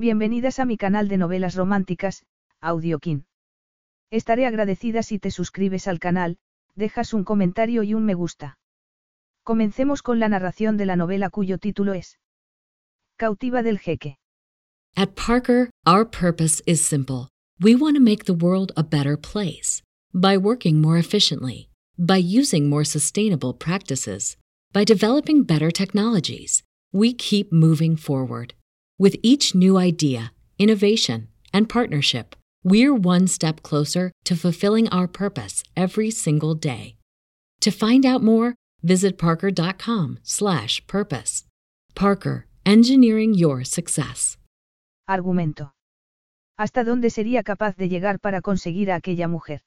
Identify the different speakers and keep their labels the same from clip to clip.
Speaker 1: Bienvenidas a mi canal de novelas románticas, Audiokin. Estaré agradecida si te suscribes al canal, dejas un comentario y un me gusta. Comencemos con la narración de la novela cuyo título es Cautiva del jeque.
Speaker 2: At Parker, our purpose is simple. We want to make the world a better place by working more efficiently, by using more sustainable practices, by developing better technologies. We keep moving forward. With each new idea, innovation, and partnership, we're one step closer to fulfilling our purpose every single day. To find out more, visit parker.com/purpose. Parker, engineering your success.
Speaker 1: Argumento. ¿Hasta dónde sería capaz de llegar para conseguir a aquella mujer?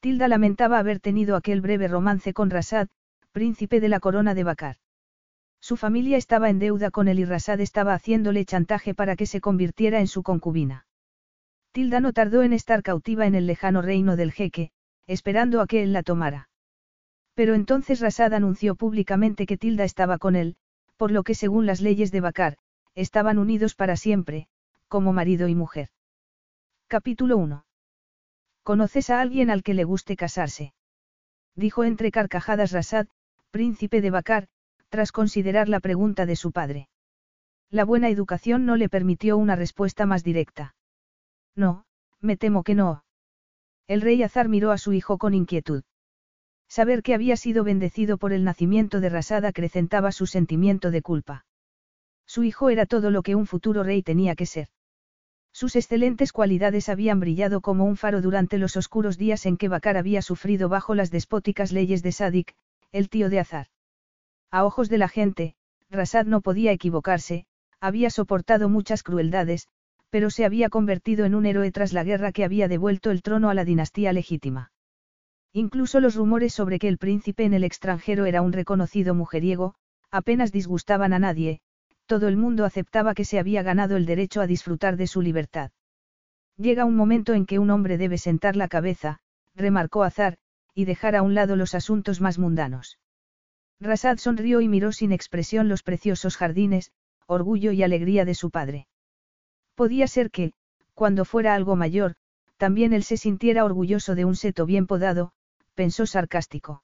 Speaker 1: Tilda lamentaba haber tenido aquel breve romance con Rasad, príncipe de la corona de Bakar. Su familia estaba en deuda con él y Rasad estaba haciéndole chantaje para que se convirtiera en su concubina. Tilda no tardó en estar cautiva en el lejano reino del jeque, esperando a que él la tomara. Pero entonces Rasad anunció públicamente que Tilda estaba con él, por lo que según las leyes de Bakar, estaban unidos para siempre, como marido y mujer. Capítulo 1. ¿Conoces a alguien al que le guste casarse? Dijo entre carcajadas Rasad, príncipe de Bakar, tras considerar la pregunta de su padre. La buena educación no le permitió una respuesta más directa. No, me temo que no. El rey Azar miró a su hijo con inquietud. Saber que había sido bendecido por el nacimiento de Rasad acrecentaba su sentimiento de culpa. Su hijo era todo lo que un futuro rey tenía que ser. Sus excelentes cualidades habían brillado como un faro durante los oscuros días en que Bakar había sufrido bajo las despóticas leyes de Sadik, el tío de Azar. A ojos de la gente, Rasad no podía equivocarse, había soportado muchas crueldades, pero se había convertido en un héroe tras la guerra que había devuelto el trono a la dinastía legítima. Incluso los rumores sobre que el príncipe en el extranjero era un reconocido mujeriego, apenas disgustaban a nadie, todo el mundo aceptaba que se había ganado el derecho a disfrutar de su libertad. Llega un momento en que un hombre debe sentar la cabeza, remarcó Azar, y dejar a un lado los asuntos más mundanos. Rasad sonrió y miró sin expresión los preciosos jardines, orgullo y alegría de su padre. Podía ser que, cuando fuera algo mayor, también él se sintiera orgulloso de un seto bien podado, pensó sarcástico.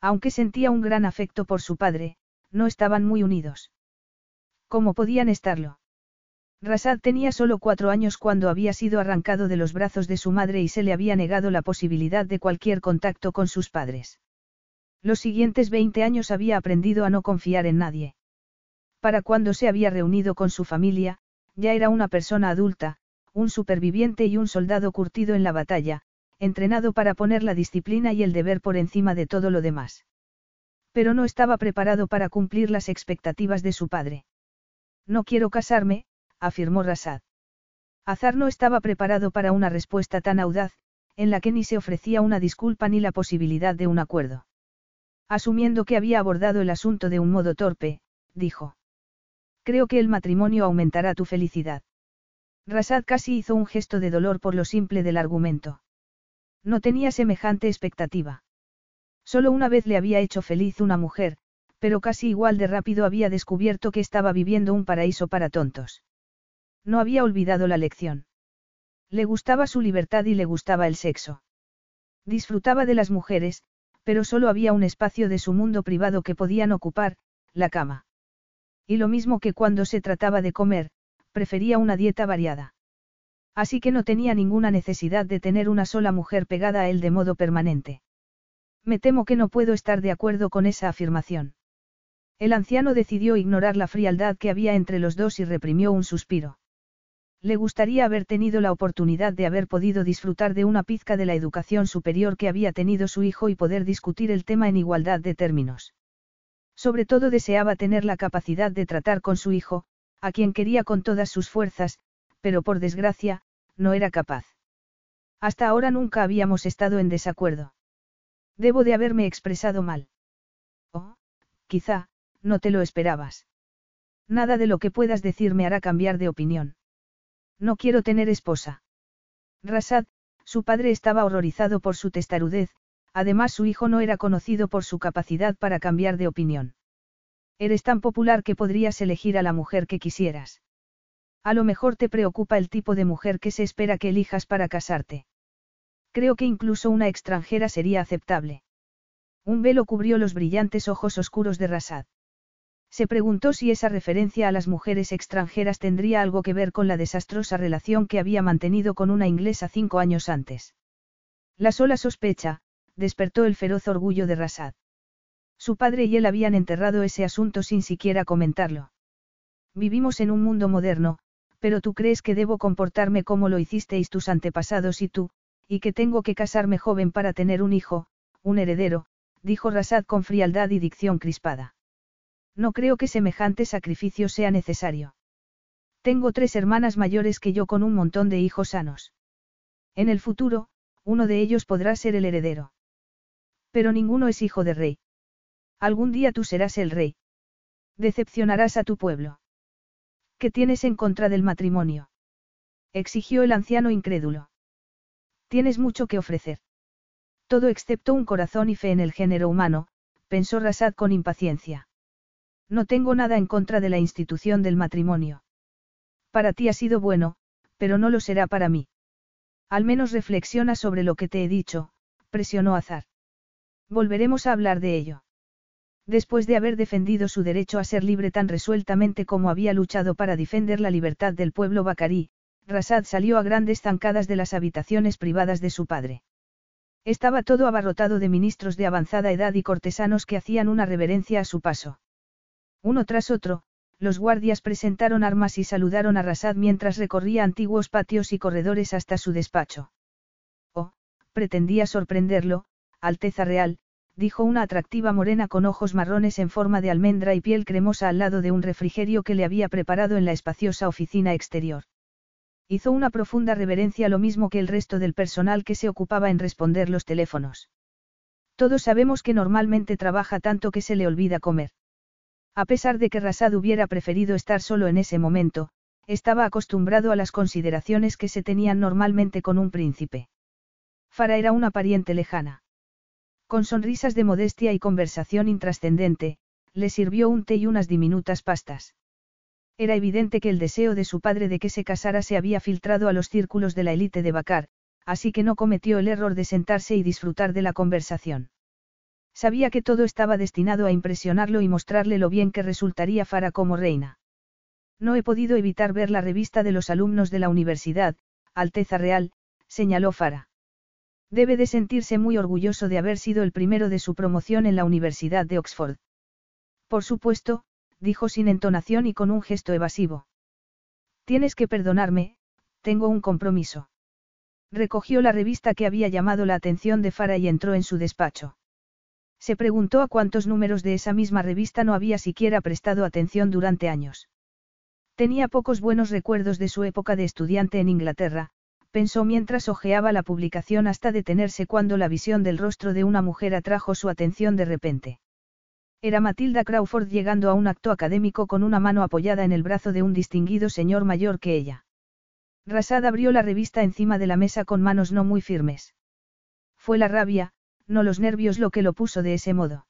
Speaker 1: Aunque sentía un gran afecto por su padre, no estaban muy unidos. ¿Cómo podían estarlo? Rasad tenía solo cuatro años cuando había sido arrancado de los brazos de su madre y se le había negado la posibilidad de cualquier contacto con sus padres. Los siguientes 20 años había aprendido a no confiar en nadie. Para cuando se había reunido con su familia, ya era una persona adulta, un superviviente y un soldado curtido en la batalla, entrenado para poner la disciplina y el deber por encima de todo lo demás. Pero no estaba preparado para cumplir las expectativas de su padre. No quiero casarme, afirmó Rasad. Azar no estaba preparado para una respuesta tan audaz, en la que ni se ofrecía una disculpa ni la posibilidad de un acuerdo. Asumiendo que había abordado el asunto de un modo torpe, dijo. Creo que el matrimonio aumentará tu felicidad. Rasad casi hizo un gesto de dolor por lo simple del argumento. No tenía semejante expectativa. Solo una vez le había hecho feliz una mujer, pero casi igual de rápido había descubierto que estaba viviendo un paraíso para tontos. No había olvidado la lección. Le gustaba su libertad y le gustaba el sexo. Disfrutaba de las mujeres, pero solo había un espacio de su mundo privado que podían ocupar, la cama. Y lo mismo que cuando se trataba de comer, prefería una dieta variada. Así que no tenía ninguna necesidad de tener una sola mujer pegada a él de modo permanente. Me temo que no puedo estar de acuerdo con esa afirmación. El anciano decidió ignorar la frialdad que había entre los dos y reprimió un suspiro. Le gustaría haber tenido la oportunidad de haber podido disfrutar de una pizca de la educación superior que había tenido su hijo y poder discutir el tema en igualdad de términos. Sobre todo deseaba tener la capacidad de tratar con su hijo, a quien quería con todas sus fuerzas, pero por desgracia, no era capaz. Hasta ahora nunca habíamos estado en desacuerdo. Debo de haberme expresado mal. Oh, quizá, no te lo esperabas. Nada de lo que puedas decir me hará cambiar de opinión. No quiero tener esposa. Rasad, su padre estaba horrorizado por su testarudez, además su hijo no era conocido por su capacidad para cambiar de opinión. Eres tan popular que podrías elegir a la mujer que quisieras. A lo mejor te preocupa el tipo de mujer que se espera que elijas para casarte. Creo que incluso una extranjera sería aceptable. Un velo cubrió los brillantes ojos oscuros de Rasad. Se preguntó si esa referencia a las mujeres extranjeras tendría algo que ver con la desastrosa relación que había mantenido con una inglesa cinco años antes. La sola sospecha, despertó el feroz orgullo de Rasad. Su padre y él habían enterrado ese asunto sin siquiera comentarlo. Vivimos en un mundo moderno, pero tú crees que debo comportarme como lo hicisteis tus antepasados y tú, y que tengo que casarme joven para tener un hijo, un heredero, dijo Rasad con frialdad y dicción crispada. No creo que semejante sacrificio sea necesario. Tengo tres hermanas mayores que yo con un montón de hijos sanos. En el futuro, uno de ellos podrá ser el heredero. Pero ninguno es hijo de rey. Algún día tú serás el rey. Decepcionarás a tu pueblo. ¿Qué tienes en contra del matrimonio? exigió el anciano incrédulo. Tienes mucho que ofrecer. Todo excepto un corazón y fe en el género humano, pensó Rasad con impaciencia. No tengo nada en contra de la institución del matrimonio. Para ti ha sido bueno, pero no lo será para mí. Al menos reflexiona sobre lo que te he dicho, presionó Azar. Volveremos a hablar de ello. Después de haber defendido su derecho a ser libre tan resueltamente como había luchado para defender la libertad del pueblo bacarí, Rasad salió a grandes zancadas de las habitaciones privadas de su padre. Estaba todo abarrotado de ministros de avanzada edad y cortesanos que hacían una reverencia a su paso. Uno tras otro, los guardias presentaron armas y saludaron a Rasad mientras recorría antiguos patios y corredores hasta su despacho. Oh, pretendía sorprenderlo, Alteza Real, dijo una atractiva morena con ojos marrones en forma de almendra y piel cremosa al lado de un refrigerio que le había preparado en la espaciosa oficina exterior. Hizo una profunda reverencia lo mismo que el resto del personal que se ocupaba en responder los teléfonos. Todos sabemos que normalmente trabaja tanto que se le olvida comer. A pesar de que Rasad hubiera preferido estar solo en ese momento, estaba acostumbrado a las consideraciones que se tenían normalmente con un príncipe. Fara era una pariente lejana. Con sonrisas de modestia y conversación intrascendente, le sirvió un té y unas diminutas pastas. Era evidente que el deseo de su padre de que se casara se había filtrado a los círculos de la élite de Bacar, así que no cometió el error de sentarse y disfrutar de la conversación. Sabía que todo estaba destinado a impresionarlo y mostrarle lo bien que resultaría Fara como reina. No he podido evitar ver la revista de los alumnos de la universidad, Alteza Real, señaló Fara. Debe de sentirse muy orgulloso de haber sido el primero de su promoción en la Universidad de Oxford. Por supuesto, dijo sin entonación y con un gesto evasivo. Tienes que perdonarme, tengo un compromiso. Recogió la revista que había llamado la atención de Fara y entró en su despacho. Se preguntó a cuántos números de esa misma revista no había siquiera prestado atención durante años. Tenía pocos buenos recuerdos de su época de estudiante en Inglaterra, pensó mientras hojeaba la publicación hasta detenerse cuando la visión del rostro de una mujer atrajo su atención de repente. Era Matilda Crawford llegando a un acto académico con una mano apoyada en el brazo de un distinguido señor mayor que ella. Rasad abrió la revista encima de la mesa con manos no muy firmes. Fue la rabia, no los nervios lo que lo puso de ese modo.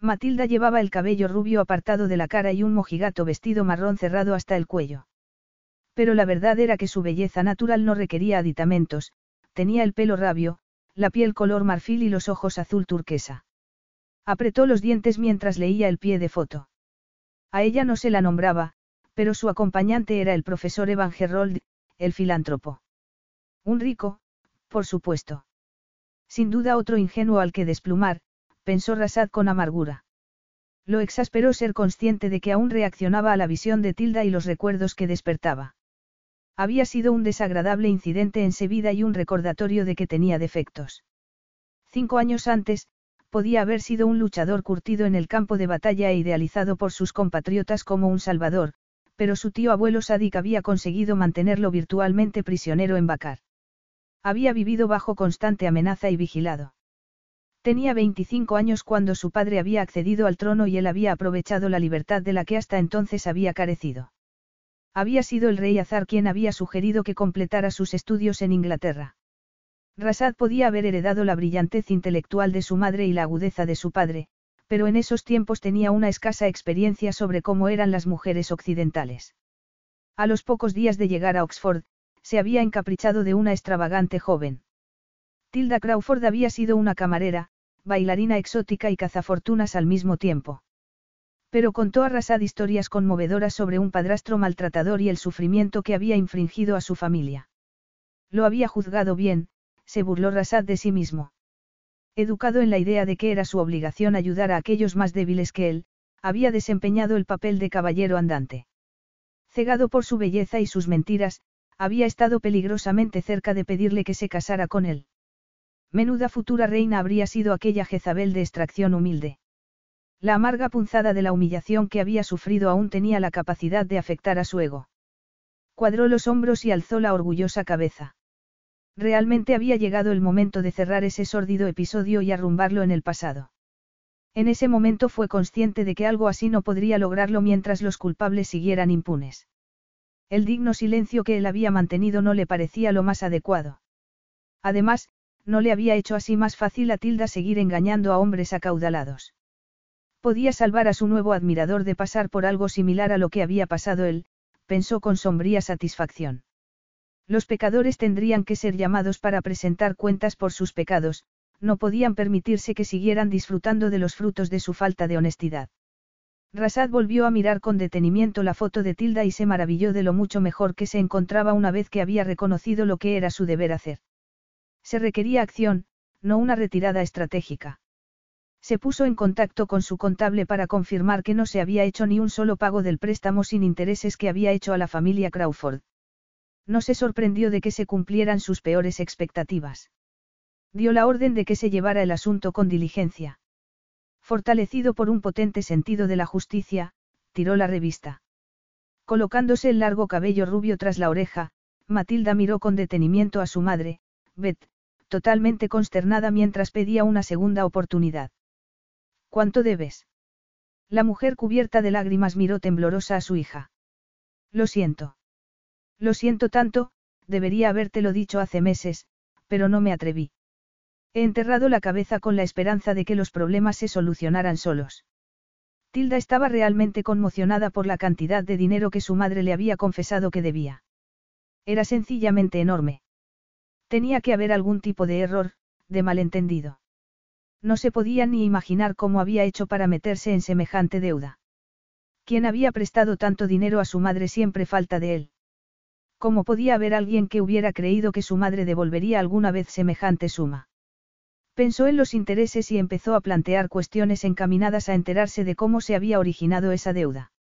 Speaker 1: Matilda llevaba el cabello rubio apartado de la cara y un mojigato vestido marrón cerrado hasta el cuello. Pero la verdad era que su belleza natural no requería aditamentos, tenía el pelo rabio, la piel color marfil y los ojos azul turquesa. Apretó los dientes mientras leía el pie de foto. A ella no se la nombraba, pero su acompañante era el profesor Evan Gerold, el filántropo. Un rico, por supuesto. Sin duda otro ingenuo al que desplumar, pensó Rasad con amargura. Lo exasperó ser consciente de que aún reaccionaba a la visión de Tilda y los recuerdos que despertaba. Había sido un desagradable incidente en su vida y un recordatorio de que tenía defectos. Cinco años antes, podía haber sido un luchador curtido en el campo de batalla e idealizado por sus compatriotas como un salvador, pero su tío abuelo Sadik había conseguido mantenerlo virtualmente prisionero en Bakar. Había vivido bajo constante amenaza y vigilado. Tenía 25 años cuando su padre había accedido al trono y él había aprovechado la libertad de la que hasta entonces había carecido. Había sido el rey Azar quien había sugerido que completara sus estudios en Inglaterra. Rasad podía haber heredado la brillantez intelectual de su madre y la agudeza de su padre, pero en esos tiempos tenía una escasa experiencia sobre cómo eran las mujeres occidentales. A los pocos días de llegar a Oxford, se había encaprichado de una extravagante joven. Tilda Crawford había sido una camarera, bailarina exótica y cazafortunas al mismo tiempo. Pero contó a Rasad historias conmovedoras sobre un padrastro maltratador y el sufrimiento que había infringido a su familia. Lo había juzgado bien, se burló Rasad de sí mismo. Educado en la idea de que era su obligación ayudar a aquellos más débiles que él, había desempeñado el papel de caballero andante. Cegado por su belleza y sus mentiras, había estado peligrosamente cerca de pedirle que se casara con él. Menuda futura reina habría sido aquella Jezabel de extracción humilde. La amarga punzada de la humillación que había sufrido aún tenía la capacidad de afectar a su ego. Cuadró los hombros y alzó la orgullosa cabeza. Realmente había llegado el momento de cerrar ese sórdido episodio y arrumbarlo en el pasado. En ese momento fue consciente de que algo así no podría lograrlo mientras los culpables siguieran impunes. El digno silencio que él había mantenido no le parecía lo más adecuado. Además, no le había hecho así más fácil a Tilda seguir engañando a hombres acaudalados. Podía salvar a su nuevo admirador de pasar por algo similar a lo que había pasado él, pensó con sombría satisfacción. Los pecadores tendrían que ser llamados para presentar cuentas por sus pecados, no podían permitirse que siguieran disfrutando de los frutos de su falta de honestidad. Rasad volvió a mirar con detenimiento la foto de Tilda y se maravilló de lo mucho mejor que se encontraba una vez que había reconocido lo que era su deber hacer. Se requería acción, no una retirada estratégica. Se puso en contacto con su contable para confirmar que no se había hecho ni un solo pago del préstamo sin intereses que había hecho a la familia Crawford. No se sorprendió de que se cumplieran sus peores expectativas. Dio la orden de que se llevara el asunto con diligencia. Fortalecido por un potente sentido de la justicia, tiró la revista. Colocándose el largo cabello rubio tras la oreja, Matilda miró con detenimiento a su madre, Beth, totalmente consternada mientras pedía una segunda oportunidad. ¿Cuánto debes? La mujer cubierta de lágrimas miró temblorosa a su hija. Lo siento. Lo siento tanto, debería habértelo dicho hace meses, pero no me atreví. He enterrado la cabeza con la esperanza de que los problemas se solucionaran solos. Tilda estaba realmente conmocionada por la cantidad de dinero que su madre le había confesado que debía. Era sencillamente enorme. Tenía que haber algún tipo de error, de malentendido. No se podía ni imaginar cómo había hecho para meterse en semejante deuda. ¿Quién había prestado tanto dinero a su madre siempre falta de él? ¿Cómo podía haber alguien que hubiera creído que su madre devolvería alguna vez semejante suma? Pensó en los intereses y empezó a plantear cuestiones encaminadas a enterarse de cómo se había originado esa deuda.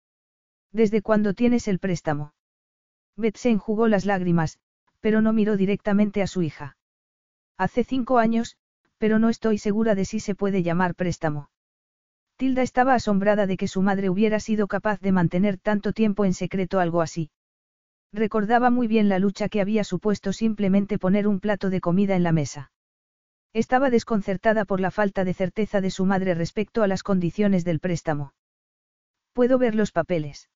Speaker 1: ¿Desde cuándo tienes el préstamo? Beth se enjugó las lágrimas, pero no miró directamente a su hija. Hace cinco años, pero no estoy segura de si se puede llamar préstamo. Tilda estaba asombrada de que su madre hubiera sido capaz de mantener tanto tiempo en secreto algo así. Recordaba muy bien la lucha que había supuesto simplemente poner un plato de comida en la mesa. Estaba desconcertada por la falta de certeza de su madre respecto a las condiciones del préstamo. ¿Puedo ver los papeles?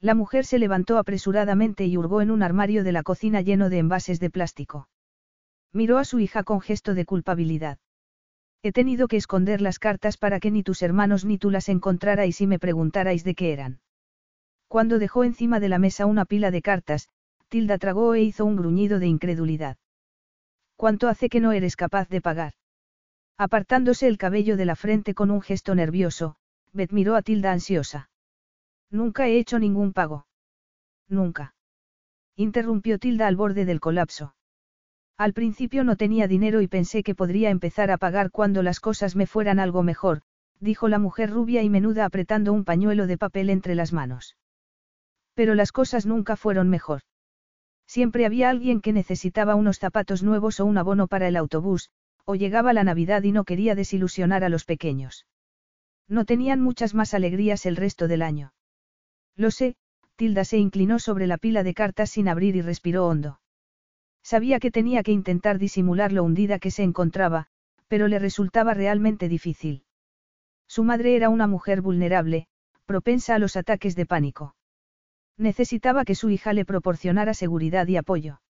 Speaker 1: La mujer se levantó apresuradamente y hurgó en un armario de la cocina lleno de envases de plástico. Miró a su hija con gesto de culpabilidad. He tenido que esconder las cartas para que ni tus hermanos ni tú las encontrarais y me preguntarais de qué eran. Cuando dejó encima de la mesa una pila de cartas, Tilda tragó e hizo un gruñido de incredulidad. ¿Cuánto hace que no eres capaz de pagar? Apartándose el cabello de la frente con un gesto nervioso, Beth miró a Tilda ansiosa. Nunca he hecho ningún pago. Nunca. Interrumpió Tilda al borde del colapso. Al principio no tenía dinero y pensé que podría empezar a pagar cuando las cosas me fueran algo mejor, dijo la mujer rubia y menuda apretando un pañuelo de papel entre las manos. Pero las cosas nunca fueron mejor. Siempre había alguien que necesitaba unos zapatos nuevos o un abono para el autobús, o llegaba la Navidad y no quería desilusionar a los pequeños. No tenían muchas más alegrías el resto del año. Lo sé, Tilda se inclinó sobre la pila de cartas sin abrir y respiró hondo. Sabía que tenía que intentar disimular lo hundida que se encontraba, pero le resultaba realmente difícil. Su madre era una mujer vulnerable, propensa a los ataques de pánico. Necesitaba que su hija le proporcionara seguridad y apoyo.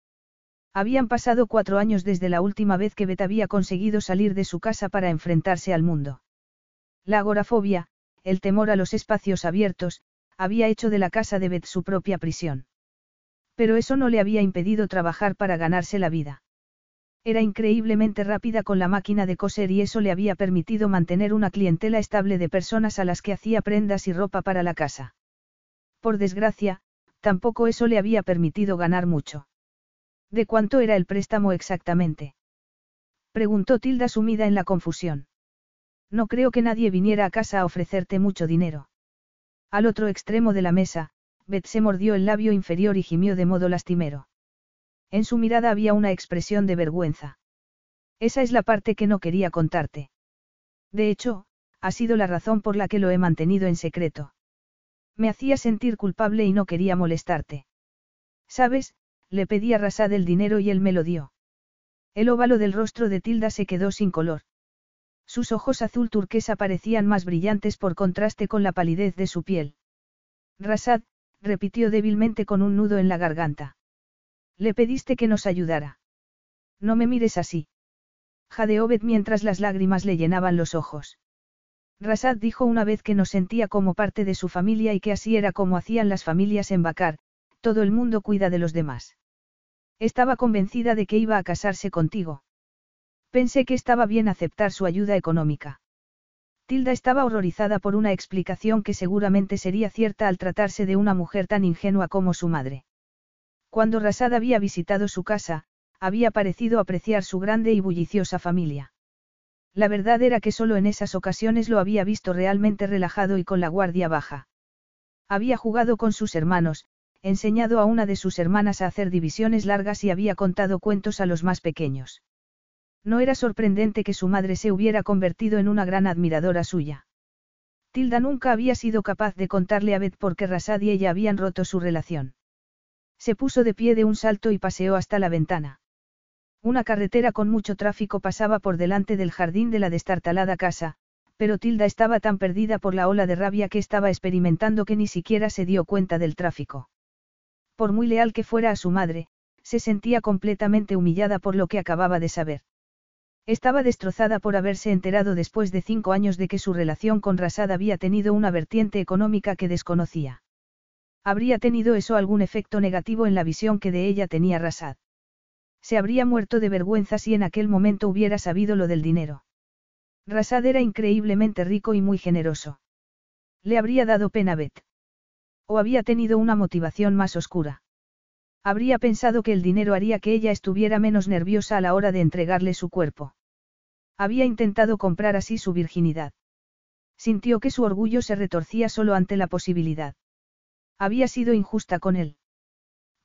Speaker 1: Habían pasado cuatro años desde la última vez que Beth había conseguido salir de su casa para enfrentarse al mundo. La agorafobia, el temor a los espacios abiertos, había hecho de la casa de Beth su propia prisión. Pero eso no le había impedido trabajar para ganarse la vida. Era increíblemente rápida con la máquina de coser y eso le había permitido mantener una clientela estable de personas a las que hacía prendas y ropa para la casa. Por desgracia, tampoco eso le había permitido ganar mucho. ¿De cuánto era el préstamo exactamente? Preguntó Tilda sumida en la confusión. No creo que nadie viniera a casa a ofrecerte mucho dinero. Al otro extremo de la mesa, Beth se mordió el labio inferior y gimió de modo lastimero. En su mirada había una expresión de vergüenza. Esa es la parte que no quería contarte. De hecho, ha sido la razón por la que lo he mantenido en secreto. Me hacía sentir culpable y no quería molestarte. ¿Sabes? Le pedí a Rasad el dinero y él me lo dio. El óvalo del rostro de Tilda se quedó sin color. Sus ojos azul turquesa parecían más brillantes por contraste con la palidez de su piel. Rasad, repitió débilmente con un nudo en la garganta. Le pediste que nos ayudara. No me mires así. Jadeó mientras las lágrimas le llenaban los ojos. Rasad dijo una vez que nos sentía como parte de su familia y que así era como hacían las familias en Bakar, todo el mundo cuida de los demás. Estaba convencida de que iba a casarse contigo. Pensé que estaba bien aceptar su ayuda económica. Tilda estaba horrorizada por una explicación que seguramente sería cierta al tratarse de una mujer tan ingenua como su madre. Cuando Rasad había visitado su casa, había parecido apreciar su grande y bulliciosa familia. La verdad era que solo en esas ocasiones lo había visto realmente relajado y con la guardia baja. Había jugado con sus hermanos, enseñado a una de sus hermanas a hacer divisiones largas y había contado cuentos a los más pequeños. No era sorprendente que su madre se hubiera convertido en una gran admiradora suya. Tilda nunca había sido capaz de contarle a Beth por qué Rasad y ella habían roto su relación. Se puso de pie de un salto y paseó hasta la ventana. Una carretera con mucho tráfico pasaba por delante del jardín de la destartalada casa, pero Tilda estaba tan perdida por la ola de rabia que estaba experimentando que ni siquiera se dio cuenta del tráfico. Por muy leal que fuera a su madre, se sentía completamente humillada por lo que acababa de saber. Estaba destrozada por haberse enterado después de cinco años de que su relación con Rasad había tenido una vertiente económica que desconocía. ¿Habría tenido eso algún efecto negativo en la visión que de ella tenía Rasad? Se habría muerto de vergüenza si en aquel momento hubiera sabido lo del dinero. Rasad era increíblemente rico y muy generoso. Le habría dado pena Bet. O había tenido una motivación más oscura. Habría pensado que el dinero haría que ella estuviera menos nerviosa a la hora de entregarle su cuerpo. Había intentado comprar así su virginidad. Sintió que su orgullo se retorcía solo ante la posibilidad. Había sido injusta con él.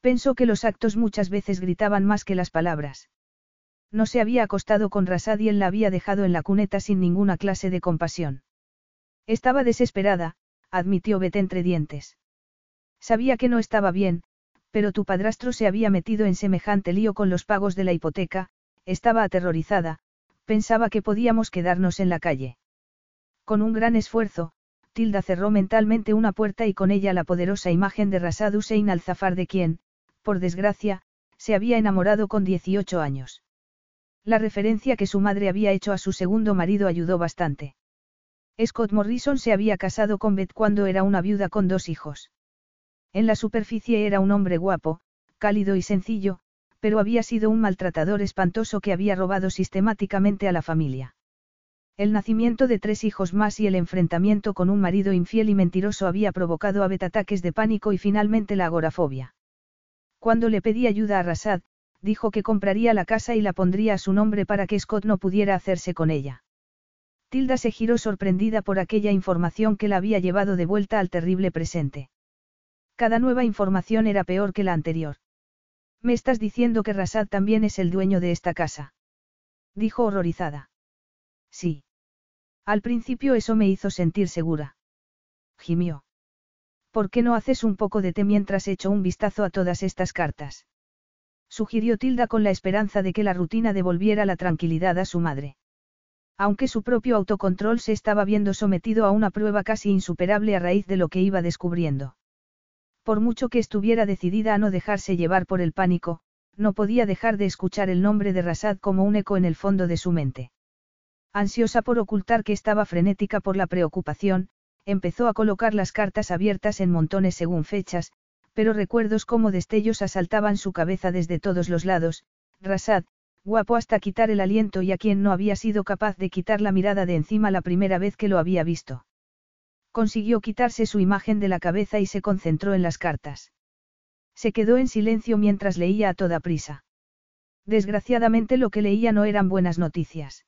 Speaker 1: Pensó que los actos muchas veces gritaban más que las palabras. No se había acostado con Rasad y él la había dejado en la cuneta sin ninguna clase de compasión. Estaba desesperada, admitió Bet entre dientes. Sabía que no estaba bien, pero tu padrastro se había metido en semejante lío con los pagos de la hipoteca, estaba aterrorizada, pensaba que podíamos quedarnos en la calle. Con un gran esfuerzo, Tilda cerró mentalmente una puerta y con ella la poderosa imagen de Rasad Hussein al-Zafar de quien, por desgracia, se había enamorado con 18 años. La referencia que su madre había hecho a su segundo marido ayudó bastante. Scott Morrison se había casado con Beth cuando era una viuda con dos hijos. En la superficie era un hombre guapo, cálido y sencillo, pero había sido un maltratador espantoso que había robado sistemáticamente a la familia. El nacimiento de tres hijos más y el enfrentamiento con un marido infiel y mentiroso había provocado a ataques de pánico y finalmente la agorafobia. Cuando le pedí ayuda a Rasad, dijo que compraría la casa y la pondría a su nombre para que Scott no pudiera hacerse con ella. Tilda se giró sorprendida por aquella información que la había llevado de vuelta al terrible presente. Cada nueva información era peor que la anterior. Me estás diciendo que Rasad también es el dueño de esta casa. Dijo horrorizada. Sí. Al principio eso me hizo sentir segura. Gimió. ¿Por qué no haces un poco de té mientras echo un vistazo a todas estas cartas? Sugirió Tilda con la esperanza de que la rutina devolviera la tranquilidad a su madre. Aunque su propio autocontrol se estaba viendo sometido a una prueba casi insuperable a raíz de lo que iba descubriendo. Por mucho que estuviera decidida a no dejarse llevar por el pánico, no podía dejar de escuchar el nombre de Rasad como un eco en el fondo de su mente. Ansiosa por ocultar que estaba frenética por la preocupación, empezó a colocar las cartas abiertas en montones según fechas, pero recuerdos como destellos asaltaban su cabeza desde todos los lados, Rasad, guapo hasta quitar el aliento y a quien no había sido capaz de quitar la mirada de encima la primera vez que lo había visto. Consiguió quitarse su imagen de la cabeza y se concentró en las cartas. Se quedó en silencio mientras leía a toda prisa. Desgraciadamente lo que leía no eran buenas noticias.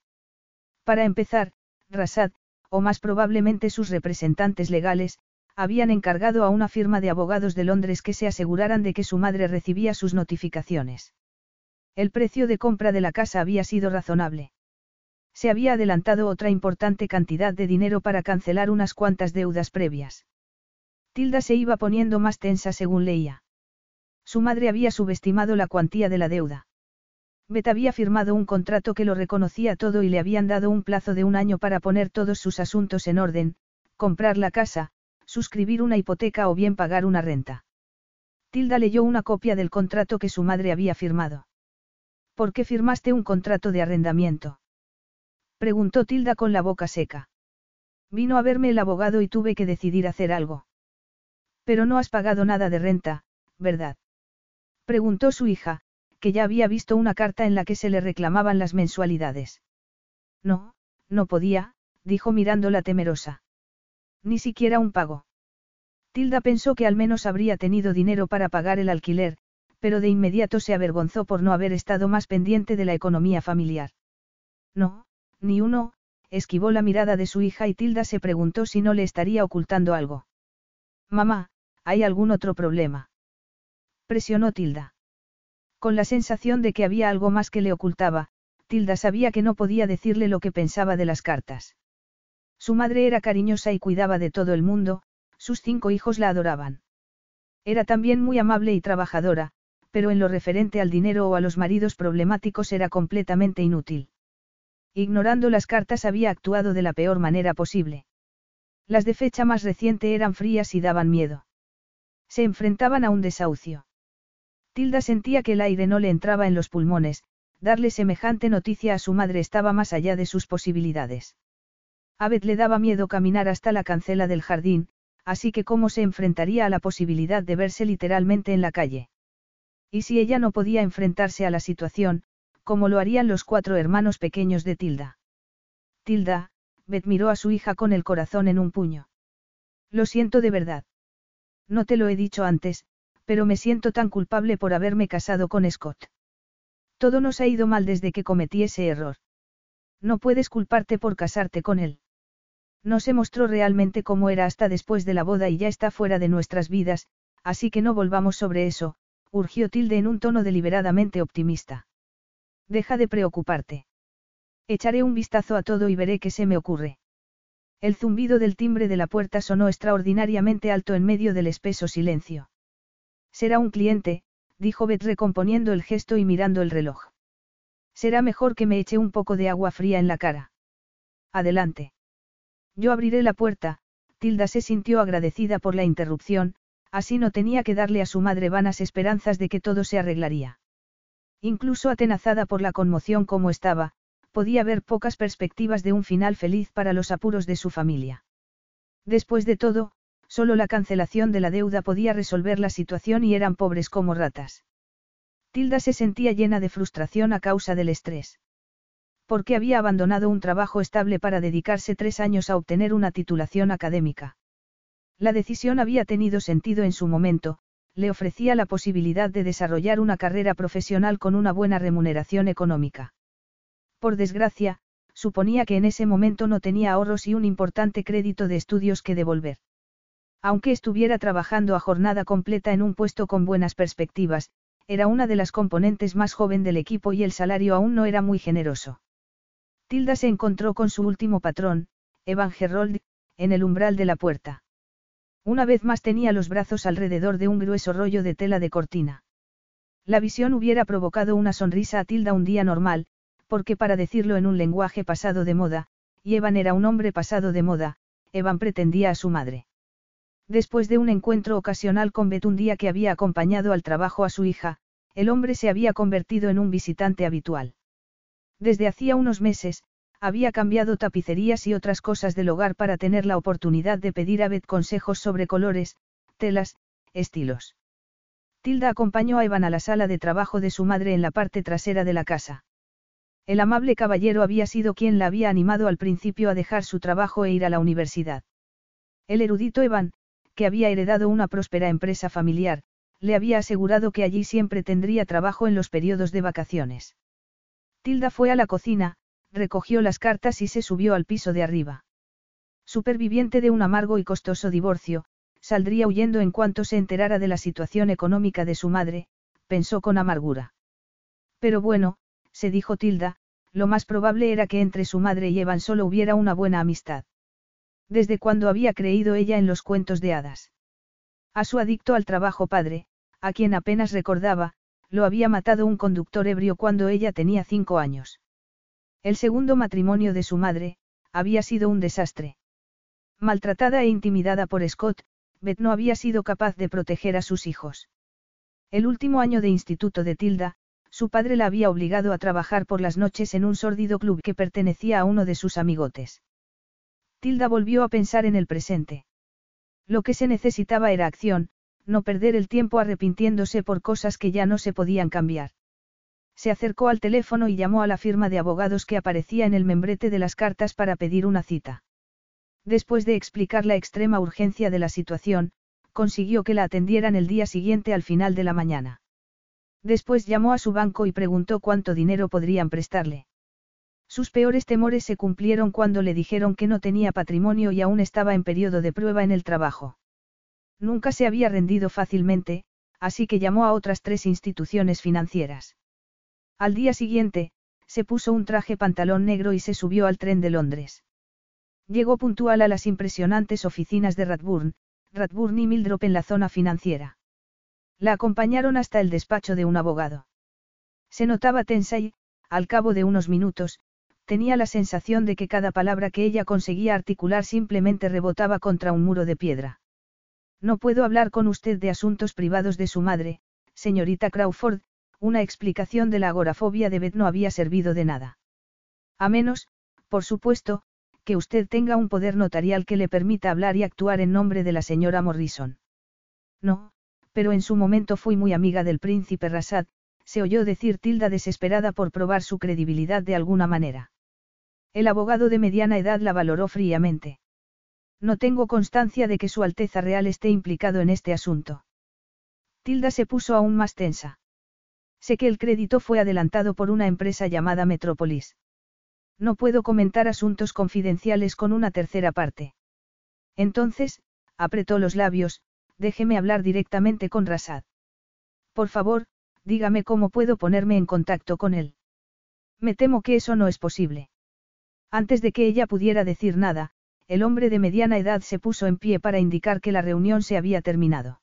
Speaker 1: Para empezar, Rasad, o más probablemente sus representantes legales, habían encargado a una firma de abogados de Londres que se aseguraran de que su madre recibía sus notificaciones. El precio de compra de la casa había sido razonable. Se había adelantado otra importante cantidad de dinero para cancelar unas cuantas deudas previas. Tilda se iba poniendo más tensa según leía. Su madre había subestimado la cuantía de la deuda. Beth había firmado un contrato que lo reconocía todo y le habían dado un plazo de un año para poner todos sus asuntos en orden, comprar la casa, suscribir una hipoteca o bien pagar una renta. Tilda leyó una copia del contrato que su madre había firmado. ¿Por qué firmaste un contrato de arrendamiento? Preguntó Tilda con la boca seca. Vino a verme el abogado y tuve que decidir hacer algo. Pero no has pagado nada de renta, ¿verdad? Preguntó su hija, que ya había visto una carta en la que se le reclamaban las mensualidades. No, no podía, dijo mirándola temerosa. Ni siquiera un pago. Tilda pensó que al menos habría tenido dinero para pagar el alquiler, pero de inmediato se avergonzó por no haber estado más pendiente de la economía familiar. No, ni uno, esquivó la mirada de su hija y Tilda se preguntó si no le estaría ocultando algo. Mamá, ¿hay algún otro problema? Presionó Tilda. Con la sensación de que había algo más que le ocultaba, Tilda sabía que no podía decirle lo que pensaba de las cartas. Su madre era cariñosa y cuidaba de todo el mundo, sus cinco hijos la adoraban. Era también muy amable y trabajadora, pero en lo referente al dinero o a los maridos problemáticos era completamente inútil. Ignorando las cartas había actuado de la peor manera posible. Las de fecha más reciente eran frías y daban miedo. Se enfrentaban a un desahucio. Tilda sentía que el aire no le entraba en los pulmones, darle semejante noticia a su madre estaba más allá de sus posibilidades. A Beth le daba miedo caminar hasta la cancela del jardín, así que cómo se enfrentaría a la posibilidad de verse literalmente en la calle. Y si ella no podía enfrentarse a la situación, ¿cómo lo harían los cuatro hermanos pequeños de Tilda? Tilda, Beth miró a su hija con el corazón en un puño. Lo siento de verdad. No te lo he dicho antes, pero me siento tan culpable por haberme casado con Scott. Todo nos ha ido mal desde que cometí ese error. No puedes culparte por casarte con él. No se mostró realmente cómo era hasta después de la boda y ya está fuera de nuestras vidas, así que no volvamos sobre eso, urgió Tilde en un tono deliberadamente optimista. Deja de preocuparte. Echaré un vistazo a todo y veré qué se me ocurre. El zumbido del timbre de la puerta sonó extraordinariamente alto en medio del espeso silencio. Será un cliente, dijo Beth recomponiendo el gesto y mirando el reloj. Será mejor que me eche un poco de agua fría en la cara. Adelante. Yo abriré la puerta, Tilda se sintió agradecida por la interrupción, así no tenía que darle a su madre vanas esperanzas de que todo se arreglaría. Incluso atenazada por la conmoción como estaba, podía ver pocas perspectivas de un final feliz para los apuros de su familia. Después de todo, solo la cancelación de la deuda podía resolver la situación y eran pobres como ratas. Tilda se sentía llena de frustración a causa del estrés porque había abandonado un trabajo estable para dedicarse tres años a obtener una titulación académica. La decisión había tenido sentido en su momento, le ofrecía la posibilidad de desarrollar una carrera profesional con una buena remuneración económica. Por desgracia, suponía que en ese momento no tenía ahorros y un importante crédito de estudios que devolver. Aunque estuviera trabajando a jornada completa en un puesto con buenas perspectivas, era una de las componentes más joven del equipo y el salario aún no era muy generoso. Tilda se encontró con su último patrón, Evan Gerold, en el umbral de la puerta. Una vez más tenía los brazos alrededor de un grueso rollo de tela de cortina. La visión hubiera provocado una sonrisa a Tilda un día normal, porque para decirlo en un lenguaje pasado de moda, y Evan era un hombre pasado de moda, Evan pretendía a su madre. Después de un encuentro ocasional con Beth un día que había acompañado al trabajo a su hija, el hombre se había convertido en un visitante habitual. Desde hacía unos meses, había cambiado tapicerías y otras cosas del hogar para tener la oportunidad de pedir a Beth consejos sobre colores, telas, estilos. Tilda acompañó a Evan a la sala de trabajo de su madre en la parte trasera de la casa. El amable caballero había sido quien la había animado al principio a dejar su trabajo e ir a la universidad. El erudito Evan, había heredado una próspera empresa familiar, le había asegurado que allí siempre tendría trabajo en los periodos de vacaciones. Tilda fue a la cocina, recogió las cartas y se subió al piso de arriba. Superviviente de un amargo y costoso divorcio, saldría huyendo en cuanto se enterara de la situación económica de su madre, pensó con amargura. Pero bueno, se dijo Tilda, lo más probable era que entre su madre y Evan solo hubiera una buena amistad. Desde cuando había creído ella en los cuentos de hadas. A su adicto al trabajo padre, a quien apenas recordaba, lo había matado un conductor ebrio cuando ella tenía cinco años. El segundo matrimonio de su madre, había sido un desastre. Maltratada e intimidada por Scott, Beth no había sido capaz de proteger a sus hijos. El último año de instituto de Tilda, su padre la había obligado a trabajar por las noches en un sórdido club que pertenecía a uno de sus amigotes. Tilda volvió a pensar en el presente. Lo que se necesitaba era acción, no perder el tiempo arrepintiéndose por cosas que ya no se podían cambiar. Se acercó al teléfono y llamó a la firma de abogados que aparecía en el membrete de las cartas para pedir una cita. Después de explicar la extrema urgencia de la situación, consiguió que la atendieran el día siguiente al final de la mañana. Después llamó a su banco y preguntó cuánto dinero podrían prestarle. Sus peores temores se cumplieron cuando le dijeron que no tenía patrimonio y aún estaba en periodo de prueba en el trabajo. Nunca se había rendido fácilmente, así que llamó a otras tres instituciones financieras. Al día siguiente, se puso un traje pantalón negro y se subió al tren de Londres. Llegó puntual a las impresionantes oficinas de Radburn, Radburn y Mildrop en la zona financiera. La acompañaron hasta el despacho de un abogado. Se notaba tensa y, al cabo de unos minutos, tenía la sensación de que cada palabra que ella conseguía articular simplemente rebotaba contra un muro de piedra. No puedo hablar con usted de asuntos privados de su madre, señorita Crawford, una explicación de la agorafobia de Beth no había servido de nada. A menos, por supuesto, que usted tenga un poder notarial que le permita hablar y actuar en nombre de la señora Morrison. No, pero en su momento fui muy amiga del príncipe Rasad, se oyó decir Tilda desesperada por probar su credibilidad de alguna manera. El abogado de mediana edad la valoró fríamente. No tengo constancia de que Su Alteza Real esté implicado en este asunto. Tilda se puso aún más tensa. Sé que el crédito fue adelantado por una empresa llamada Metrópolis. No puedo comentar asuntos confidenciales con una tercera parte. Entonces, apretó los labios, déjeme hablar directamente con Rasad. Por favor, dígame cómo puedo ponerme en contacto con él. Me temo que eso no es posible. Antes de que ella pudiera decir nada, el hombre de mediana edad se puso en pie para indicar que la reunión se había terminado.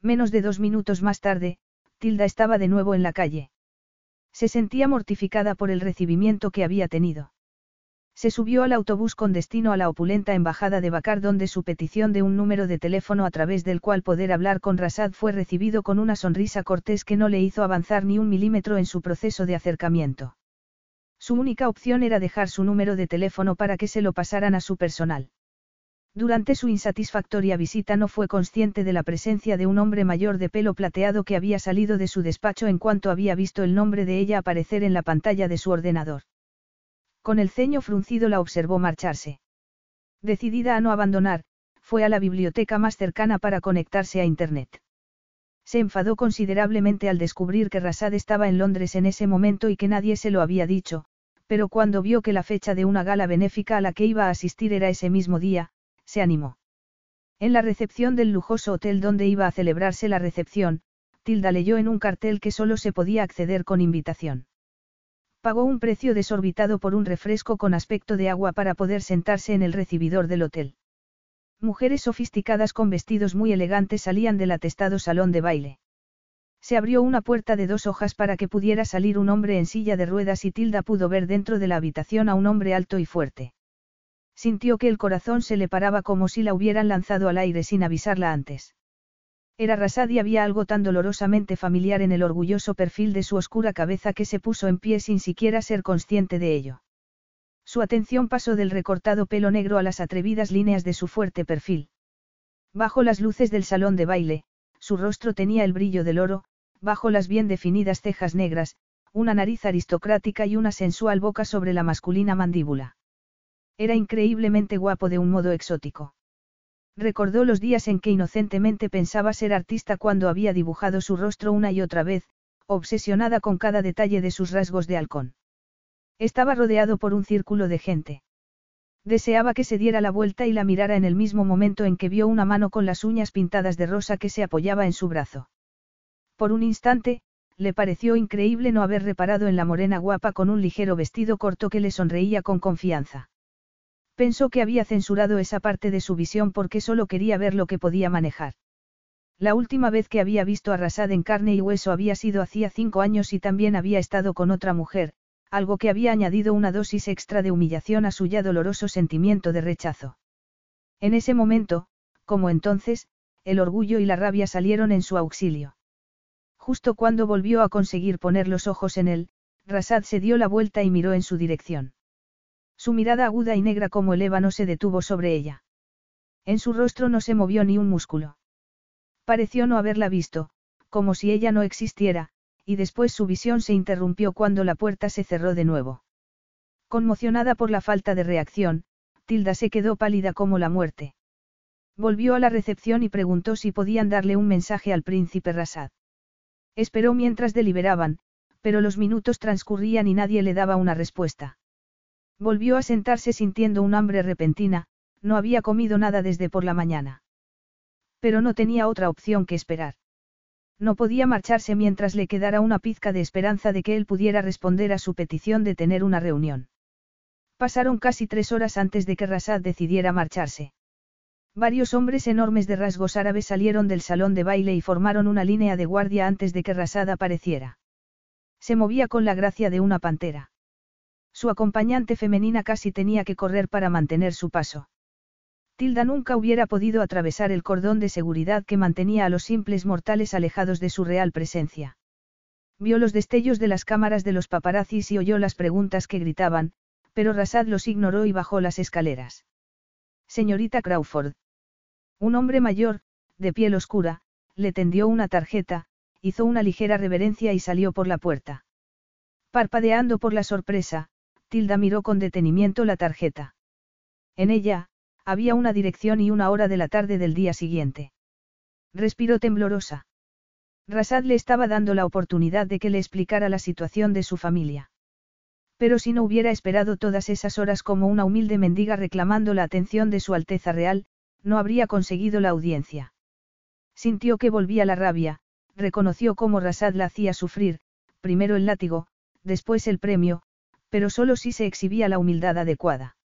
Speaker 1: Menos de dos minutos más tarde, Tilda estaba de nuevo en la calle. Se sentía mortificada por el recibimiento que había tenido. Se subió al autobús con destino a la opulenta embajada de Bakar donde su petición de un número de teléfono a través del cual poder hablar con Rasad fue recibido con una sonrisa cortés que no le hizo avanzar ni un milímetro en su proceso de acercamiento. Su única opción era dejar su número de teléfono para que se lo pasaran a su personal. Durante su insatisfactoria visita no fue consciente de la presencia de un hombre mayor de pelo plateado que había salido de su despacho en cuanto había visto el nombre de ella aparecer en la pantalla de su ordenador. Con el ceño fruncido la observó marcharse. Decidida a no abandonar, fue a la biblioteca más cercana para conectarse a Internet. Se enfadó considerablemente al descubrir que Rasad estaba en Londres en ese momento y que nadie se lo había dicho, pero cuando vio que la fecha de una gala benéfica a la que iba a asistir era ese mismo día, se animó. En la recepción del lujoso hotel donde iba a celebrarse la recepción, Tilda leyó en un cartel que solo se podía acceder con invitación. Pagó un precio desorbitado por un refresco con aspecto de agua para poder sentarse en el recibidor del hotel. Mujeres sofisticadas con vestidos muy elegantes salían del atestado salón de baile. Se abrió una puerta de dos hojas para que pudiera salir un hombre en silla de ruedas y Tilda pudo ver dentro de la habitación a un hombre alto y fuerte. Sintió que el corazón se le paraba como si la hubieran lanzado al aire sin avisarla antes. Era Rasad y había algo tan dolorosamente familiar en el orgulloso perfil de su oscura cabeza que se puso en pie sin siquiera ser consciente de ello. Su atención pasó del recortado pelo negro a las atrevidas líneas de su fuerte perfil. Bajo las luces del salón de baile, su rostro tenía el brillo del oro, bajo las bien definidas cejas negras, una nariz aristocrática y una sensual boca sobre la masculina mandíbula. Era increíblemente guapo de un modo exótico. Recordó los días en que inocentemente pensaba ser artista cuando había dibujado su rostro una y otra vez, obsesionada con cada detalle de sus rasgos de halcón. Estaba rodeado por un círculo de gente. Deseaba que se diera la vuelta y la mirara en el mismo momento en que vio una mano con las uñas pintadas de rosa que se apoyaba en su brazo. Por un instante, le pareció increíble no haber reparado en la morena guapa con un ligero vestido corto que le sonreía con confianza. Pensó que había censurado esa parte de su visión porque solo quería ver lo que podía manejar. La última vez que había visto a en carne y hueso había sido hacía cinco años y también había estado con otra mujer, algo que había añadido una dosis extra de humillación a su ya doloroso sentimiento de rechazo. En ese momento, como entonces, el orgullo y la rabia salieron en su auxilio. Justo cuando volvió a conseguir poner los ojos en él, Rasad se dio la vuelta y miró en su dirección. Su mirada aguda y negra como el ébano se detuvo sobre ella. En su rostro no se movió ni un músculo. Pareció no haberla visto, como si ella no existiera, y después su visión se interrumpió cuando la puerta se cerró de nuevo. Conmocionada por la falta de reacción, Tilda se quedó pálida como la muerte. Volvió a la recepción y preguntó si podían darle un mensaje al príncipe Rasad. Esperó mientras deliberaban, pero los minutos transcurrían y nadie le daba una respuesta. Volvió a sentarse sintiendo un hambre repentina, no había comido nada desde por la mañana. Pero no tenía otra opción que esperar. No podía marcharse mientras le quedara una pizca de esperanza de que él pudiera responder a su petición de tener una reunión. Pasaron casi tres horas antes de que Rasad decidiera marcharse. Varios hombres enormes de rasgos árabes salieron del salón de baile y formaron una línea de guardia antes de que Rasad apareciera. Se movía con la gracia de una pantera. Su acompañante femenina casi tenía que correr para mantener su paso. Tilda nunca hubiera podido atravesar el cordón de seguridad que mantenía a los simples mortales alejados de su real presencia. Vio los destellos de las cámaras de los paparazzis y oyó las preguntas que gritaban, pero Rasad los ignoró y bajó las escaleras. Señorita Crawford. Un hombre mayor, de piel oscura, le tendió una tarjeta, hizo una ligera reverencia y salió por la puerta. Parpadeando por la sorpresa, Tilda miró con detenimiento la tarjeta. En ella, había una dirección y una hora de la tarde del día siguiente. Respiró temblorosa. Rasad le estaba dando la oportunidad de que le explicara la situación de su familia. Pero si no hubiera esperado todas esas horas como una humilde mendiga reclamando la atención de su Alteza Real, no habría conseguido la audiencia. Sintió que volvía la rabia, reconoció cómo Rasad la hacía sufrir, primero el látigo, después el premio, pero solo si se exhibía la humildad adecuada.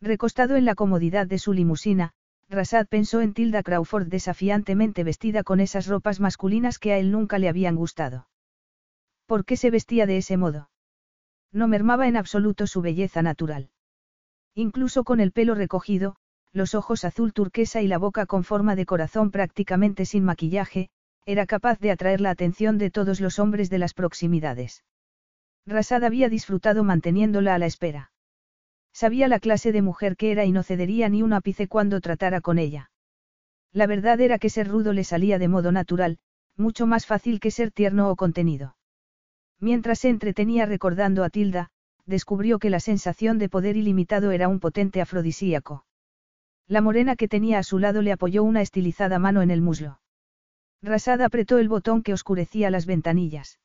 Speaker 1: Recostado en la comodidad de su limusina, Rasad pensó en Tilda Crawford desafiantemente vestida con esas ropas masculinas que a él nunca le habían gustado. ¿Por qué se vestía de ese modo? No mermaba en absoluto su belleza natural. Incluso con el pelo recogido, los ojos azul turquesa y la boca con forma de corazón prácticamente sin maquillaje, era capaz de atraer la atención de todos los hombres de las proximidades. Rasad había disfrutado manteniéndola a la espera. Sabía la clase de mujer que era y no cedería ni un ápice cuando tratara con ella. La verdad era que ser rudo le salía de modo natural, mucho más fácil que ser tierno o contenido. Mientras se entretenía recordando a Tilda, descubrió que la sensación de poder ilimitado era un potente afrodisíaco. La morena que tenía a su lado le apoyó una estilizada mano en el muslo. Rasad apretó el botón que oscurecía las ventanillas.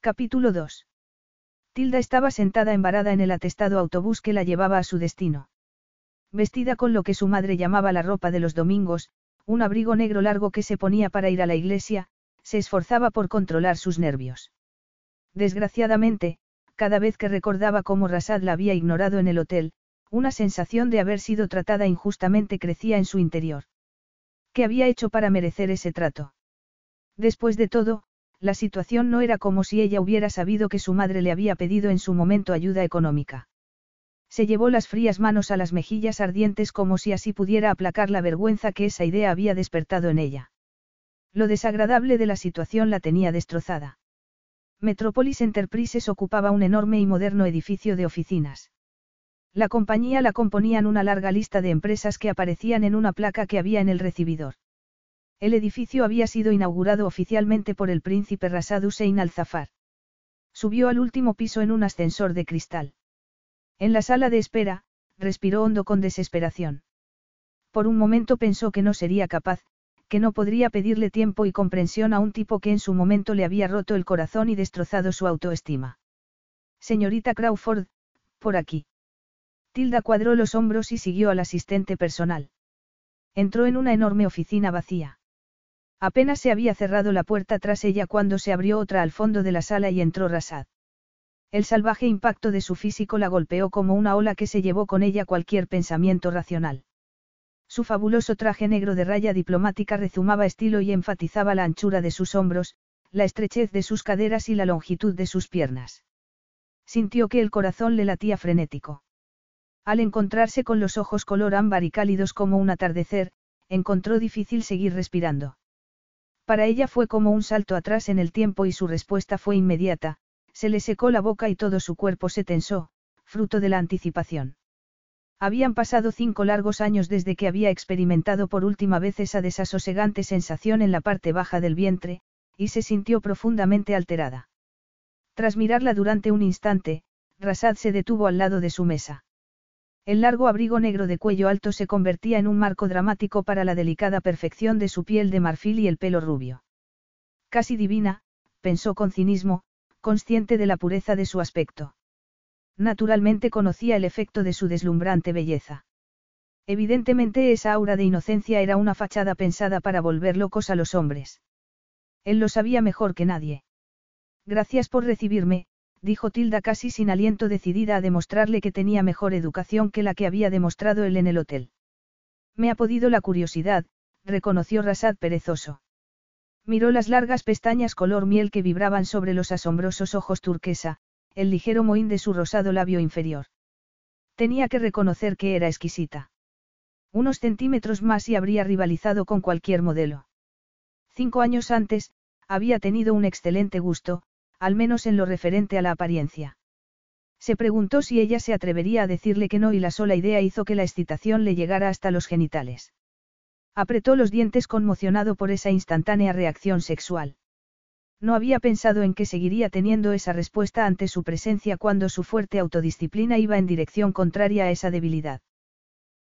Speaker 1: Capítulo 2. Tilda estaba sentada embarada en el atestado autobús que la llevaba a su destino. Vestida con lo que su madre llamaba la ropa de los domingos, un abrigo negro largo que se ponía para ir a la iglesia, se esforzaba por controlar sus nervios. Desgraciadamente, cada vez que recordaba cómo Rasad la había ignorado en el hotel, una sensación de haber sido tratada injustamente crecía en su interior. ¿Qué había hecho para merecer ese trato? Después de todo, la situación no era como si ella hubiera sabido que su madre le había pedido en su momento ayuda económica. Se llevó las frías manos a las mejillas ardientes como si así pudiera aplacar la vergüenza que esa idea había despertado en ella. Lo desagradable de la situación la tenía destrozada. Metropolis Enterprises ocupaba un enorme y moderno edificio de oficinas. La compañía la componían una larga lista de empresas que aparecían en una placa que había en el recibidor. El edificio había sido inaugurado oficialmente por el príncipe Rasad Hussein al-Zafar. Subió al último piso en un ascensor de cristal. En la sala de espera, respiró hondo con desesperación. Por un momento pensó que no sería capaz, que no podría pedirle tiempo y comprensión a un tipo que en su momento le había roto el corazón y destrozado su autoestima. Señorita Crawford, por aquí. Tilda cuadró los hombros y siguió al asistente personal. Entró en una enorme oficina vacía. Apenas se había cerrado la puerta tras ella cuando se abrió otra al fondo de la sala y entró Rasad. El salvaje impacto de su físico la golpeó como una ola que se llevó con ella cualquier pensamiento racional. Su fabuloso traje negro de raya diplomática rezumaba estilo y enfatizaba la anchura de sus hombros, la estrechez de sus caderas y la longitud de sus piernas. Sintió que el corazón le latía frenético. Al encontrarse con los ojos color ámbar y cálidos como un atardecer, encontró difícil seguir respirando. Para ella fue como un salto atrás en el tiempo y su respuesta fue inmediata, se le secó la boca y todo su cuerpo se tensó, fruto de la anticipación. Habían pasado cinco largos años desde que había experimentado por última vez esa desasosegante sensación en la parte baja del vientre, y se sintió profundamente alterada. Tras mirarla durante un instante, Rasad se detuvo al lado de su mesa. El largo abrigo negro de cuello alto se convertía en un marco dramático para la delicada perfección de su piel de marfil y el pelo rubio. Casi divina, pensó con cinismo, consciente de la pureza de su aspecto. Naturalmente conocía el efecto de su deslumbrante belleza. Evidentemente esa aura de inocencia era una fachada pensada para volver locos a los hombres. Él lo sabía mejor que nadie. Gracias por recibirme, dijo Tilda casi sin aliento decidida a demostrarle que tenía mejor educación que la que había demostrado él en el hotel. Me ha podido la curiosidad, reconoció Rasad perezoso. Miró las largas pestañas color miel que vibraban sobre los asombrosos ojos turquesa, el ligero mohín de su rosado labio inferior. Tenía que reconocer que era exquisita. Unos centímetros más y habría rivalizado con cualquier modelo. Cinco años antes, había tenido un excelente gusto, al menos en lo referente a la apariencia. Se preguntó si ella se atrevería a decirle que no y la sola idea hizo que la excitación le llegara hasta los genitales. Apretó los dientes conmocionado por esa instantánea reacción sexual. No había pensado en que seguiría teniendo esa respuesta ante su presencia cuando su fuerte autodisciplina iba en dirección contraria a esa debilidad.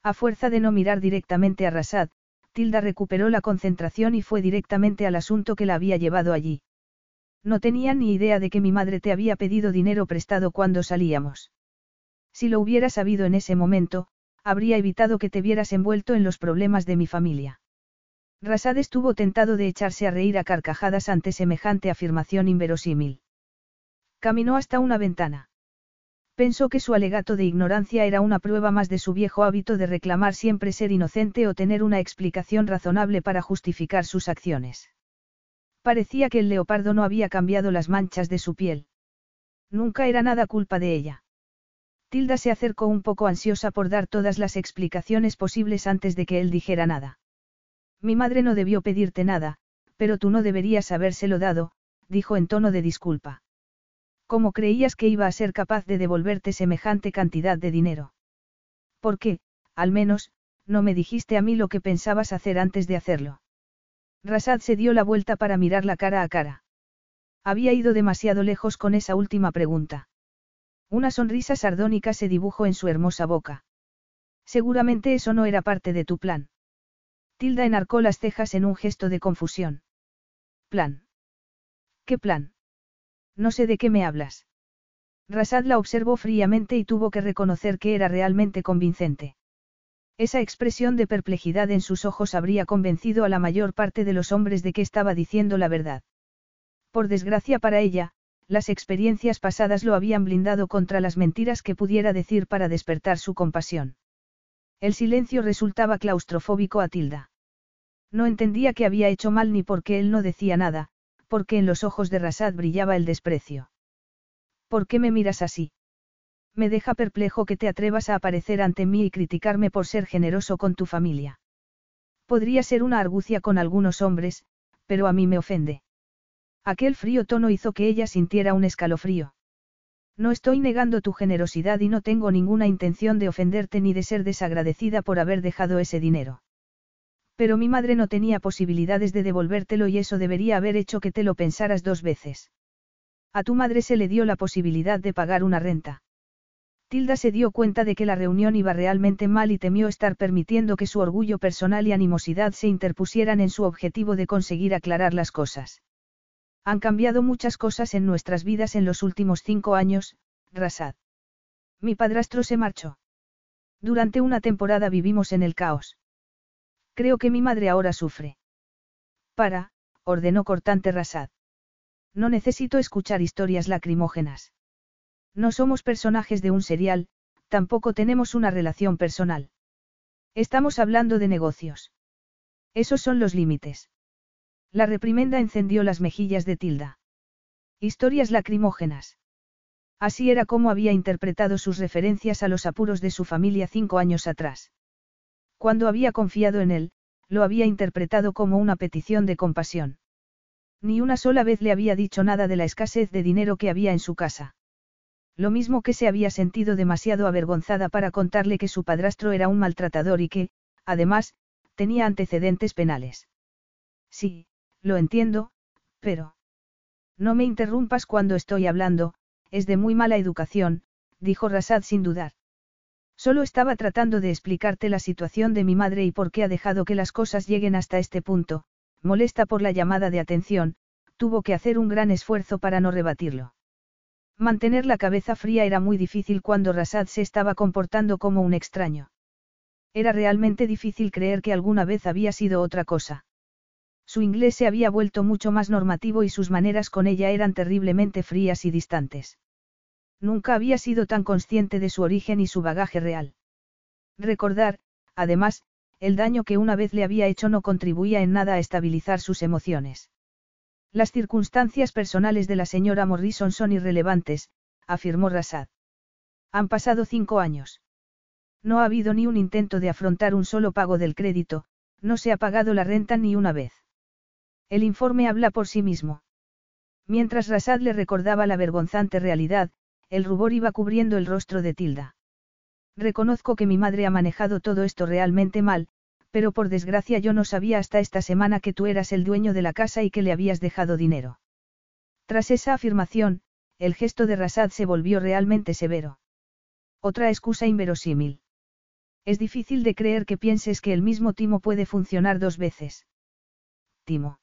Speaker 1: A fuerza de no mirar directamente a Rasad, Tilda recuperó la concentración y fue directamente al asunto que la había llevado allí. No tenía ni idea de que mi madre te había pedido dinero prestado cuando salíamos. Si lo hubiera sabido en ese momento, habría evitado que te vieras envuelto en los problemas de mi familia. Rasad estuvo tentado de echarse a reír a carcajadas ante semejante afirmación inverosímil. Caminó hasta una ventana. Pensó que su alegato de ignorancia era una prueba más de su viejo hábito de reclamar siempre ser inocente o tener una explicación razonable para justificar sus acciones. Parecía que el leopardo no había cambiado las manchas de su piel. Nunca era nada culpa de ella. Tilda se acercó un poco ansiosa por dar todas las explicaciones posibles antes de que él dijera nada. Mi madre no debió pedirte nada, pero tú no deberías habérselo dado, dijo en tono de disculpa. ¿Cómo creías que iba a ser capaz de devolverte semejante cantidad de dinero? ¿Por qué, al menos, no me dijiste a mí lo que pensabas hacer antes de hacerlo? Rasad se dio la vuelta para mirarla cara a cara. Había ido demasiado lejos con esa última pregunta. Una sonrisa sardónica se dibujó en su hermosa boca. Seguramente eso no era parte de tu plan. Tilda enarcó las cejas en un gesto de confusión. ¿Plan? ¿Qué plan? No sé de qué me hablas. Rasad la observó fríamente y tuvo que reconocer que era realmente convincente. Esa expresión de perplejidad en sus ojos habría convencido a la mayor parte de los hombres de que estaba diciendo la verdad. Por desgracia para ella, las experiencias pasadas lo habían blindado contra las mentiras que pudiera decir para despertar su compasión. El silencio resultaba claustrofóbico a Tilda. No entendía que había hecho mal ni por qué él no decía nada, porque en los ojos de Rasad brillaba el desprecio. ¿Por qué me miras así? Me deja perplejo que te atrevas a aparecer ante mí y criticarme por ser generoso con tu familia. Podría ser una argucia con algunos hombres, pero a mí me ofende. Aquel frío tono hizo que ella sintiera un escalofrío. No estoy negando tu generosidad y no tengo ninguna intención de ofenderte ni de ser desagradecida por haber dejado ese dinero. Pero mi madre no tenía posibilidades de devolvértelo y eso debería haber hecho que te lo pensaras dos veces. A tu madre se le dio la posibilidad de pagar una renta. Tilda se dio cuenta de que la reunión iba realmente mal y temió estar permitiendo que su orgullo personal y animosidad se interpusieran en su objetivo de conseguir aclarar las cosas. Han cambiado muchas cosas en nuestras vidas en los últimos cinco años, Rasad. Mi padrastro se marchó. Durante una temporada vivimos en el caos. Creo que mi madre ahora sufre. Para, ordenó cortante Rasad. No necesito escuchar historias lacrimógenas. No somos personajes de un serial, tampoco tenemos una relación personal. Estamos hablando de negocios. Esos son los límites. La reprimenda encendió las mejillas de Tilda. Historias lacrimógenas. Así era como había interpretado sus referencias a los apuros de su familia cinco años atrás. Cuando había confiado en él, lo había interpretado como una petición de compasión. Ni una sola vez le había dicho nada de la escasez de dinero que había en su casa. Lo mismo que se había sentido demasiado avergonzada para contarle que su padrastro era un maltratador y que, además, tenía antecedentes penales. Sí, lo entiendo, pero... No me interrumpas cuando estoy hablando, es de muy mala educación, dijo Rasad sin dudar. Solo estaba tratando de explicarte la situación de mi madre y por qué ha dejado que las cosas lleguen hasta este punto, molesta por la llamada de atención, tuvo que hacer un gran esfuerzo para no rebatirlo. Mantener la cabeza fría era muy difícil cuando Rasad se estaba comportando como un extraño. Era realmente difícil creer que alguna vez había sido otra cosa. Su inglés se había vuelto mucho más normativo y sus maneras con ella eran terriblemente frías y distantes. Nunca había sido tan consciente de su origen y su bagaje real. Recordar, además, el daño que una vez le había hecho no contribuía en nada a estabilizar sus emociones. Las circunstancias personales de la señora Morrison son irrelevantes, afirmó Rasad. Han pasado cinco años. No ha habido ni un intento de afrontar un solo pago del crédito, no se ha pagado la renta ni una vez. El informe habla por sí mismo. Mientras Rasad le recordaba la vergonzante realidad, el rubor iba cubriendo el rostro de Tilda. Reconozco que mi madre ha manejado todo esto realmente mal, pero por desgracia yo no sabía hasta esta semana que tú eras el dueño de la casa y que le habías dejado dinero. Tras esa afirmación, el gesto de Rasad se volvió realmente severo. Otra excusa inverosímil. Es difícil de creer que pienses que el mismo timo puede funcionar dos veces. Timo.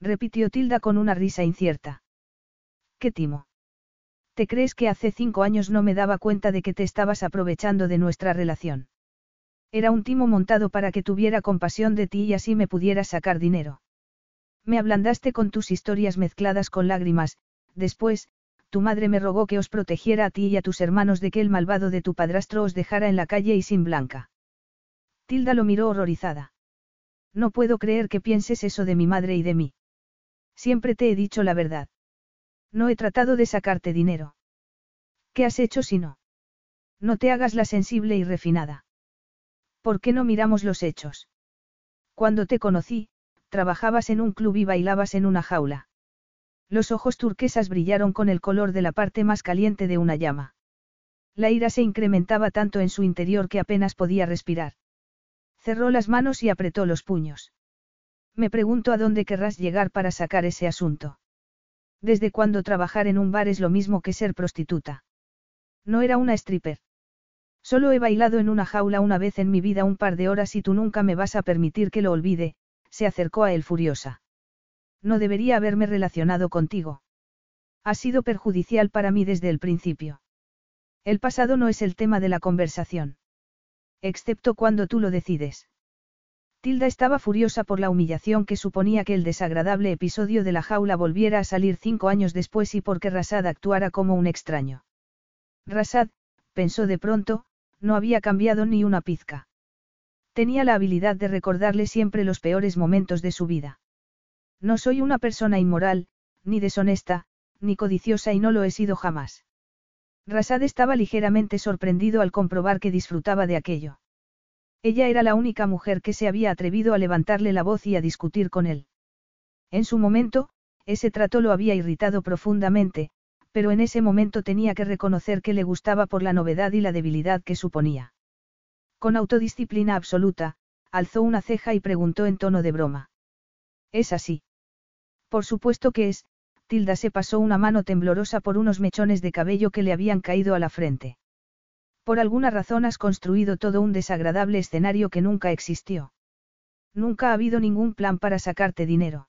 Speaker 1: Repitió Tilda con una risa incierta. ¿Qué timo? ¿Te crees que hace cinco años no me daba cuenta de que te estabas aprovechando de nuestra relación? Era un timo montado para que tuviera compasión de ti y así me pudieras sacar dinero. Me ablandaste con tus historias mezcladas con lágrimas, después, tu madre me rogó que os protegiera a ti y a tus hermanos de que el malvado de tu padrastro os dejara en la calle y sin blanca. Tilda lo miró horrorizada. No puedo creer que pienses eso de mi madre y de mí. Siempre te he dicho la verdad. No he tratado de sacarte dinero. ¿Qué has hecho si no? No te hagas la sensible y refinada. ¿Por qué no miramos los hechos? Cuando te conocí, trabajabas en un club y bailabas en una jaula. Los ojos turquesas brillaron con el color de la parte más caliente de una llama. La ira se incrementaba tanto en su interior que apenas podía respirar. Cerró las manos y apretó los puños. Me pregunto a dónde querrás llegar para sacar ese asunto. ¿Desde cuándo trabajar en un bar es lo mismo que ser prostituta? No era una stripper. Solo he bailado en una jaula una vez en mi vida un par de horas y tú nunca me vas a permitir que lo olvide, se acercó a él furiosa. No debería haberme relacionado contigo. Ha sido perjudicial para mí desde el principio. El pasado no es el tema de la conversación. Excepto cuando tú lo decides. Tilda estaba furiosa por la humillación que suponía que el desagradable episodio de la jaula volviera a salir cinco años después y porque Rasad actuara como un extraño. Rasad, pensó de pronto, no había cambiado ni una pizca. Tenía la habilidad de recordarle siempre los peores momentos de su vida. No soy una persona inmoral, ni deshonesta, ni codiciosa y no lo he sido jamás. Rasad estaba ligeramente sorprendido al comprobar que disfrutaba de aquello. Ella era la única mujer que se había atrevido a levantarle la voz y a discutir con él. En su momento, ese trato lo había irritado profundamente, pero en ese momento tenía que reconocer que le gustaba por la novedad y la debilidad que suponía. Con autodisciplina absoluta, alzó una ceja y preguntó en tono de broma. ¿Es así? Por supuesto que es, Tilda se pasó una mano temblorosa por unos mechones de cabello que le habían caído a la frente. Por alguna razón has construido todo un desagradable escenario que nunca existió. Nunca ha habido ningún plan para sacarte dinero.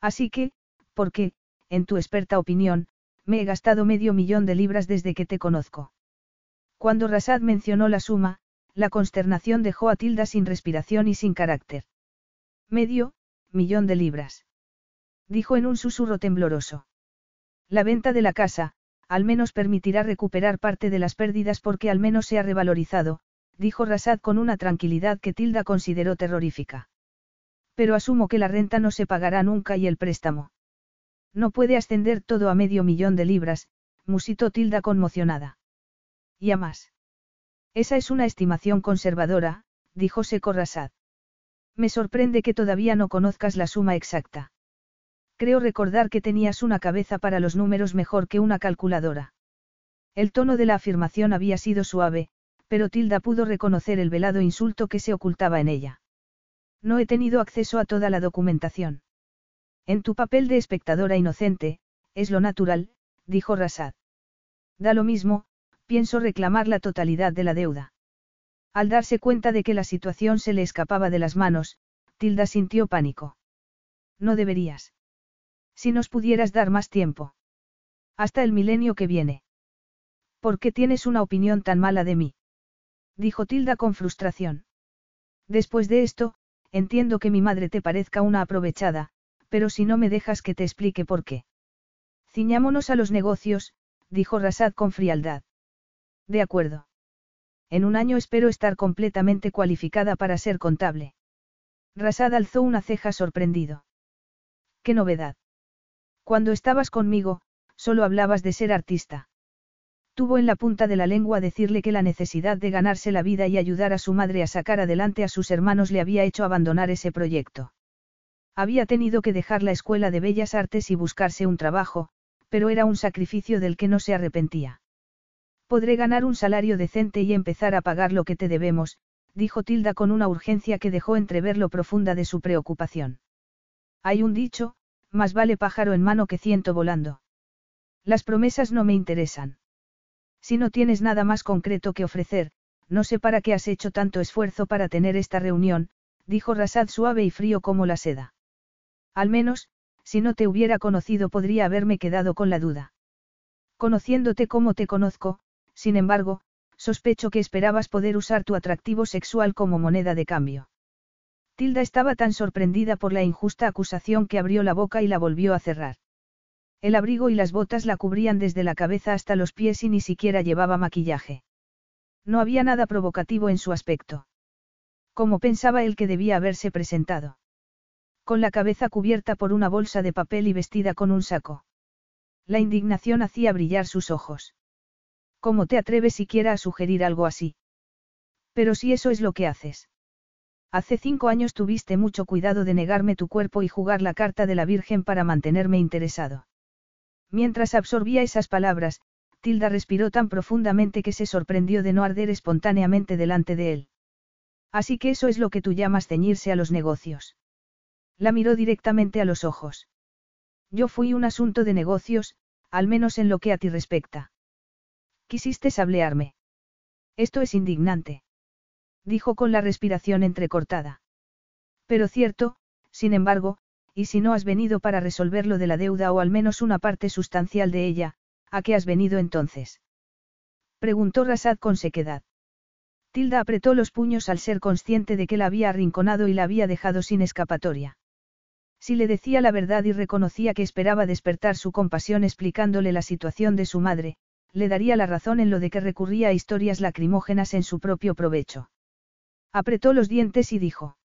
Speaker 1: Así que, ¿por qué, en tu experta opinión, me he gastado medio millón de libras desde que te conozco? Cuando Rasad mencionó la suma, la consternación dejó a Tilda sin respiración y sin carácter. Medio, millón de libras. Dijo en un susurro tembloroso. La venta de la casa, al menos permitirá recuperar parte de las pérdidas porque al menos se ha revalorizado, dijo Rasad con una tranquilidad que Tilda consideró terrorífica. Pero asumo que la renta no se pagará nunca y el préstamo. No puede ascender todo a medio millón de libras, musitó Tilda conmocionada. Y a más. Esa es una estimación conservadora, dijo seco Rasad. Me sorprende que todavía no conozcas la suma exacta. Creo recordar que tenías una cabeza para los números mejor que una calculadora. El tono de la afirmación había sido suave, pero Tilda pudo reconocer el velado insulto que se ocultaba en ella. No he tenido acceso a toda la documentación. En tu papel de espectadora inocente, es lo natural, dijo Rasad. Da lo mismo, pienso reclamar la totalidad de la deuda. Al darse cuenta de que la situación se le escapaba de las manos, Tilda sintió pánico. No deberías. Si nos pudieras dar más tiempo. Hasta el milenio que viene. ¿Por qué tienes una opinión tan mala de mí? Dijo Tilda con frustración. Después de esto, entiendo que mi madre te parezca una aprovechada, pero si no me dejas que te explique por qué. Ciñámonos a los negocios, dijo Rasad con frialdad. De acuerdo. En un año espero estar completamente cualificada para ser contable. Rasad alzó una ceja sorprendido. ¿Qué novedad? Cuando estabas conmigo, solo hablabas de ser artista. Tuvo en la punta de la lengua decirle que la necesidad de ganarse la vida y ayudar a su madre a sacar adelante a sus hermanos le había hecho abandonar ese proyecto. Había tenido que dejar la escuela de bellas artes y buscarse un trabajo, pero era un sacrificio del que no se arrepentía. Podré ganar un salario decente y empezar a pagar lo que te debemos, dijo Tilda con una urgencia que dejó entrever lo profunda de su preocupación. Hay un dicho, más vale pájaro en mano que ciento volando. Las promesas no me interesan. Si no tienes nada más concreto que ofrecer, no sé para qué has hecho tanto esfuerzo para tener esta reunión, dijo Rasad suave y frío como la seda. Al menos, si no te hubiera conocido podría haberme quedado con la duda. Conociéndote como te conozco, sin embargo, sospecho que esperabas poder usar tu atractivo sexual como moneda de cambio. Tilda estaba tan sorprendida por la injusta acusación que abrió la boca y la volvió a cerrar. El abrigo y las botas la cubrían desde la cabeza hasta los pies y ni siquiera llevaba maquillaje. No había nada provocativo en su aspecto. Como pensaba él que debía haberse presentado. Con la cabeza cubierta por una bolsa de papel y vestida con un saco. La indignación hacía brillar sus ojos. ¿Cómo te atreves siquiera a sugerir algo así? Pero si eso es lo que haces. Hace cinco años tuviste mucho cuidado de negarme tu cuerpo y jugar la carta de la Virgen para mantenerme interesado. Mientras absorbía esas palabras, Tilda respiró tan profundamente que se sorprendió de no arder espontáneamente delante de él. Así que eso es lo que tú llamas ceñirse a los negocios. La miró directamente a los ojos. Yo fui un asunto de negocios, al menos en lo que a ti respecta. Quisiste sablearme. Esto es indignante dijo con la respiración entrecortada. Pero cierto, sin embargo, y si no has venido para resolver lo de la deuda o al menos una parte sustancial de ella, ¿a qué has venido entonces? Preguntó Rasad con sequedad. Tilda apretó los puños al ser consciente de que la había arrinconado y la había dejado sin escapatoria. Si le decía la verdad y reconocía que esperaba despertar su compasión explicándole la situación de su madre, le daría la razón en lo de que recurría a historias lacrimógenas en su propio provecho. Apretó los dientes y dijo.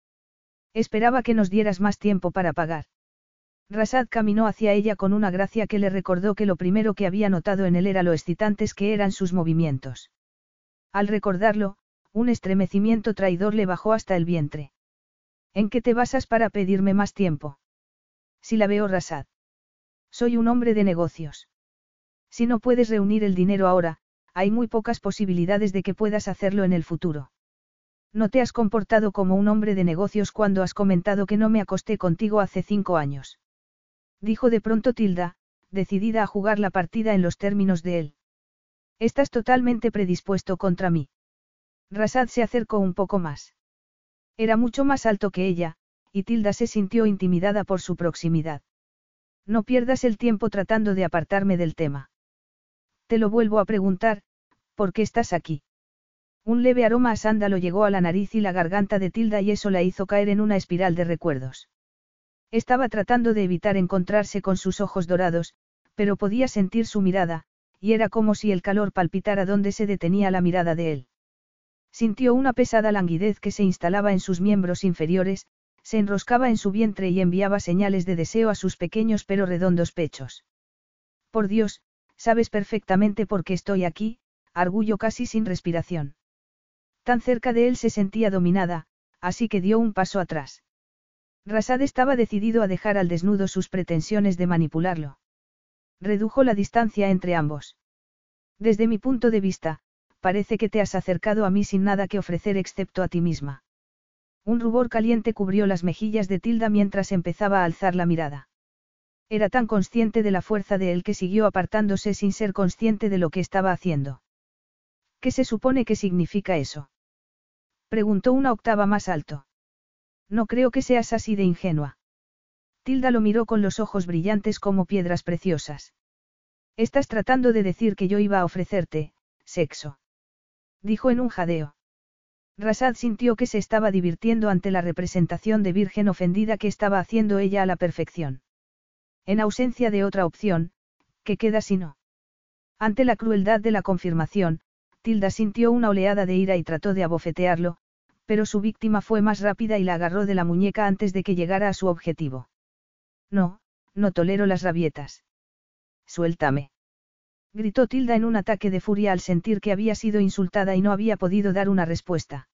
Speaker 1: Esperaba que nos dieras más tiempo para pagar. Rasad caminó hacia ella con una gracia que le recordó que lo primero que había notado en él era lo excitantes que eran sus movimientos. Al recordarlo, un estremecimiento traidor le bajó hasta el vientre. ¿En qué te basas para pedirme más tiempo? Si la veo Rasad. Soy un hombre de negocios. Si no puedes reunir el dinero ahora, hay muy pocas posibilidades de que puedas hacerlo en el futuro. No te has comportado como un hombre de negocios cuando has comentado que no me acosté contigo hace cinco años. Dijo de pronto Tilda, decidida a jugar la partida en los términos de él. Estás totalmente predispuesto contra mí. Rasad se acercó un poco más. Era mucho más alto que ella, y Tilda se sintió intimidada por su proximidad. No pierdas el tiempo tratando de apartarme del tema. Te lo vuelvo a preguntar, ¿por qué estás aquí? Un leve aroma a sándalo llegó a la nariz y la garganta de Tilda y eso la hizo caer en una espiral de recuerdos. Estaba tratando de evitar encontrarse con sus ojos dorados, pero podía sentir su mirada, y era como si el calor palpitara donde se detenía la mirada de él. Sintió una pesada languidez que se instalaba en sus miembros inferiores, se enroscaba en su vientre y enviaba señales de deseo a sus pequeños pero redondos pechos. Por Dios, sabes perfectamente por qué estoy aquí, arguyó casi sin respiración. Tan cerca de él se sentía dominada, así que dio un paso atrás. Rasad estaba decidido a dejar al desnudo sus pretensiones de manipularlo. Redujo la distancia entre ambos. Desde mi punto de vista, parece que te has acercado a mí sin nada que ofrecer excepto a ti misma. Un rubor caliente cubrió las mejillas de Tilda mientras empezaba a alzar la mirada. Era tan consciente de la fuerza de él que siguió apartándose sin ser consciente de lo que estaba haciendo. ¿Qué se supone que significa eso? Preguntó una octava más alto. No creo que seas así de ingenua. Tilda lo miró con los ojos brillantes como piedras preciosas. Estás tratando de decir que yo iba a ofrecerte, sexo. Dijo en un jadeo. Rasad sintió que se estaba divirtiendo ante la representación de virgen ofendida que estaba haciendo ella a la perfección. En ausencia de otra opción, ¿qué queda si no? Ante la crueldad de la confirmación, Tilda sintió una oleada de ira y trató de abofetearlo, pero su víctima fue más rápida y la agarró de la muñeca antes de que llegara a su objetivo. No, no tolero las rabietas. Suéltame. Gritó Tilda en un ataque de furia al sentir que había sido insultada y no había podido dar una respuesta.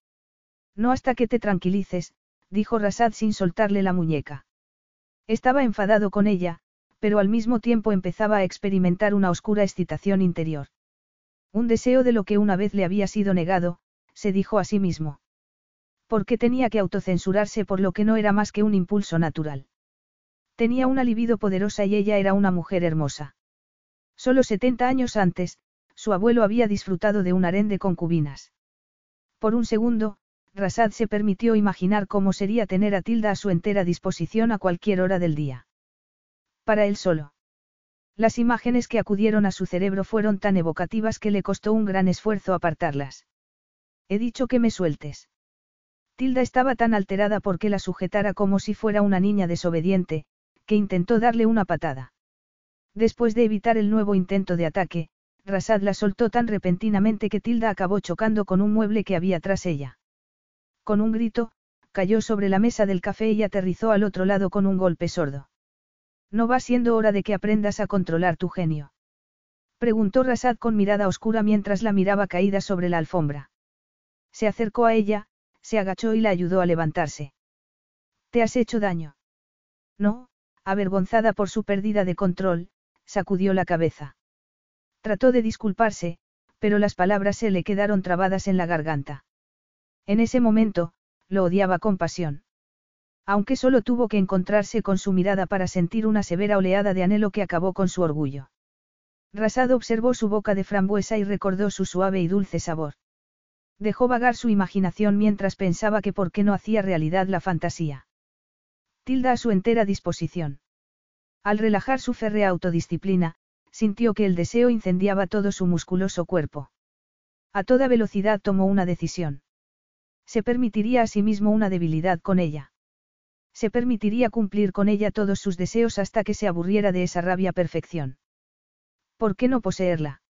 Speaker 1: No hasta que te tranquilices, dijo Rasad sin soltarle la muñeca. Estaba enfadado con ella, pero al mismo tiempo empezaba a experimentar una oscura excitación interior. Un deseo de lo que una vez le había sido negado, se dijo a sí mismo. Porque tenía que autocensurarse por lo que no era más que un impulso natural. Tenía una libido poderosa y ella era una mujer hermosa. Solo 70 años antes, su abuelo había disfrutado de un harén de concubinas. Por un segundo, Rasad se permitió imaginar cómo sería tener a Tilda a su entera disposición a cualquier hora del día. Para él solo. Las imágenes que acudieron a su cerebro fueron tan evocativas que le costó un gran esfuerzo apartarlas. He dicho que me sueltes. Tilda estaba tan alterada porque la sujetara como si fuera una niña desobediente, que intentó darle una patada. Después de evitar el nuevo intento de ataque, Rasad la soltó tan repentinamente que Tilda acabó chocando con un mueble que había tras ella. Con un grito, cayó sobre la mesa del café y aterrizó al otro lado con un golpe sordo. ¿No va siendo hora de que aprendas a controlar tu genio? Preguntó Rasad con mirada oscura mientras la miraba caída sobre la alfombra. Se acercó a ella, se agachó y la ayudó a levantarse. ¿Te has hecho daño? No, avergonzada por su pérdida de control, sacudió la cabeza. Trató de disculparse, pero las palabras se le quedaron trabadas en la garganta. En ese momento, lo odiaba con pasión. Aunque solo tuvo que encontrarse con su mirada para sentir una severa oleada de anhelo que acabó con su orgullo. Rasado observó su boca de frambuesa y recordó su suave y dulce sabor. Dejó vagar su imaginación mientras pensaba que por qué no hacía realidad la fantasía. Tilda a su entera disposición. Al relajar su férrea autodisciplina, sintió que el deseo incendiaba todo su musculoso cuerpo. A toda velocidad tomó una decisión. Se permitiría a sí mismo una debilidad con ella. Se permitiría cumplir con ella todos sus deseos hasta que se aburriera de esa rabia perfección. ¿Por qué no poseerla?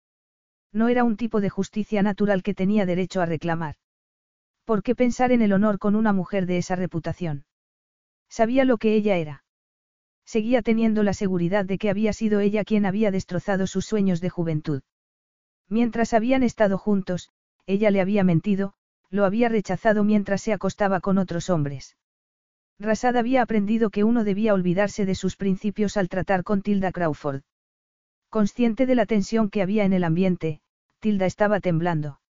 Speaker 1: No era un tipo de justicia natural que tenía derecho a reclamar. ¿Por qué pensar en el honor con una mujer de esa reputación? Sabía lo que ella era. Seguía teniendo la seguridad de que había sido ella quien había destrozado sus sueños de juventud. Mientras habían estado juntos, ella le había mentido, lo había rechazado mientras se acostaba con otros hombres. Rasad había aprendido que uno debía olvidarse de sus principios al tratar con Tilda Crawford. Consciente de la tensión que había en el ambiente, Tilda estaba temblando.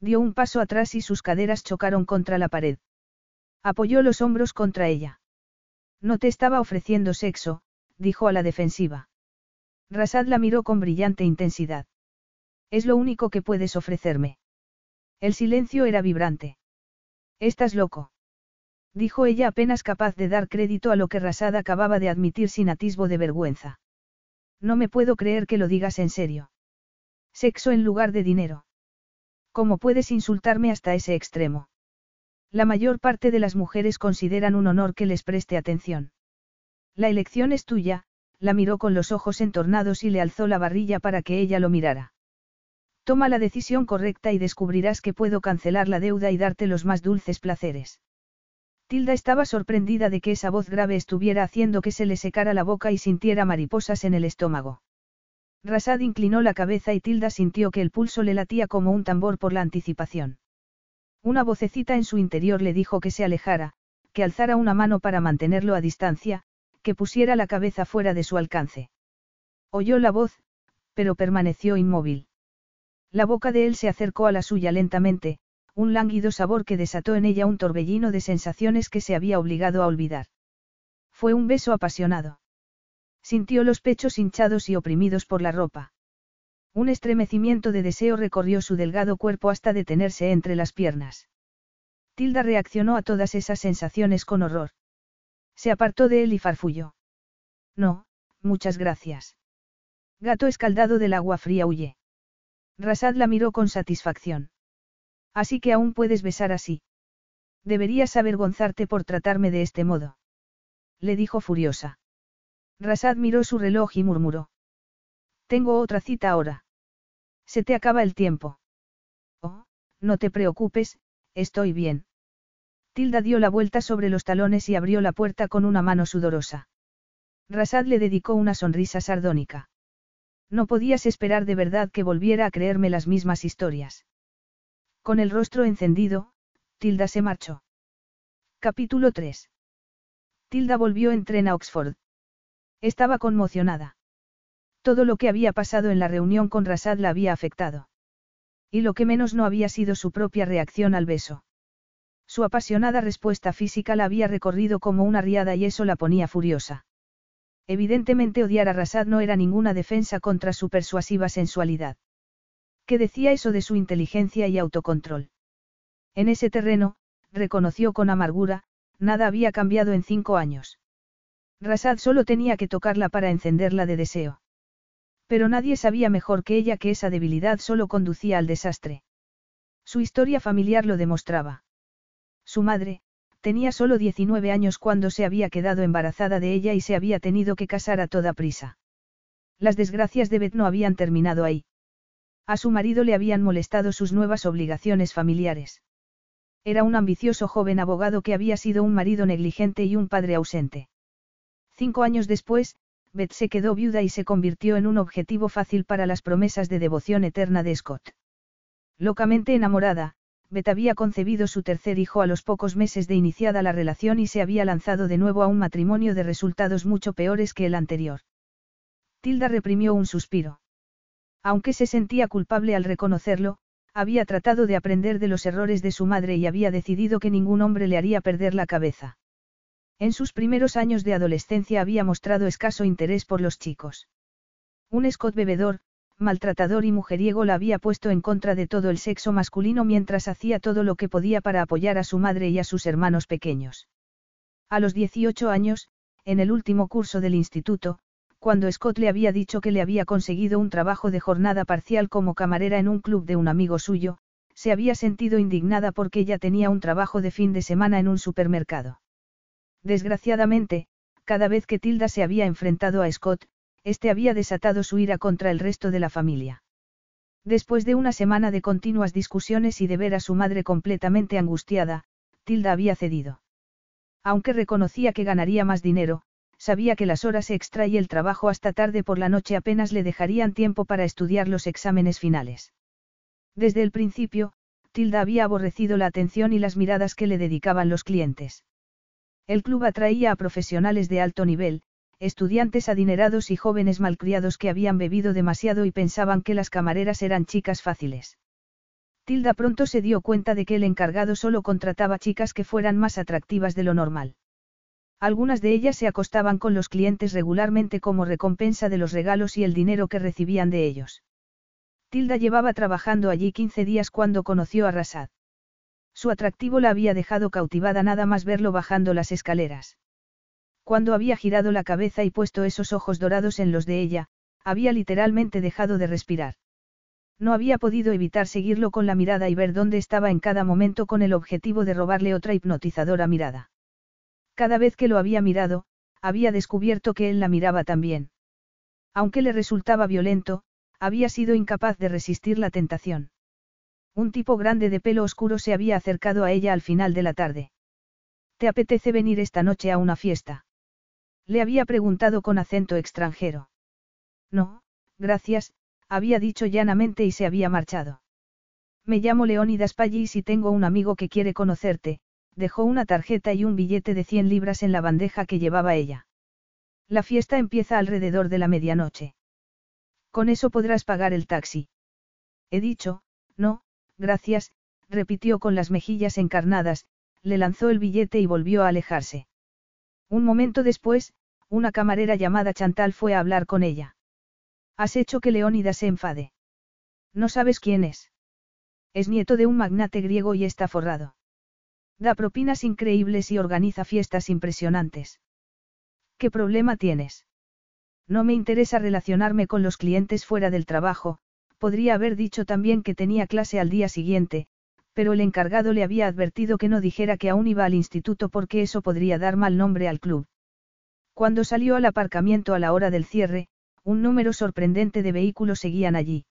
Speaker 1: Dio un paso atrás y sus caderas chocaron contra la pared. Apoyó los hombros contra ella. No te estaba ofreciendo sexo, dijo a la defensiva. Rasad la miró con brillante intensidad. Es lo único que puedes ofrecerme. El silencio era vibrante. Estás loco. Dijo ella apenas capaz de dar crédito a lo que Rasad acababa de admitir sin atisbo de vergüenza. No me puedo creer que lo digas en serio. Sexo en lugar de dinero. ¿Cómo puedes insultarme hasta ese extremo? La mayor parte de las mujeres consideran un honor que les preste atención. La elección es tuya, la miró con los ojos entornados y le alzó la barrilla para que ella lo mirara. Toma la decisión correcta y descubrirás que puedo cancelar la deuda y darte los más dulces placeres. Tilda estaba sorprendida de que esa voz grave estuviera haciendo que se le secara la boca y sintiera mariposas en el estómago. Rasad inclinó la cabeza y Tilda sintió que el pulso le latía como un tambor por la anticipación. Una vocecita en su interior le dijo que se alejara, que alzara una mano para mantenerlo a distancia, que pusiera la cabeza fuera de su alcance. Oyó la voz, pero permaneció inmóvil. La boca de él se acercó a la suya lentamente, un lánguido sabor que desató en ella un torbellino de sensaciones que se había obligado a olvidar. Fue un beso apasionado. Sintió los pechos hinchados y oprimidos por la ropa. Un estremecimiento de deseo recorrió su delgado cuerpo hasta detenerse entre las piernas. Tilda reaccionó a todas esas sensaciones con horror. Se apartó de él y farfulló. No, muchas gracias. Gato escaldado del agua fría huye. Rasad la miró con satisfacción. Así que aún puedes besar así. Deberías avergonzarte por tratarme de este modo. Le dijo furiosa. Rasad miró su reloj y murmuró. Tengo otra cita ahora. Se te acaba el tiempo. Oh, no te preocupes, estoy bien. Tilda dio la vuelta sobre los talones y abrió la puerta con una mano sudorosa. Rasad le dedicó una sonrisa sardónica. No podías esperar de verdad que volviera a creerme las mismas historias. Con el rostro encendido, Tilda se marchó. Capítulo 3. Tilda volvió en tren a Oxford. Estaba conmocionada. Todo lo que había pasado en la reunión con Rasad la había afectado. Y lo que menos no había sido su propia reacción al beso. Su apasionada respuesta física la había recorrido como una riada y eso la ponía furiosa. Evidentemente odiar a Rasad no era ninguna defensa contra su persuasiva sensualidad. ¿Qué decía eso de su inteligencia y autocontrol? En ese terreno, reconoció con amargura, nada había cambiado en cinco años. Rasad solo tenía que tocarla para encenderla de deseo. Pero nadie sabía mejor que ella que esa debilidad solo conducía al desastre. Su historia familiar lo demostraba. Su madre, tenía solo 19 años cuando se había quedado embarazada de ella y se había tenido que casar a toda prisa. Las desgracias de Beth no habían terminado ahí. A su marido le habían molestado sus nuevas obligaciones familiares. Era un ambicioso joven abogado que había sido un marido negligente y un padre ausente. Cinco años después, Beth se quedó viuda y se convirtió en un objetivo fácil para las promesas de devoción eterna de Scott. Locamente enamorada, Beth había concebido su tercer hijo a los pocos meses de iniciada la relación y se había lanzado de nuevo a un matrimonio de resultados mucho peores que el anterior. Tilda reprimió un suspiro. Aunque se sentía culpable al reconocerlo, había tratado de aprender de los errores de su madre y había decidido que ningún hombre le haría perder la cabeza. En sus primeros años de adolescencia había mostrado escaso interés por los chicos. Un Scott bebedor, maltratador y mujeriego la había puesto en contra de todo el sexo masculino mientras hacía todo lo que podía para apoyar a su madre y a sus hermanos pequeños. A los 18 años, en el último curso del instituto, cuando Scott le había dicho que le había conseguido un trabajo de jornada parcial como camarera en un club de un amigo suyo, se había sentido indignada porque ella tenía un trabajo de fin de semana en un supermercado. Desgraciadamente, cada vez que Tilda se había enfrentado a Scott, este había desatado su ira contra el resto de la familia. Después de una semana de continuas discusiones y de ver a su madre completamente angustiada, Tilda había cedido. Aunque reconocía que ganaría más dinero, sabía que las horas extra y el trabajo hasta tarde por la noche apenas le dejarían tiempo para estudiar los exámenes finales. Desde el principio, Tilda había aborrecido la atención y las miradas que le dedicaban los clientes. El club atraía a profesionales de alto nivel, estudiantes adinerados y jóvenes malcriados que habían bebido demasiado y pensaban que las camareras eran chicas fáciles. Tilda pronto se dio cuenta de que el encargado solo contrataba chicas que fueran más atractivas de lo normal. Algunas de ellas se acostaban con los clientes regularmente como recompensa de los regalos y el dinero que recibían de ellos. Tilda llevaba trabajando allí 15 días cuando conoció a Rasad. Su atractivo la había dejado cautivada nada más verlo bajando las escaleras. Cuando había girado la cabeza y puesto esos ojos dorados en los de ella, había literalmente dejado de respirar. No había podido evitar seguirlo con la mirada y ver dónde estaba en cada momento con el objetivo de robarle otra hipnotizadora mirada. Cada vez que lo había mirado, había descubierto que él la miraba también. Aunque le resultaba violento, había sido incapaz de resistir la tentación. Un tipo grande de pelo oscuro se había acercado a ella al final de la tarde. ¿Te apetece venir esta noche a una fiesta? Le había preguntado con acento extranjero. No, gracias, había dicho llanamente y se había marchado. Me llamo Leónidas Pallis y tengo un amigo que quiere conocerte, dejó una tarjeta y un billete de 100 libras en la bandeja que llevaba ella. La fiesta empieza alrededor de la medianoche. Con eso podrás pagar el taxi. He dicho, no, gracias, repitió con las mejillas encarnadas, le lanzó el billete y volvió a alejarse. Un momento después, una camarera llamada Chantal fue a hablar con ella. Has hecho que Leónidas se enfade. No sabes quién es. Es nieto de un magnate griego y está forrado. Da propinas increíbles y organiza fiestas impresionantes. ¿Qué problema tienes? No me interesa relacionarme con los clientes fuera del trabajo, podría haber dicho también que tenía clase al día siguiente, pero el encargado le había advertido que no dijera que aún iba al instituto porque eso podría dar mal nombre al club. Cuando salió al aparcamiento a la hora del cierre, un número sorprendente de vehículos seguían allí.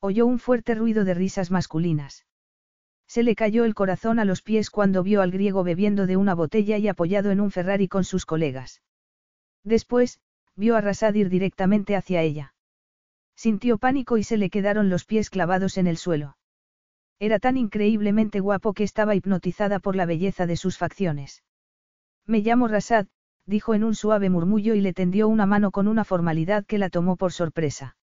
Speaker 1: Oyó un fuerte ruido de risas masculinas. Se le cayó el corazón a los pies cuando vio al griego bebiendo de una botella y apoyado en un Ferrari con sus colegas. Después, vio a Rasad ir directamente hacia ella. Sintió pánico y se le quedaron los pies clavados en el suelo. Era tan increíblemente guapo que estaba hipnotizada por la belleza de sus facciones. Me llamo Rasad, dijo en un suave murmullo y le tendió una mano con una formalidad que la tomó por sorpresa.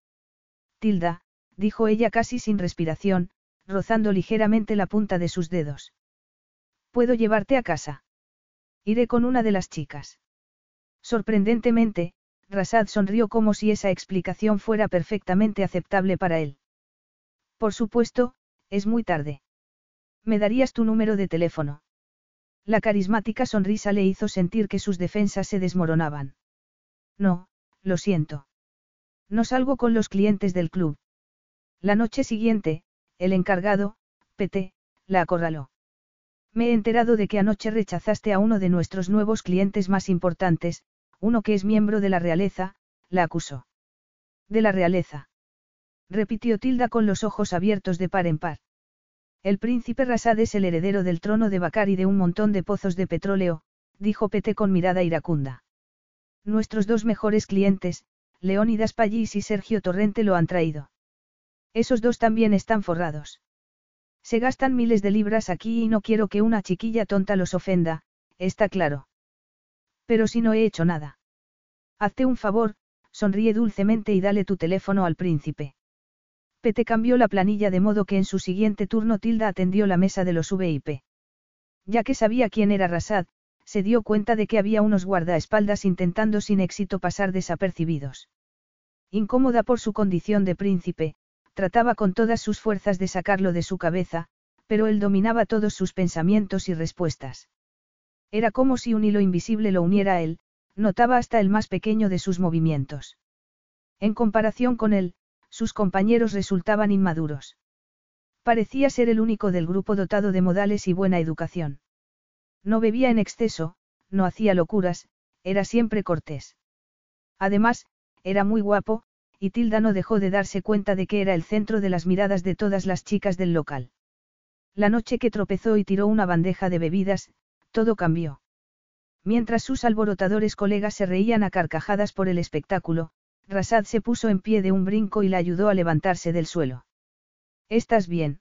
Speaker 1: Tilda, dijo ella casi sin respiración, rozando ligeramente la punta de sus dedos. ¿Puedo llevarte a casa? Iré con una de las chicas. Sorprendentemente, Rasad sonrió como si esa explicación fuera perfectamente aceptable para él. Por supuesto, es muy tarde. ¿Me darías tu número de teléfono? La carismática sonrisa le hizo sentir que sus defensas se desmoronaban. No, lo siento. No salgo con los clientes del club. La noche siguiente, el encargado, PT, la acorraló. Me he enterado de que anoche rechazaste a uno de nuestros nuevos clientes más importantes, uno que es miembro de la realeza, la acusó. De la realeza. Repitió Tilda con los ojos abiertos de par en par. El príncipe Rasad es el heredero del trono de Bakar y de un montón de pozos de petróleo, dijo Pete con mirada iracunda. Nuestros dos mejores clientes, Leónidas Pallis y Sergio Torrente lo han traído. Esos dos también están forrados. Se gastan miles de libras aquí y no quiero que una chiquilla tonta los ofenda, está claro. Pero si no he hecho nada. Hazte un favor, sonríe dulcemente y dale tu teléfono al príncipe. Pete cambió la planilla de modo que en su siguiente turno Tilda atendió la mesa de los VIP. Ya que sabía quién era Rasad, se dio cuenta de que había unos guardaespaldas intentando sin éxito pasar desapercibidos. Incómoda por su condición de príncipe, trataba con todas sus fuerzas de sacarlo de su cabeza, pero él dominaba todos sus pensamientos y respuestas. Era como si un hilo invisible lo uniera a él, notaba hasta el más pequeño de sus movimientos. En comparación con él, sus compañeros resultaban inmaduros. Parecía ser el único del grupo dotado de modales y buena educación. No bebía en exceso, no hacía locuras, era siempre cortés. Además, era muy guapo, y Tilda no dejó de darse cuenta de que era el centro de las miradas de todas las chicas del local. La noche que tropezó y tiró una bandeja de bebidas, todo cambió. Mientras sus alborotadores colegas se reían a carcajadas por el espectáculo, Rasad se puso en pie de un brinco y la ayudó a levantarse del suelo. ¿Estás bien?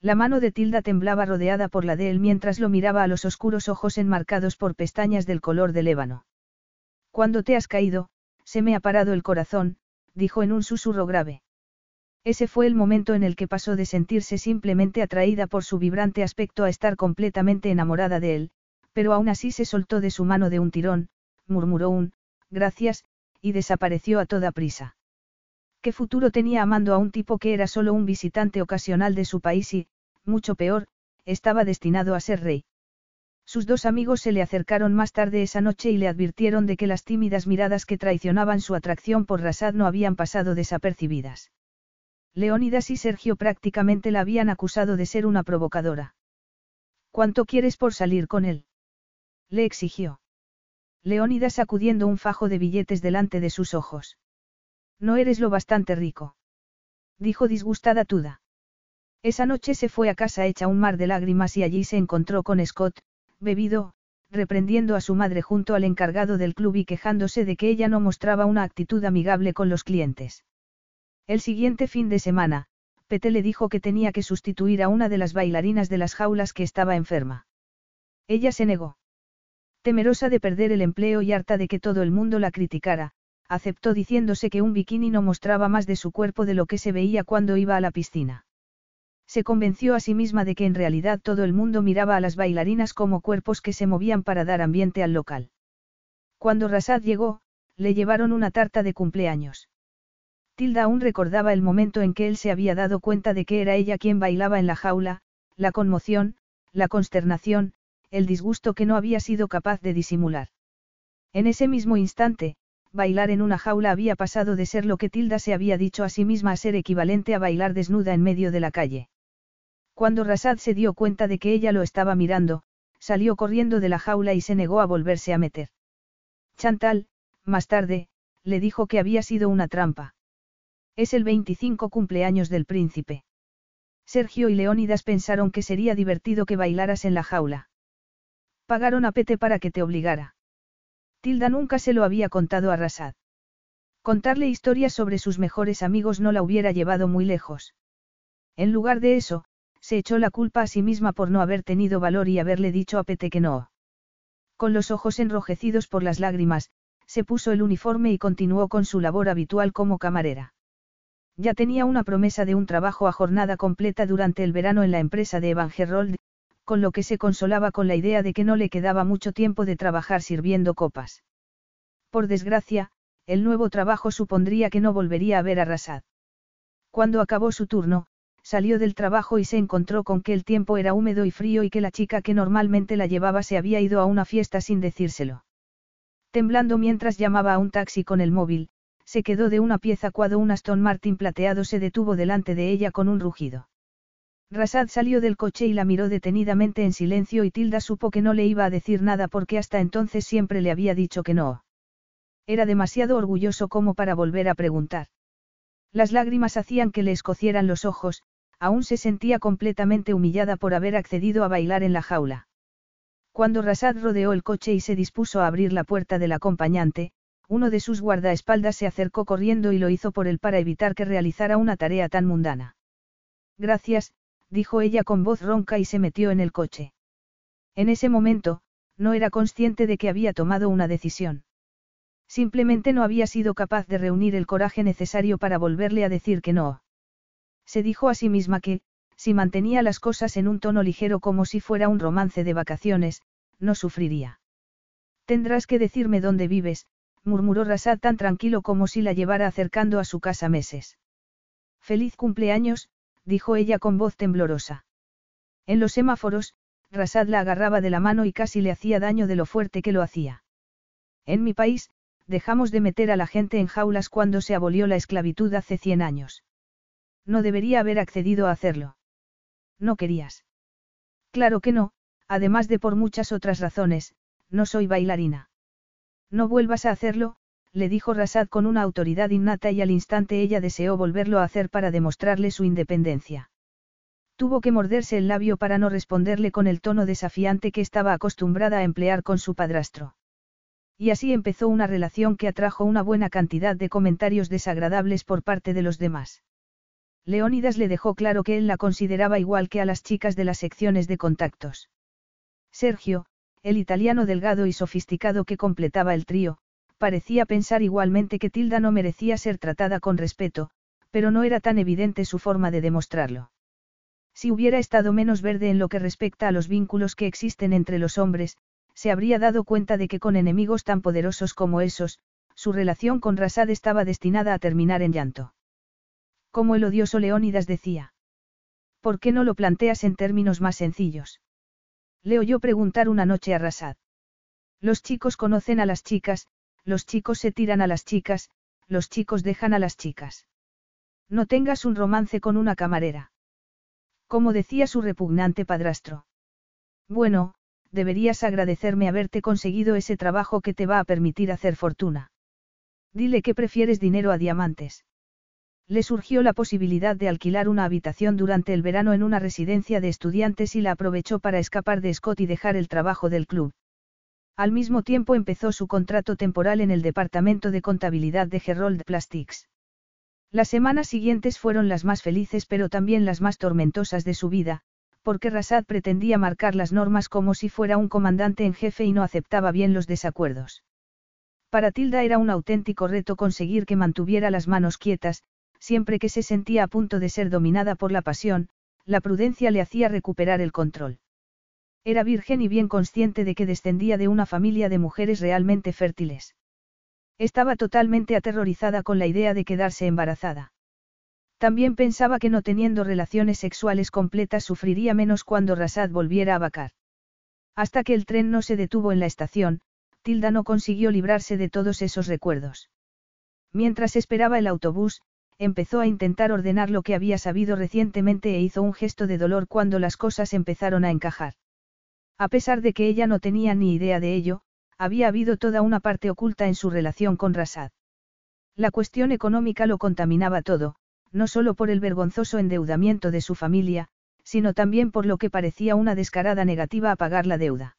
Speaker 1: La mano de Tilda temblaba rodeada por la de él mientras lo miraba a los oscuros ojos enmarcados por pestañas del color del ébano. Cuando te has caído, se me ha parado el corazón, dijo en un susurro grave. Ese fue el momento en el que pasó de sentirse simplemente atraída por su vibrante aspecto a estar completamente enamorada de él, pero aún así se soltó de su mano de un tirón, murmuró un, gracias, y desapareció a toda prisa. ¿Qué futuro tenía amando a un tipo que era solo un visitante ocasional de su país y, mucho peor, estaba destinado a ser rey? Sus dos amigos se le acercaron más tarde esa noche y le advirtieron de que las tímidas miradas que traicionaban su atracción por Rasad no habían pasado desapercibidas. Leónidas y Sergio prácticamente la habían acusado de ser una provocadora. ¿Cuánto quieres por salir con él? Le exigió. Leónidas sacudiendo un fajo de billetes delante de sus ojos. No eres lo bastante rico. Dijo disgustada Tuda. Esa noche se fue a casa hecha un mar de lágrimas y allí se encontró con Scott, bebido, reprendiendo a su madre junto al encargado del club y quejándose de que ella no mostraba una actitud amigable con los clientes. El siguiente fin de semana, Pete le dijo que tenía que sustituir a una de las bailarinas de las jaulas que estaba enferma. Ella se negó. Temerosa de perder el empleo y harta de que todo el mundo la criticara, aceptó diciéndose que un bikini no mostraba más de su cuerpo de lo que se veía cuando iba a la piscina. Se convenció a sí misma de que en realidad todo el mundo miraba a las bailarinas como cuerpos que se movían para dar ambiente al local. Cuando Rasad llegó, le llevaron una tarta de cumpleaños. Tilda aún recordaba el momento en que él se había dado cuenta de que era ella quien bailaba en la jaula, la conmoción, la consternación, el disgusto que no había sido capaz de disimular. En ese mismo instante, bailar en una jaula había pasado de ser lo que Tilda se había dicho a sí misma a ser equivalente a bailar desnuda en medio de la calle. Cuando Rasad se dio cuenta de que ella lo estaba mirando, salió corriendo de la jaula y se negó a volverse a meter. Chantal, más tarde, le dijo que había sido una trampa. Es el 25 cumpleaños del príncipe. Sergio y Leónidas pensaron que sería divertido que bailaras en la jaula. Pagaron a Pete para que te obligara. Tilda nunca se lo había contado a Rasad. Contarle historias sobre sus mejores amigos no la hubiera llevado muy lejos. En lugar de eso, se echó la culpa a sí misma por no haber tenido valor y haberle dicho a Pete que no. Con los ojos enrojecidos por las lágrimas, se puso el uniforme y continuó con su labor habitual como camarera. Ya tenía una promesa de un trabajo a jornada completa durante el verano en la empresa de Evangerold, con lo que se consolaba con la idea de que no le quedaba mucho tiempo de trabajar sirviendo copas. Por desgracia, el nuevo trabajo supondría que no volvería a ver a Rasad. Cuando acabó su turno, salió del trabajo y se encontró con que el tiempo era húmedo y frío y que la chica que normalmente la llevaba se había ido a una fiesta sin decírselo. Temblando mientras llamaba a un taxi con el móvil, se quedó de una pieza cuando un Aston Martin plateado se detuvo delante de ella con un rugido. Rasad salió del coche y la miró detenidamente en silencio y Tilda supo que no le iba a decir nada porque hasta entonces siempre le había dicho que no. Era demasiado orgulloso como para volver a preguntar. Las lágrimas hacían que le escocieran los ojos, aún se sentía completamente humillada por haber accedido a bailar en la jaula. Cuando Rasad rodeó el coche y se dispuso a abrir la puerta del acompañante, uno de sus guardaespaldas se acercó corriendo y lo hizo por él para evitar que realizara una tarea tan mundana. Gracias, dijo ella con voz ronca y se metió en el coche. En ese momento, no era consciente de que había tomado una decisión. Simplemente no había sido capaz de reunir el coraje necesario para volverle a decir que no. Se dijo a sí misma que, si mantenía las cosas en un tono ligero como si fuera un romance de vacaciones, no sufriría. Tendrás que decirme dónde vives, murmuró Rasad tan tranquilo como si la llevara acercando a su casa meses. Feliz cumpleaños, dijo ella con voz temblorosa. En los semáforos, Rasad la agarraba de la mano y casi le hacía daño de lo fuerte que lo hacía. En mi país, dejamos de meter a la gente en jaulas cuando se abolió la esclavitud hace cien años. No debería haber accedido a hacerlo. No querías. Claro que no, además de por muchas otras razones, no soy bailarina. No vuelvas a hacerlo, le dijo Rasad con una autoridad innata y al instante ella deseó volverlo a hacer para demostrarle su independencia. Tuvo que morderse el labio para no responderle con el tono desafiante que estaba acostumbrada a emplear con su padrastro. Y así empezó una relación que atrajo una buena cantidad de comentarios desagradables por parte de los demás. Leónidas le dejó claro que él la consideraba igual que a las chicas de las secciones de contactos. Sergio, el italiano delgado y sofisticado que completaba el trío, parecía pensar igualmente que Tilda no merecía ser tratada con respeto, pero no era tan evidente su forma de demostrarlo. Si hubiera estado menos verde en lo que respecta a los vínculos que existen entre los hombres, se habría dado cuenta de que con enemigos tan poderosos como esos, su relación con Rasad estaba destinada a terminar en llanto. Como el odioso Leónidas decía. ¿Por qué no lo planteas en términos más sencillos? Le oyó preguntar una noche a Rasad. Los chicos conocen a las chicas, los chicos se tiran a las chicas, los chicos dejan a las chicas. No tengas un romance con una camarera. Como decía su repugnante padrastro. Bueno, deberías agradecerme haberte conseguido ese trabajo que te va a permitir hacer fortuna. Dile que prefieres dinero a diamantes. Le surgió la posibilidad de alquilar una habitación durante el verano en una residencia de estudiantes y la aprovechó para escapar de Scott y dejar el trabajo del club. Al mismo tiempo empezó su contrato temporal en el departamento de contabilidad de Gerold Plastics. Las semanas siguientes fueron las más felices pero también las más tormentosas de su vida, porque Rasad pretendía marcar las normas como si fuera un comandante en jefe y no aceptaba bien los desacuerdos. Para Tilda era un auténtico reto conseguir que mantuviera las manos quietas, siempre que se sentía a punto de ser dominada por la pasión, la prudencia le hacía recuperar el control. Era virgen y bien consciente de que descendía de una familia de mujeres realmente fértiles. Estaba totalmente aterrorizada con la idea de quedarse embarazada. También pensaba que no teniendo relaciones sexuales completas sufriría menos cuando Rasad volviera a vacar. Hasta que el tren no se detuvo en la estación, Tilda no consiguió librarse de todos esos recuerdos. Mientras esperaba el autobús, empezó a intentar ordenar lo que había sabido recientemente e hizo un gesto de dolor cuando las cosas empezaron a encajar. A pesar de que ella no tenía ni idea de ello, había habido toda una parte oculta en su relación con Rasad. La cuestión económica lo contaminaba todo, no solo por el vergonzoso endeudamiento de su familia, sino también por lo que parecía una descarada negativa a pagar la deuda.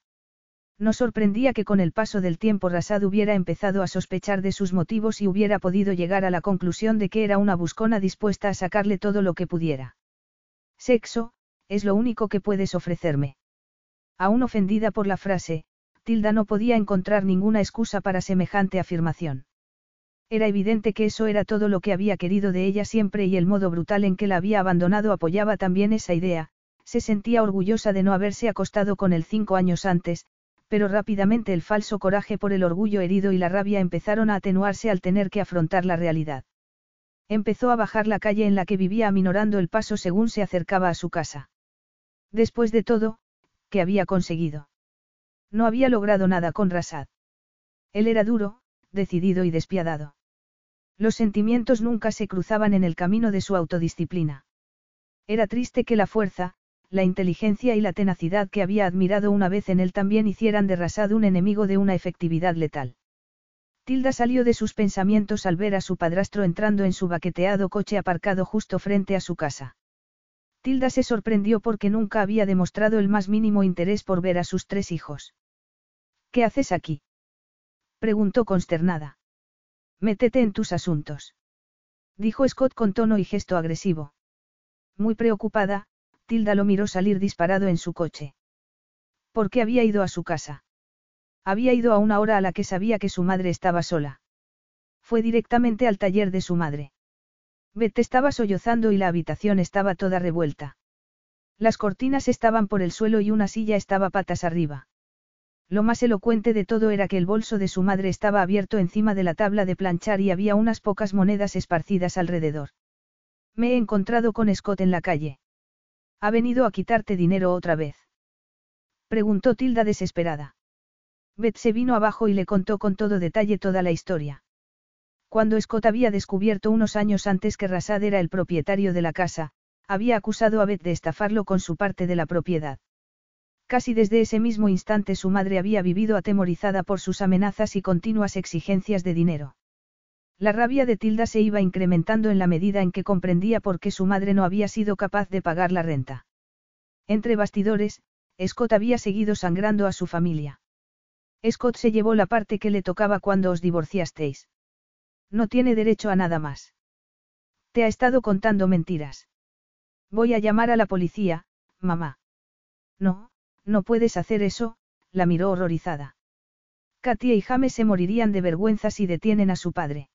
Speaker 1: No sorprendía que con el paso del tiempo Rasad hubiera empezado a sospechar de sus motivos y hubiera podido llegar a la conclusión de que era una buscona dispuesta a sacarle todo lo que pudiera. Sexo, es lo único que puedes ofrecerme. Aún ofendida por la frase, Tilda no podía encontrar ninguna excusa para semejante afirmación. Era evidente que eso era todo lo que había querido de ella siempre y el modo brutal en que la había abandonado apoyaba también esa idea, se sentía orgullosa de no haberse acostado con él cinco años antes, pero rápidamente el falso coraje por el orgullo herido y la rabia empezaron a atenuarse al tener que afrontar la realidad. Empezó a bajar la calle en la que vivía aminorando el paso según se acercaba a su casa. Después de todo, que había conseguido. No había logrado nada con Rasad. Él era duro, decidido y despiadado. Los sentimientos nunca se cruzaban en el camino de su autodisciplina. Era triste que la fuerza, la inteligencia y la tenacidad que había admirado una vez en él también hicieran de Rasad un enemigo de una efectividad letal. Tilda salió de sus pensamientos al ver a su padrastro entrando en su baqueteado coche aparcado justo frente a su casa. Tilda se sorprendió porque nunca había demostrado el más mínimo interés por ver a sus tres hijos. ¿Qué haces aquí? preguntó consternada. Métete en tus asuntos. Dijo Scott con tono y gesto agresivo. Muy preocupada, Tilda lo miró salir disparado en su coche. ¿Por qué había ido a su casa? Había ido a una hora a la que sabía que su madre estaba sola. Fue directamente al taller de su madre. Beth estaba sollozando y la habitación estaba toda revuelta. Las cortinas estaban por el suelo y una silla estaba patas arriba. Lo más elocuente de todo era que el bolso de su madre estaba abierto encima de la tabla de planchar y había unas pocas monedas esparcidas alrededor. Me he encontrado con Scott en la calle. ¿Ha venido a quitarte dinero otra vez? Preguntó Tilda desesperada. Beth se vino abajo y le contó con todo detalle toda la historia. Cuando Scott había descubierto unos años antes que Rasad era el propietario de la casa, había acusado a Beth de estafarlo con su parte de la propiedad. Casi desde ese mismo instante su madre había vivido atemorizada por sus amenazas y continuas exigencias de dinero. La rabia de Tilda se iba incrementando en la medida en que comprendía por qué su madre no había sido capaz de pagar la renta. Entre bastidores, Scott había seguido sangrando a su familia. Scott se llevó la parte que le tocaba cuando os divorciasteis. No tiene derecho a nada más. Te ha estado contando mentiras. Voy a llamar a la policía, mamá. No, no puedes hacer eso, la miró horrorizada. Katia y James se morirían de vergüenza si detienen a su padre.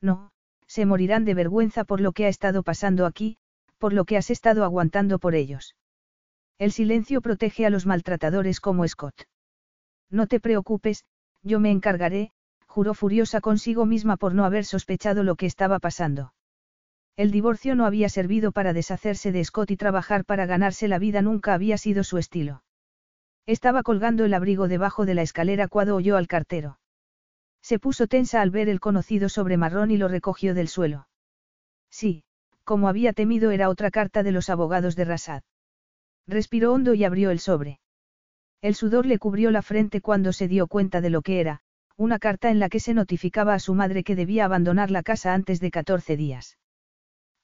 Speaker 1: No, se morirán de vergüenza por lo que ha estado pasando aquí, por lo que has estado aguantando por ellos. El silencio protege a los maltratadores como Scott. No te preocupes, yo me encargaré, juró furiosa consigo misma por no haber sospechado lo que estaba pasando. El divorcio no había servido para deshacerse de Scott y trabajar para ganarse la vida nunca había sido su estilo. Estaba colgando el abrigo debajo de la escalera cuando oyó al cartero. Se puso tensa al ver el conocido sobre marrón y lo recogió del suelo. Sí, como había temido era otra carta de los abogados de Rasad. Respiró hondo y abrió el sobre. El sudor le cubrió la frente cuando se dio cuenta de lo que era, una carta en la que se notificaba a su madre que debía abandonar la casa antes de 14 días.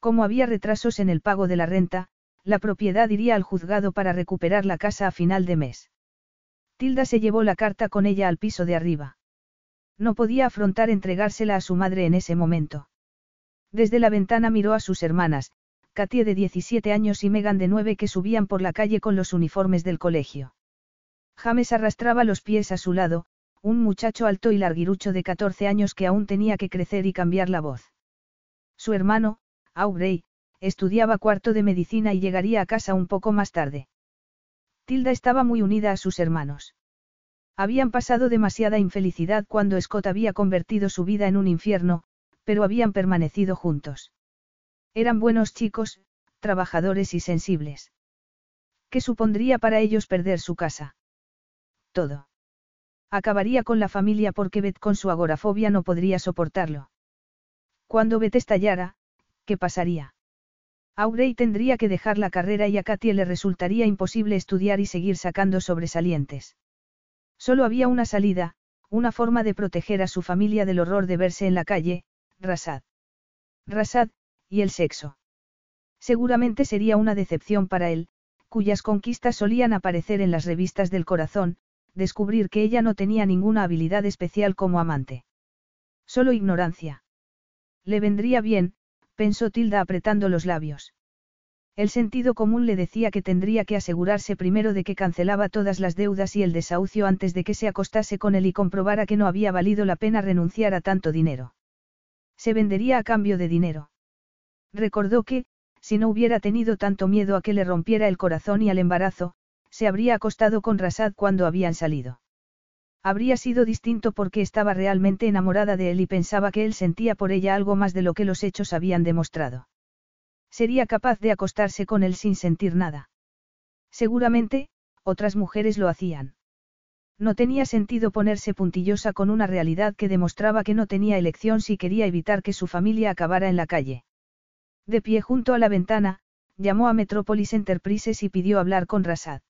Speaker 1: Como había retrasos en el pago de la renta, la propiedad iría al juzgado para recuperar la casa a final de mes. Tilda se llevó la carta con ella al piso de arriba. No podía afrontar entregársela a su madre en ese momento. Desde la ventana miró a sus hermanas, Katie de 17 años y Megan de 9 que subían por la calle con los uniformes del colegio. James arrastraba los pies a su lado, un muchacho alto y larguirucho de 14 años que aún tenía que crecer y cambiar la voz. Su hermano, Aubrey, estudiaba cuarto de medicina y llegaría a casa un poco más tarde. Tilda estaba muy unida a sus hermanos. Habían pasado demasiada infelicidad cuando Scott había convertido su vida en un infierno, pero habían permanecido juntos. Eran buenos chicos, trabajadores y sensibles. ¿Qué supondría para ellos perder su casa? Todo. Acabaría con la familia porque Beth con su agorafobia no podría soportarlo. Cuando Beth estallara, ¿qué pasaría? Aubrey tendría que dejar la carrera y a Katie le resultaría imposible estudiar y seguir sacando sobresalientes. Solo había una salida, una forma de proteger a su familia del horror de verse en la calle, Rasad. Rasad, y el sexo. Seguramente sería una decepción para él, cuyas conquistas solían aparecer en las revistas del corazón, descubrir que ella no tenía ninguna habilidad especial como amante. Solo ignorancia. Le vendría bien, pensó Tilda apretando los labios. El sentido común le decía que tendría que asegurarse primero de que cancelaba todas las deudas y el desahucio antes de que se acostase con él y comprobara que no había valido la pena renunciar a tanto dinero. Se vendería a cambio de dinero. Recordó que, si no hubiera tenido tanto miedo a que le rompiera el corazón y al embarazo, se habría acostado con Rasad cuando habían salido. Habría sido distinto porque estaba realmente enamorada de él y pensaba que él sentía por ella algo más de lo que los hechos habían demostrado. Sería capaz de acostarse con él sin sentir nada. Seguramente, otras mujeres lo hacían. No tenía sentido ponerse puntillosa con una realidad que demostraba que no tenía elección si quería evitar que su familia acabara en la calle. De pie junto a la ventana, llamó a Metropolis Enterprises y pidió hablar con Rasad.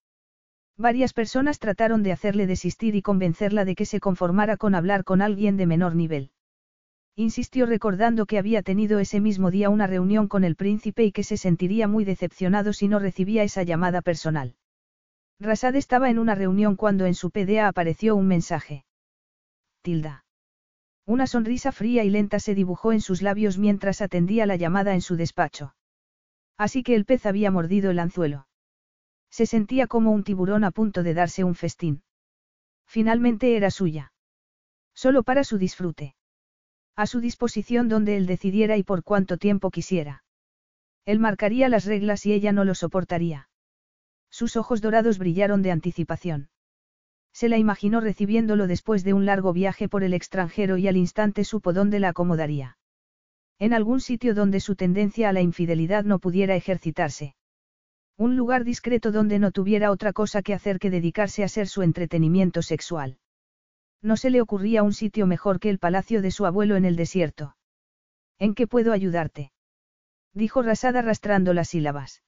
Speaker 1: Varias personas trataron de hacerle desistir y convencerla de que se conformara con hablar con alguien de menor nivel. Insistió recordando que había tenido ese mismo día una reunión con el príncipe y que se sentiría muy decepcionado si no recibía esa llamada personal. Rasad estaba en una reunión cuando en su PDA apareció un mensaje. Tilda. Una sonrisa fría y lenta se dibujó en sus labios mientras atendía la llamada en su despacho. Así que el pez había mordido el anzuelo. Se sentía como un tiburón a punto de darse un festín. Finalmente era suya. Solo para su disfrute. A su disposición donde él decidiera y por cuánto tiempo quisiera. Él marcaría las reglas y ella no lo soportaría. Sus ojos dorados brillaron de anticipación. Se la imaginó recibiéndolo después de un largo viaje por el extranjero y al instante supo dónde la acomodaría. En algún sitio donde su tendencia a la infidelidad no pudiera ejercitarse. Un lugar discreto donde no tuviera otra cosa que hacer que dedicarse a ser su entretenimiento sexual. No se le ocurría un sitio mejor que el palacio de su abuelo en el desierto. ¿En qué puedo ayudarte? Dijo Rasada arrastrando las sílabas.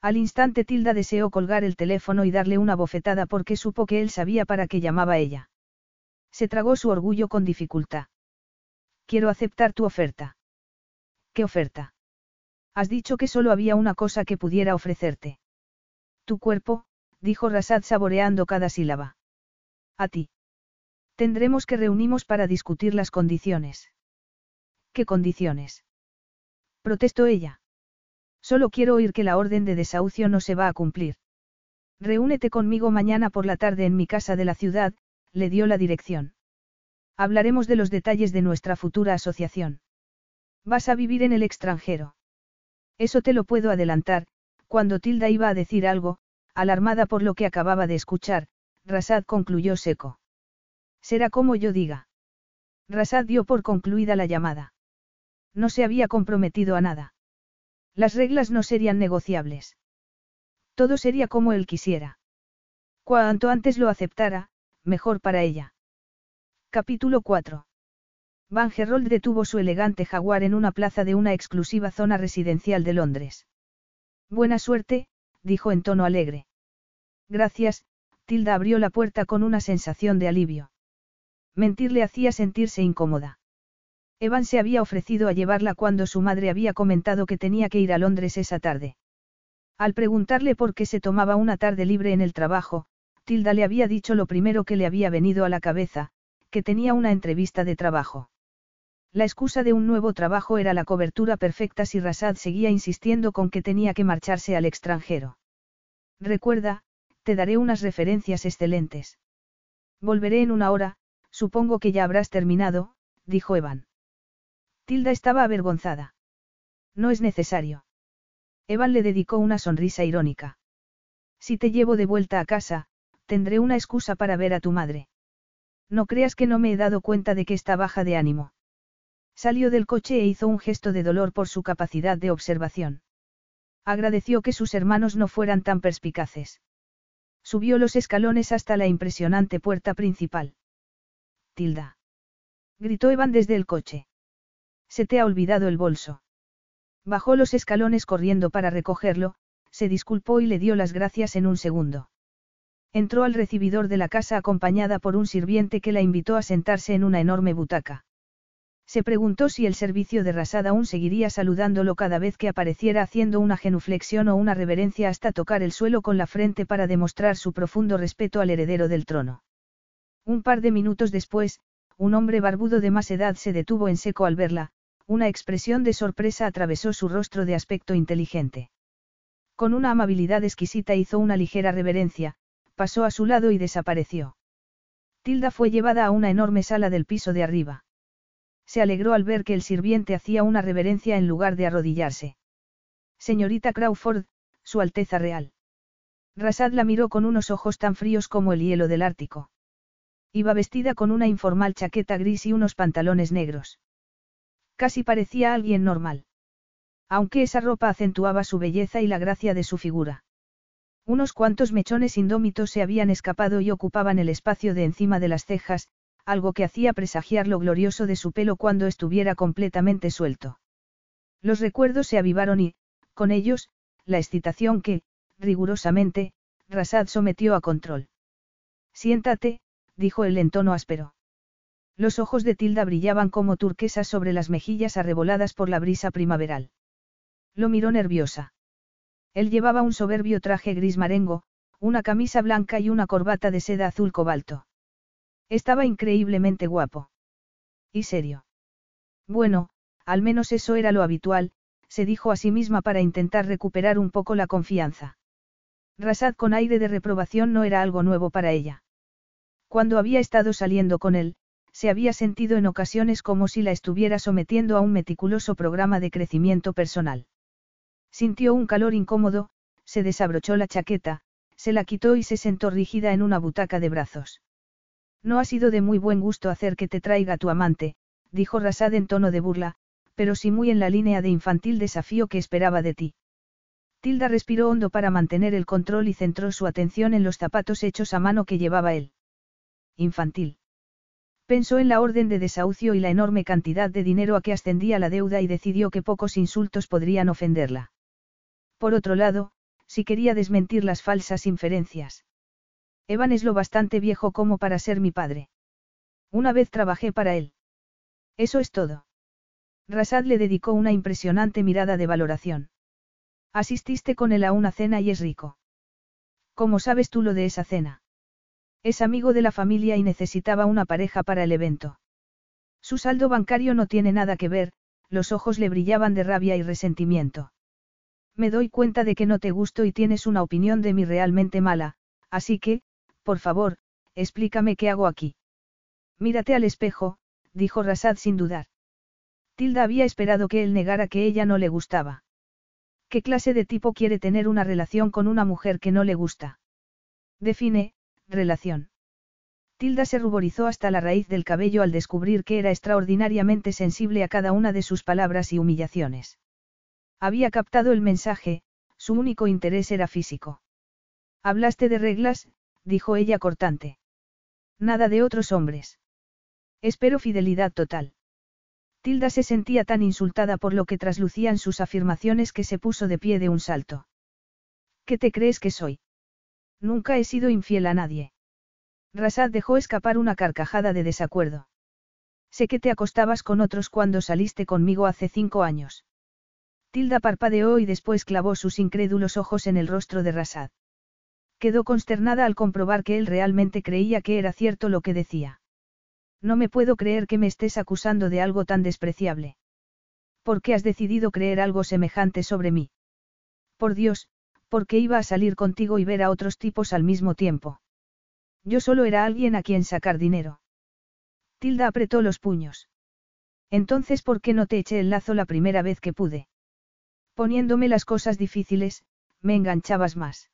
Speaker 1: Al instante Tilda deseó colgar el teléfono y darle una bofetada porque supo que él sabía para qué llamaba ella. Se tragó su orgullo con dificultad. Quiero aceptar tu oferta. ¿Qué oferta? Has dicho que solo había una cosa que pudiera ofrecerte. Tu cuerpo, dijo Rasad saboreando cada sílaba. A ti. Tendremos que reunimos para discutir las condiciones. ¿Qué condiciones? Protestó ella. Solo quiero oír que la orden de desahucio no se va a cumplir. Reúnete conmigo mañana por la tarde en mi casa de la ciudad, le dio la dirección. Hablaremos de los detalles de nuestra futura asociación. Vas a vivir en el extranjero. Eso te lo puedo adelantar, cuando Tilda iba a decir algo, alarmada por lo que acababa de escuchar, Rasad concluyó seco. Será como yo diga. Rasad dio por concluida la llamada. No se había comprometido a nada. Las reglas no serían negociables. Todo sería como él quisiera. Cuanto antes lo aceptara, mejor para ella. Capítulo 4. Van Gerold detuvo su elegante jaguar en una plaza de una exclusiva zona residencial de Londres. Buena suerte, dijo en tono alegre. Gracias, Tilda abrió la puerta con una sensación de alivio. Mentir le hacía sentirse incómoda. Evan se había ofrecido a llevarla cuando su madre había comentado que tenía que ir a Londres esa tarde. Al preguntarle por qué se tomaba una tarde libre en el trabajo, Tilda le había dicho lo primero que le había venido a la cabeza, que tenía una entrevista de trabajo. La excusa de un nuevo trabajo era la cobertura perfecta si Rasad seguía insistiendo con que tenía que marcharse al extranjero. Recuerda, te daré unas referencias excelentes. Volveré en una hora, supongo que ya habrás terminado, dijo Evan. Tilda estaba avergonzada. No es necesario. Evan le dedicó una sonrisa irónica. Si te llevo de vuelta a casa, tendré una excusa para ver a tu madre. No creas que no me he dado cuenta de que está baja de ánimo. Salió del coche e hizo un gesto de dolor por su capacidad de observación. Agradeció que sus hermanos no fueran tan perspicaces. Subió los escalones hasta la impresionante puerta principal. Tilda. Gritó Evan desde el coche. Se te ha olvidado el bolso. Bajó los escalones corriendo para recogerlo, se disculpó y le dio las gracias en un segundo. Entró al recibidor de la casa acompañada por un sirviente que la invitó a sentarse en una enorme butaca. Se preguntó si el servicio de Rasad aún seguiría saludándolo cada vez que apareciera haciendo una genuflexión o una reverencia hasta tocar el suelo con la frente para demostrar su profundo respeto al heredero del trono. Un par de minutos después, un hombre barbudo de más edad se detuvo en seco al verla, una expresión de sorpresa atravesó su rostro de aspecto inteligente. Con una amabilidad exquisita hizo una ligera reverencia, pasó a su lado y desapareció. Tilda fue llevada a una enorme sala del piso de arriba. Se alegró al ver que el sirviente hacía una reverencia en lugar de arrodillarse. Señorita Crawford, Su Alteza Real. Rasad la miró con unos ojos tan fríos como el hielo del Ártico. Iba vestida con una informal chaqueta gris y unos pantalones negros. Casi parecía alguien normal. Aunque esa ropa acentuaba su belleza y la gracia de su figura. Unos cuantos mechones indómitos se habían escapado y ocupaban el espacio de encima de las cejas, algo que hacía presagiar lo glorioso de su pelo cuando estuviera completamente suelto. Los recuerdos se avivaron y, con ellos, la excitación que, rigurosamente, Rasad sometió a control. Siéntate, dijo él en tono áspero. Los ojos de Tilda brillaban como turquesas sobre las mejillas arreboladas por la brisa primaveral. Lo miró nerviosa. Él llevaba un soberbio traje gris marengo, una camisa blanca y una corbata de seda azul cobalto. Estaba increíblemente guapo. Y serio. Bueno, al menos eso era lo habitual, se dijo a sí misma para intentar recuperar un poco la confianza. Rasad con aire de reprobación no era algo nuevo para ella. Cuando había estado saliendo con él, se había sentido en ocasiones como si la estuviera sometiendo a un meticuloso programa de crecimiento personal. Sintió un calor incómodo, se desabrochó la chaqueta, se la quitó y se sentó rígida en una butaca de brazos. No ha sido de muy buen gusto hacer que te traiga tu amante, dijo Rasad en tono de burla, pero sí muy en la línea de infantil desafío que esperaba de ti. Tilda respiró hondo para mantener el control y centró su atención en los zapatos hechos a mano que llevaba él. Infantil. Pensó en la orden de desahucio y la enorme cantidad de dinero a que ascendía la deuda y decidió que pocos insultos podrían ofenderla. Por otro lado, si quería desmentir las falsas inferencias. Evan es lo bastante viejo como para ser mi padre. Una vez trabajé para él. Eso es todo. Rasad le dedicó una impresionante mirada de valoración. Asististe con él a una cena y es rico. ¿Cómo sabes tú lo de esa cena? Es amigo de la familia y necesitaba una pareja para el evento. Su saldo bancario no tiene nada que ver, los ojos le brillaban de rabia y resentimiento. Me doy cuenta de que no te gusto y tienes una opinión de mí realmente mala, así que, por favor, explícame qué hago aquí. Mírate al espejo, dijo Rasad sin dudar. Tilda había esperado que él negara que ella no le gustaba. ¿Qué clase de tipo quiere tener una relación con una mujer que no le gusta? Define, relación. Tilda se ruborizó hasta la raíz del cabello al descubrir que era extraordinariamente sensible a cada una de sus palabras y humillaciones. Había captado el mensaje, su único interés era físico. Hablaste de reglas, dijo ella cortante. Nada de otros hombres. Espero fidelidad total. Tilda se sentía tan insultada por lo que traslucían sus afirmaciones que se puso de pie de un salto. ¿Qué te crees que soy? Nunca he sido infiel a nadie. Rasad dejó escapar una carcajada de desacuerdo. Sé que te acostabas con otros cuando saliste conmigo hace cinco años. Tilda parpadeó y después clavó sus incrédulos ojos en el rostro de Rasad. Quedó consternada al comprobar que él realmente creía que era cierto lo que decía. No me puedo creer que me estés acusando de algo tan despreciable. ¿Por qué has decidido creer algo semejante sobre mí? Por Dios, porque iba a salir contigo y ver a otros tipos al mismo tiempo. Yo solo era alguien a quien sacar dinero. Tilda apretó los puños. Entonces, ¿por qué no te eché el lazo la primera vez que pude? Poniéndome las cosas difíciles, me enganchabas más.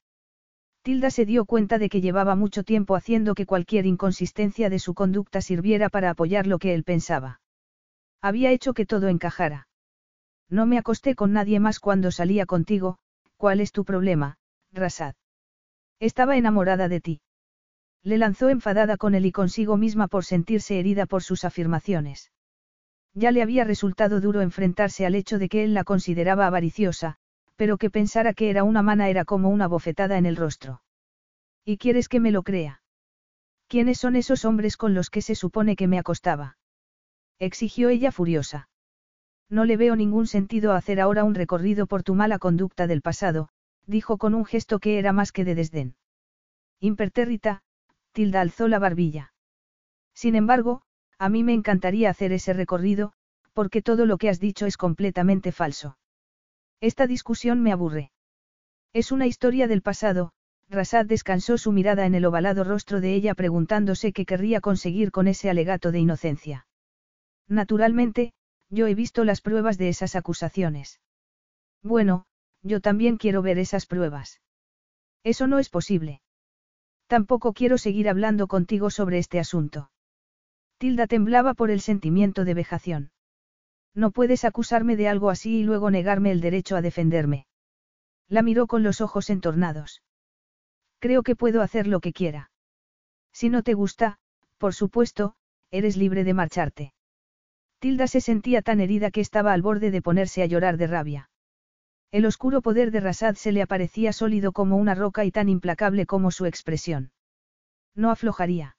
Speaker 1: Tilda se dio cuenta de que llevaba mucho tiempo haciendo que cualquier inconsistencia de su conducta sirviera para apoyar lo que él pensaba. Había hecho que todo encajara. No me acosté con nadie más cuando salía contigo, ¿cuál es tu problema, Rasad? Estaba enamorada de ti. Le lanzó enfadada con él y consigo misma por sentirse herida por sus afirmaciones. Ya le había resultado duro enfrentarse al hecho de que él la consideraba avariciosa, pero que pensara que era una mana era como una bofetada en el rostro. ¿Y quieres que me lo crea? ¿Quiénes son esos hombres con los que se supone que me acostaba? exigió ella furiosa. No le veo ningún sentido hacer ahora un recorrido por tu mala conducta del pasado, dijo con un gesto que era más que de desdén. Impertérrita, Tilda alzó la barbilla. Sin embargo, a mí me encantaría hacer ese recorrido, porque todo lo que has dicho es completamente falso. Esta discusión me aburre. Es una historia del pasado, Rasad descansó su mirada en el ovalado rostro de ella preguntándose qué querría conseguir con ese alegato de inocencia. Naturalmente, yo he visto las pruebas de esas acusaciones. Bueno, yo también quiero ver esas pruebas. Eso no es posible. Tampoco quiero seguir hablando contigo sobre este asunto. Tilda temblaba por el sentimiento de vejación. No puedes acusarme de algo así y luego negarme el derecho a defenderme. La miró con los ojos entornados. Creo que puedo hacer lo que quiera. Si no te gusta, por supuesto, eres libre de marcharte. Tilda se sentía tan herida que estaba al borde de ponerse a llorar de rabia. El oscuro poder de Rasad se le aparecía sólido como una roca y tan implacable como su expresión. No aflojaría.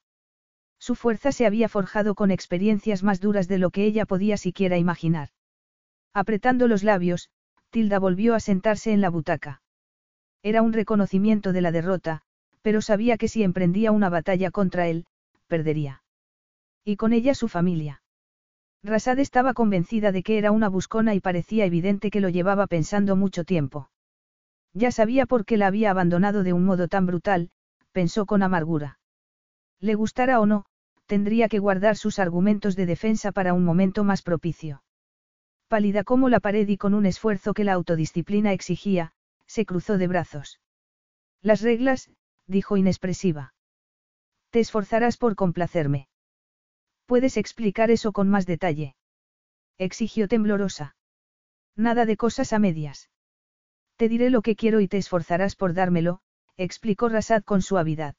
Speaker 1: Su fuerza se había forjado con experiencias más duras de lo que ella podía siquiera imaginar. Apretando los labios, Tilda volvió a sentarse en la butaca. Era un reconocimiento de la derrota, pero sabía que si emprendía una batalla contra él, perdería. Y con ella su familia. Rasad estaba convencida de que era una buscona y parecía evidente que lo llevaba pensando mucho tiempo. Ya sabía por qué la había abandonado de un modo tan brutal, pensó con amargura. Le gustara o no, tendría que guardar sus argumentos de defensa para un momento más propicio. Pálida como la pared y con un esfuerzo que la autodisciplina exigía, se cruzó de brazos. Las reglas, dijo inexpresiva. Te esforzarás por complacerme. ¿Puedes explicar eso con más detalle? Exigió temblorosa. Nada de cosas a medias. Te diré lo que quiero y te esforzarás por dármelo, explicó Rasad con suavidad.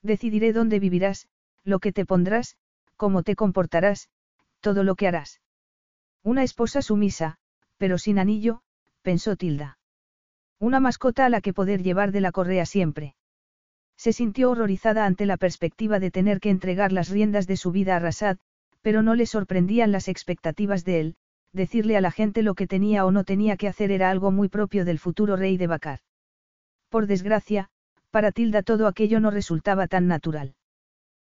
Speaker 1: Decidiré dónde vivirás, lo que te pondrás, cómo te comportarás, todo lo que harás. Una esposa sumisa, pero sin anillo, pensó Tilda. Una mascota a la que poder llevar de la correa siempre. Se sintió horrorizada ante la perspectiva de tener que entregar las riendas de su vida a Rasad, pero no le sorprendían las expectativas de él, decirle a la gente lo que tenía o no tenía que hacer era algo muy propio del futuro rey de Bacar. Por desgracia, para Tilda todo aquello no resultaba tan natural.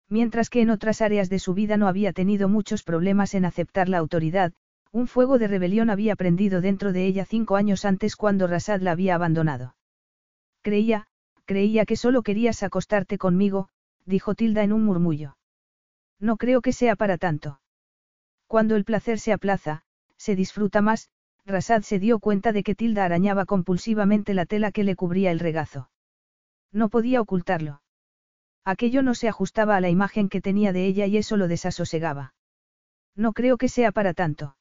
Speaker 1: Mientras que en otras áreas de su vida no había tenido muchos problemas en aceptar la autoridad, un fuego de rebelión había prendido dentro de ella cinco años antes cuando Rasad la había abandonado. Creía, creía que solo querías acostarte conmigo, dijo Tilda en un murmullo. No creo que sea para tanto. Cuando el placer se aplaza, se disfruta más, Rasad se dio cuenta de que Tilda arañaba compulsivamente la tela que le cubría el regazo. No podía ocultarlo. Aquello no se ajustaba a la imagen que tenía de ella y eso lo desasosegaba. No creo que sea para tanto.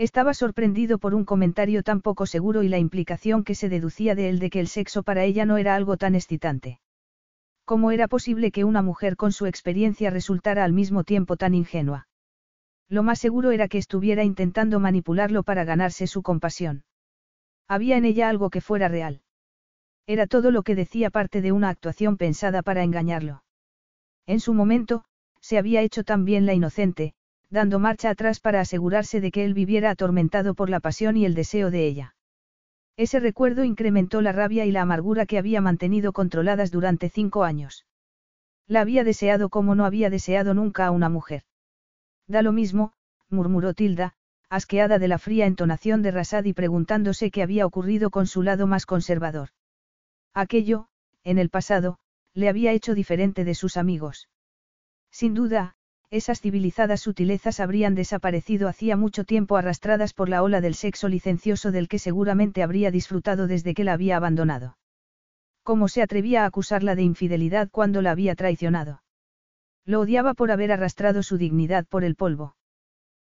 Speaker 1: Estaba sorprendido por un comentario tan poco seguro y la implicación que se deducía de él de que el sexo para ella no era algo tan excitante. ¿Cómo era posible que una mujer con su experiencia resultara al mismo tiempo tan ingenua? Lo más seguro era que estuviera intentando manipularlo para ganarse su compasión. Había en ella algo que fuera real. Era todo lo que decía parte de una actuación pensada para engañarlo. En su momento, se había hecho tan bien la inocente, dando marcha atrás para asegurarse de que él viviera atormentado por la pasión y el deseo de ella. Ese recuerdo incrementó la rabia y la amargura que había mantenido controladas durante cinco años. La había deseado como no había deseado nunca a una mujer. Da lo mismo, murmuró Tilda, asqueada de la fría entonación de Rasad y preguntándose qué había ocurrido con su lado más conservador. Aquello, en el pasado, le había hecho diferente de sus amigos. Sin duda, esas civilizadas sutilezas habrían desaparecido hacía mucho tiempo arrastradas por la ola del sexo licencioso del que seguramente habría disfrutado desde que la había abandonado. ¿Cómo se atrevía a acusarla de infidelidad cuando la había traicionado? Lo odiaba por haber arrastrado su dignidad por el polvo.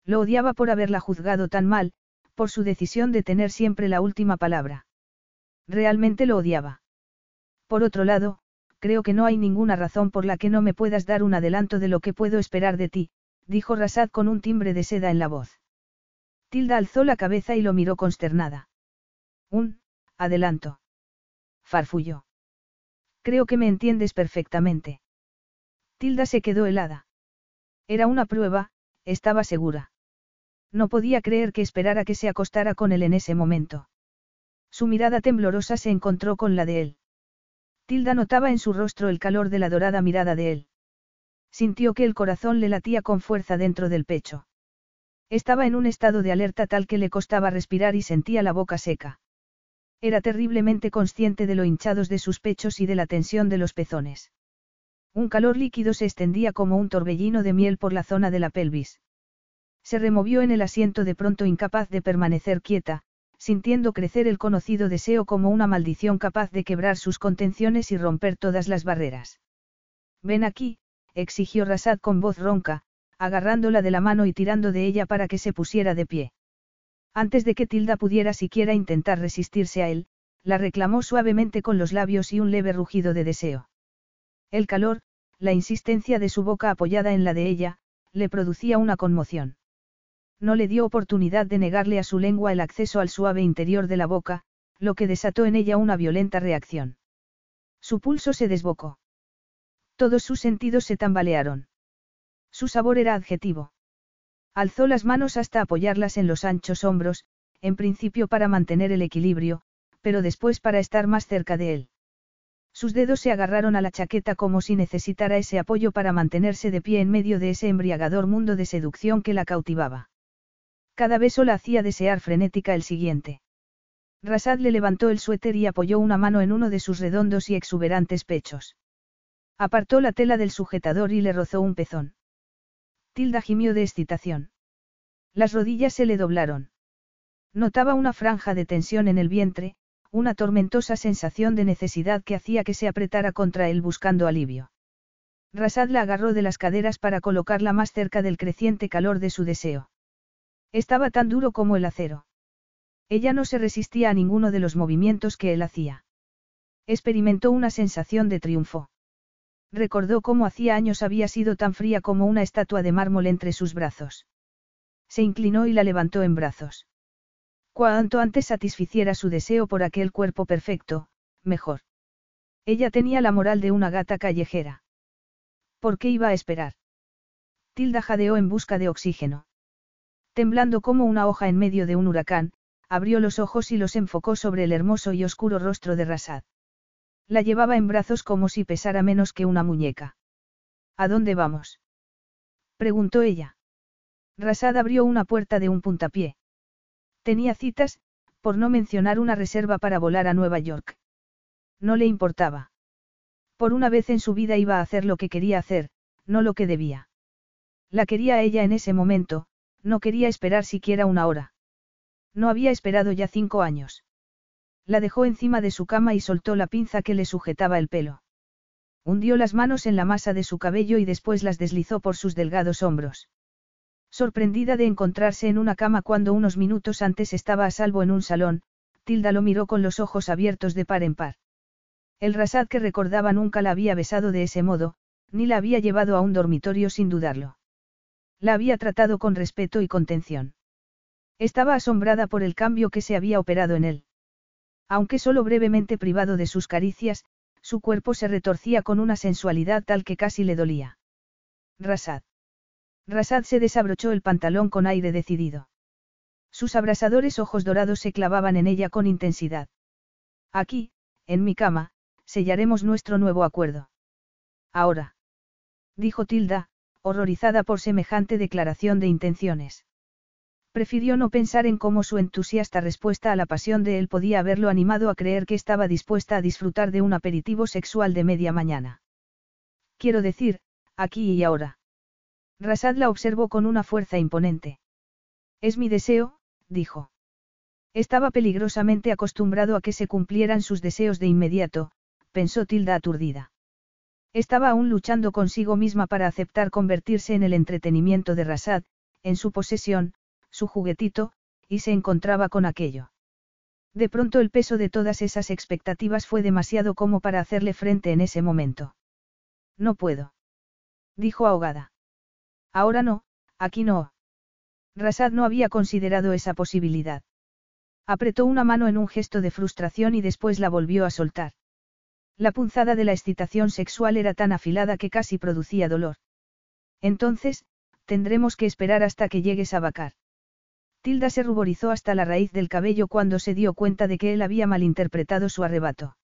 Speaker 1: Lo odiaba por haberla juzgado tan mal, por su decisión de tener siempre la última palabra. Realmente lo odiaba. Por otro lado, creo que no hay ninguna razón por la que no me puedas dar un adelanto de lo que puedo esperar de ti, dijo Rasad con un timbre de seda en la voz. Tilda alzó la cabeza y lo miró consternada. Un, adelanto. Farfulló. Creo que me entiendes perfectamente. Tilda se quedó helada. Era una prueba, estaba segura. No podía creer que esperara que se acostara con él en ese momento. Su mirada temblorosa se encontró con la de él. Tilda notaba en su rostro el calor de la dorada mirada de él. Sintió que el corazón le latía con fuerza dentro del pecho. Estaba en un estado de alerta tal que le costaba respirar y sentía la boca seca. Era terriblemente consciente de lo hinchados de sus pechos y de la tensión de los pezones. Un calor líquido se extendía como un torbellino de miel por la zona de la pelvis. Se removió en el asiento de pronto incapaz de permanecer quieta, sintiendo crecer el conocido deseo como una maldición capaz de quebrar sus contenciones y romper todas las barreras. Ven aquí, exigió Rasad con voz ronca, agarrándola de la mano y tirando de ella para que se pusiera de pie. Antes de que Tilda pudiera siquiera intentar resistirse a él, la reclamó suavemente con los labios y un leve rugido de deseo. El calor, la insistencia de su boca apoyada en la de ella, le producía una conmoción. No le dio oportunidad de negarle a su lengua el acceso al suave interior de la boca, lo que desató en ella una violenta reacción. Su pulso se desbocó. Todos sus sentidos se tambalearon. Su sabor era adjetivo. Alzó las manos hasta apoyarlas en los anchos hombros, en principio para mantener el equilibrio, pero después para estar más cerca de él. Sus dedos se agarraron a la chaqueta como si necesitara ese apoyo para mantenerse de pie en medio de ese embriagador mundo de seducción que la cautivaba. Cada beso la hacía desear frenética el siguiente. Rasad le levantó el suéter y apoyó una mano en uno de sus redondos y exuberantes pechos. Apartó la tela del sujetador y le rozó un pezón. Tilda gimió de excitación. Las rodillas se le doblaron. Notaba una franja de tensión en el vientre, una tormentosa sensación de necesidad que hacía que se apretara contra él buscando alivio. Rasad la agarró de las caderas para colocarla más cerca del creciente calor de su deseo. Estaba tan duro como el acero. Ella no se resistía a ninguno de los movimientos que él hacía. Experimentó una sensación de triunfo. Recordó cómo hacía años había sido tan fría como una estatua de mármol entre sus brazos. Se inclinó y la levantó en brazos. Cuanto antes satisficiera su deseo por aquel cuerpo perfecto, mejor. Ella tenía la moral de una gata callejera. ¿Por qué iba a esperar? Tilda jadeó en busca de oxígeno. Temblando como una hoja en medio de un huracán, abrió los ojos y los enfocó sobre el hermoso y oscuro rostro de Rasad. La llevaba en brazos como si pesara menos que una muñeca. ¿A dónde vamos? preguntó ella. Rasad abrió una puerta de un puntapié. Tenía citas, por no mencionar una reserva para volar a Nueva York. No le importaba. Por una vez en su vida iba a hacer lo que quería hacer, no lo que debía. La quería a ella en ese momento, No quería esperar siquiera una hora. No había esperado ya cinco años. La dejó encima de su cama y soltó la pinza que le sujetaba el pelo. Hundió las manos en la masa de su cabello y después las deslizó por sus delgados hombros. Sorprendida de encontrarse en una cama cuando unos minutos antes estaba a salvo en un salón, Tilda lo miró con los ojos abiertos de par en par. El Rasad que recordaba nunca la había besado de ese modo, ni la había llevado a un dormitorio sin dudarlo. La había tratado con respeto y contención. Estaba asombrada por el cambio que se había operado en él. Aunque solo brevemente privado de sus caricias, su cuerpo se retorcía con una sensualidad tal que casi le dolía. Rasad. Rasad se desabrochó el pantalón con aire decidido. Sus abrasadores ojos dorados se clavaban en ella con intensidad. Aquí, en mi cama, sellaremos nuestro nuevo acuerdo. Ahora. Dijo Tilda, horrorizada por semejante declaración de intenciones. Prefirió no pensar en cómo su entusiasta respuesta a la pasión de él podía haberlo animado a creer que estaba dispuesta a disfrutar de un aperitivo sexual de media mañana. Quiero decir, aquí y ahora. Rasad la observó con una fuerza imponente. Es mi deseo, dijo. Estaba peligrosamente acostumbrado a que se cumplieran sus deseos de inmediato, pensó Tilda aturdida. Estaba aún luchando consigo misma para aceptar convertirse en el entretenimiento de Rasad, en su posesión, su juguetito, y se encontraba con aquello. De pronto el peso de todas esas expectativas fue demasiado como para hacerle frente en ese momento. No puedo. Dijo ahogada. Ahora no, aquí no. Rasad no había considerado esa posibilidad. Apretó una mano en un gesto de frustración y después la volvió a soltar. La punzada de la excitación sexual era tan afilada que casi producía dolor. Entonces, tendremos que esperar hasta que llegues a vacar. Tilda se ruborizó hasta la raíz del cabello cuando se dio cuenta de que él había malinterpretado su arrebato.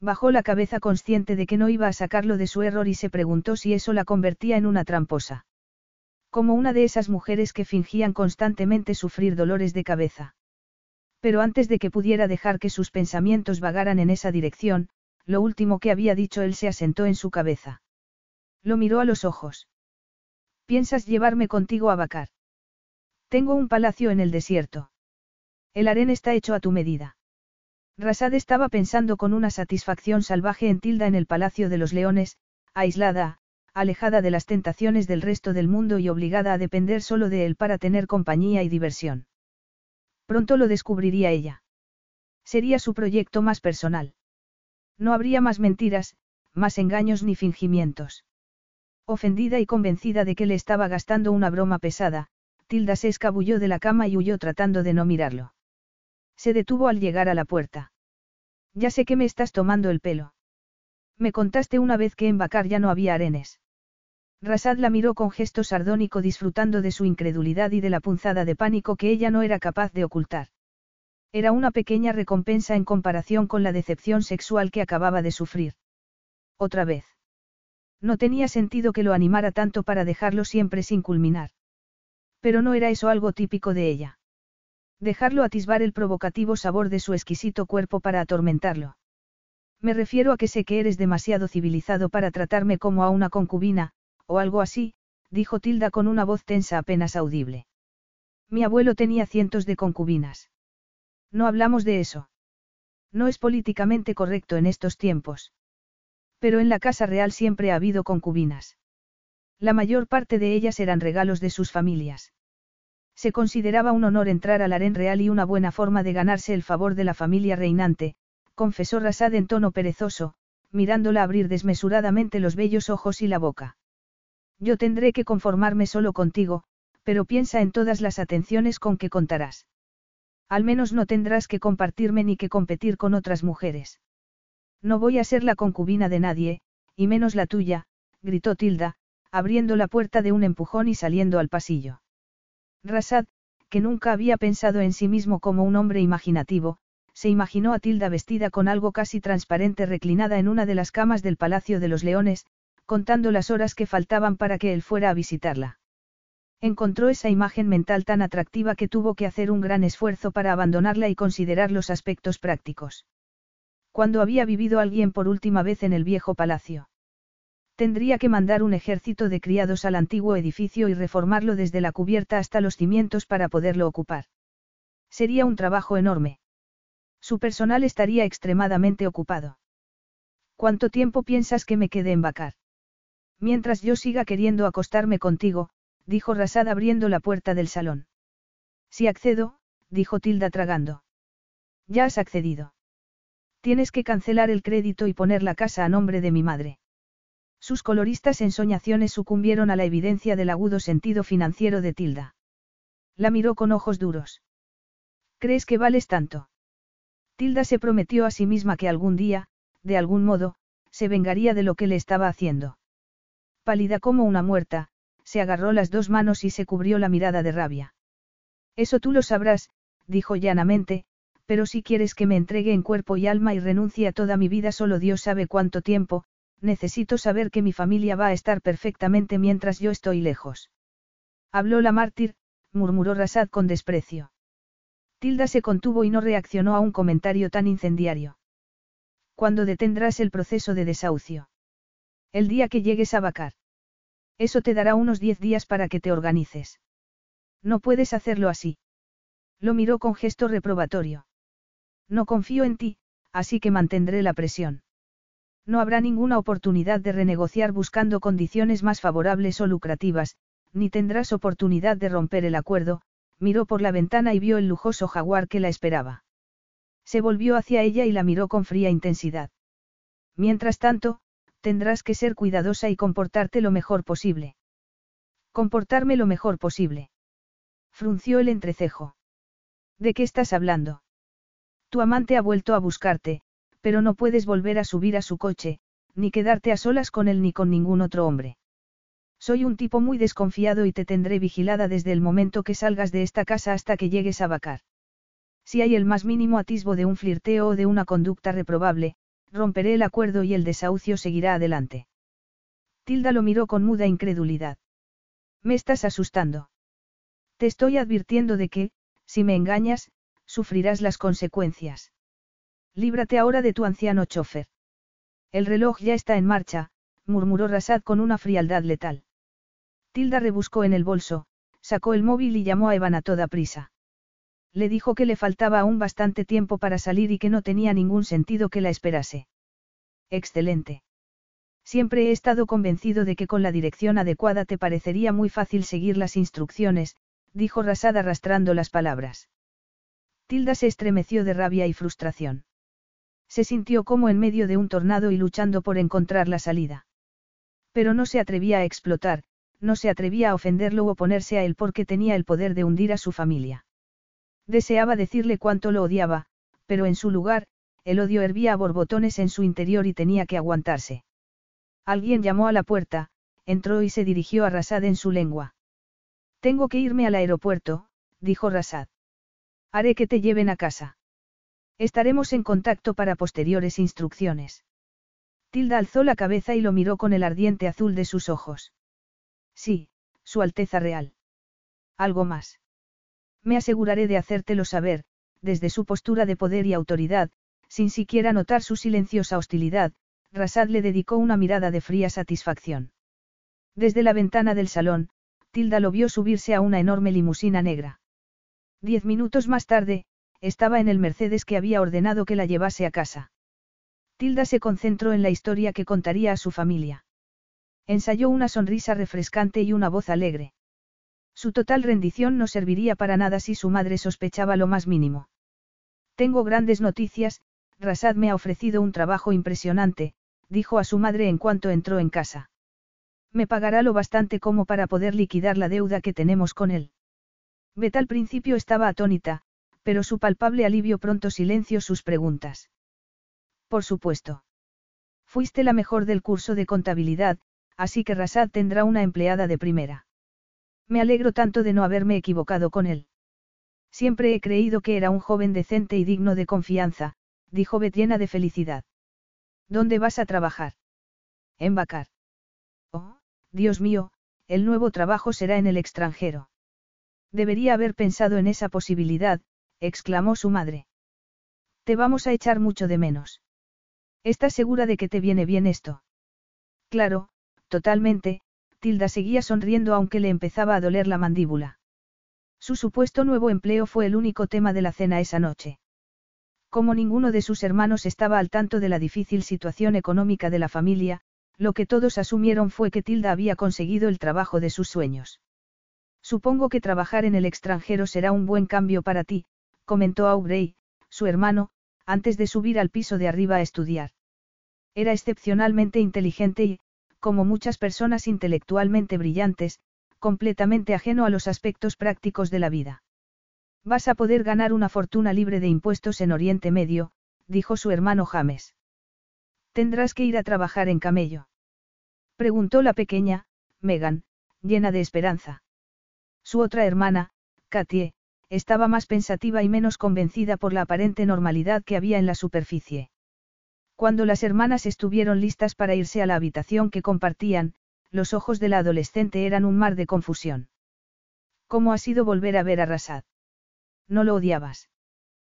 Speaker 1: Bajó la cabeza consciente de que no iba a sacarlo de su error y se preguntó si eso la convertía en una tramposa. Como una de esas mujeres que fingían constantemente sufrir dolores de cabeza. Pero antes de que pudiera dejar que sus pensamientos vagaran en esa dirección, lo último que había dicho él se asentó en su cabeza. Lo miró a los ojos. ¿Piensas llevarme contigo a vacar? Tengo un palacio en el desierto. El harén está hecho a tu medida. Rasad estaba pensando con una satisfacción salvaje en Tilda en el Palacio de los Leones, aislada, alejada de las tentaciones del resto del mundo y obligada a depender solo de él para tener compañía y diversión. Pronto lo descubriría ella. Sería su proyecto más personal. No habría más mentiras, más engaños ni fingimientos. Ofendida y convencida de que le estaba gastando una broma pesada, Tilda se escabulló de la cama y huyó tratando de no mirarlo. Se detuvo al llegar a la puerta. Ya sé que me estás tomando el pelo. Me contaste una vez que en Bacar ya no había arenes. Rasad la miró con gesto sardónico disfrutando de su incredulidad y de la punzada de pánico que ella no era capaz de ocultar. Era una pequeña recompensa en comparación con la decepción sexual que acababa de sufrir. Otra vez. No tenía sentido que lo animara tanto para dejarlo siempre sin culminar. Pero no era eso algo típico de ella. Dejarlo atisbar el provocativo sabor de su exquisito cuerpo para atormentarlo. Me refiero a que sé que eres demasiado civilizado para tratarme como a una concubina, o algo así, dijo Tilda con una voz tensa apenas audible. Mi abuelo tenía cientos de concubinas. No hablamos de eso. No es políticamente correcto en estos tiempos. Pero en la Casa Real siempre ha habido concubinas. La mayor parte de ellas eran regalos de sus familias. Se consideraba un honor entrar al harén real y una buena forma de ganarse el favor de la familia reinante, confesó Rasad en tono perezoso, mirándola abrir desmesuradamente los bellos ojos y la boca. Yo tendré que conformarme solo contigo, pero piensa en todas las atenciones con que contarás. Al menos no tendrás que compartirme ni que competir con otras mujeres. No voy a ser la concubina de nadie, y menos la tuya, gritó Tilda, abriendo la puerta de un empujón y saliendo al pasillo. Rasad, que nunca había pensado en sí mismo como un hombre imaginativo, se imaginó a Tilda vestida con algo casi transparente reclinada en una de las camas del Palacio de los Leones, contando las horas que faltaban para que él fuera a visitarla. Encontró esa imagen mental tan atractiva que tuvo que hacer un gran esfuerzo para abandonarla y considerar los aspectos prácticos. Cuando había vivido alguien por última vez en el viejo palacio. Tendría que mandar un ejército de criados al antiguo edificio y reformarlo desde la cubierta hasta los cimientos para poderlo ocupar. Sería un trabajo enorme. Su personal estaría extremadamente ocupado. ¿Cuánto tiempo piensas que me quede en Bacar? Mientras yo siga queriendo acostarme contigo, dijo Rasad abriendo la puerta del salón. Si accedo, dijo Tilda tragando. Ya has accedido. Tienes que cancelar el crédito y poner la casa a nombre de mi madre. Sus coloristas ensoñaciones sucumbieron a la evidencia del agudo sentido financiero de Tilda. La miró con ojos duros. ¿Crees que vales tanto? Tilda se prometió a sí misma que algún día, de algún modo, se vengaría de lo que le estaba haciendo. Pálida como una muerta, se agarró las dos manos y se cubrió la mirada de rabia. Eso tú lo sabrás, dijo llanamente, pero si quieres que me entregue en cuerpo y alma y renuncie a toda mi vida solo Dios sabe cuánto tiempo, necesito saber que mi familia va a estar perfectamente mientras yo estoy lejos. Habló la mártir, murmuró Rasad con desprecio. Tilda se contuvo y no reaccionó a un comentario tan incendiario. ¿Cuándo detendrás el proceso de desahucio? El día que llegues a Bacar. Eso te dará unos diez días para que te organices. No puedes hacerlo así. Lo miró con gesto reprobatorio. No confío en ti, así que mantendré la presión. No habrá ninguna oportunidad de renegociar buscando condiciones más favorables o lucrativas, ni tendrás oportunidad de romper el acuerdo, miró por la ventana y vio el lujoso jaguar que la esperaba. Se volvió hacia ella y la miró con fría intensidad. Mientras tanto, tendrás que ser cuidadosa y comportarte lo mejor posible. Comportarme lo mejor posible. Frunció el entrecejo. ¿De qué estás hablando? Tu amante ha vuelto a buscarte, pero no puedes volver a subir a su coche, ni quedarte a solas con él ni con ningún otro hombre. Soy un tipo muy desconfiado y te tendré vigilada desde el momento que salgas de esta casa hasta que llegues a Bacar. Si hay el más mínimo atisbo de un flirteo o de una conducta reprobable, romperé el acuerdo y el desahucio seguirá adelante. Tilda lo miró con muda incredulidad. Me estás asustando. Te estoy advirtiendo de que, si me engañas, sufrirás las consecuencias. Líbrate ahora de tu anciano chofer. El reloj ya está en marcha, murmuró Rasad con una frialdad letal. Tilda rebuscó en el bolso, sacó el móvil y llamó a Evan a toda prisa. Le dijo que le faltaba aún bastante tiempo para salir y que no tenía ningún sentido que la esperase. Excelente. Siempre he estado convencido de que con la dirección adecuada te parecería muy fácil seguir las instrucciones, dijo Rasad arrastrando las palabras. Tilda se estremeció de rabia y frustración. Se sintió como en medio de un tornado y luchando por encontrar la salida. Pero no se atrevía a explotar, no se atrevía a ofenderlo o oponerse a él porque tenía el poder de hundir a su familia. Deseaba decirle cuánto lo odiaba, pero en su lugar, el odio hervía a borbotones en su interior y tenía que aguantarse. Alguien llamó a la puerta, entró y se dirigió a Rasad en su lengua. Tengo que irme al aeropuerto, dijo Rasad. Haré que te lleven a casa. Estaremos en contacto para posteriores instrucciones. Tilda alzó la cabeza y lo miró con el ardiente azul de sus ojos. Sí, Su Alteza Real. Algo más. Me aseguraré de hacértelo saber, desde su postura de poder y autoridad, sin siquiera notar su silenciosa hostilidad, Rasad le dedicó una mirada de fría satisfacción. Desde la ventana del salón, Tilda lo vio subirse a una enorme limusina negra. Diez minutos más tarde, estaba en el Mercedes que había ordenado que la llevase a casa. Tilda se concentró en la historia que contaría a su familia. Ensayó una sonrisa refrescante y una voz alegre. Su total rendición no serviría para nada si su madre sospechaba lo más mínimo. Tengo grandes noticias, Rasad me ha ofrecido un trabajo impresionante, dijo a su madre en cuanto entró en casa. Me pagará lo bastante como para poder liquidar la deuda que tenemos con él. Bet al principio estaba atónita, pero su palpable alivio pronto silenció sus preguntas. Por supuesto. Fuiste la mejor del curso de contabilidad, así que Rasad tendrá una empleada de primera. Me alegro tanto de no haberme equivocado con él. Siempre he creído que era un joven decente y digno de confianza, dijo Bet llena de felicidad. ¿Dónde vas a trabajar? En Bacar. Oh, Dios mío, el nuevo trabajo será en el extranjero. Debería haber pensado en esa posibilidad, exclamó su madre. Te vamos a echar mucho de menos. ¿Estás segura de que te viene bien esto? Claro, Totalmente, Tilda seguía sonriendo aunque le empezaba a doler la mandíbula. Su supuesto nuevo empleo fue el único tema de la cena esa noche. Como ninguno de sus hermanos estaba al tanto de la difícil situación económica de la familia, lo que todos asumieron fue que Tilda había conseguido el trabajo de sus sueños. Supongo que trabajar en el extranjero será un buen cambio para ti, comentó Aubrey, su hermano, antes de subir al piso de arriba a estudiar. Era excepcionalmente inteligente y, como muchas personas intelectualmente brillantes, completamente ajeno a los aspectos prácticos de la vida. Vas a poder ganar una fortuna libre de impuestos en Oriente Medio, dijo su hermano James. Tendrás que ir a trabajar en camello. Preguntó la pequeña, Megan, llena de esperanza. Su otra hermana, Katie, estaba más pensativa y menos convencida por la aparente normalidad que había en la superficie. Cuando las hermanas estuvieron listas para irse a la habitación que compartían, los ojos de la adolescente eran un mar de confusión. ¿Cómo ha sido volver a ver a Rasad? ¿No lo odiabas?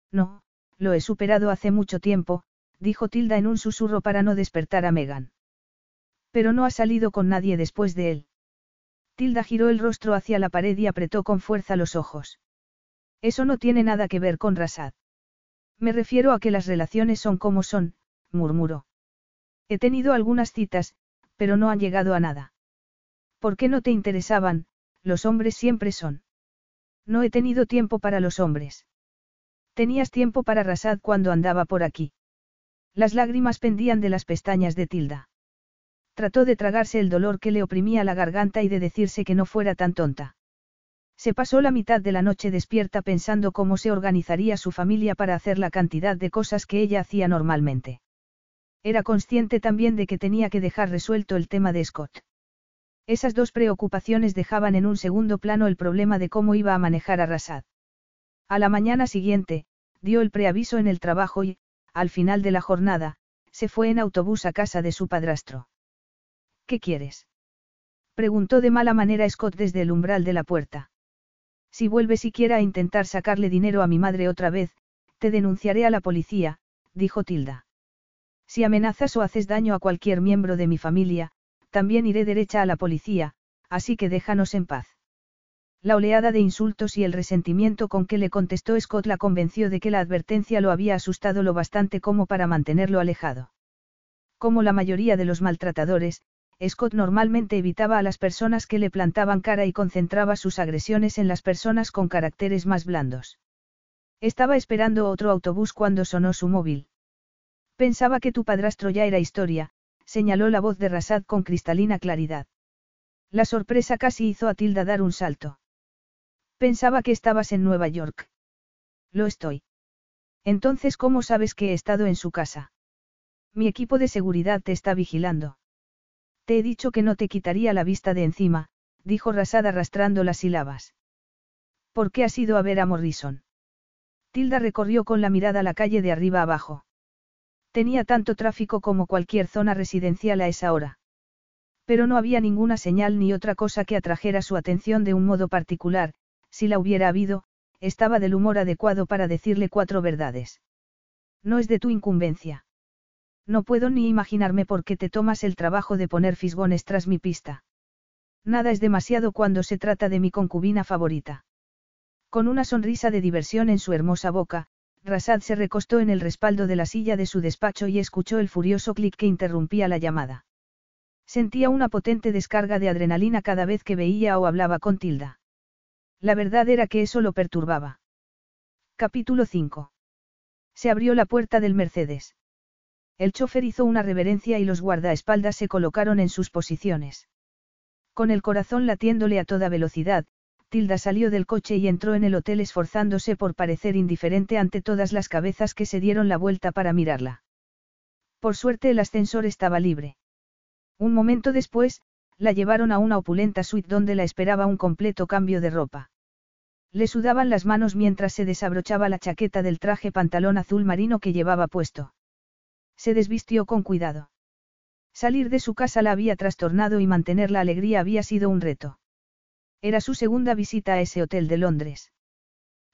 Speaker 1: No, lo he superado hace mucho tiempo, dijo Tilda en un susurro para no despertar a Megan. Pero no ha salido con nadie después de él. Tilda giró el rostro hacia la pared y apretó con fuerza los ojos. Eso no tiene nada que ver con Rasad. Me refiero a que las relaciones son como son, murmuró. He tenido algunas citas, pero no han llegado a nada. ¿Por qué no te interesaban? Los hombres siempre son. No he tenido tiempo para los hombres. Tenías tiempo para Rasad cuando andaba por aquí. Las lágrimas pendían de las pestañas de Tilda. Trató de tragarse el dolor que le oprimía la garganta y de decirse que no fuera tan tonta. Se pasó la mitad de la noche despierta pensando cómo se organizaría su familia para hacer la cantidad de cosas que ella hacía normalmente. Era consciente también de que tenía que dejar resuelto el tema de Scott. Esas dos preocupaciones dejaban en un segundo plano el problema de cómo iba a manejar a Rasad. A la mañana siguiente, dio el preaviso en el trabajo y, al final de la jornada, se fue en autobús a casa de su padrastro. ¿Qué quieres? Preguntó de mala manera Scott desde el umbral de la puerta. Si vuelve siquiera a intentar sacarle dinero a mi madre otra vez, te denunciaré a la policía, dijo Tilda. Si amenazas o haces daño a cualquier miembro de mi familia, también iré derecha a la policía, así que déjanos en paz. La oleada de insultos y el resentimiento con que le contestó Scott la convenció de que la advertencia lo había asustado lo bastante como para mantenerlo alejado. Como la mayoría de los maltratadores, Scott normalmente evitaba a las personas que le plantaban cara y concentraba sus agresiones en las personas con caracteres más blandos. Estaba esperando otro autobús cuando sonó su móvil. Pensaba que tu padrastro ya era historia, señaló la voz de Rasad con cristalina claridad. La sorpresa casi hizo a Tilda dar un salto. Pensaba que estabas en Nueva York. Lo estoy. Entonces, ¿cómo sabes que he estado en su casa? Mi equipo de seguridad te está vigilando. Te he dicho que no te quitaría la vista de encima, dijo Rasad arrastrando las sílabas. ¿Por qué has ido a ver a Morrison? Tilda recorrió con la mirada la calle de arriba abajo. Tenía tanto tráfico como cualquier zona residencial a esa hora. Pero no había ninguna señal ni otra cosa que atrajera su atención de un modo particular, si la hubiera habido, estaba del humor adecuado para decirle cuatro verdades. No es de tu incumbencia. No puedo ni imaginarme por qué te tomas el trabajo de poner fisgones tras mi pista. Nada es demasiado cuando se trata de mi concubina favorita. Con una sonrisa de diversión en su hermosa boca, Rasad se recostó en el respaldo de la silla de su despacho y escuchó el furioso clic que interrumpía la llamada. Sentía una potente descarga de adrenalina cada vez que veía o hablaba con Tilda. La verdad era que eso lo perturbaba. Capítulo 5. Se abrió la puerta del Mercedes. El chofer hizo una reverencia y los guardaespaldas se colocaron en sus posiciones. Con el corazón latiéndole a toda velocidad, Tilda salió del coche y entró en el hotel esforzándose por parecer indiferente ante todas las cabezas que se dieron la vuelta para mirarla. Por suerte el ascensor estaba libre. Un momento después, la llevaron a una opulenta suite donde la esperaba un completo cambio de ropa. Le sudaban las manos mientras se desabrochaba la chaqueta del traje pantalón azul marino que llevaba puesto. Se desvistió con cuidado. Salir de su casa la había trastornado y mantener la alegría había sido un reto. Era su segunda visita a ese hotel de Londres.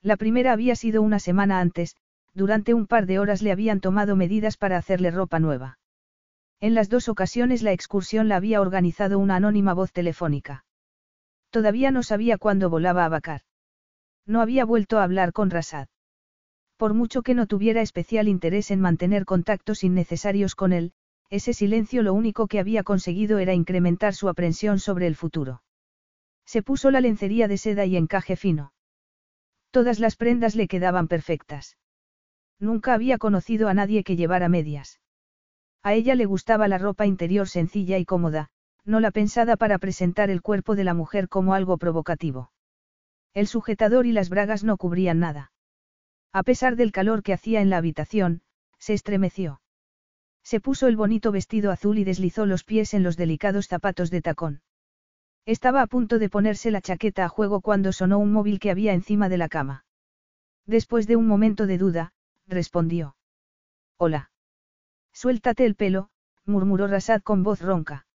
Speaker 1: La primera había sido una semana antes, durante un par de horas le habían tomado medidas para hacerle ropa nueva. En las dos ocasiones la excursión la había organizado una anónima voz telefónica. Todavía no sabía cuándo volaba a Bacar. No había vuelto a hablar con Rasad. Por mucho que no tuviera especial interés en mantener contactos innecesarios con él, ese silencio lo único que había conseguido era incrementar su aprensión sobre el futuro. Se puso la lencería de seda y encaje fino. Todas las prendas le quedaban perfectas. Nunca había conocido a nadie que llevara medias. A ella le gustaba la ropa interior sencilla y cómoda, no la pensada para presentar el cuerpo de la mujer como algo provocativo. El sujetador y las bragas no cubrían nada. A pesar del calor que hacía en la habitación, se estremeció. Se puso el bonito vestido azul y deslizó los pies en los delicados zapatos de tacón. Estaba a punto de ponerse la chaqueta a juego cuando sonó un móvil que había encima de la cama. Después de un momento de duda, respondió. Hola. Suéltate el pelo, murmuró Rasad con voz ronca.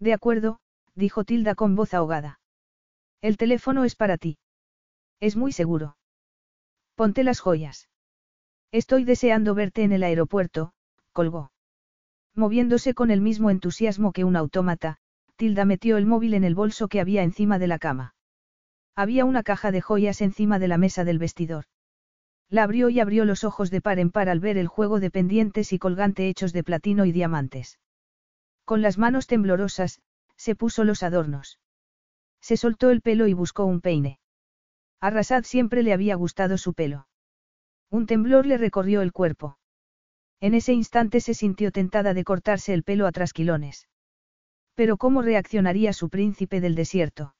Speaker 1: De acuerdo, dijo Tilda con voz ahogada. El teléfono es para ti. Es muy seguro. Ponte las joyas. Estoy deseando verte en el aeropuerto, colgó. Moviéndose con el mismo entusiasmo que un autómata, Tilda metió el móvil en el bolso que había encima de la cama. Había una caja de joyas encima de la mesa del vestidor. La abrió y abrió los ojos de par en par al ver el juego de pendientes y colgante hechos de platino y diamantes. Con las manos temblorosas, se puso los adornos. Se soltó el pelo y buscó un peine. A Rasad siempre le había gustado su pelo. Un temblor le recorrió el cuerpo. En ese instante se sintió tentada de cortarse el pelo a trasquilones. Pero ¿cómo reaccionaría su príncipe del desierto?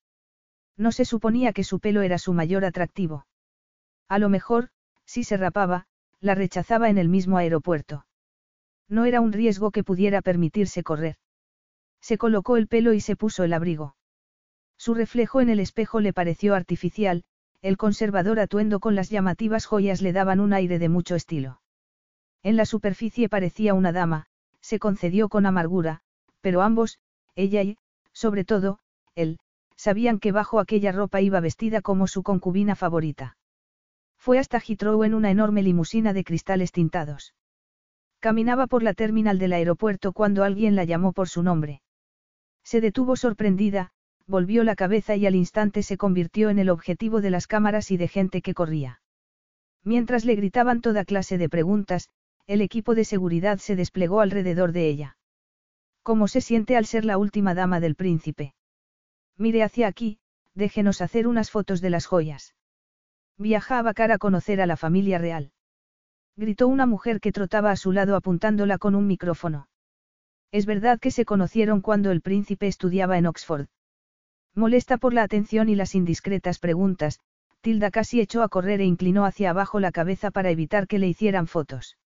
Speaker 1: No se suponía que su pelo era su mayor atractivo. A lo mejor, si se rapaba, la rechazaba en el mismo aeropuerto. No era un riesgo que pudiera permitirse correr. Se colocó el pelo y se puso el abrigo. Su reflejo en el espejo le pareció artificial, el conservador atuendo con las llamativas joyas le daban un aire de mucho estilo. En la superficie parecía una dama, se concedió con amargura, pero ambos, ella y, sobre todo, él, sabían que bajo aquella ropa iba vestida como su concubina favorita. Fue hasta Heathrow en una enorme limusina de cristales tintados. Caminaba por la terminal del aeropuerto cuando alguien la llamó por su nombre. Se detuvo sorprendida, volvió la cabeza y al instante se convirtió en el objetivo de las cámaras y de gente que corría. Mientras le gritaban toda clase de preguntas, el equipo de seguridad se desplegó alrededor de ella. ¿Cómo se siente al ser la última dama del príncipe? Mire hacia aquí, déjenos hacer unas fotos de las joyas. Viajaba cara a conocer a la familia real. Gritó una mujer que trotaba a su lado apuntándola con un micrófono. Es verdad que se conocieron cuando el príncipe estudiaba en Oxford. Molesta por la atención y las indiscretas preguntas, Tilda casi echó a correr e inclinó hacia abajo la cabeza para evitar que le hicieran fotos.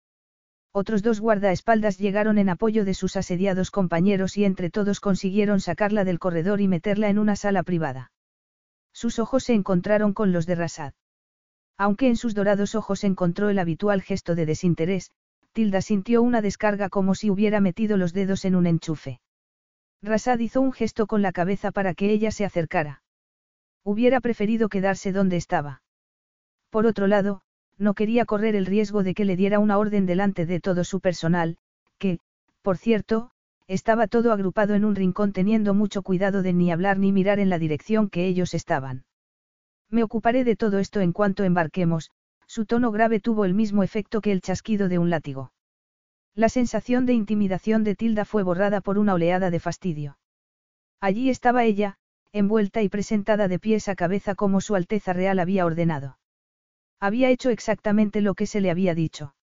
Speaker 1: Otros dos guardaespaldas llegaron en apoyo de sus asediados compañeros y entre todos consiguieron sacarla del corredor y meterla en una sala privada. Sus ojos se encontraron con los de Rasad. Aunque en sus dorados ojos encontró el habitual gesto de desinterés, Tilda sintió una descarga como si hubiera metido los dedos en un enchufe. Rasad hizo un gesto con la cabeza para que ella se acercara. Hubiera preferido quedarse donde estaba. Por otro lado, no quería correr el riesgo de que le diera una orden delante de todo su personal, que, por cierto, estaba todo agrupado en un rincón teniendo mucho cuidado de ni hablar ni mirar en la dirección que ellos estaban. Me ocuparé de todo esto en cuanto embarquemos, su tono grave tuvo el mismo efecto que el chasquido de un látigo. La sensación de intimidación de Tilda fue borrada por una oleada de fastidio. Allí estaba ella, envuelta y presentada de pies a cabeza como su Alteza Real había ordenado. Había hecho exactamente lo que se le había dicho.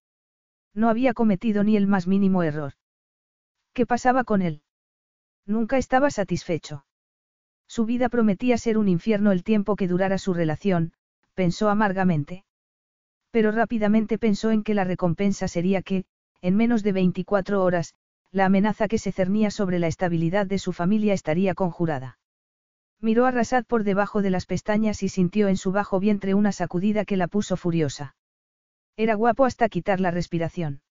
Speaker 1: No había cometido ni el más mínimo error. ¿Qué pasaba con él? Nunca estaba satisfecho. Su vida prometía ser un infierno el tiempo que durara su relación, pensó amargamente. Pero rápidamente pensó en que la recompensa sería que, en menos de 24 horas, la amenaza que se cernía sobre la estabilidad de su familia estaría conjurada. Miró a Rasad por debajo de las pestañas y sintió en su bajo vientre una sacudida que la puso furiosa. Era guapo hasta quitar la respiración.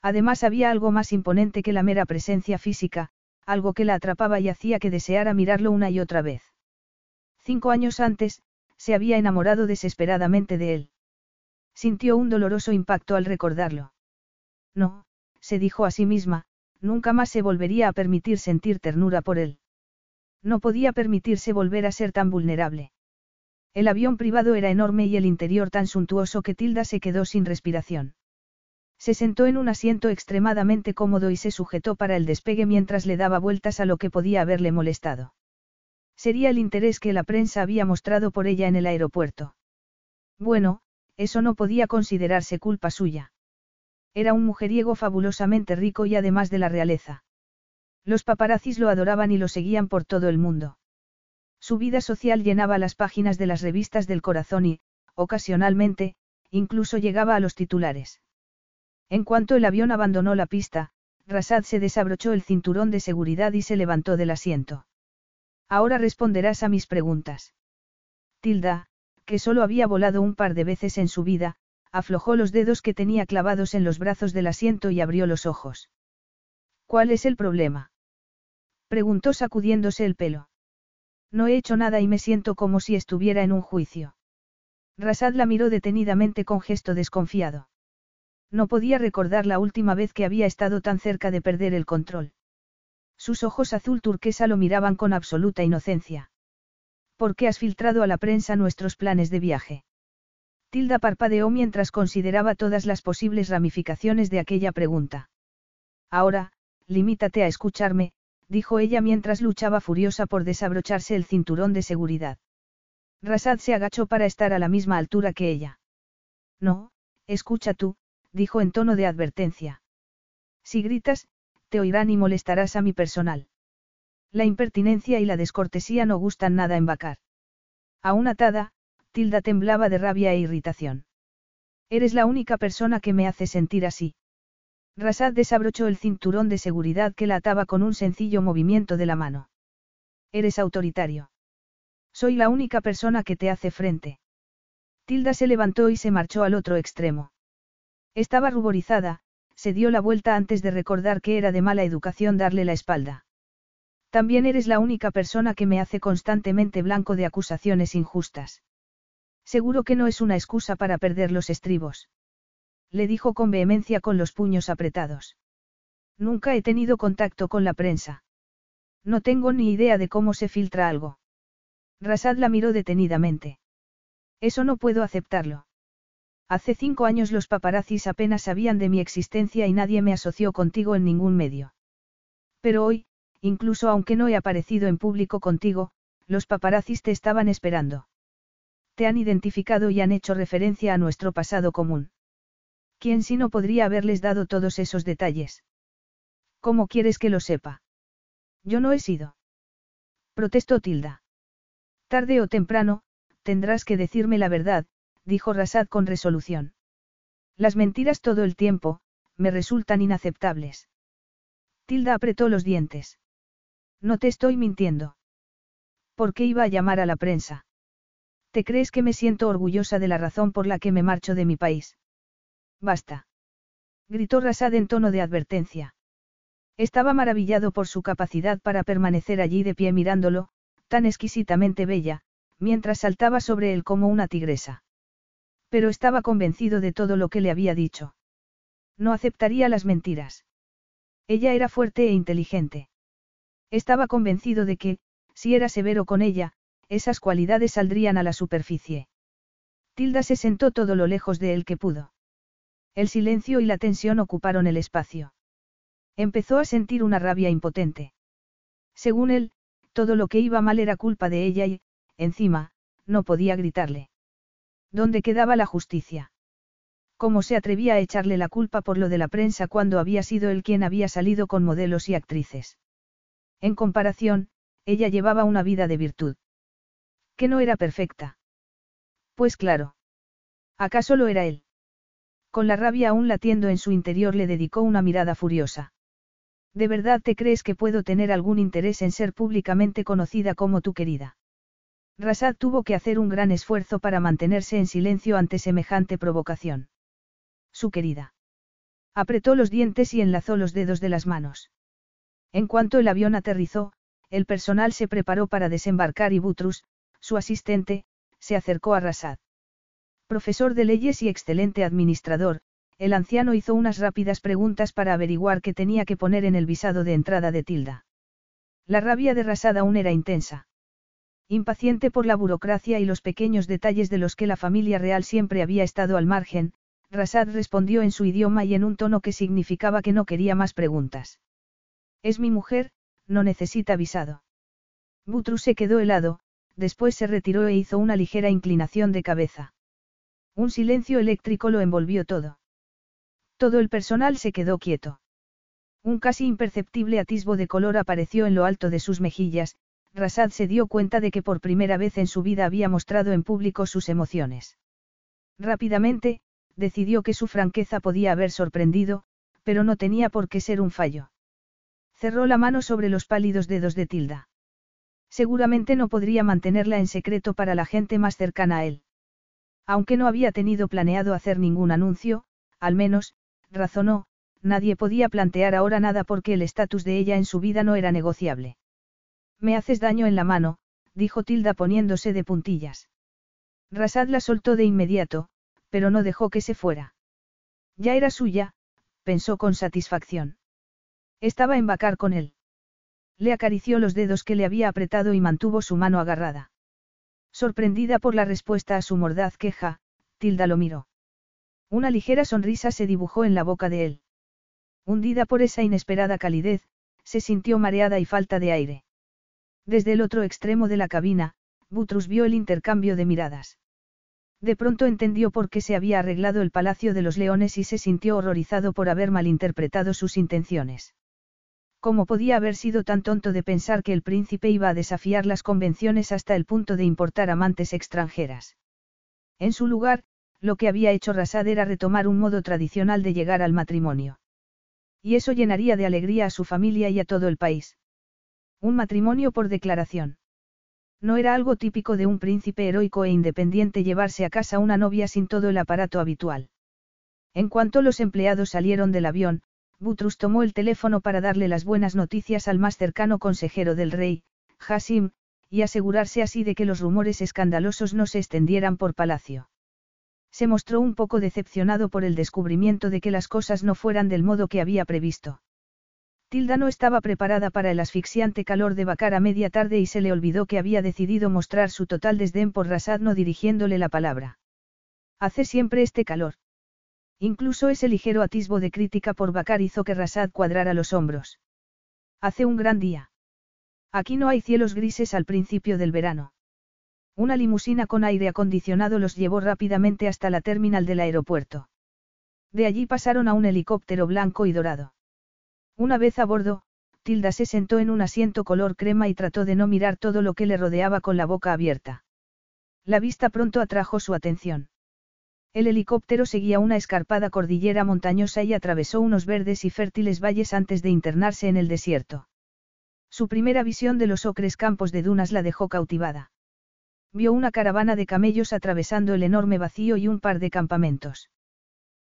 Speaker 1: Además había algo más imponente que la mera presencia física, algo que la atrapaba y hacía que deseara mirarlo una y otra vez. Cinco años antes, se había enamorado desesperadamente de él. Sintió un doloroso impacto al recordarlo. No, se dijo a sí misma, nunca más se volvería a permitir sentir ternura por él. No podía permitirse volver a ser tan vulnerable. El avión privado era enorme y el interior tan suntuoso que Tilda se quedó sin respiración. Se sentó en un asiento extremadamente cómodo y se sujetó para el despegue mientras le daba vueltas a lo que podía haberle molestado. Sería el interés que la prensa había mostrado por ella en el aeropuerto. Bueno, eso no podía considerarse culpa suya. Era un mujeriego fabulosamente rico y además de la realeza. Los paparazzis lo adoraban y lo seguían por todo el mundo. Su vida social llenaba las páginas de las revistas del corazón y, ocasionalmente, incluso llegaba a los titulares. En cuanto el avión abandonó la pista, Rasad se desabrochó el cinturón de seguridad y se levantó del asiento. Ahora responderás a mis preguntas. Tilda, que solo había volado un par de veces en su vida, aflojó los dedos que tenía clavados en los brazos del asiento y abrió los ojos. ¿Cuál es el problema? Preguntó sacudiéndose el pelo. No he hecho nada y me siento como si estuviera en un juicio. Rasad la miró detenidamente con gesto desconfiado. No podía recordar la última vez que había estado tan cerca de perder el control. Sus ojos azul turquesa lo miraban con absoluta inocencia. ¿Por qué has filtrado a la prensa nuestros planes de viaje? Tilda parpadeó mientras consideraba todas las posibles ramificaciones de aquella pregunta. Ahora, limítate a escucharme, dijo ella mientras luchaba furiosa por desabrocharse el cinturón de seguridad. Rasad se agachó para estar a la misma altura que ella. No, escucha tú, dijo en tono de advertencia. Si gritas, te oirán y molestarás a mi personal. La impertinencia y la descortesía no gustan nada en Bacar. Aún atada, Tilda temblaba de rabia e irritación. Eres la única persona que me hace sentir así. Rasad desabrochó el cinturón de seguridad que la ataba con un sencillo movimiento de la mano. Eres autoritario. Soy la única persona que te hace frente. Tilda se levantó y se marchó al otro extremo. Estaba ruborizada, se dio la vuelta antes de recordar que era de mala educación darle la espalda. También eres la única persona que me hace constantemente blanco de acusaciones injustas. Seguro que no es una excusa para perder los estribos le dijo con vehemencia con los puños apretados. Nunca he tenido contacto con la prensa. No tengo ni idea de cómo se filtra algo. Rasad la miró detenidamente. Eso no puedo aceptarlo. Hace cinco años los paparazzis apenas sabían de mi existencia y nadie me asoció contigo en ningún medio. Pero hoy, incluso aunque no he aparecido en público contigo, los paparazzis te estaban esperando. Te han identificado y han hecho referencia a nuestro pasado común. ¿Quién si no podría haberles dado todos esos detalles? ¿Cómo quieres que lo sepa? Yo no he sido. Protestó Tilda. Tarde o temprano, tendrás que decirme la verdad, dijo Rasad con resolución. Las mentiras todo el tiempo, me resultan inaceptables. Tilda apretó los dientes. No te estoy mintiendo. ¿Por qué iba a llamar a la prensa? ¿Te crees que me siento orgullosa de la razón por la que me marcho de mi país? Basta. Gritó Rasad en tono de advertencia. Estaba maravillado por su capacidad para permanecer allí de pie mirándolo, tan exquisitamente bella, mientras saltaba sobre él como una tigresa. Pero estaba convencido de todo lo que le había dicho. No aceptaría las mentiras. Ella era fuerte e inteligente. Estaba convencido de que, si era severo con ella, esas cualidades saldrían a la superficie. Tilda se sentó todo lo lejos de él que pudo. El silencio y la tensión ocuparon el espacio. Empezó a sentir una rabia impotente. Según él, todo lo que iba mal era culpa de ella y, encima, no podía gritarle. ¿Dónde quedaba la justicia? ¿Cómo se atrevía a echarle la culpa por lo de la prensa cuando había sido él quien había salido con modelos y actrices? En comparación, ella llevaba una vida de virtud. Que no era perfecta. Pues claro. ¿Acaso lo era él? Con la rabia aún latiendo en su interior le dedicó una mirada furiosa. ¿De verdad te crees que puedo tener algún interés en ser públicamente conocida como tu querida? Rasad tuvo que hacer un gran esfuerzo para mantenerse en silencio ante semejante provocación. Su querida. Apretó los dientes y enlazó los dedos de las manos. En cuanto el avión aterrizó, el personal se preparó para desembarcar y Butrus, su asistente, se acercó a Rasad. Profesor de leyes y excelente administrador, el anciano hizo unas rápidas preguntas para averiguar qué tenía que poner en el visado de entrada de Tilda. La rabia de Rasad aún era intensa. Impaciente por la burocracia y los pequeños detalles de los que la familia real siempre había estado al margen, Rasad respondió en su idioma y en un tono que significaba que no quería más preguntas. Es mi mujer, no necesita visado. Butrus se quedó helado, después se retiró e hizo una ligera inclinación de cabeza. Un silencio eléctrico lo envolvió todo. Todo el personal se quedó quieto. Un casi imperceptible atisbo de color apareció en lo alto de sus mejillas, Rasad se dio cuenta de que por primera vez en su vida había mostrado en público sus emociones. Rápidamente, decidió que su franqueza podía haber sorprendido, pero no tenía por qué ser un fallo. Cerró la mano sobre los pálidos dedos de Tilda. Seguramente no podría mantenerla en secreto para la gente más cercana a él. Aunque no había tenido planeado hacer ningún anuncio, al menos, razonó, nadie podía plantear ahora nada porque el estatus de ella en su vida no era negociable. Me haces daño en la mano, dijo Tilda poniéndose de puntillas. Rasad la soltó de inmediato, pero no dejó que se fuera. Ya era suya, pensó con satisfacción. Estaba en vacar con él. Le acarició los dedos que le había apretado y mantuvo su mano agarrada. Sorprendida por la respuesta a su mordaz queja, Tilda lo miró. Una ligera sonrisa se dibujó en la boca de él. Hundida por esa inesperada calidez, se sintió mareada y falta de aire. Desde el otro extremo de la cabina, Butrus vio el intercambio de miradas. De pronto entendió por qué se había arreglado el Palacio de los Leones y se sintió horrorizado por haber malinterpretado sus intenciones. ¿Cómo podía haber sido tan tonto de pensar que el príncipe iba a desafiar las convenciones hasta el punto de importar amantes extranjeras? En su lugar, lo que había hecho Rasad era retomar un modo tradicional de llegar al matrimonio. Y eso llenaría de alegría a su familia y a todo el país. Un matrimonio por declaración. No era algo típico de un príncipe heroico e independiente llevarse a casa una novia sin todo el aparato habitual. En cuanto los empleados salieron del avión, Butrus tomó el teléfono para darle las buenas noticias al más cercano consejero del rey, Hasim, y asegurarse así de que los rumores escandalosos no se extendieran por palacio. Se mostró un poco decepcionado por el descubrimiento de que las cosas no fueran del modo que había previsto. Tilda no estaba preparada para el asfixiante calor de Bacar a media tarde y se le olvidó que había decidido mostrar su total desdén por Rasad no dirigiéndole la palabra. Hace siempre este calor. Incluso ese ligero atisbo de crítica por Bacar hizo que Rasad cuadrara los hombros. Hace un gran día. Aquí no hay cielos grises al principio del verano. Una limusina con aire acondicionado los llevó rápidamente hasta la terminal del aeropuerto. De allí pasaron a un helicóptero blanco y dorado. Una vez a bordo, Tilda se sentó en un asiento color crema y trató de no mirar todo lo que le rodeaba con la boca abierta. La vista pronto atrajo su atención. El helicóptero seguía una escarpada cordillera montañosa y atravesó unos verdes y fértiles valles antes de internarse en el desierto. Su primera visión de los ocres campos de dunas la dejó cautivada. Vio una caravana de camellos atravesando el enorme vacío y un par de campamentos.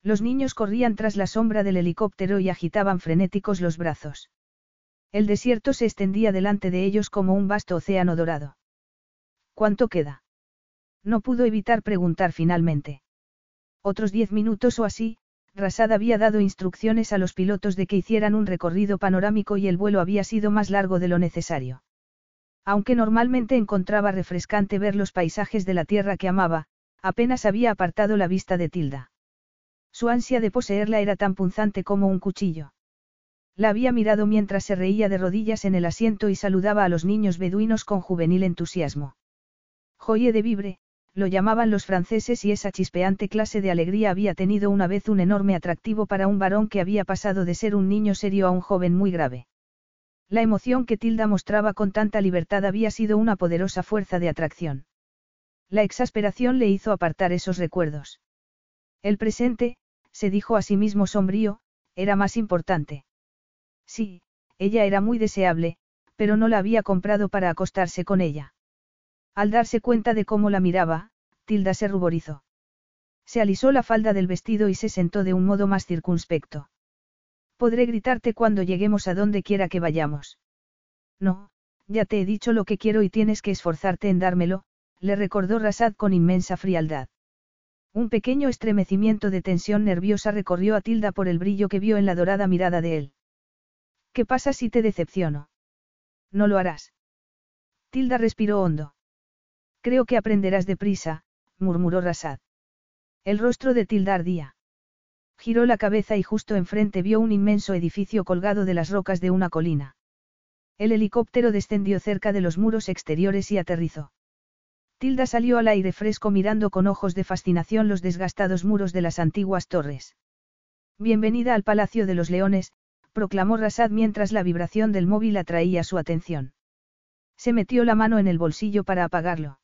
Speaker 1: Los niños corrían tras la sombra del helicóptero y agitaban frenéticos los brazos. El desierto se extendía delante de ellos como un vasto océano dorado. ¿Cuánto queda? No pudo evitar preguntar finalmente. Otros diez minutos o así, Rasad había dado instrucciones a los pilotos de que hicieran un recorrido panorámico y el vuelo había sido más largo de lo necesario. Aunque normalmente encontraba refrescante ver los paisajes de la tierra que amaba, apenas había apartado la vista de Tilda. Su ansia de poseerla era tan punzante como un cuchillo. La había mirado mientras se reía de rodillas en el asiento y saludaba a los niños beduinos con juvenil entusiasmo. Joye de vibre, lo llamaban los franceses y esa chispeante clase de alegría había tenido una vez un enorme atractivo para un varón que había pasado de ser un niño serio a un joven muy grave. La emoción que Tilda mostraba con tanta libertad había sido una poderosa fuerza de atracción. La exasperación le hizo apartar esos recuerdos. El presente, se dijo a sí mismo sombrío, era más importante. Sí, ella era muy deseable, pero no la había comprado para acostarse con ella. Al darse cuenta de cómo la miraba, Tilda se ruborizó. Se alisó la falda del vestido y se sentó de un modo más circunspecto. Podré gritarte cuando lleguemos a donde quiera que vayamos. No, ya te he dicho lo que quiero y tienes que esforzarte en dármelo, le recordó Rasad con inmensa frialdad. Un pequeño estremecimiento de tensión nerviosa recorrió a Tilda por el brillo que vio en la dorada mirada de él. ¿Qué pasa si te decepciono? No lo harás. Tilda respiró hondo. Creo que aprenderás deprisa, murmuró Rasad. El rostro de Tilda ardía. Giró la cabeza y justo enfrente vio un inmenso edificio colgado de las rocas de una colina. El helicóptero descendió cerca de los muros exteriores y aterrizó. Tilda salió al aire fresco mirando con ojos de fascinación los desgastados muros de las antiguas torres. Bienvenida al Palacio de los Leones, proclamó Rasad mientras la vibración del móvil atraía su atención. Se metió la mano en el bolsillo para apagarlo.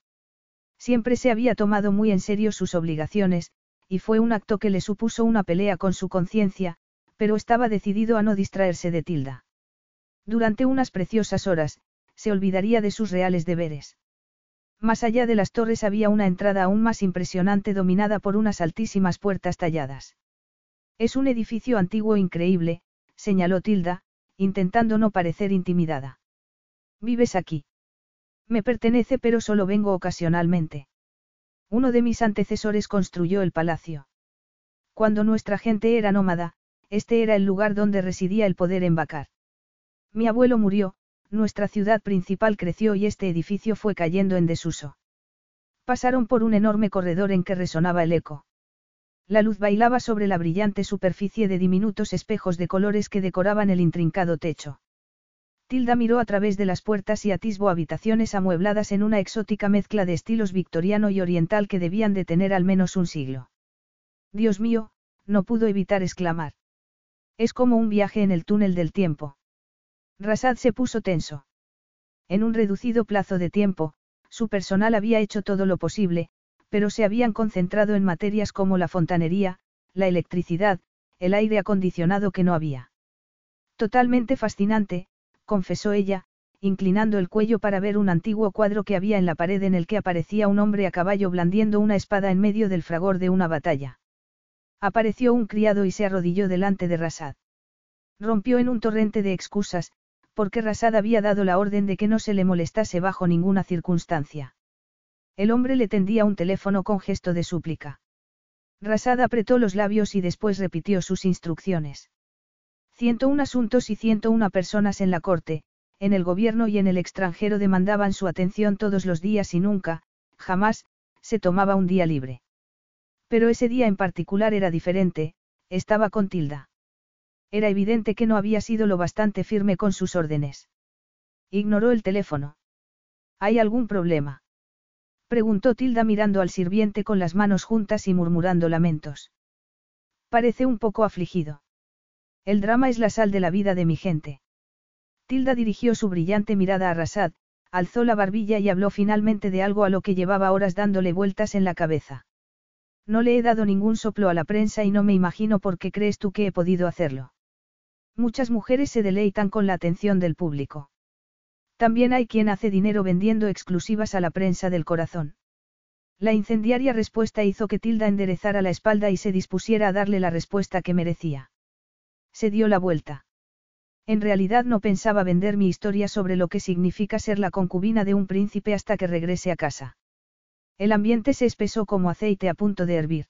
Speaker 1: Siempre se había tomado muy en serio sus obligaciones, y fue un acto que le supuso una pelea con su conciencia, pero estaba decidido a no distraerse de Tilda. Durante unas preciosas horas, se olvidaría de sus reales deberes. Más allá de las torres había una entrada aún más impresionante dominada por unas altísimas puertas talladas. Es un edificio antiguo increíble, señaló Tilda, intentando no parecer intimidada. ¿Vives aquí? Me pertenece pero solo vengo ocasionalmente. Uno de mis antecesores construyó el palacio. Cuando nuestra gente era nómada, este era el lugar donde residía el poder en Bacar. Mi abuelo murió, nuestra ciudad principal creció y este edificio fue cayendo en desuso. Pasaron por un enorme corredor en que resonaba el eco. La luz bailaba sobre la brillante superficie de diminutos espejos de colores que decoraban el intrincado techo. Tilda miró a través de las puertas y atisbo habitaciones amuebladas en una exótica mezcla de estilos victoriano y oriental que debían de tener al menos un siglo. Dios mío, no pudo evitar exclamar. Es como un viaje en el túnel del tiempo. Rasad se puso tenso. En un reducido plazo de tiempo, su personal había hecho todo lo posible, pero se habían concentrado en materias como la fontanería, la electricidad, el aire acondicionado que no había. Totalmente fascinante, confesó ella, inclinando el cuello para ver un antiguo cuadro que había en la pared en el que aparecía un hombre a caballo blandiendo una espada en medio del fragor de una batalla. Apareció un criado y se arrodilló delante de Rasad. Rompió en un torrente de excusas, porque Rasad había dado la orden de que no se le molestase bajo ninguna circunstancia. El hombre le tendía un teléfono con gesto de súplica. Rasad apretó los labios y después repitió sus instrucciones. Ciento un asuntos y ciento una personas en la corte, en el gobierno y en el extranjero demandaban su atención todos los días y nunca, jamás, se tomaba un día libre. Pero ese día en particular era diferente, estaba con Tilda. Era evidente que no había sido lo bastante firme con sus órdenes. Ignoró el teléfono. ¿Hay algún problema? Preguntó Tilda mirando al sirviente con las manos juntas y murmurando lamentos. Parece un poco afligido. El drama es la sal de la vida de mi gente. Tilda dirigió su brillante mirada a Rasad, alzó la barbilla y habló finalmente de algo a lo que llevaba horas dándole vueltas en la cabeza. No le he dado ningún soplo a la prensa y no me imagino por qué crees tú que he podido hacerlo. Muchas mujeres se deleitan con la atención del público. También hay quien hace dinero vendiendo exclusivas a la prensa del corazón. La incendiaria respuesta hizo que Tilda enderezara la espalda y se dispusiera a darle la respuesta que merecía. Se dio la vuelta. En realidad no pensaba vender mi historia sobre lo que significa ser la concubina de un príncipe hasta que regrese a casa. El ambiente se espesó como aceite a punto de hervir.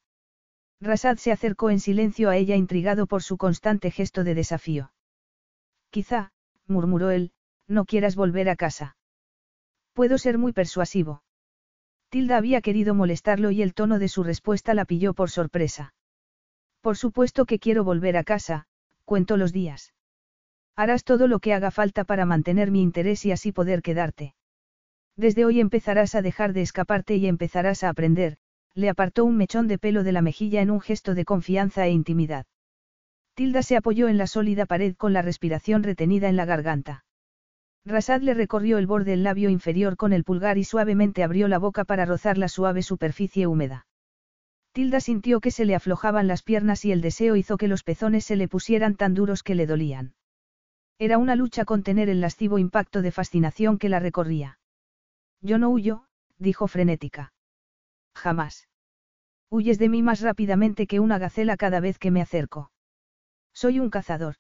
Speaker 1: Rasad se acercó en silencio a ella intrigado por su constante gesto de desafío. Quizá, murmuró él, no quieras volver a casa. Puedo ser muy persuasivo. Tilda había querido molestarlo y el tono de su respuesta la pilló por sorpresa. Por supuesto que quiero volver a casa, cuento los días. Harás todo lo que haga falta para mantener mi interés y así poder quedarte. Desde hoy empezarás a dejar de escaparte y empezarás a aprender, le apartó un mechón de pelo de la mejilla en un gesto de confianza e intimidad. Tilda se apoyó en la sólida pared con la respiración retenida en la garganta. Rasad le recorrió el borde del labio inferior con el pulgar y suavemente abrió la boca para rozar la suave superficie húmeda. Tilda sintió que se le aflojaban las piernas y el deseo hizo que los pezones se le pusieran tan duros que le dolían. Era una lucha contener el lascivo impacto de fascinación que la recorría. Yo no huyo, dijo frenética. Jamás. Huyes de mí más rápidamente que una gacela cada vez que me acerco. Soy un cazador.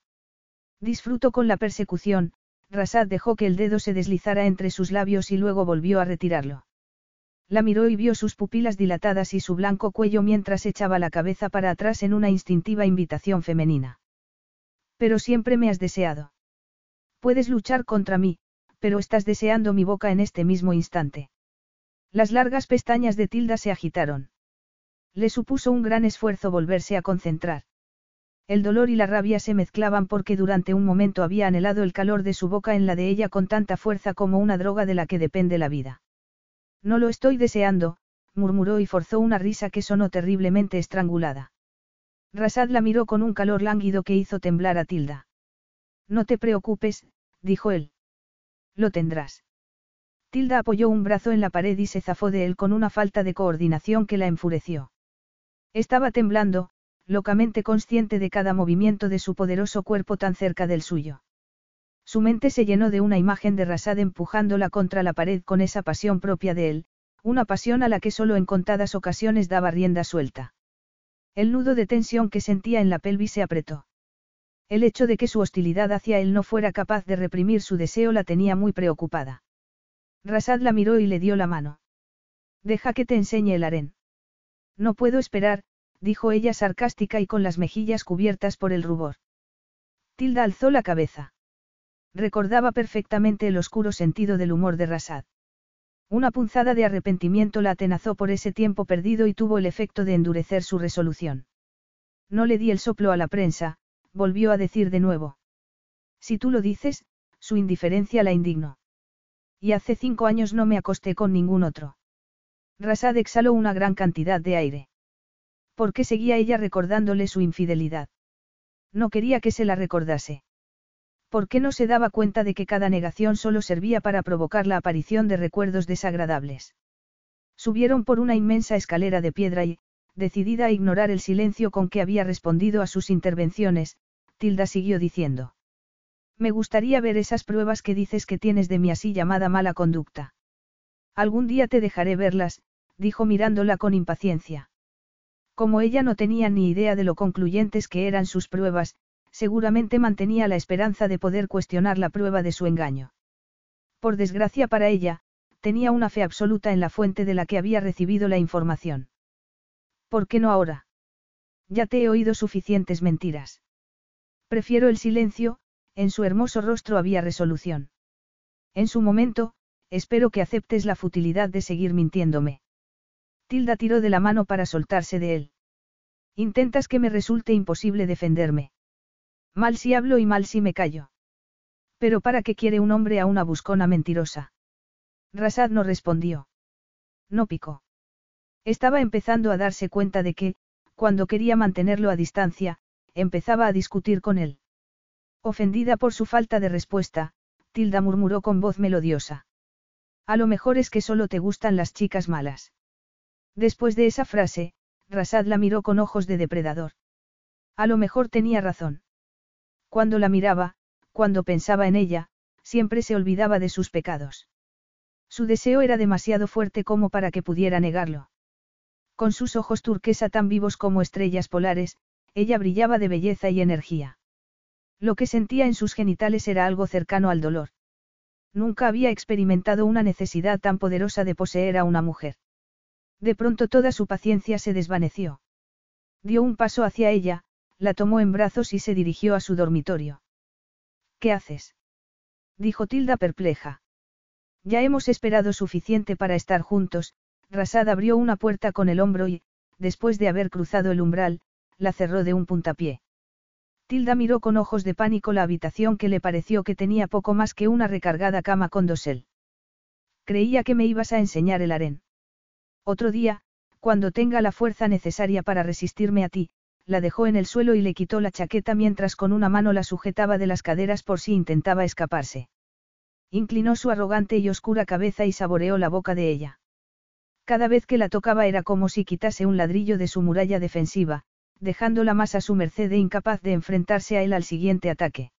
Speaker 1: Disfruto con la persecución, Rasad dejó que el dedo se deslizara entre sus labios y luego volvió a retirarlo. La miró y vio sus pupilas dilatadas y su blanco cuello mientras echaba la cabeza para atrás en una instintiva invitación femenina. Pero siempre me has deseado. Puedes luchar contra mí, pero estás deseando mi boca en este mismo instante. Las largas pestañas de Tilda se agitaron. Le supuso un gran esfuerzo volverse a concentrar. El dolor y la rabia se mezclaban porque durante un momento había anhelado el calor de su boca en la de ella con tanta fuerza como una droga de la que depende la vida. No lo estoy deseando, murmuró y forzó una risa que sonó terriblemente estrangulada. Rasad la miró con un calor lánguido que hizo temblar a Tilda. No te preocupes, dijo él. Lo tendrás. Tilda apoyó un brazo en la pared y se zafó de él con una falta de coordinación que la enfureció. Estaba temblando, locamente consciente de cada movimiento de su poderoso cuerpo tan cerca del suyo. Su mente se llenó de una imagen de Rasad empujándola contra la pared con esa pasión propia de él, una pasión a la que solo en contadas ocasiones daba rienda suelta. El nudo de tensión que sentía en la pelvis se apretó. El hecho de que su hostilidad hacia él no fuera capaz de reprimir su deseo la tenía muy preocupada. Rasad la miró y le dio la mano. Deja que te enseñe el harén. No puedo esperar, dijo ella sarcástica y con las mejillas cubiertas por el rubor. Tilda alzó la cabeza. Recordaba perfectamente el oscuro sentido del humor de Rasad. Una punzada de arrepentimiento la atenazó por ese tiempo perdido y tuvo el efecto de endurecer su resolución. No le di el soplo a la prensa, volvió a decir de nuevo. Si tú lo dices, su indiferencia la indignó. Y hace cinco años no me acosté con ningún otro. Rasad exhaló una gran cantidad de aire. ¿Por qué seguía ella recordándole su infidelidad? No quería que se la recordase. ¿Por qué no se daba cuenta de que cada negación solo servía para provocar la aparición de recuerdos desagradables? Subieron por una inmensa escalera de piedra y, decidida a ignorar el silencio con que había respondido a sus intervenciones, Tilda siguió diciendo. Me gustaría ver esas pruebas que dices que tienes de mi así llamada mala conducta. Algún día te dejaré verlas, dijo mirándola con impaciencia. Como ella no tenía ni idea de lo concluyentes que eran sus pruebas, seguramente mantenía la esperanza de poder cuestionar la prueba de su engaño. Por desgracia para ella, tenía una fe absoluta en la fuente de la que había recibido la información. ¿Por qué no ahora? Ya te he oído suficientes mentiras. Prefiero el silencio, en su hermoso rostro había resolución. En su momento, espero que aceptes la futilidad de seguir mintiéndome. Tilda tiró de la mano para soltarse de él. Intentas que me resulte imposible defenderme. Mal si hablo y mal si me callo. Pero ¿para qué quiere un hombre a una buscona mentirosa? Rasad no respondió. No picó. Estaba empezando a darse cuenta de que, cuando quería mantenerlo a distancia, empezaba a discutir con él. Ofendida por su falta de respuesta, Tilda murmuró con voz melodiosa. A lo mejor es que solo te gustan las chicas malas. Después de esa frase, Rasad la miró con ojos de depredador. A lo mejor tenía razón. Cuando la miraba, cuando pensaba en ella, siempre se olvidaba de sus pecados. Su deseo era demasiado fuerte como para que pudiera negarlo. Con sus ojos turquesa tan vivos como estrellas polares, ella brillaba de belleza y energía. Lo que sentía en sus genitales era algo cercano al dolor. Nunca había experimentado una necesidad tan poderosa de poseer a una mujer. De pronto toda su paciencia se desvaneció. Dio un paso hacia ella, la tomó en brazos y se dirigió a su dormitorio. ¿Qué haces? dijo Tilda perpleja. Ya hemos esperado suficiente para estar juntos, Rasad abrió una puerta con el hombro y, después de haber cruzado el umbral, la cerró de un puntapié. Tilda miró con ojos de pánico la habitación que le pareció que tenía poco más que una recargada cama con dosel. Creía que me ibas a enseñar el harén. Otro día, cuando tenga la fuerza necesaria para resistirme a ti, la dejó en el suelo y le quitó la chaqueta mientras con una mano la sujetaba de las caderas por si intentaba escaparse. Inclinó su arrogante y oscura cabeza y saboreó la boca de ella. Cada vez que la tocaba era como si quitase un ladrillo de su muralla defensiva, dejándola más a su merced e incapaz de enfrentarse a él al siguiente ataque.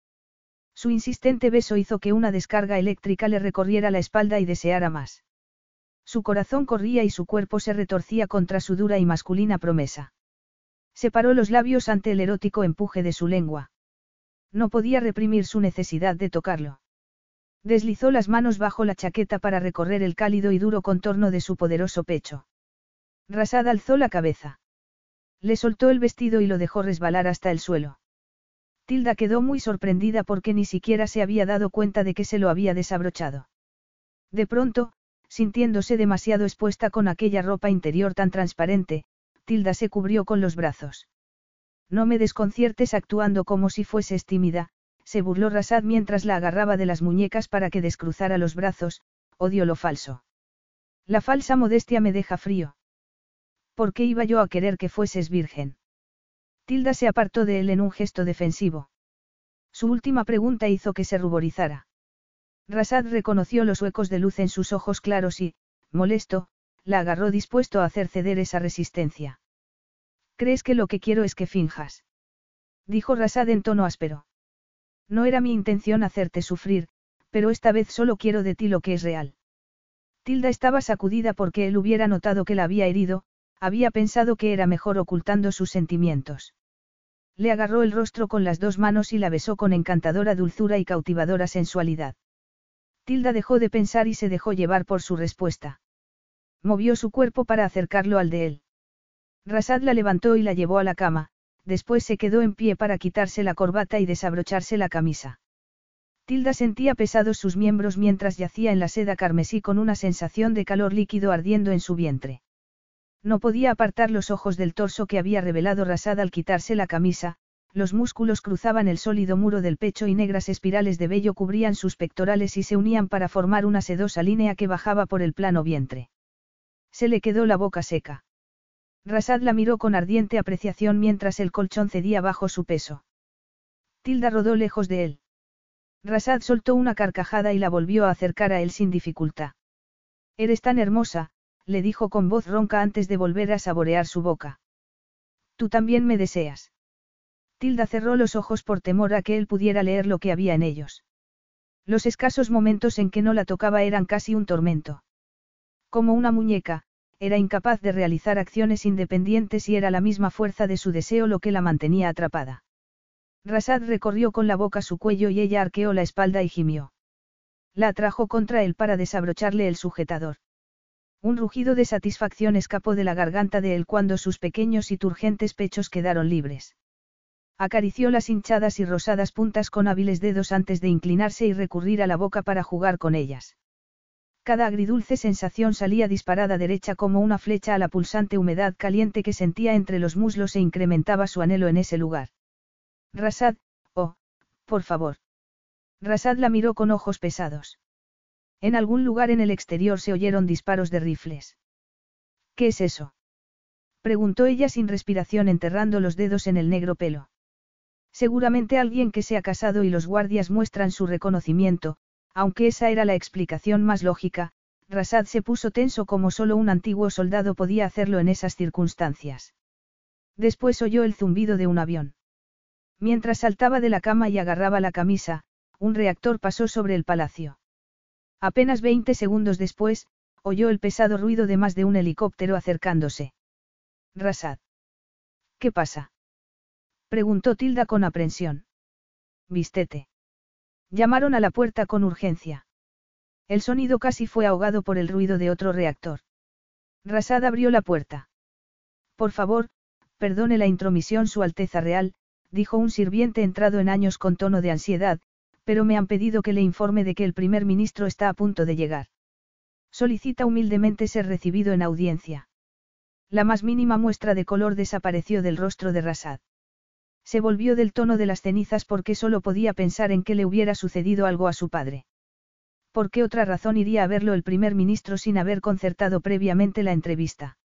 Speaker 1: Su insistente beso hizo que una descarga eléctrica le recorriera la espalda y deseara más. Su corazón corría y su cuerpo se retorcía contra su dura y masculina promesa. Separó los labios ante el erótico empuje de su lengua. No podía reprimir su necesidad de tocarlo. Deslizó las manos bajo la chaqueta para recorrer el cálido y duro contorno de su poderoso pecho. Rasad alzó la cabeza. Le soltó el vestido y lo dejó resbalar hasta el suelo. Tilda quedó muy sorprendida porque ni siquiera se había dado cuenta de que se lo había desabrochado. De pronto, sintiéndose demasiado expuesta con aquella ropa interior tan transparente, Tilda se cubrió con los brazos. No me desconciertes actuando como si fueses tímida, se burló Rasad mientras la agarraba de las muñecas para que descruzara los brazos, odio lo falso. La falsa modestia me deja frío. ¿Por qué iba yo a querer que fueses virgen? Tilda se apartó de él en un gesto defensivo. Su última pregunta hizo que se ruborizara. Rasad reconoció los huecos de luz en sus ojos claros y, molesto, la agarró dispuesto a hacer ceder esa resistencia. ¿Crees que lo que quiero es que finjas? Dijo Rasad en tono áspero. No era mi intención hacerte sufrir, pero esta vez solo quiero de ti lo que es real. Tilda estaba sacudida porque él hubiera notado que la había herido, había pensado que era mejor ocultando sus sentimientos. Le agarró el rostro con las dos manos y la besó con encantadora dulzura y cautivadora sensualidad. Tilda dejó de pensar y se dejó llevar por su respuesta. Movió su cuerpo para acercarlo al de él. Rasad la levantó y la llevó a la cama, después se quedó en pie para quitarse la corbata y desabrocharse la camisa. Tilda sentía pesados sus miembros mientras yacía en la seda carmesí con una sensación de calor líquido ardiendo en su vientre. No podía apartar los ojos del torso que había revelado Rasad al quitarse la camisa, los músculos cruzaban el sólido muro del pecho y negras espirales de vello cubrían sus pectorales y se unían para formar una sedosa línea que bajaba por el plano vientre. Se le quedó la boca seca. Rasad la miró con ardiente apreciación mientras el colchón cedía bajo su peso. Tilda rodó lejos de él. Rasad soltó una carcajada y la volvió a acercar a él sin dificultad. Eres tan hermosa, le dijo con voz ronca antes de volver a saborear su boca. Tú también me deseas. Tilda cerró los ojos por temor a que él pudiera leer lo que había en ellos. Los escasos momentos en que no la tocaba eran casi un tormento. Como una muñeca, era incapaz de realizar acciones independientes y era la misma fuerza de su deseo lo que la mantenía atrapada. Rasad recorrió con la boca su cuello y ella arqueó la espalda y gimió. La atrajo contra él para desabrocharle el sujetador. Un rugido de satisfacción escapó de la garganta de él cuando sus pequeños y turgentes pechos quedaron libres. Acarició las hinchadas y rosadas puntas con hábiles dedos antes de inclinarse y recurrir a la boca para jugar con ellas. Cada agridulce sensación salía disparada derecha como una flecha a la pulsante humedad caliente que sentía entre los muslos e incrementaba su anhelo en ese lugar. Rasad, oh, por favor. Rasad la miró con ojos pesados. En algún lugar en el exterior se oyeron disparos de rifles. ¿Qué es eso? preguntó ella sin respiración enterrando los dedos en el negro pelo. Seguramente alguien que se ha casado y los guardias muestran su reconocimiento, aunque esa era la explicación más lógica, Rasad se puso tenso como solo un antiguo soldado podía hacerlo en esas circunstancias. Después oyó el zumbido de un avión. Mientras saltaba de la cama y agarraba la camisa, un reactor pasó sobre el palacio. Apenas 20 segundos después, oyó el pesado ruido de más de un helicóptero acercándose. Rasad. ¿Qué pasa? preguntó Tilda con aprensión. Vístete. Llamaron a la puerta con urgencia. El sonido casi fue ahogado por el ruido de otro reactor. Rasad abrió la puerta. Por favor, perdone la intromisión Su Alteza Real, dijo un sirviente entrado en años con tono de ansiedad, pero me han pedido que le informe de que el primer ministro está a punto de llegar. Solicita humildemente ser recibido en audiencia. La más mínima muestra de color desapareció del rostro de Rasad. Se volvió del tono de las cenizas porque solo podía pensar en que le hubiera sucedido algo a su padre. ¿Por qué otra razón iría a verlo el primer ministro sin haber concertado previamente la entrevista?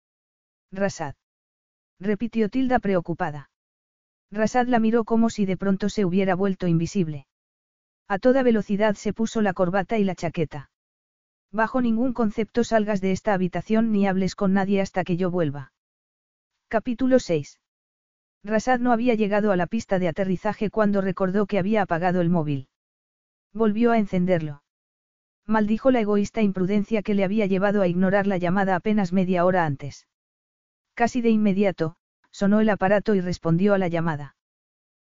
Speaker 1: Rasad. Repitió Tilda preocupada. Rasad la miró como si de pronto se hubiera vuelto invisible. A toda velocidad se puso la corbata y la chaqueta. Bajo ningún concepto salgas de esta habitación ni hables con nadie hasta que yo vuelva. Capítulo 6. Rasad no había llegado a la pista de aterrizaje cuando recordó que había apagado el móvil. Volvió a encenderlo. Maldijo la egoísta imprudencia que le había llevado a ignorar la llamada apenas media hora antes. Casi de inmediato, sonó el aparato y respondió a la llamada.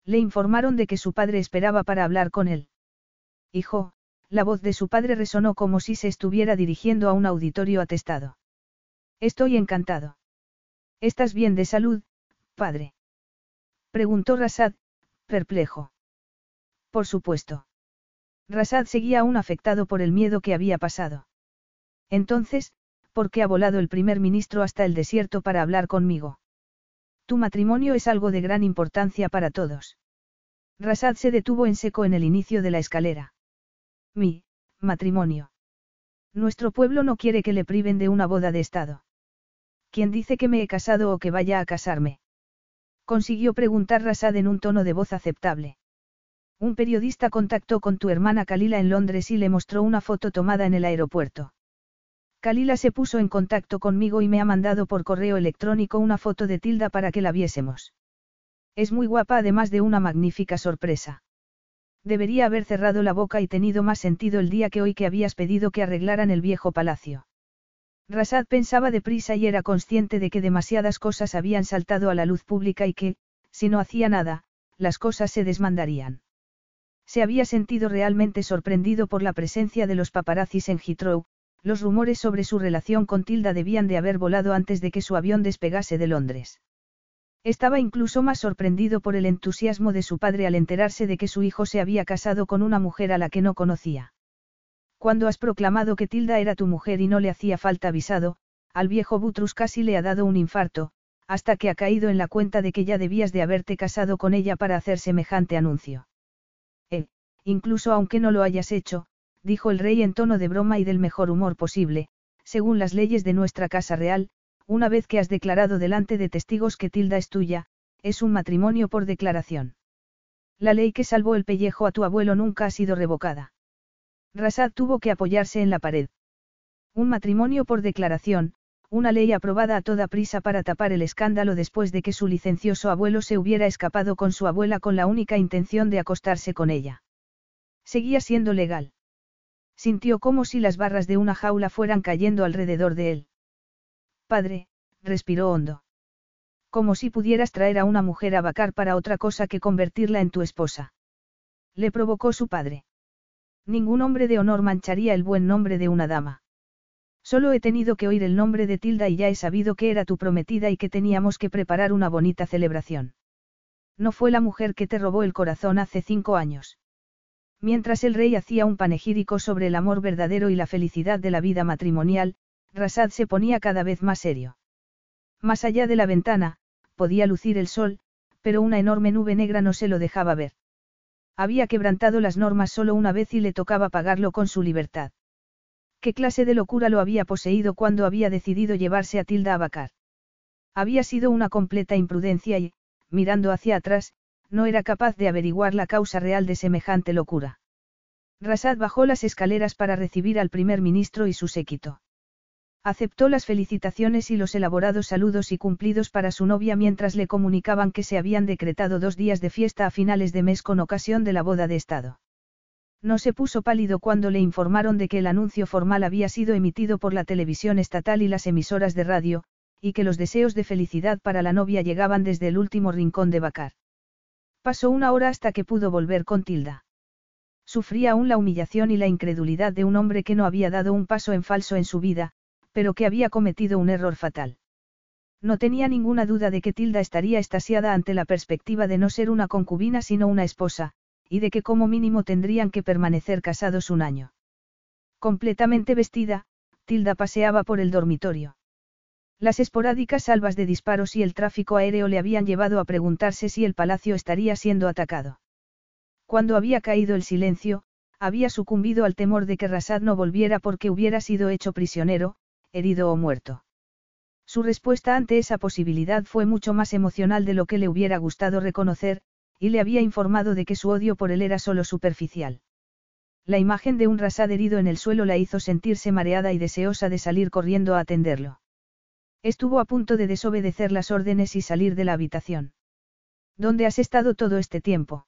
Speaker 1: Le informaron de que su padre esperaba para hablar con él. Hijo, La voz de su padre resonó como si se estuviera dirigiendo a un auditorio atestado. Estoy encantado. ¿Estás bien de salud, padre? Preguntó Rasad, perplejo. Por supuesto. Rasad seguía aún afectado por el miedo que había pasado. Entonces, ¿por qué ha volado el primer ministro hasta el desierto para hablar conmigo? Tu matrimonio es algo de gran importancia para todos. Rasad se detuvo en seco en el inicio de la escalera. Mi, matrimonio. Nuestro pueblo no quiere que le priven de una boda de Estado. ¿Quién dice que me he casado o que vaya a casarme? Consiguió preguntar Rasad en un tono de voz aceptable. Un periodista contactó con tu hermana Kalila en Londres y le mostró una foto tomada en el aeropuerto. Kalila se puso en contacto conmigo y me ha mandado por correo electrónico una foto de Tilda para que la viésemos. Es muy guapa además de una magnífica sorpresa. Debería haber cerrado la boca y tenido más sentido el día que hoy que habías pedido que arreglaran el viejo palacio. Rasad pensaba deprisa y era consciente de que demasiadas cosas habían saltado a la luz pública y que, si no hacía nada, las cosas se desmandarían. Se había sentido realmente sorprendido por la presencia de los paparazzis en Heathrow, los rumores sobre su relación con Tilda debían de haber volado antes de que su avión despegase de Londres. Estaba incluso más sorprendido por el entusiasmo de su padre al enterarse de que su hijo se había casado con una mujer a la que no conocía. Cuando has proclamado que Tilda era tu mujer y no le hacía falta avisado, al viejo Butrus casi le ha dado un infarto, hasta que ha caído en la cuenta de que ya debías de haberte casado con ella para hacer semejante anuncio. Eh, incluso aunque no lo hayas hecho, dijo el rey en tono de broma y del mejor humor posible, según las leyes de nuestra casa real, una vez que has declarado delante de testigos que Tilda es tuya, es un matrimonio por declaración. La ley que salvó el pellejo a tu abuelo nunca ha sido revocada. Rasad tuvo que apoyarse en la pared. Un matrimonio por declaración, una ley aprobada a toda prisa para tapar el escándalo después de que su licencioso abuelo se hubiera escapado con su abuela con la única intención de acostarse con ella. Seguía siendo legal. Sintió como si las barras de una jaula fueran cayendo alrededor de él. Padre, respiró hondo. Como si pudieras traer a una mujer a vacar para otra cosa que convertirla en tu esposa. Le provocó su padre. Ningún hombre de honor mancharía el buen nombre de una dama. Solo he tenido que oír el nombre de Tilda y ya he sabido que era tu prometida y que teníamos que preparar una bonita celebración. No fue la mujer que te robó el corazón hace cinco años. Mientras el rey hacía un panegírico sobre el amor verdadero y la felicidad de la vida matrimonial, Rasad se ponía cada vez más serio. Más allá de la ventana, podía lucir el sol, pero una enorme nube negra no se lo dejaba ver. Había quebrantado las normas solo una vez y le tocaba pagarlo con su libertad. ¿Qué clase de locura lo había poseído cuando había decidido llevarse a Tilda a Bacar? Había sido una completa imprudencia y, mirando hacia atrás, no era capaz de averiguar la causa real de semejante locura. Rasad bajó las escaleras para recibir al primer ministro y su séquito. Aceptó las felicitaciones y los elaborados saludos y cumplidos para su novia mientras le comunicaban que se habían decretado dos días de fiesta a finales de mes con ocasión de la boda de Estado. No se puso pálido cuando le informaron de que el anuncio formal había sido emitido por la televisión estatal y las emisoras de radio, y que los deseos de felicidad para la novia llegaban desde el último rincón de Bacar. Pasó una hora hasta que pudo volver con Tilda. Sufría aún la humillación y la incredulidad de un hombre que no había dado un paso en falso en su vida, pero que había cometido un error fatal. No tenía ninguna duda de que Tilda estaría estasiada ante la perspectiva de no ser una concubina sino una esposa, y de que como mínimo tendrían que permanecer casados un año. Completamente vestida, Tilda paseaba por el dormitorio. Las esporádicas salvas de disparos y el tráfico aéreo le habían llevado a preguntarse si el palacio estaría siendo atacado. Cuando había caído el silencio, había sucumbido al temor de que Rasad no volviera porque hubiera sido hecho prisionero, herido o muerto. Su respuesta ante esa posibilidad fue mucho más emocional de lo que le hubiera gustado reconocer, y le había informado de que su odio por él era solo superficial. La imagen de un Rasad herido en el suelo la hizo sentirse mareada y deseosa de salir corriendo a atenderlo. Estuvo a punto de desobedecer las órdenes y salir de la habitación. ¿Dónde has estado todo este tiempo?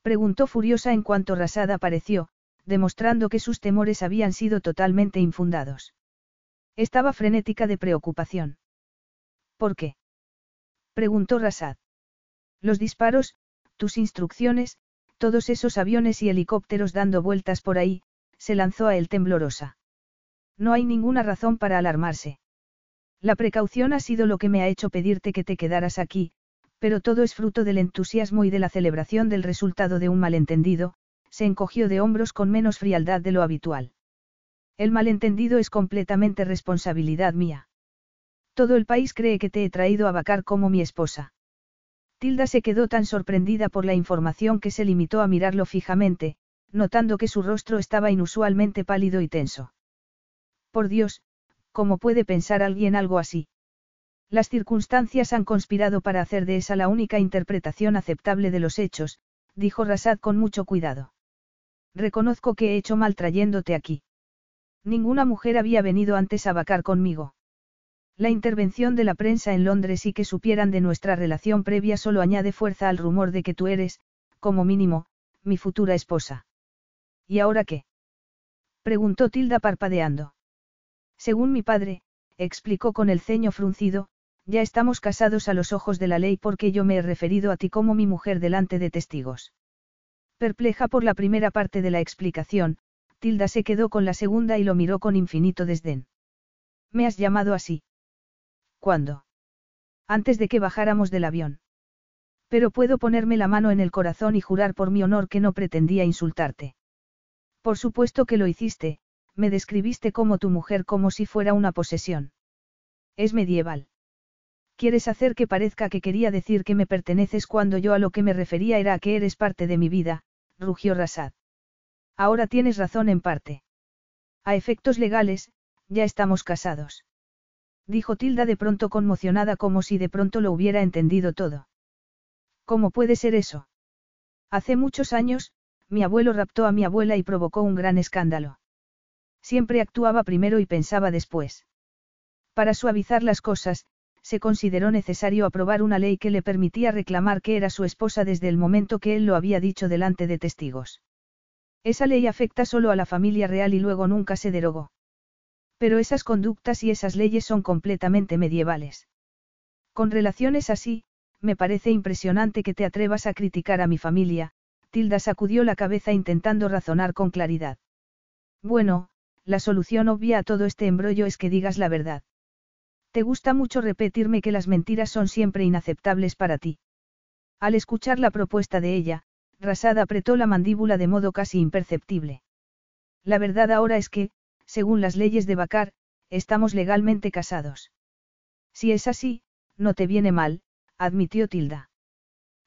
Speaker 1: Preguntó furiosa en cuanto Rasada apareció, demostrando que sus temores habían sido totalmente infundados. Estaba frenética de preocupación. ¿Por qué? Preguntó Rasad. Los disparos, tus instrucciones, todos esos aviones y helicópteros dando vueltas por ahí, se lanzó a él temblorosa. No hay ninguna razón para alarmarse. La precaución ha sido lo que me ha hecho pedirte que te quedaras aquí, pero todo es fruto del entusiasmo y de la celebración del resultado de un malentendido, se encogió de hombros con menos frialdad de lo habitual. El malentendido es completamente responsabilidad mía. Todo el país cree que te he traído a Bacar como mi esposa. Tilda se quedó tan sorprendida por la información que se limitó a mirarlo fijamente, notando que su rostro estaba inusualmente pálido y tenso. Por Dios, ¿cómo puede pensar alguien algo así? Las circunstancias han conspirado para hacer de esa la única interpretación aceptable de los hechos, dijo Rasad con mucho cuidado. Reconozco que he hecho mal trayéndote aquí. Ninguna mujer había venido antes a vacar conmigo. La intervención de la prensa en Londres y que supieran de nuestra relación previa solo añade fuerza al rumor de que tú eres, como mínimo, mi futura esposa. ¿Y ahora qué? preguntó Tilda parpadeando. Según mi padre, explicó con el ceño fruncido, ya estamos casados a los ojos de la ley porque yo me he referido a ti como mi mujer delante de testigos. Perpleja por la primera parte de la explicación, Tilda se quedó con la segunda y lo miró con infinito desdén. ¿Me has llamado así? ¿Cuándo? Antes de que bajáramos del avión. Pero puedo ponerme la mano en el corazón y jurar por mi honor que no pretendía insultarte. Por supuesto que lo hiciste, me describiste como tu mujer como si fuera una posesión. Es medieval. Quieres hacer que parezca que quería decir que me perteneces cuando yo a lo que me refería era que eres parte de mi vida, rugió Rasad. Ahora tienes razón en parte. A efectos legales, ya estamos casados. Dijo Tilda de pronto conmocionada como si de pronto lo hubiera entendido todo. ¿Cómo puede ser eso? Hace muchos años, mi abuelo raptó a mi abuela y provocó un gran escándalo. Siempre actuaba primero y pensaba después. Para suavizar las cosas, se consideró necesario aprobar una ley que le permitía reclamar que era su esposa desde el momento que él lo había dicho delante de testigos. Esa ley afecta solo a la familia real y luego nunca se derogó. Pero esas conductas y esas leyes son completamente medievales. Con relaciones así, me parece impresionante que te atrevas a criticar a mi familia, Tilda sacudió la cabeza intentando razonar con claridad. Bueno, la solución obvia a todo este embrollo es que digas la verdad. Te gusta mucho repetirme que las mentiras son siempre inaceptables para ti. Al escuchar la propuesta de ella, Rasad apretó la mandíbula de modo casi imperceptible. La verdad ahora es que, según las leyes de Bacar, estamos legalmente casados. Si es así, no te viene mal, admitió Tilda.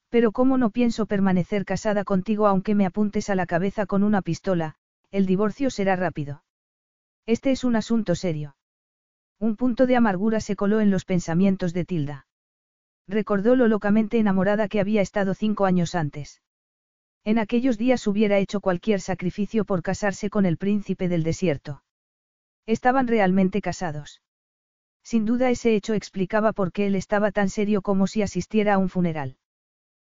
Speaker 1: Pero cómo no pienso permanecer casada contigo aunque me apuntes a la cabeza con una pistola, el divorcio será rápido. Este es un asunto serio. Un punto de amargura se coló en los pensamientos de Tilda. Recordó lo locamente enamorada que había estado cinco años antes. En aquellos días hubiera hecho cualquier sacrificio por casarse con el príncipe del desierto. Estaban realmente casados. Sin duda ese hecho explicaba por qué él estaba tan serio como si asistiera a un funeral.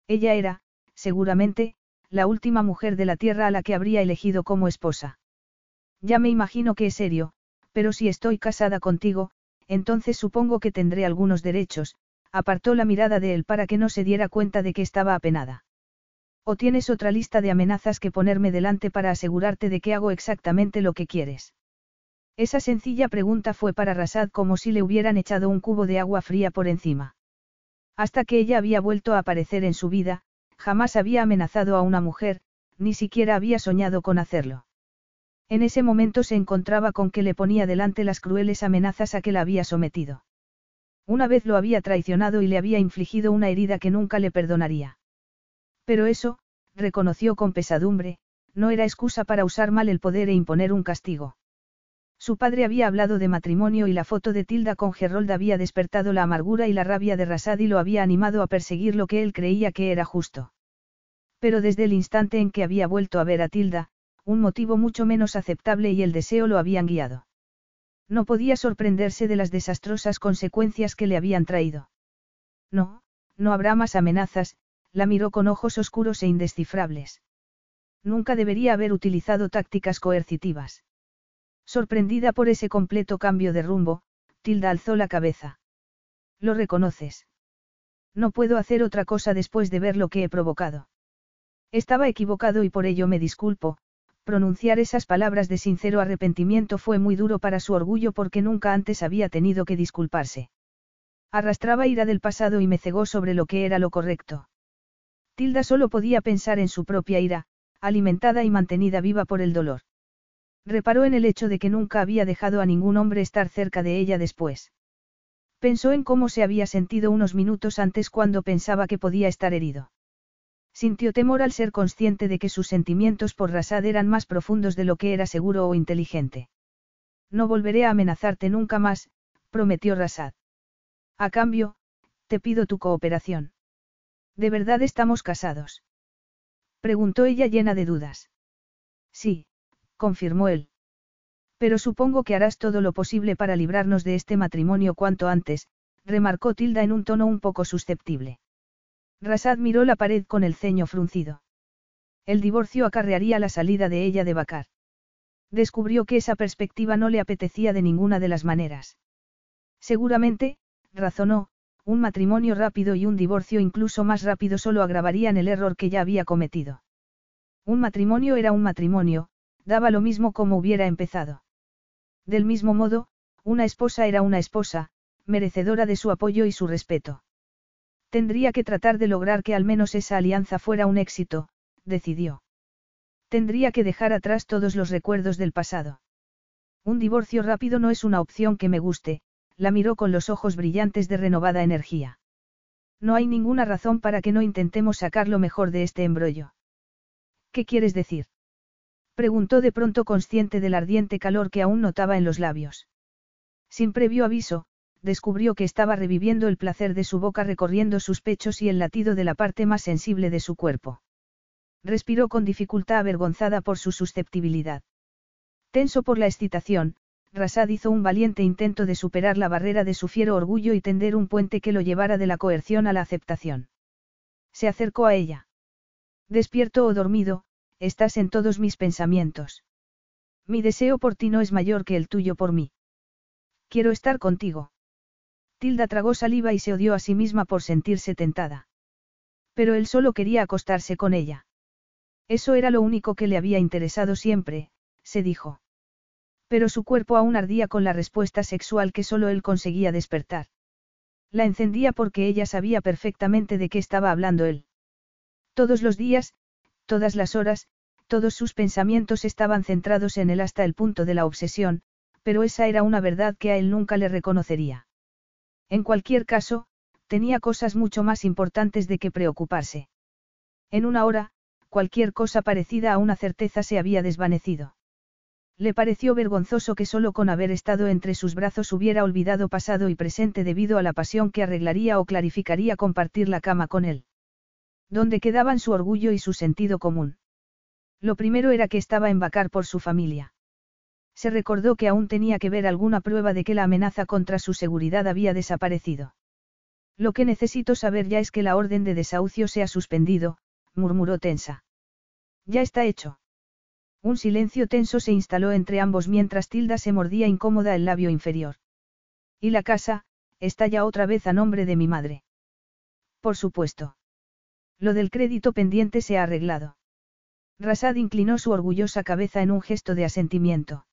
Speaker 1: Ella era, seguramente, la última mujer de la tierra a la que habría elegido como esposa. Ya me imagino que es serio, pero si estoy casada contigo, entonces supongo que tendré algunos derechos, apartó la mirada de él para que no se diera cuenta de que estaba apenada. ¿O tienes otra lista de amenazas que ponerme delante para asegurarte de que hago exactamente lo que quieres? Esa sencilla pregunta fue para Rasad como si le hubieran echado un cubo de agua fría por encima. Hasta que ella había vuelto a aparecer en su vida, jamás había amenazado a una mujer, ni siquiera había soñado con hacerlo. En ese momento se encontraba con que le ponía delante las crueles amenazas a que la había sometido. Una vez lo había traicionado y le había infligido una herida que nunca le perdonaría. Pero eso, reconoció con pesadumbre, no era excusa para usar mal el poder e imponer un castigo. Su padre había hablado de matrimonio y la foto de Tilda con Gerold había despertado la amargura y la rabia de Rasad y lo había animado a perseguir lo que él creía que era justo. Pero desde el instante en que había vuelto a ver a Tilda, un motivo mucho menos aceptable y el deseo lo habían guiado. No podía sorprenderse de las desastrosas consecuencias que le habían traído. No, no habrá más amenazas, la miró con ojos oscuros e indescifrables. Nunca debería haber utilizado tácticas coercitivas. Sorprendida por ese completo cambio de rumbo, Tilda alzó la cabeza. ¿Lo reconoces? No puedo hacer otra cosa después de ver lo que he provocado. Estaba equivocado y por ello me disculpo, pronunciar esas palabras de sincero arrepentimiento fue muy duro para su orgullo porque nunca antes había tenido que disculparse. Arrastraba ira del pasado y me cegó sobre lo que era lo correcto. Tilda solo podía pensar en su propia ira, alimentada y mantenida viva por el dolor. Reparó en el hecho de que nunca había dejado a ningún hombre estar cerca de ella después. Pensó en cómo se había sentido unos minutos antes cuando pensaba que podía estar herido. Sintió temor al ser consciente de que sus sentimientos por Rasad eran más profundos de lo que era seguro o inteligente. No volveré a amenazarte nunca más, prometió Rasad. A cambio, te pido tu cooperación. ¿De verdad estamos casados? Preguntó ella llena de dudas. Sí, confirmó él. Pero supongo que harás todo lo posible para librarnos de este matrimonio cuanto antes, remarcó Tilda en un tono un poco susceptible. Rasad miró la pared con el ceño fruncido. El divorcio acarrearía la salida de ella de Bacar. Descubrió que esa perspectiva no le apetecía de ninguna de las maneras. Seguramente, razonó, un matrimonio rápido y un divorcio incluso más rápido solo agravarían el error que ya había cometido. Un matrimonio era un matrimonio, daba lo mismo como hubiera empezado. Del mismo modo, una esposa era una esposa, merecedora de su apoyo y su respeto. Tendría que tratar de lograr que al menos esa alianza fuera un éxito, decidió. Tendría que dejar atrás todos los recuerdos del pasado. Un divorcio rápido no es una opción que me guste, la miró con los ojos brillantes de renovada energía. No hay ninguna razón para que no intentemos sacar lo mejor de este embrollo. ¿Qué quieres decir? Preguntó de pronto consciente del ardiente calor que aún notaba en los labios. Sin previo aviso, descubrió que estaba reviviendo el placer de su boca recorriendo sus pechos y el latido de la parte más sensible de su cuerpo. Respiró con dificultad avergonzada por su susceptibilidad. Tenso por la excitación, Rasad hizo un valiente intento de superar la barrera de su fiero orgullo y tender un puente que lo llevara de la coerción a la aceptación. Se acercó a ella. Despierto o dormido, estás en todos mis pensamientos. Mi deseo por ti no es mayor que el tuyo por mí. Quiero estar contigo. Tilda tragó saliva y se odió a sí misma por sentirse tentada. Pero él solo quería acostarse con ella. Eso era lo único que le había interesado siempre, se dijo. Pero su cuerpo aún ardía con la respuesta sexual que solo él conseguía despertar. La encendía porque ella sabía perfectamente de qué estaba hablando él. Todos los días, todas las horas, todos sus pensamientos estaban centrados en él hasta el punto de la obsesión, pero esa era una verdad que a él nunca le reconocería. En cualquier caso, tenía cosas mucho más importantes de que preocuparse. En una hora, cualquier cosa parecida a una certeza se había desvanecido. Le pareció vergonzoso que solo con haber estado entre sus brazos hubiera olvidado pasado y presente debido a la pasión que arreglaría o clarificaría compartir la cama con él. ¿Dónde quedaban su orgullo y su sentido común? Lo primero era que estaba en Bacar por su familia. Se recordó que aún tenía que ver alguna prueba de que la amenaza contra su seguridad había desaparecido. Lo que necesito saber ya es que la orden de desahucio se ha suspendido, murmuró tensa. Ya está hecho. Un silencio tenso se instaló entre ambos mientras Tilda se mordía incómoda el labio inferior. Y la casa, está ya otra vez a nombre de mi madre. Por supuesto. Lo del crédito pendiente se ha arreglado. Rasad inclinó su orgullosa cabeza en un gesto de asentimiento.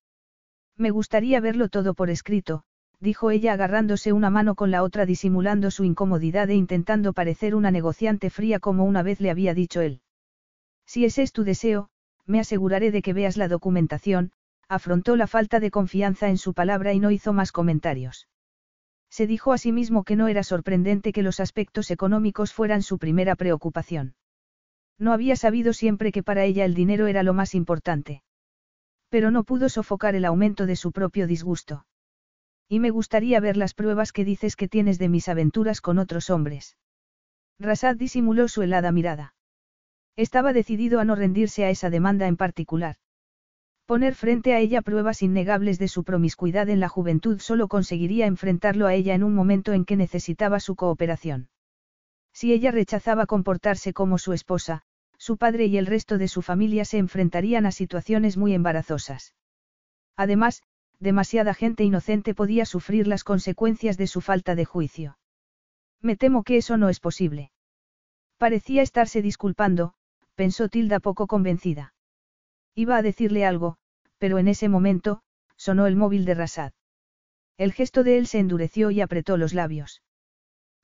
Speaker 1: Me gustaría verlo todo por escrito, dijo ella agarrándose una mano con la otra disimulando su incomodidad e intentando parecer una negociante fría como una vez le había dicho él. Si ese es tu deseo, me aseguraré de que veas la documentación, afrontó la falta de confianza en su palabra y no hizo más comentarios. Se dijo a sí mismo que no era sorprendente que los aspectos económicos fueran su primera preocupación. No había sabido siempre que para ella el dinero era lo más importante. Pero no pudo sofocar el aumento de su propio disgusto. Y me gustaría ver las pruebas que dices que tienes de mis aventuras con otros hombres. Rasad disimuló su helada mirada. Estaba decidido a no rendirse a esa demanda en particular. Poner frente a ella pruebas innegables de su promiscuidad en la juventud solo conseguiría enfrentarlo a ella en un momento en que necesitaba su cooperación. Si ella rechazaba comportarse como su esposa, su padre y el resto de su familia se enfrentarían a situaciones muy embarazosas. Además, demasiada gente inocente podía sufrir las consecuencias de su falta de juicio. Me temo que eso no es posible. Parecía estarse disculpando, pensó Tilda poco convencida. Iba a decirle algo, pero en ese momento, sonó el móvil de Rasad. El gesto de él se endureció y apretó los labios.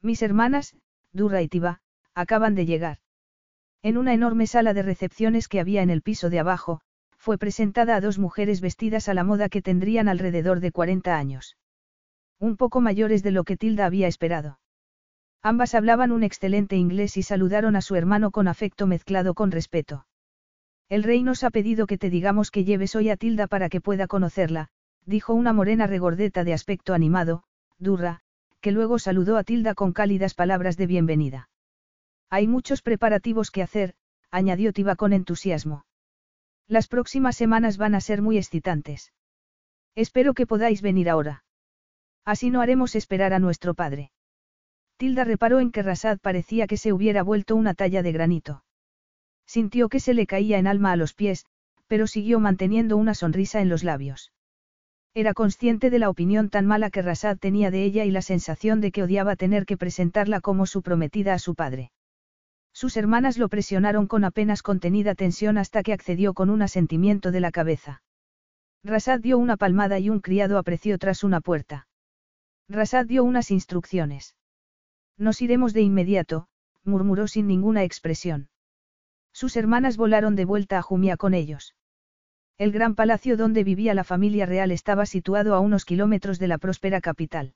Speaker 1: Mis hermanas, Durra y Tiba, acaban de llegar. En una enorme sala de recepciones que había en el piso de abajo, fue presentada a dos mujeres vestidas a la moda que tendrían alrededor de 40 años. Un poco mayores de lo que Tilda había esperado. Ambas hablaban un excelente inglés y saludaron a su hermano con afecto mezclado con respeto. El rey nos ha pedido que te digamos que lleves hoy a Tilda para que pueda conocerla, dijo una morena regordeta de aspecto animado, Durra, que luego saludó a Tilda con cálidas palabras de bienvenida. Hay muchos preparativos que hacer, añadió Tiba con entusiasmo. Las próximas semanas van a ser muy excitantes. Espero que podáis venir ahora. Así no haremos esperar a nuestro padre. Tilda reparó en que Rasad parecía que se hubiera vuelto una talla de granito. Sintió que se le caía en alma a los pies, pero siguió manteniendo una sonrisa en los labios. Era consciente de la opinión tan mala que Rasad tenía de ella y la sensación de que odiaba tener que presentarla como su prometida a su padre. Sus hermanas lo presionaron con apenas contenida tensión hasta que accedió con un asentimiento de la cabeza. Rasad dio una palmada y un criado apreció tras una puerta. Rasad dio unas instrucciones. Nos iremos de inmediato, murmuró sin ninguna expresión. Sus hermanas volaron de vuelta a Jumia con ellos. El gran palacio donde vivía la familia real estaba situado a unos kilómetros de la próspera capital.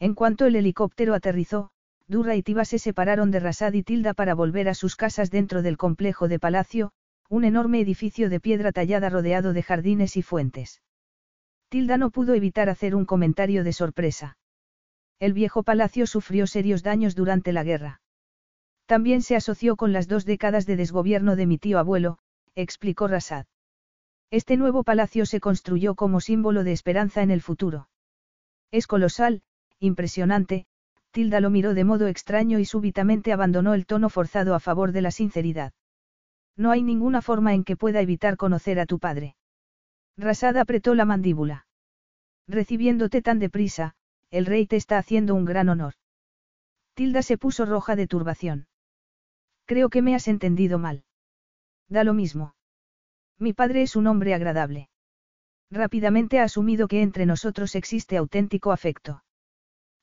Speaker 1: En cuanto el helicóptero aterrizó, Durra y Tiba se separaron de Rasad y Tilda para volver a sus casas dentro del complejo de palacio, un enorme edificio de piedra tallada rodeado de jardines y fuentes. Tilda no pudo evitar hacer un comentario de sorpresa. El viejo palacio sufrió serios daños durante la guerra. También se asoció con las dos décadas de desgobierno de mi tío abuelo, explicó Rasad. Este nuevo palacio se construyó como símbolo de esperanza en el futuro. Es colosal, impresionante, Tilda lo miró de modo extraño y súbitamente abandonó el tono forzado a favor de la sinceridad. No hay ninguna forma en que pueda evitar conocer a tu padre. Rasad apretó la mandíbula. Recibiéndote tan deprisa, el rey te está haciendo un gran honor. Tilda se puso roja de turbación. Creo que me has entendido mal. Da lo mismo. Mi padre es un hombre agradable. Rápidamente ha asumido que entre nosotros existe auténtico afecto.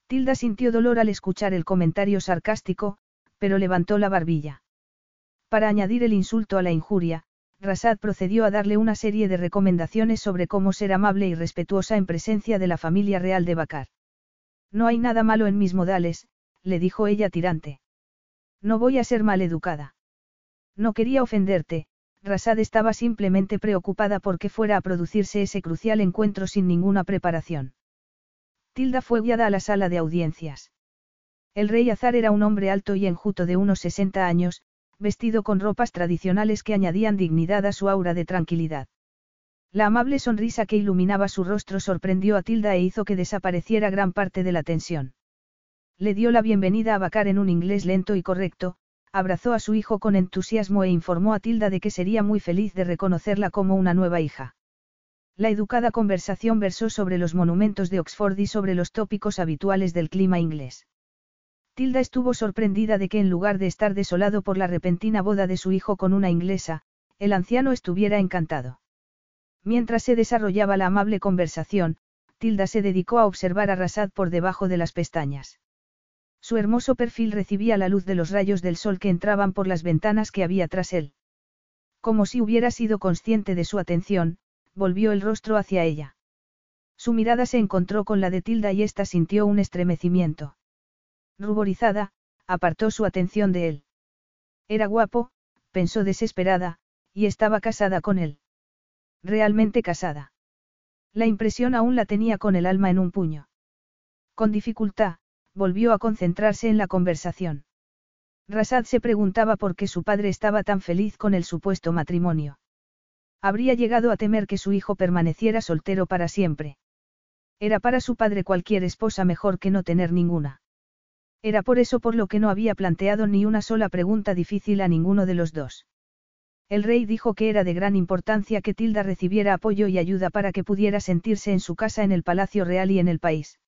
Speaker 1: Tilda sintió dolor al escuchar el comentario sarcástico, pero levantó la barbilla. Para añadir el insulto a la injuria, Rasad procedió a darle una serie de recomendaciones sobre cómo ser amable y respetuosa en presencia de la familia real de Bakar. No hay nada malo en mis modales, le dijo ella tirante. No voy a ser maleducada. No quería ofenderte, Rasad estaba simplemente preocupada porque fuera a producirse ese crucial encuentro sin ninguna preparación. Tilda fue guiada a la sala de audiencias. El rey Azar era un hombre alto y enjuto de unos 60 años, vestido con ropas tradicionales que añadían dignidad a su aura de tranquilidad. La amable sonrisa que iluminaba su rostro sorprendió a Tilda e hizo que desapareciera gran parte de la tensión. Le dio la bienvenida a Bacar en un inglés lento y correcto, abrazó a su hijo con entusiasmo e informó a Tilda de que sería muy feliz de reconocerla como una nueva hija. La educada conversación versó sobre los monumentos de Oxford y sobre los tópicos habituales del clima inglés. Tilda estuvo sorprendida de que en lugar de estar desolado por la repentina boda de su hijo con una inglesa, el anciano estuviera encantado. Mientras se desarrollaba la amable conversación, Tilda se dedicó a observar a Rasad por debajo de las pestañas. Su hermoso perfil recibía la luz de los rayos del sol que entraban por las ventanas que había tras él. Como si hubiera sido consciente de su atención, volvió el rostro hacia ella. Su mirada se encontró con la de Tilda y ésta sintió un estremecimiento. Ruborizada, apartó su atención de él. Era guapo, pensó desesperada, y estaba casada con él. Realmente casada. La impresión aún la tenía con el alma en un puño. Con dificultad, volvió a concentrarse en la conversación. Rasad se preguntaba por qué su padre estaba tan feliz con el supuesto matrimonio. Habría llegado a temer que su hijo permaneciera soltero para siempre. Era para su padre cualquier esposa mejor que no tener ninguna. Era por eso por lo que no había planteado ni una sola pregunta difícil a ninguno de los dos. El rey dijo que era de gran importancia que Tilda recibiera apoyo y ayuda para que pudiera sentirse en su casa en el Palacio Real y en el país.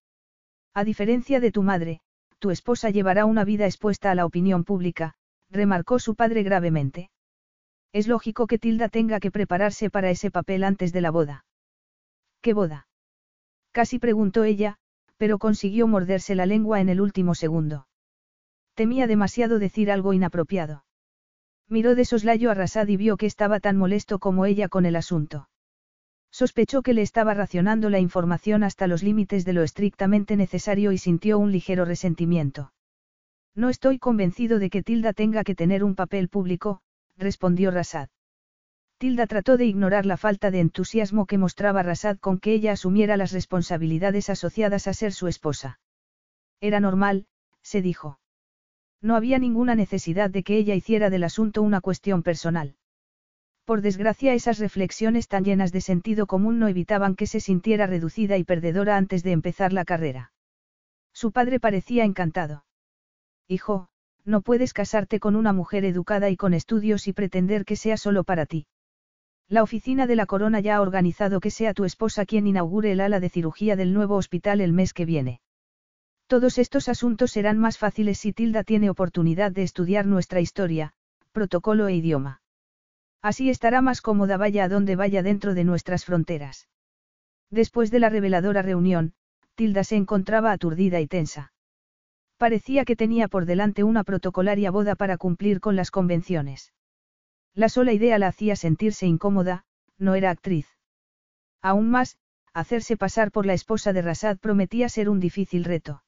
Speaker 1: A diferencia de tu madre, tu esposa llevará una vida expuesta a la opinión pública, remarcó su padre gravemente. Es lógico que Tilda tenga que prepararse para ese papel antes de la boda. ¿Qué boda? Casi preguntó ella, pero consiguió morderse la lengua en el último segundo. Temía demasiado decir algo inapropiado. Miró de soslayo a Rasad y vio que estaba tan molesto como ella con el asunto. Sospechó que le estaba racionando la información hasta los límites de lo estrictamente necesario y sintió un ligero resentimiento. No estoy convencido de que Tilda tenga que tener un papel público, respondió Rasad. Tilda trató de ignorar la falta de entusiasmo que mostraba Rasad con que ella asumiera las responsabilidades asociadas a ser su esposa. Era normal, se dijo. No había ninguna necesidad de que ella hiciera del asunto una cuestión personal. Por desgracia esas reflexiones tan llenas de sentido común no evitaban que se sintiera reducida y perdedora antes de empezar la carrera. Su padre parecía encantado. Hijo, no puedes casarte con una mujer educada y con estudios y pretender que sea solo para ti. La oficina de la corona ya ha organizado que sea tu esposa quien inaugure el ala de cirugía del nuevo hospital el mes que viene. Todos estos asuntos serán más fáciles si Tilda tiene oportunidad de estudiar nuestra historia, protocolo e idioma. Así estará más cómoda vaya a donde vaya dentro de nuestras fronteras. Después de la reveladora reunión, Tilda se encontraba aturdida y tensa. Parecía que tenía por delante una protocolaria boda para cumplir con las convenciones. La sola idea la hacía sentirse incómoda, no era actriz. Aún más, hacerse pasar por la esposa de Rasad prometía ser un difícil reto.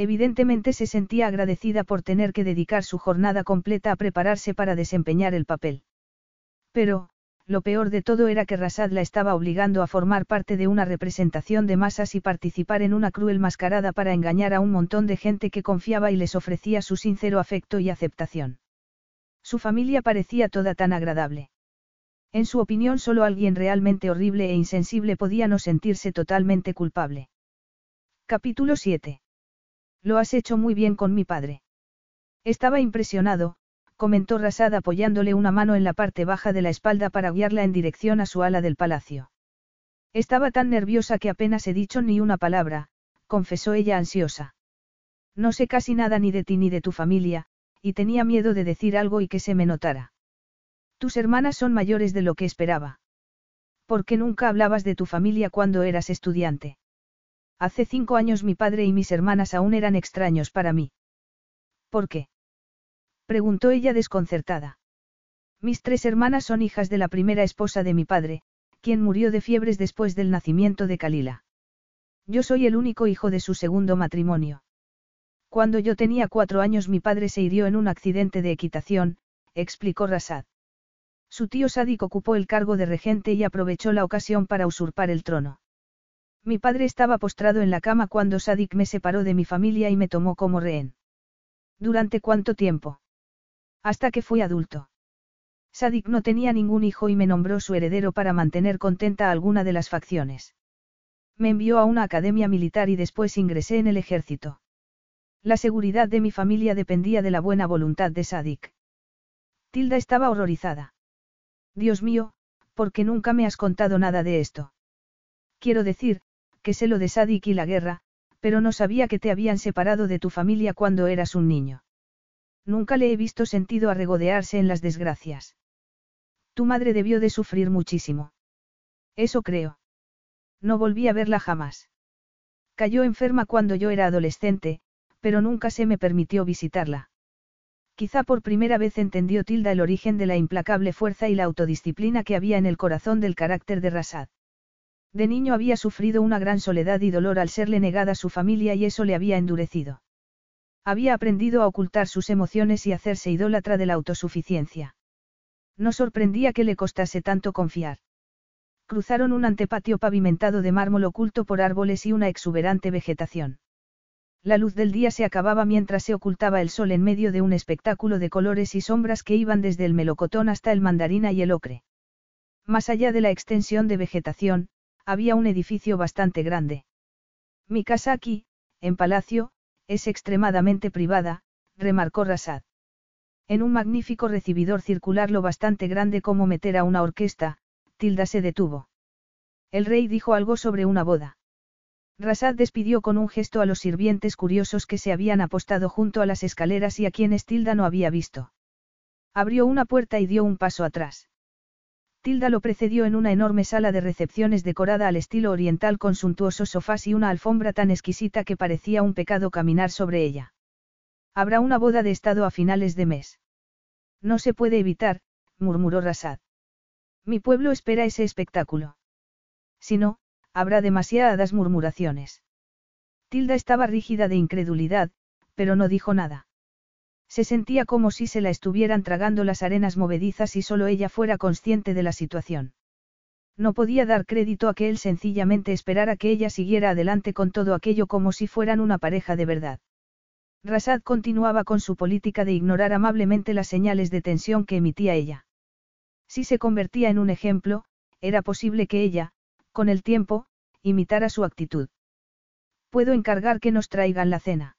Speaker 1: Evidentemente se sentía agradecida por tener que dedicar su jornada completa a prepararse para desempeñar el papel. Pero, lo peor de todo era que Rasad la estaba obligando a formar parte de una representación de masas y participar en una cruel mascarada para engañar a un montón de gente que confiaba y les ofrecía su sincero afecto y aceptación. Su familia parecía toda tan agradable. En su opinión solo alguien realmente horrible e insensible podía no sentirse totalmente culpable. Capítulo 7. Lo has hecho muy bien con mi padre. Estaba impresionado, comentó Rasad apoyándole una mano en la parte baja de la espalda para guiarla en dirección a su ala del palacio. Estaba tan nerviosa que apenas he dicho ni una palabra, confesó ella ansiosa. No sé casi nada ni de ti ni de tu familia, y tenía miedo de decir algo y que se me notara. Tus hermanas son mayores de lo que esperaba. ¿Por qué nunca hablabas de tu familia cuando eras estudiante? Hace cinco años mi padre y mis hermanas aún eran extraños para mí. ¿Por qué? preguntó ella desconcertada. Mis tres hermanas son hijas de la primera esposa de mi padre, quien murió de fiebres después del nacimiento de Kalila. Yo soy el único hijo de su segundo matrimonio. Cuando yo tenía cuatro años mi padre se hirió en un accidente de equitación, explicó Rasad. Su tío Sadik ocupó el cargo de regente y aprovechó la ocasión para usurpar el trono. Mi padre estaba postrado en la cama cuando Sadik me separó de mi familia y me tomó como rehén. ¿Durante cuánto tiempo? Hasta que fui adulto. Sadik no tenía ningún hijo y me nombró su heredero para mantener contenta a alguna de las facciones. Me envió a una academia militar y después ingresé en el ejército. La seguridad de mi familia dependía de la buena voluntad de Sadik. Tilda estaba horrorizada. Dios mío, ¿por qué nunca me has contado nada de esto? Quiero decir, que sé lo de y la guerra, pero no sabía que te habían separado de tu familia cuando eras un niño. Nunca le he visto sentido a regodearse en las desgracias. Tu madre debió de sufrir muchísimo. Eso creo. No volví a verla jamás. Cayó enferma cuando yo era adolescente, pero nunca se me permitió visitarla. Quizá por primera vez entendió Tilda el origen de la implacable fuerza y la autodisciplina que había en el corazón del carácter de Rasad. De niño había sufrido una gran soledad y dolor al serle negada su familia y eso le había endurecido. Había aprendido a ocultar sus emociones y hacerse idólatra de la autosuficiencia. No sorprendía que le costase tanto confiar. Cruzaron un antepatio pavimentado de mármol oculto por árboles y una exuberante vegetación. La luz del día se acababa mientras se ocultaba el sol en medio de un espectáculo de colores y sombras que iban desde el melocotón hasta el mandarina y el ocre. Más allá de la extensión de vegetación, había un edificio bastante grande. Mi casa aquí, en Palacio, es extremadamente privada, remarcó Rasad. En un magnífico recibidor circular lo bastante grande como meter a una orquesta, Tilda se detuvo. El rey dijo algo sobre una boda. Rasad despidió con un gesto a los sirvientes curiosos que se habían apostado junto a las escaleras y a quienes Tilda no había visto. Abrió una puerta y dio un paso atrás. Tilda lo precedió en una enorme sala de recepciones decorada al estilo oriental con suntuosos sofás y una alfombra tan exquisita que parecía un pecado caminar sobre ella. Habrá una boda de estado a finales de mes. No se puede evitar, murmuró Rasad. Mi pueblo espera ese espectáculo. Si no, habrá demasiadas murmuraciones. Tilda estaba rígida de incredulidad, pero no dijo nada. Se sentía como si se la estuvieran tragando las arenas movedizas y solo ella fuera consciente de la situación. No podía dar crédito a que él sencillamente esperara que ella siguiera adelante con todo aquello como si fueran una pareja de verdad. Rasad continuaba con su política de ignorar amablemente las señales de tensión que emitía ella. Si se convertía en un ejemplo, era posible que ella, con el tiempo, imitara su actitud. ¿Puedo encargar que nos traigan la cena?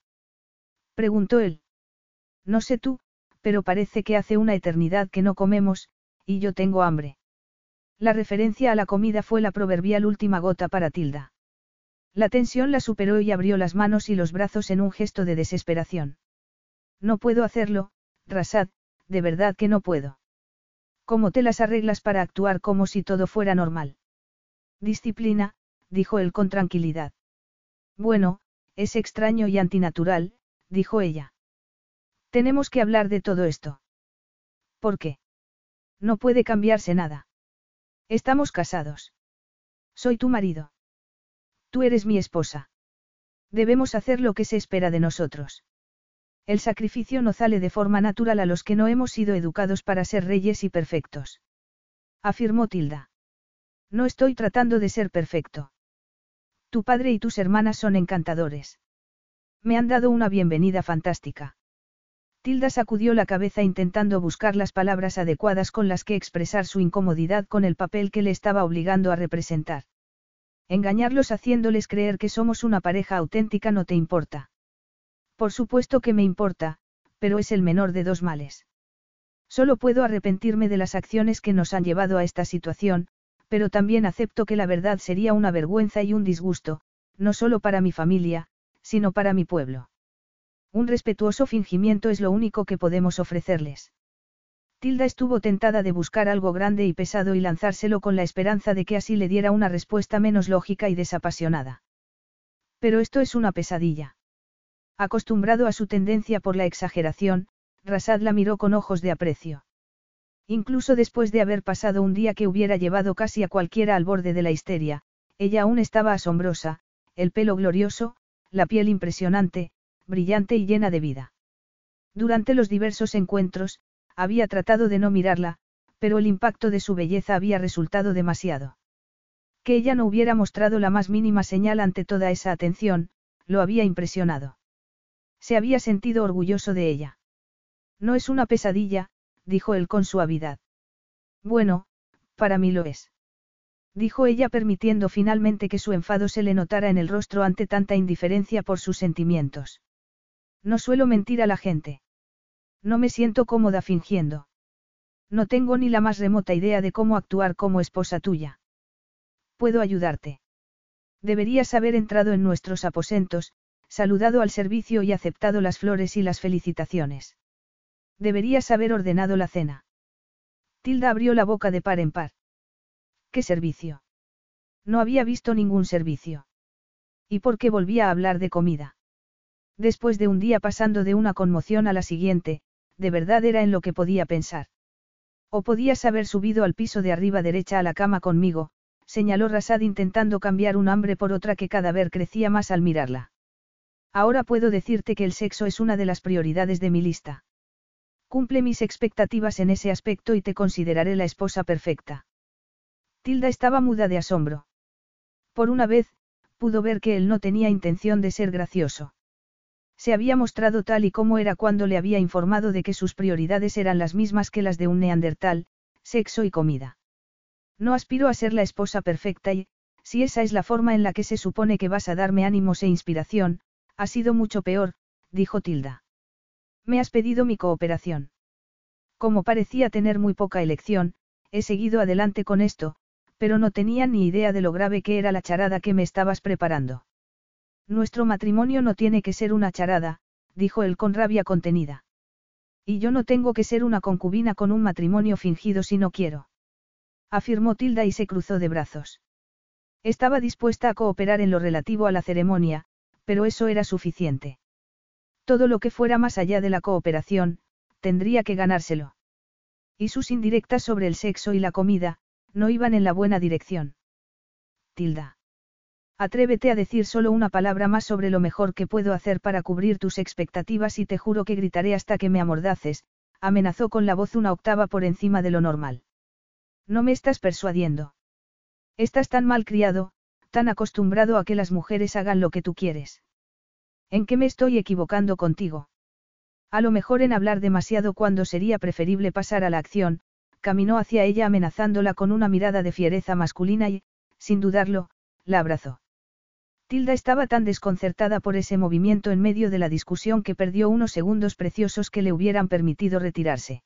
Speaker 1: Preguntó él. No sé tú, pero parece que hace una eternidad que no comemos, y yo tengo hambre. La referencia a la comida fue la proverbial última gota para Tilda. La tensión la superó y abrió las manos y los brazos en un gesto de desesperación. No puedo hacerlo, Rasad, de verdad que no puedo. ¿Cómo te las arreglas para actuar como si todo fuera normal? Disciplina, dijo él con tranquilidad. Bueno, es extraño y antinatural, dijo ella. Tenemos que hablar de todo esto. ¿Por qué? No puede cambiarse nada. Estamos casados. Soy tu marido. Tú eres mi esposa. Debemos hacer lo que se espera de nosotros. El sacrificio no sale de forma natural a los que no hemos sido educados para ser reyes y perfectos. Afirmó Tilda. No estoy tratando de ser perfecto. Tu padre y tus hermanas son encantadores. Me han dado una bienvenida fantástica. Tilda sacudió la cabeza intentando buscar las palabras adecuadas con las que expresar su incomodidad con el papel que le estaba obligando a representar. Engañarlos haciéndoles creer que somos una pareja auténtica no te importa. Por supuesto que me importa, pero es el menor de dos males. Solo puedo arrepentirme de las acciones que nos han llevado a esta situación, pero también acepto que la verdad sería una vergüenza y un disgusto, no solo para mi familia, sino para mi pueblo. Un respetuoso fingimiento es lo único que podemos ofrecerles. Tilda estuvo tentada de buscar algo grande y pesado y lanzárselo con la esperanza de que así le diera una respuesta menos lógica y desapasionada. Pero esto es una pesadilla. Acostumbrado a su tendencia por la exageración, Rasad la miró con ojos de aprecio. Incluso después de haber pasado un día que hubiera llevado casi a cualquiera al borde de la histeria, ella aún estaba asombrosa, el pelo glorioso, la piel impresionante, brillante y llena de vida. Durante los diversos encuentros, había tratado de no mirarla, pero el impacto de su belleza había resultado demasiado. Que ella no hubiera mostrado la más mínima señal ante toda esa atención, lo había impresionado. Se había sentido orgulloso de ella. No es una pesadilla, dijo él con suavidad. Bueno, para mí lo es. Dijo ella permitiendo finalmente que su enfado se le notara en el rostro ante tanta indiferencia por sus sentimientos. No suelo mentir a la gente. No me siento cómoda fingiendo. No tengo ni la más remota idea de cómo actuar como esposa tuya. Puedo ayudarte. Deberías haber entrado en nuestros aposentos, saludado al servicio y aceptado las flores y las felicitaciones. Deberías haber ordenado la cena. Tilda abrió la boca de par en par. ¿Qué servicio? No había visto ningún servicio. ¿Y por qué volvía a hablar de comida? Después de un día pasando de una conmoción a la siguiente, de verdad era en lo que podía pensar. O podías haber subido al piso de arriba derecha a la cama conmigo, señaló Rasad intentando cambiar un hambre por otra que cada vez crecía más al mirarla. Ahora puedo decirte que el sexo es una de las prioridades de mi lista. Cumple mis expectativas en ese aspecto y te consideraré la esposa perfecta. Tilda estaba muda de asombro. Por una vez, pudo ver que él no tenía intención de ser gracioso. Se había mostrado tal y como era cuando le había informado de que sus prioridades eran las mismas que las de un neandertal, sexo y comida. No aspiro a ser la esposa perfecta y, si esa es la forma en la que se supone que vas a darme ánimos e inspiración, ha sido mucho peor, dijo Tilda. Me has pedido mi cooperación. Como parecía tener muy poca elección, he seguido adelante con esto, pero no tenía ni idea de lo grave que era la charada que me estabas preparando. Nuestro matrimonio no tiene que ser una charada, dijo él con rabia contenida. Y yo no tengo que ser una concubina con un matrimonio fingido si no quiero. Afirmó Tilda y se cruzó de brazos. Estaba dispuesta a cooperar en lo relativo a la ceremonia, pero eso era suficiente. Todo lo que fuera más allá de la cooperación, tendría que ganárselo. Y sus indirectas sobre el sexo y la comida, no iban en la buena dirección. Tilda. Atrévete a decir solo una palabra más sobre lo mejor que puedo hacer para cubrir tus expectativas y te juro que gritaré hasta que me amordaces, amenazó con la voz una octava por encima de lo normal. No me estás persuadiendo. Estás tan mal criado, tan acostumbrado a que las mujeres hagan lo que tú quieres. ¿En qué me estoy equivocando contigo? A lo mejor en hablar demasiado cuando sería preferible pasar a la acción, caminó hacia ella amenazándola con una mirada de fiereza masculina y, sin dudarlo, la abrazó. Tilda estaba tan desconcertada por ese movimiento en medio de la discusión que perdió unos segundos preciosos que le hubieran permitido retirarse.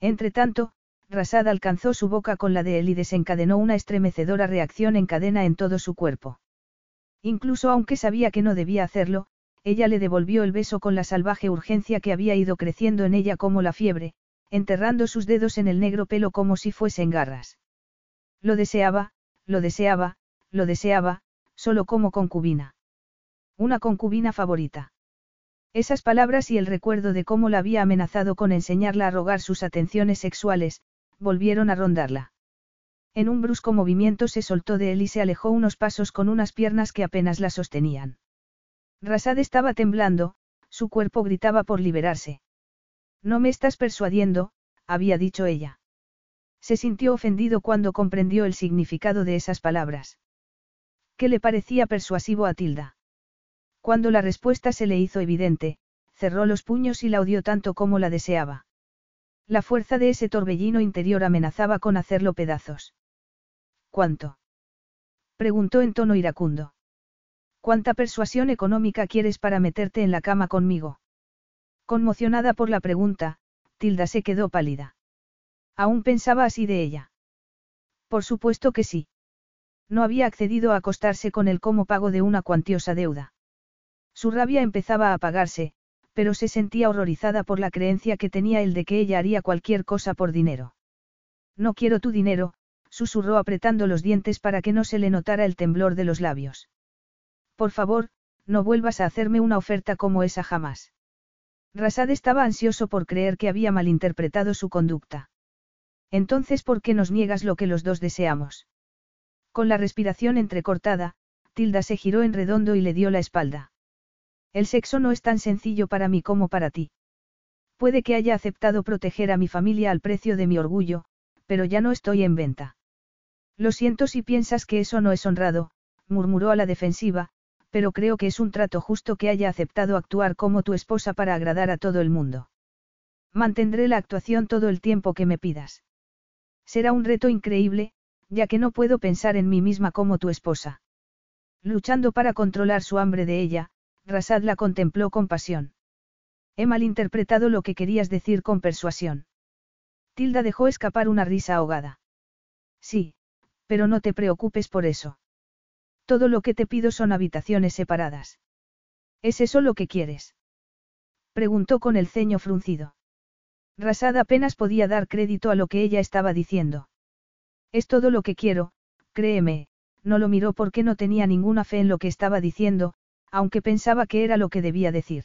Speaker 1: Entretanto, Rasad alcanzó su boca con la de él y desencadenó una estremecedora reacción en cadena en todo su cuerpo. Incluso aunque sabía que no debía hacerlo, ella le devolvió el beso con la salvaje urgencia que había ido creciendo en ella como la fiebre, enterrando sus dedos en el negro pelo como si fuesen garras. Lo deseaba, lo deseaba, lo deseaba, solo como concubina. Una concubina favorita. Esas palabras y el recuerdo de cómo la había amenazado con enseñarla a rogar sus atenciones sexuales, volvieron a rondarla. En un brusco movimiento se soltó de él y se alejó unos pasos con unas piernas que apenas la sostenían. Rasad estaba temblando, su cuerpo gritaba por liberarse. No me estás persuadiendo, había dicho ella. Se sintió ofendido cuando comprendió el significado de esas palabras. ¿Qué le parecía persuasivo a Tilda? Cuando la respuesta se le hizo evidente, cerró los puños y la odió tanto como la deseaba. La fuerza de ese torbellino interior amenazaba con hacerlo pedazos. ¿Cuánto? preguntó en tono iracundo. ¿Cuánta persuasión económica quieres para meterte en la cama conmigo? Conmocionada por la pregunta, Tilda se quedó pálida. Aún pensaba así de ella. Por supuesto que sí. No había accedido a acostarse con él como pago de una cuantiosa deuda. Su rabia empezaba a apagarse, pero se sentía horrorizada por la creencia que tenía él de que ella haría cualquier cosa por dinero. No quiero tu dinero, susurró apretando los dientes para que no se le notara el temblor de los labios. Por favor, no vuelvas a hacerme una oferta como esa jamás. Rasad estaba ansioso por creer que había malinterpretado su conducta. Entonces, ¿por qué nos niegas lo que los dos deseamos? Con la respiración entrecortada, Tilda se giró en redondo y le dio la espalda. El sexo no es tan sencillo para mí como para ti. Puede que haya aceptado proteger a mi familia al precio de mi orgullo, pero ya no estoy en venta. Lo siento si piensas que eso no es honrado, murmuró a la defensiva, pero creo que es un trato justo que haya aceptado actuar como tu esposa para agradar a todo el mundo. Mantendré la actuación todo el tiempo que me pidas. Será un reto increíble, ya que no puedo pensar en mí misma como tu esposa. Luchando para controlar su hambre de ella, Rasad la contempló con pasión. He malinterpretado lo que querías decir con persuasión. Tilda dejó escapar una risa ahogada. Sí, pero no te preocupes por eso. Todo lo que te pido son habitaciones separadas. ¿Es eso lo que quieres? Preguntó con el ceño fruncido. Rasad apenas podía dar crédito a lo que ella estaba diciendo. Es todo lo que quiero, créeme, no lo miró porque no tenía ninguna fe en lo que estaba diciendo, aunque pensaba que era lo que debía decir.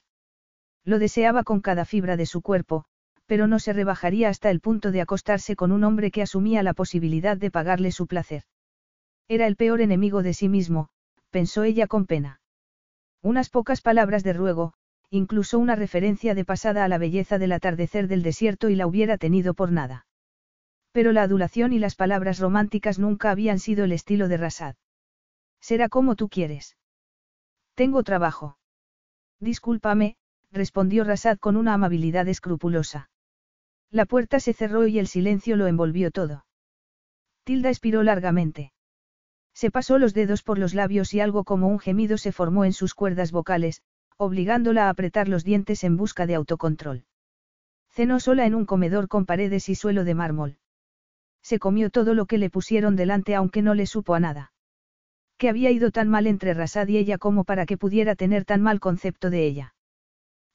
Speaker 1: Lo deseaba con cada fibra de su cuerpo, pero no se rebajaría hasta el punto de acostarse con un hombre que asumía la posibilidad de pagarle su placer. Era el peor enemigo de sí mismo, pensó ella con pena. Unas pocas palabras de ruego, incluso una referencia de pasada a la belleza del atardecer del desierto y la hubiera tenido por nada. Pero la adulación y las palabras románticas nunca habían sido el estilo de Rasad. Será como tú quieres. Tengo trabajo. Discúlpame, respondió Rasad con una amabilidad escrupulosa. La puerta se cerró y el silencio lo envolvió todo. Tilda expiró largamente. Se pasó los dedos por los labios y algo como un gemido se formó en sus cuerdas vocales, obligándola a apretar los dientes en busca de autocontrol. Cenó sola en un comedor con paredes y suelo de mármol. Se comió todo lo que le pusieron delante aunque no le supo a nada que había ido tan mal entre Rasad y ella como para que pudiera tener tan mal concepto de ella.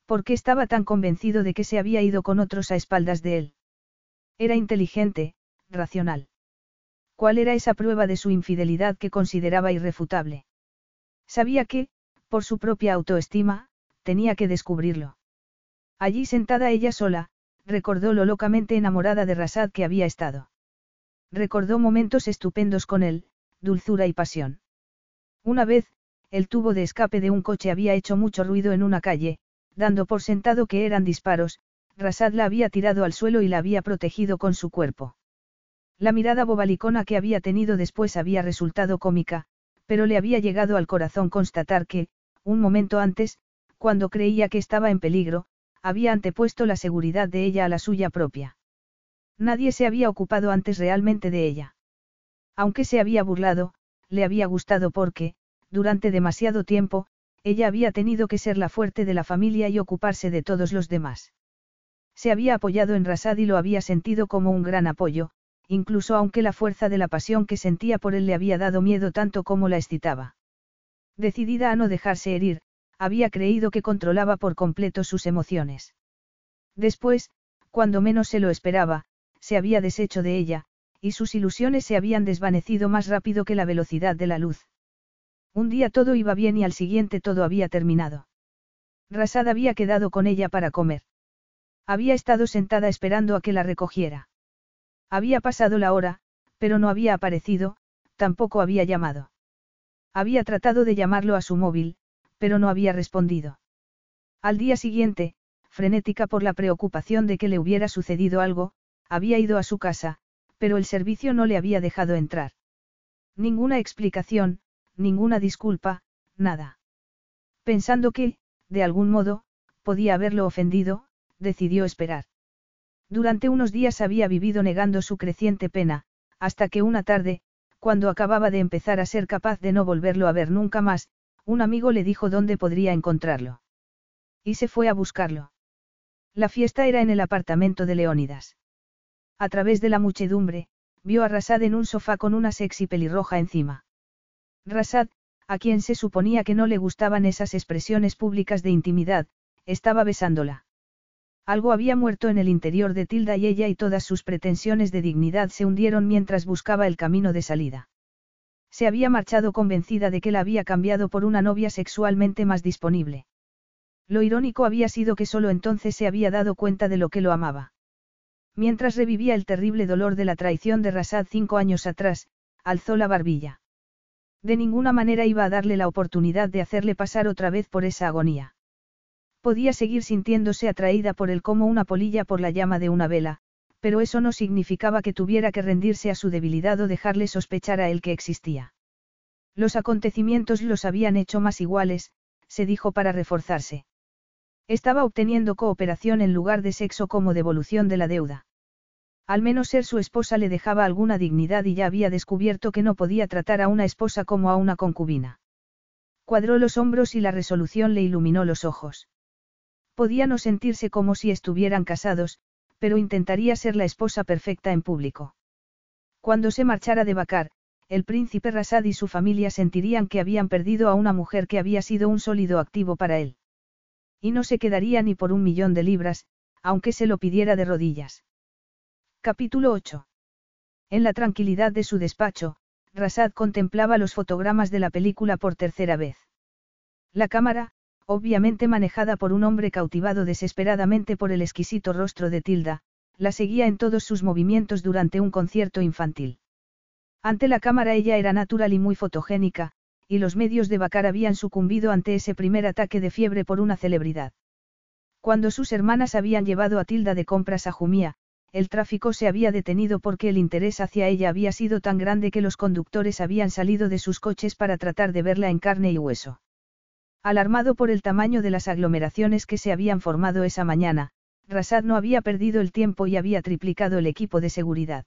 Speaker 1: ¿Por qué estaba tan convencido de que se había ido con otros a espaldas de él? Era inteligente, racional. ¿Cuál era esa prueba de su infidelidad que consideraba irrefutable? Sabía que, por su propia autoestima, tenía que descubrirlo. Allí sentada ella sola, recordó lo locamente enamorada de Rasad que había estado. Recordó momentos estupendos con él, dulzura y pasión. Una vez, el tubo de escape de un coche había hecho mucho ruido en una calle, dando por sentado que eran disparos, Rasad la había tirado al suelo y la había protegido con su cuerpo. La mirada bobalicona que había tenido después había resultado cómica, pero le había llegado al corazón constatar que, un momento antes, cuando creía que estaba en peligro, había antepuesto la seguridad de ella a la suya propia. Nadie se había ocupado antes realmente de ella. Aunque se había burlado, le había gustado porque, durante demasiado tiempo, ella había tenido que ser la fuerte de la familia y ocuparse de todos los demás. Se había apoyado en Rasad y lo había sentido como un gran apoyo, incluso aunque la fuerza de la pasión que sentía por él le había dado miedo tanto como la excitaba. Decidida a no dejarse herir, había creído que controlaba por completo sus emociones. Después, cuando menos se lo esperaba, se había deshecho de ella, y sus ilusiones se habían desvanecido más rápido que la velocidad de la luz. Un día todo iba bien y al siguiente todo había terminado. Rasad había quedado con ella para comer. Había estado sentada esperando a que la recogiera. Había pasado la hora, pero no había aparecido, tampoco había llamado. Había tratado de llamarlo a su móvil, pero no había respondido. Al día siguiente, frenética por la preocupación de que le hubiera sucedido algo, había ido a su casa, pero el servicio no le había dejado entrar. Ninguna explicación, ninguna disculpa, nada. Pensando que, de algún modo, podía haberlo ofendido, decidió esperar. Durante unos días había vivido negando su creciente pena, hasta que una tarde, cuando acababa de empezar a ser capaz de no volverlo a ver nunca más, un amigo le dijo dónde podría encontrarlo. Y se fue a buscarlo. La fiesta era en el apartamento de Leónidas. A través de la muchedumbre, vio a Rasad en un sofá con una sexy pelirroja encima. Rasad, a quien se suponía que no le gustaban esas expresiones públicas de intimidad, estaba besándola. Algo había muerto en el interior de Tilda y ella y todas sus pretensiones de dignidad se hundieron mientras buscaba el camino de salida. Se había marchado convencida de que la había cambiado por una novia sexualmente más disponible. Lo irónico había sido que solo entonces se había dado cuenta de lo que lo amaba. Mientras revivía el terrible dolor de la traición de Rasad cinco años atrás, alzó la barbilla. De ninguna manera iba a darle la oportunidad de hacerle pasar otra vez por esa agonía. Podía seguir sintiéndose atraída por él como una polilla por la llama de una vela, pero eso no significaba que tuviera que rendirse a su debilidad o dejarle sospechar a él que existía. Los acontecimientos los habían hecho más iguales, se dijo para reforzarse. Estaba obteniendo cooperación en lugar de sexo como devolución de la deuda. Al menos ser su esposa le dejaba alguna dignidad y ya había descubierto que no podía tratar a una esposa como a una concubina. Cuadró los hombros y la resolución le iluminó los ojos. Podía no sentirse como si estuvieran casados, pero intentaría ser la esposa perfecta en público. Cuando se marchara de Bakar, el príncipe Rasad y su familia sentirían que habían perdido a una mujer que había sido un sólido activo para él. Y no se quedaría ni por un millón de libras, aunque se lo pidiera de rodillas. Capítulo 8. En la tranquilidad de su despacho, Rasad contemplaba los fotogramas de la película por tercera vez. La cámara, obviamente manejada por un hombre cautivado desesperadamente por el exquisito rostro de Tilda, la seguía en todos sus movimientos durante un concierto infantil. Ante la cámara ella era natural y muy fotogénica, y los medios de Bacar habían sucumbido ante ese primer ataque de fiebre por una celebridad. Cuando sus hermanas habían llevado a Tilda de compras a Jumía, el tráfico se había detenido porque el interés hacia ella había sido tan grande que los conductores habían salido de sus coches para tratar de verla en carne y hueso. Alarmado por el tamaño de las aglomeraciones que se habían formado esa mañana, Rasad no había perdido el tiempo y había triplicado el equipo de seguridad.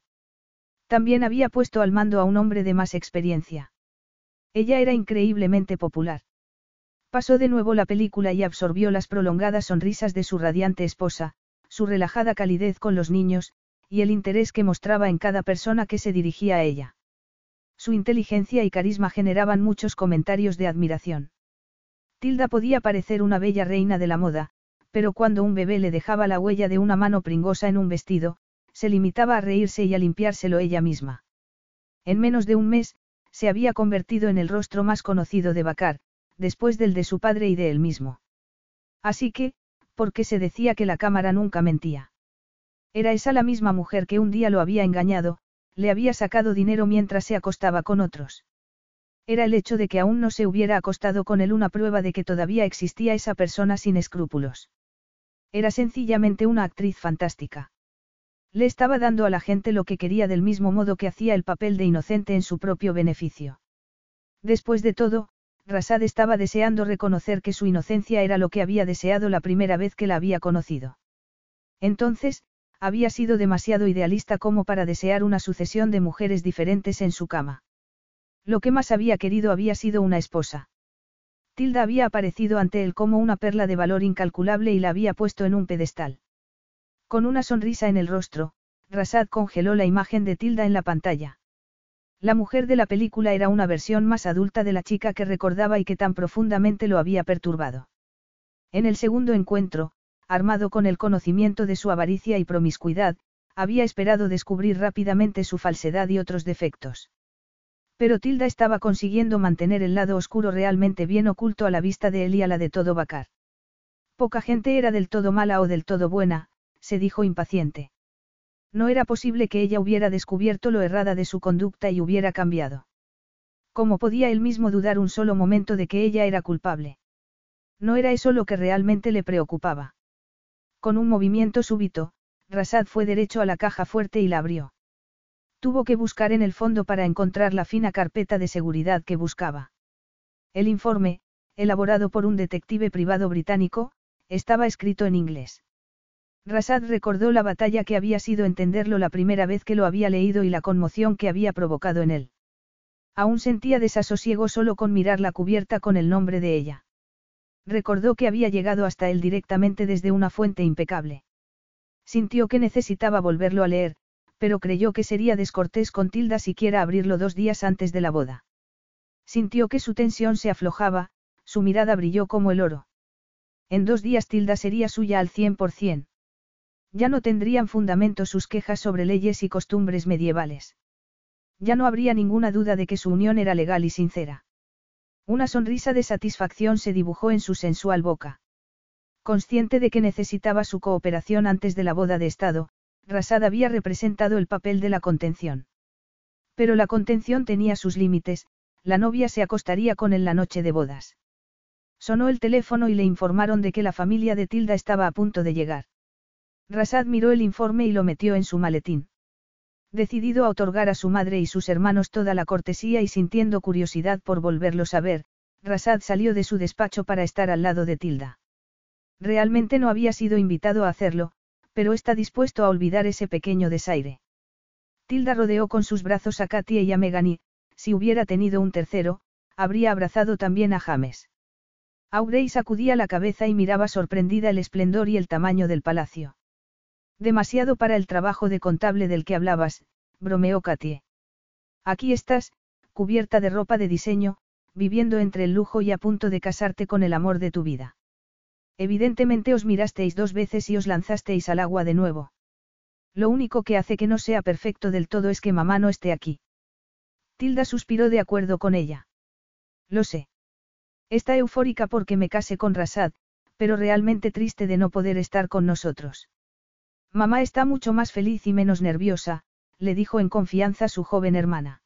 Speaker 1: También había puesto al mando a un hombre de más experiencia. Ella era increíblemente popular. Pasó de nuevo la película y absorbió las prolongadas sonrisas de su radiante esposa, su relajada calidez con los niños, y el interés que mostraba en cada persona que se dirigía a ella. Su inteligencia y carisma generaban muchos comentarios de admiración. Tilda podía parecer una bella reina de la moda, pero cuando un bebé le dejaba la huella de una mano pringosa en un vestido, se limitaba a reírse y a limpiárselo ella misma. En menos de un mes, se había convertido en el rostro más conocido de Bacar, después del de su padre y de él mismo. Así que, ¿por qué se decía que la cámara nunca mentía? Era esa la misma mujer que un día lo había engañado, le había sacado dinero mientras se acostaba con otros. Era el hecho de que aún no se hubiera acostado con él una prueba de que todavía existía esa persona sin escrúpulos. Era sencillamente una actriz fantástica. Le estaba dando a la gente lo que quería del mismo modo que hacía el papel de inocente en su propio beneficio. Después de todo, Rasad estaba deseando reconocer que su inocencia era lo que había deseado la primera vez que la había conocido. Entonces, había sido demasiado idealista como para desear una sucesión de mujeres diferentes en su cama. Lo que más había querido había sido una esposa. Tilda había aparecido ante él como una perla de valor incalculable y la había puesto en un pedestal. Con una sonrisa en el rostro, Rasad congeló la imagen de Tilda en la pantalla. La mujer de la película era una versión más adulta de la chica que recordaba y que tan profundamente lo había perturbado. En el segundo encuentro, armado con el conocimiento de su avaricia y promiscuidad, había esperado descubrir rápidamente su falsedad y otros defectos. Pero Tilda estaba consiguiendo mantener el lado oscuro realmente bien oculto a la vista de él y a la de todo Bacar. Poca gente era del todo mala o del todo buena, se dijo impaciente. No era posible que ella hubiera descubierto lo errada de su conducta y hubiera cambiado. ¿Cómo podía él mismo dudar un solo momento de que ella era culpable? No era eso lo que realmente le preocupaba. Con un movimiento súbito, Rasad fue derecho a la caja fuerte y la abrió. Tuvo que buscar en el fondo para encontrar la fina carpeta de seguridad que buscaba. El informe, elaborado por un detective privado británico, estaba escrito en inglés. Rasad recordó la batalla que había sido entenderlo la primera vez que lo había leído y la conmoción que había provocado en él. Aún sentía desasosiego solo con mirar la cubierta con el nombre de ella. Recordó que había llegado hasta él directamente desde una fuente impecable. Sintió que necesitaba volverlo a leer, pero creyó que sería descortés con Tilda siquiera abrirlo dos días antes de la boda. Sintió que su tensión se aflojaba, su mirada brilló como el oro. En dos días Tilda sería suya al cien por cien. Ya no tendrían fundamento sus quejas sobre leyes y costumbres medievales. Ya no habría ninguna duda de que su unión era legal y sincera. Una sonrisa de satisfacción se dibujó en su sensual boca. Consciente de que necesitaba su cooperación antes de la boda de Estado, Rasad había representado el papel de la contención. Pero la contención tenía sus límites, la novia se acostaría con él la noche de bodas. Sonó el teléfono y le informaron de que la familia de Tilda estaba a punto de llegar. Rasad miró el informe y lo metió en su maletín. Decidido a otorgar a su madre y sus hermanos toda la cortesía y sintiendo curiosidad por volverlos a ver, Rasad salió de su despacho para estar al lado de Tilda. Realmente no había sido invitado a hacerlo, pero está dispuesto a olvidar ese pequeño desaire. Tilda rodeó con sus brazos a Katy y a Megan y, si hubiera tenido un tercero, habría abrazado también a James. Aurey sacudía la cabeza y miraba sorprendida el esplendor y el tamaño del palacio. Demasiado para el trabajo de contable del que hablabas, bromeó Katie. Aquí estás, cubierta de ropa de diseño, viviendo entre el lujo y a punto de casarte con el amor de tu vida. Evidentemente os mirasteis dos veces y os lanzasteis al agua de nuevo. Lo único que hace que no sea perfecto del todo es que mamá no esté aquí. Tilda suspiró de acuerdo con ella. Lo sé. Está eufórica porque me case con Rasad, pero realmente triste de no poder estar con nosotros. Mamá está mucho más feliz y menos nerviosa, le dijo en confianza su joven hermana.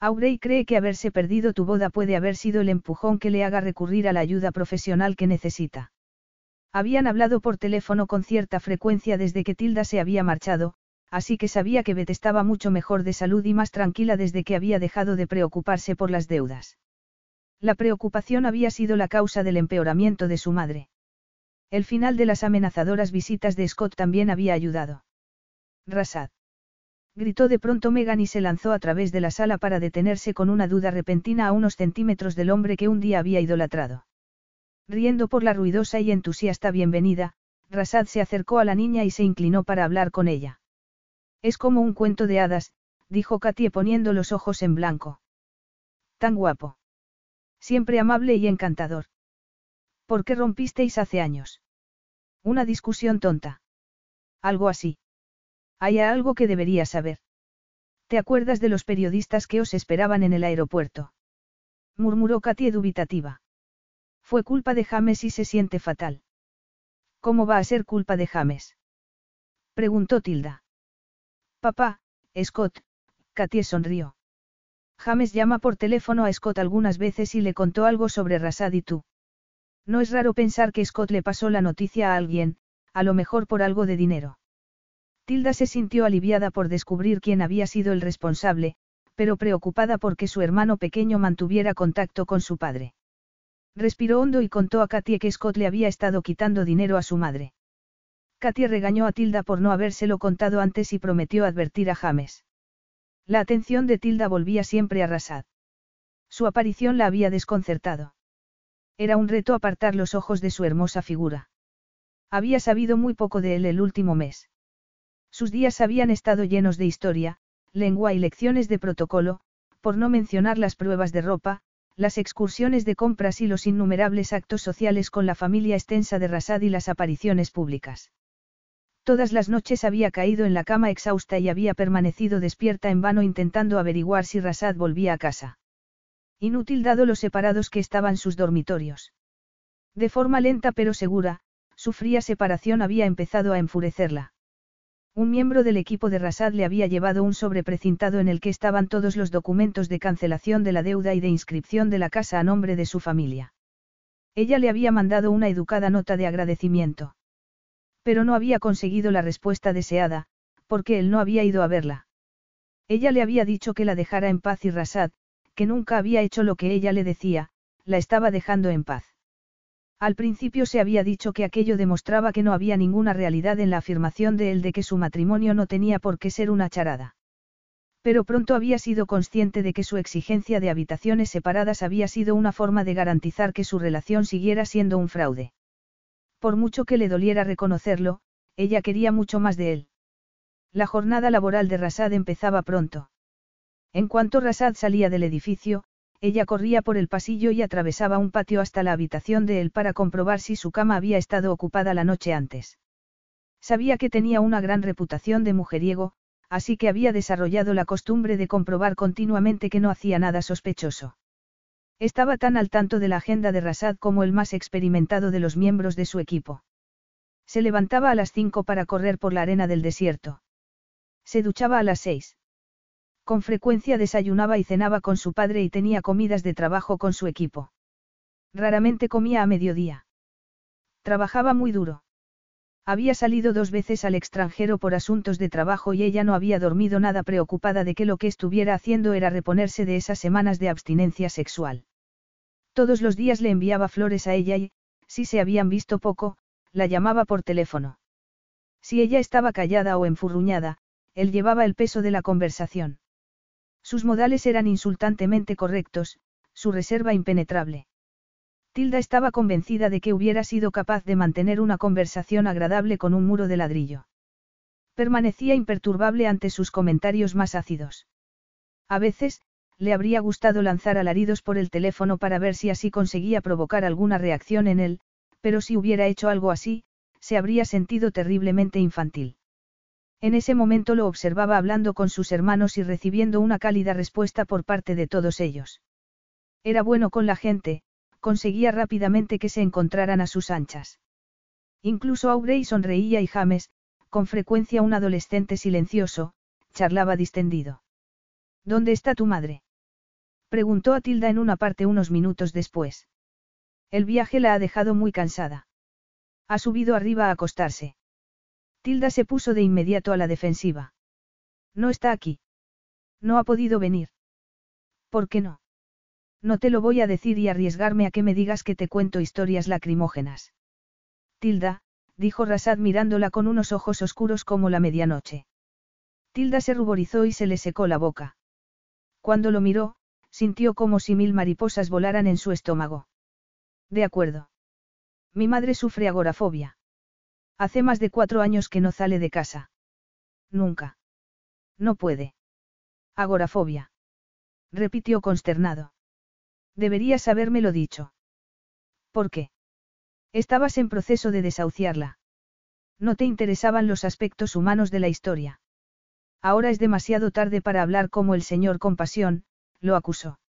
Speaker 1: Aurey cree que haberse perdido tu boda puede haber sido el empujón que le haga recurrir a la ayuda profesional que necesita. Habían hablado por teléfono con cierta frecuencia desde que Tilda se había marchado, así que sabía que Beth estaba mucho mejor de salud y más tranquila desde que había dejado de preocuparse por las deudas. La preocupación había sido la causa del empeoramiento de su madre. El final de las amenazadoras visitas de Scott también había ayudado. Rasad. Gritó de pronto Megan y se lanzó a través de la sala para detenerse con una duda repentina a unos centímetros del hombre que un día había idolatrado. Riendo por la ruidosa y entusiasta bienvenida, Rasad se acercó a la niña y se inclinó para hablar con ella. Es como un cuento de hadas, dijo Katie poniendo los ojos en blanco. Tan guapo. Siempre amable y encantador. ¿Por qué rompisteis hace años? Una discusión tonta. Algo así. Hay algo que deberías saber. ¿Te acuerdas de los periodistas que os esperaban en el aeropuerto? murmuró Katie dubitativa. Fue culpa de James y se siente fatal. ¿Cómo va a ser culpa de James? preguntó Tilda. Papá, Scott, Katie sonrió. James llama por teléfono a Scott algunas veces y le contó algo sobre Rasad y tú. No es raro pensar que Scott le pasó la noticia a alguien, a lo mejor por algo de dinero. Tilda se sintió aliviada por descubrir quién había sido el responsable, pero preocupada porque su hermano pequeño mantuviera contacto con su padre. Respiró hondo y contó a Katie que Scott le había estado quitando dinero a su madre. Katie regañó a Tilda por no habérselo contado antes y prometió advertir a James. La atención de Tilda volvía siempre a Rasad. Su aparición la había desconcertado. Era un reto apartar los ojos de su hermosa figura. Había sabido muy poco de él el último mes. Sus días habían estado llenos de historia, lengua y lecciones de protocolo, por no mencionar las pruebas de ropa, las excursiones de compras y los innumerables actos sociales con la familia extensa de Rasad y las apariciones públicas. Todas las noches había caído en la cama exhausta y había permanecido despierta en vano intentando averiguar si Rasad volvía a casa. Inútil dado los separados que estaban sus dormitorios. De forma lenta pero segura, su fría separación había empezado a enfurecerla. Un miembro del equipo de Rasad le había llevado un sobre precintado en el que estaban todos los documentos de cancelación de la deuda y de inscripción de la casa a nombre de su familia. Ella le había mandado una educada nota de agradecimiento. Pero no había conseguido la respuesta deseada, porque él no había ido a verla. Ella le había dicho que la dejara en paz y Rasad, que nunca había hecho lo que ella le decía, la estaba dejando en paz. Al principio se había dicho que aquello demostraba que no había ninguna realidad en la afirmación de él de que su matrimonio no tenía por qué ser una charada. Pero pronto había sido consciente de que su exigencia de habitaciones separadas había sido una forma de garantizar que su relación siguiera siendo un fraude. Por mucho que le doliera reconocerlo, ella quería mucho más de él. La jornada laboral de Rasad empezaba pronto. En cuanto Rasad salía del edificio, ella corría por el pasillo y atravesaba un patio hasta la habitación de él para comprobar si su cama había estado ocupada la noche antes. Sabía que tenía una gran reputación de mujeriego, así que había desarrollado la costumbre de comprobar continuamente que no hacía nada sospechoso. Estaba tan al tanto de la agenda de Rasad como el más experimentado de los miembros de su equipo. Se levantaba a las cinco para correr por la arena del desierto. Se duchaba a las seis. Con frecuencia desayunaba y cenaba con su padre y tenía comidas de trabajo con su equipo. Raramente comía a mediodía. Trabajaba muy duro. Había salido dos veces al extranjero por asuntos de trabajo y ella no había dormido nada preocupada de que lo que estuviera haciendo era reponerse de esas semanas de abstinencia sexual. Todos los días le enviaba flores a ella y, si se habían visto poco, la llamaba por teléfono. Si ella estaba callada o enfurruñada, él llevaba el peso de la conversación. Sus modales eran insultantemente correctos, su reserva impenetrable. Tilda estaba convencida de que hubiera sido capaz de mantener una conversación agradable con un muro de ladrillo. Permanecía imperturbable ante sus comentarios más ácidos. A veces, le habría gustado lanzar alaridos por el teléfono para ver si así conseguía provocar alguna reacción en él, pero si hubiera hecho algo así, se habría sentido terriblemente infantil. En ese momento lo observaba hablando con sus hermanos y recibiendo una cálida respuesta por parte de todos ellos. Era bueno con la gente, conseguía rápidamente que se encontraran a sus anchas. Incluso Aubrey sonreía y James, con frecuencia un adolescente silencioso, charlaba distendido. ¿Dónde está tu madre? Preguntó a Tilda en una parte unos minutos después. El viaje la ha dejado muy cansada. Ha subido arriba a acostarse. Tilda se puso de inmediato a la defensiva. No está aquí. No ha podido venir. ¿Por qué no? No te lo voy a decir y arriesgarme a que me digas que te cuento historias lacrimógenas. Tilda, dijo Rasad mirándola con unos ojos oscuros como la medianoche. Tilda se ruborizó y se le secó la boca. Cuando lo miró, sintió como si mil mariposas volaran en su estómago. De acuerdo. Mi madre sufre agorafobia. Hace más de cuatro años que no sale de casa. Nunca. No puede. Agorafobia. Repitió consternado. Deberías habérmelo dicho. ¿Por qué? Estabas en proceso de desahuciarla. No te interesaban los aspectos humanos de la historia. Ahora es demasiado tarde para hablar como el señor compasión, lo acusó.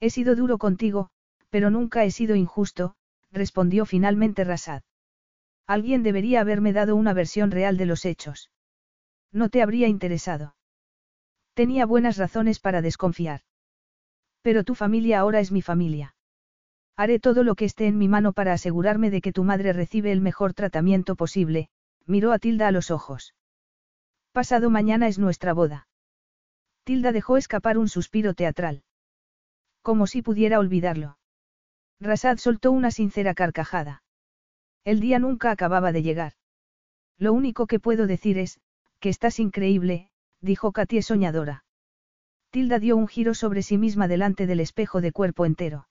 Speaker 1: He sido duro contigo, pero nunca he sido injusto, respondió finalmente Rasad. Alguien debería haberme dado una versión real de los hechos. No te habría interesado. Tenía buenas razones para desconfiar. Pero tu familia ahora es mi familia. Haré todo lo que esté en mi mano para asegurarme de que tu madre recibe el mejor tratamiento posible, miró a Tilda a los ojos. Pasado mañana es nuestra boda. Tilda dejó escapar un suspiro teatral. Como si pudiera olvidarlo. Rasad soltó una sincera carcajada. El día nunca acababa de llegar. Lo único que puedo decir es, que estás increíble, dijo Katie soñadora. Tilda dio un giro sobre sí misma delante del espejo de cuerpo entero.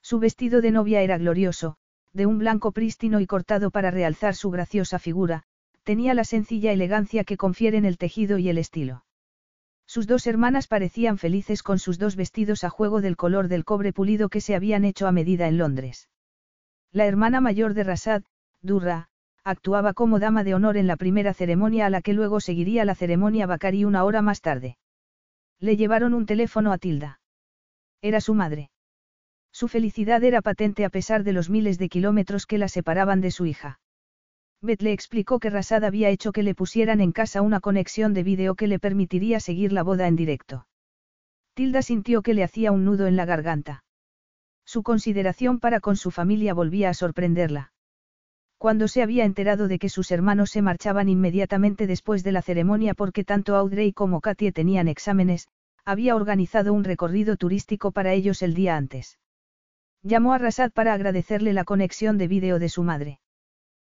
Speaker 1: Su vestido de novia era glorioso, de un blanco prístino y cortado para realzar su graciosa figura, tenía la sencilla elegancia que confieren el tejido y el estilo. Sus dos hermanas parecían felices con sus dos vestidos a juego del color del cobre pulido que se habían hecho a medida en Londres. La hermana mayor de Rasad, Durra, actuaba como dama de honor en la primera ceremonia a la que luego seguiría la ceremonia Bakari una hora más tarde. Le llevaron un teléfono a Tilda. Era su madre. Su felicidad era patente a pesar de los miles de kilómetros que la separaban de su hija. Beth le explicó que Rasad había hecho que le pusieran en casa una conexión de vídeo que le permitiría seguir la boda en directo. Tilda sintió que le hacía un nudo en la garganta. Su consideración para con su familia volvía a sorprenderla. Cuando se había enterado de que sus hermanos se marchaban inmediatamente después de la ceremonia porque tanto Audrey como Katie tenían exámenes, había organizado un recorrido turístico para ellos el día antes. Llamó a Rasad para agradecerle la conexión de vídeo de su madre.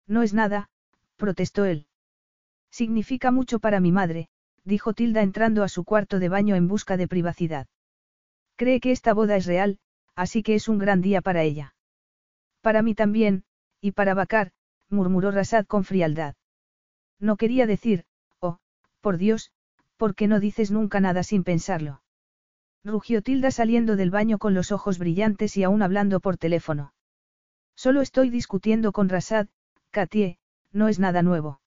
Speaker 1: No es nada, protestó él. Significa mucho para mi madre, dijo Tilda entrando a su cuarto de baño en busca de privacidad. Cree que esta boda es real, así que es un gran día para ella. Para mí también, y para Bakar, murmuró Rasad con frialdad. No quería decir, oh, por Dios, ¿por qué no dices nunca nada sin pensarlo? Rugió Tilda saliendo del baño con los ojos brillantes y aún hablando por teléfono. Solo estoy discutiendo con Rasad, Katie, no es nada nuevo.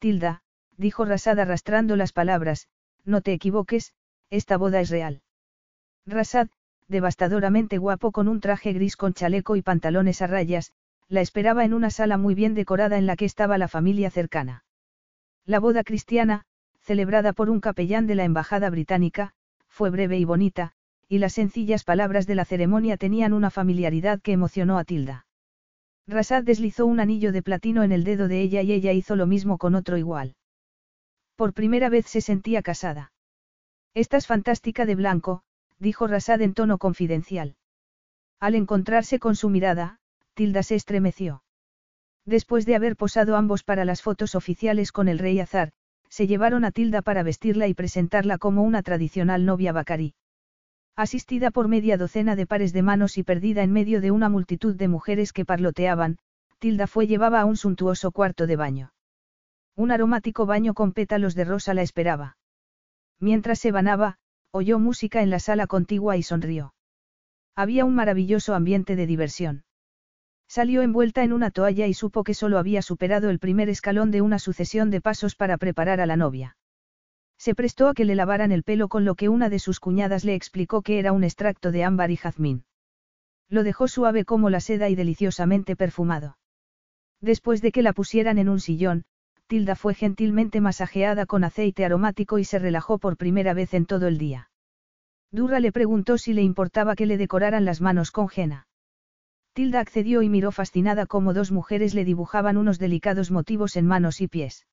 Speaker 1: Tilda, dijo Rasad arrastrando las palabras, no te equivoques, esta boda es real. Rasad, devastadoramente guapo con un traje gris con chaleco y pantalones a rayas, la esperaba en una sala muy bien decorada en la que estaba la familia cercana. La boda cristiana, celebrada por un capellán de la Embajada Británica, fue breve y bonita, y las sencillas palabras de la ceremonia tenían una familiaridad que emocionó a Tilda. Rasad deslizó un anillo de platino en el dedo de ella y ella hizo lo mismo con otro igual. Por primera vez se sentía casada. Estás fantástica de blanco, dijo Rasad en tono confidencial. Al encontrarse con su mirada, Tilda se estremeció. Después de haber posado ambos para las fotos oficiales con el rey Azar, se llevaron a Tilda para vestirla y presentarla como una tradicional novia bacarí. Asistida por media docena de pares de manos y perdida en medio de una multitud de mujeres que parloteaban, Tilda fue llevada a un suntuoso cuarto de baño. Un aromático baño con pétalos de rosa la esperaba. Mientras se banaba, oyó música en la sala contigua y sonrió. Había un maravilloso ambiente de diversión. Salió envuelta en una toalla y supo que solo había superado el primer escalón de una sucesión de pasos para preparar a la novia. Se prestó a que le lavaran el pelo con lo que una de sus cuñadas le explicó que era un extracto de ámbar y jazmín. Lo dejó suave como la seda y deliciosamente perfumado. Después de que la pusieran en un sillón, Tilda fue gentilmente masajeada con aceite aromático y se relajó por primera vez en todo el día. Durra le preguntó si le importaba que le decoraran las manos con jena. Tilda accedió y miró fascinada cómo dos mujeres le dibujaban unos delicados motivos en manos y pies.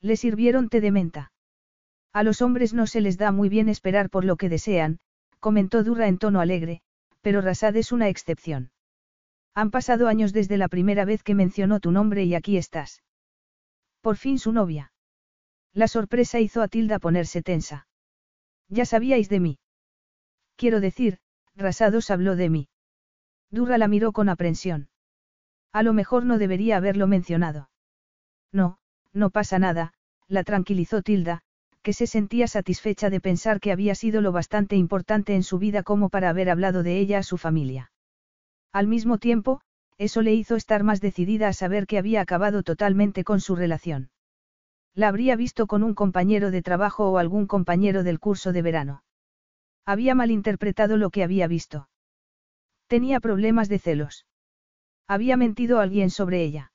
Speaker 1: Le sirvieron té de menta. A los hombres no se les da muy bien esperar por lo que desean, comentó Dura en tono alegre, pero Rasad es una excepción. Han pasado años desde la primera vez que mencionó tu nombre y aquí estás. Por fin su novia. La sorpresa hizo a Tilda ponerse tensa. Ya sabíais de mí. Quiero decir, Rasados habló de mí. Dura la miró con aprensión. A lo mejor no debería haberlo mencionado. No, no pasa nada, la tranquilizó Tilda, que se sentía satisfecha de pensar que había sido lo bastante importante en su vida como para haber hablado de ella a su familia. Al mismo tiempo, eso le hizo estar más decidida a saber que había acabado totalmente con su relación. La habría visto con un compañero de trabajo o algún compañero del curso de verano. Había malinterpretado lo que había visto. Tenía problemas de celos. Había mentido a alguien sobre ella.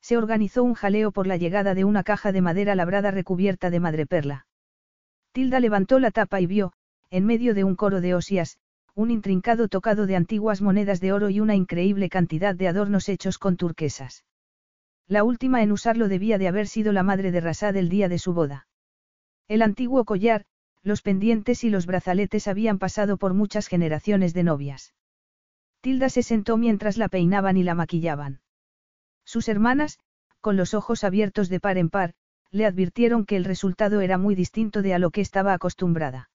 Speaker 1: Se organizó un jaleo por la llegada de una caja de madera labrada recubierta de madreperla. Tilda levantó la tapa y vio, en medio de un coro de osias, un intrincado tocado de antiguas monedas de oro y una increíble cantidad de adornos hechos con turquesas. La última en usarlo debía de haber sido la madre de Rasad el día de su boda. El antiguo collar, los pendientes y los brazaletes habían pasado por muchas generaciones de novias. Tilda se sentó mientras la peinaban y la maquillaban. Sus hermanas, con los ojos abiertos de par en par, le advirtieron que el resultado era muy distinto de a lo que estaba acostumbrada.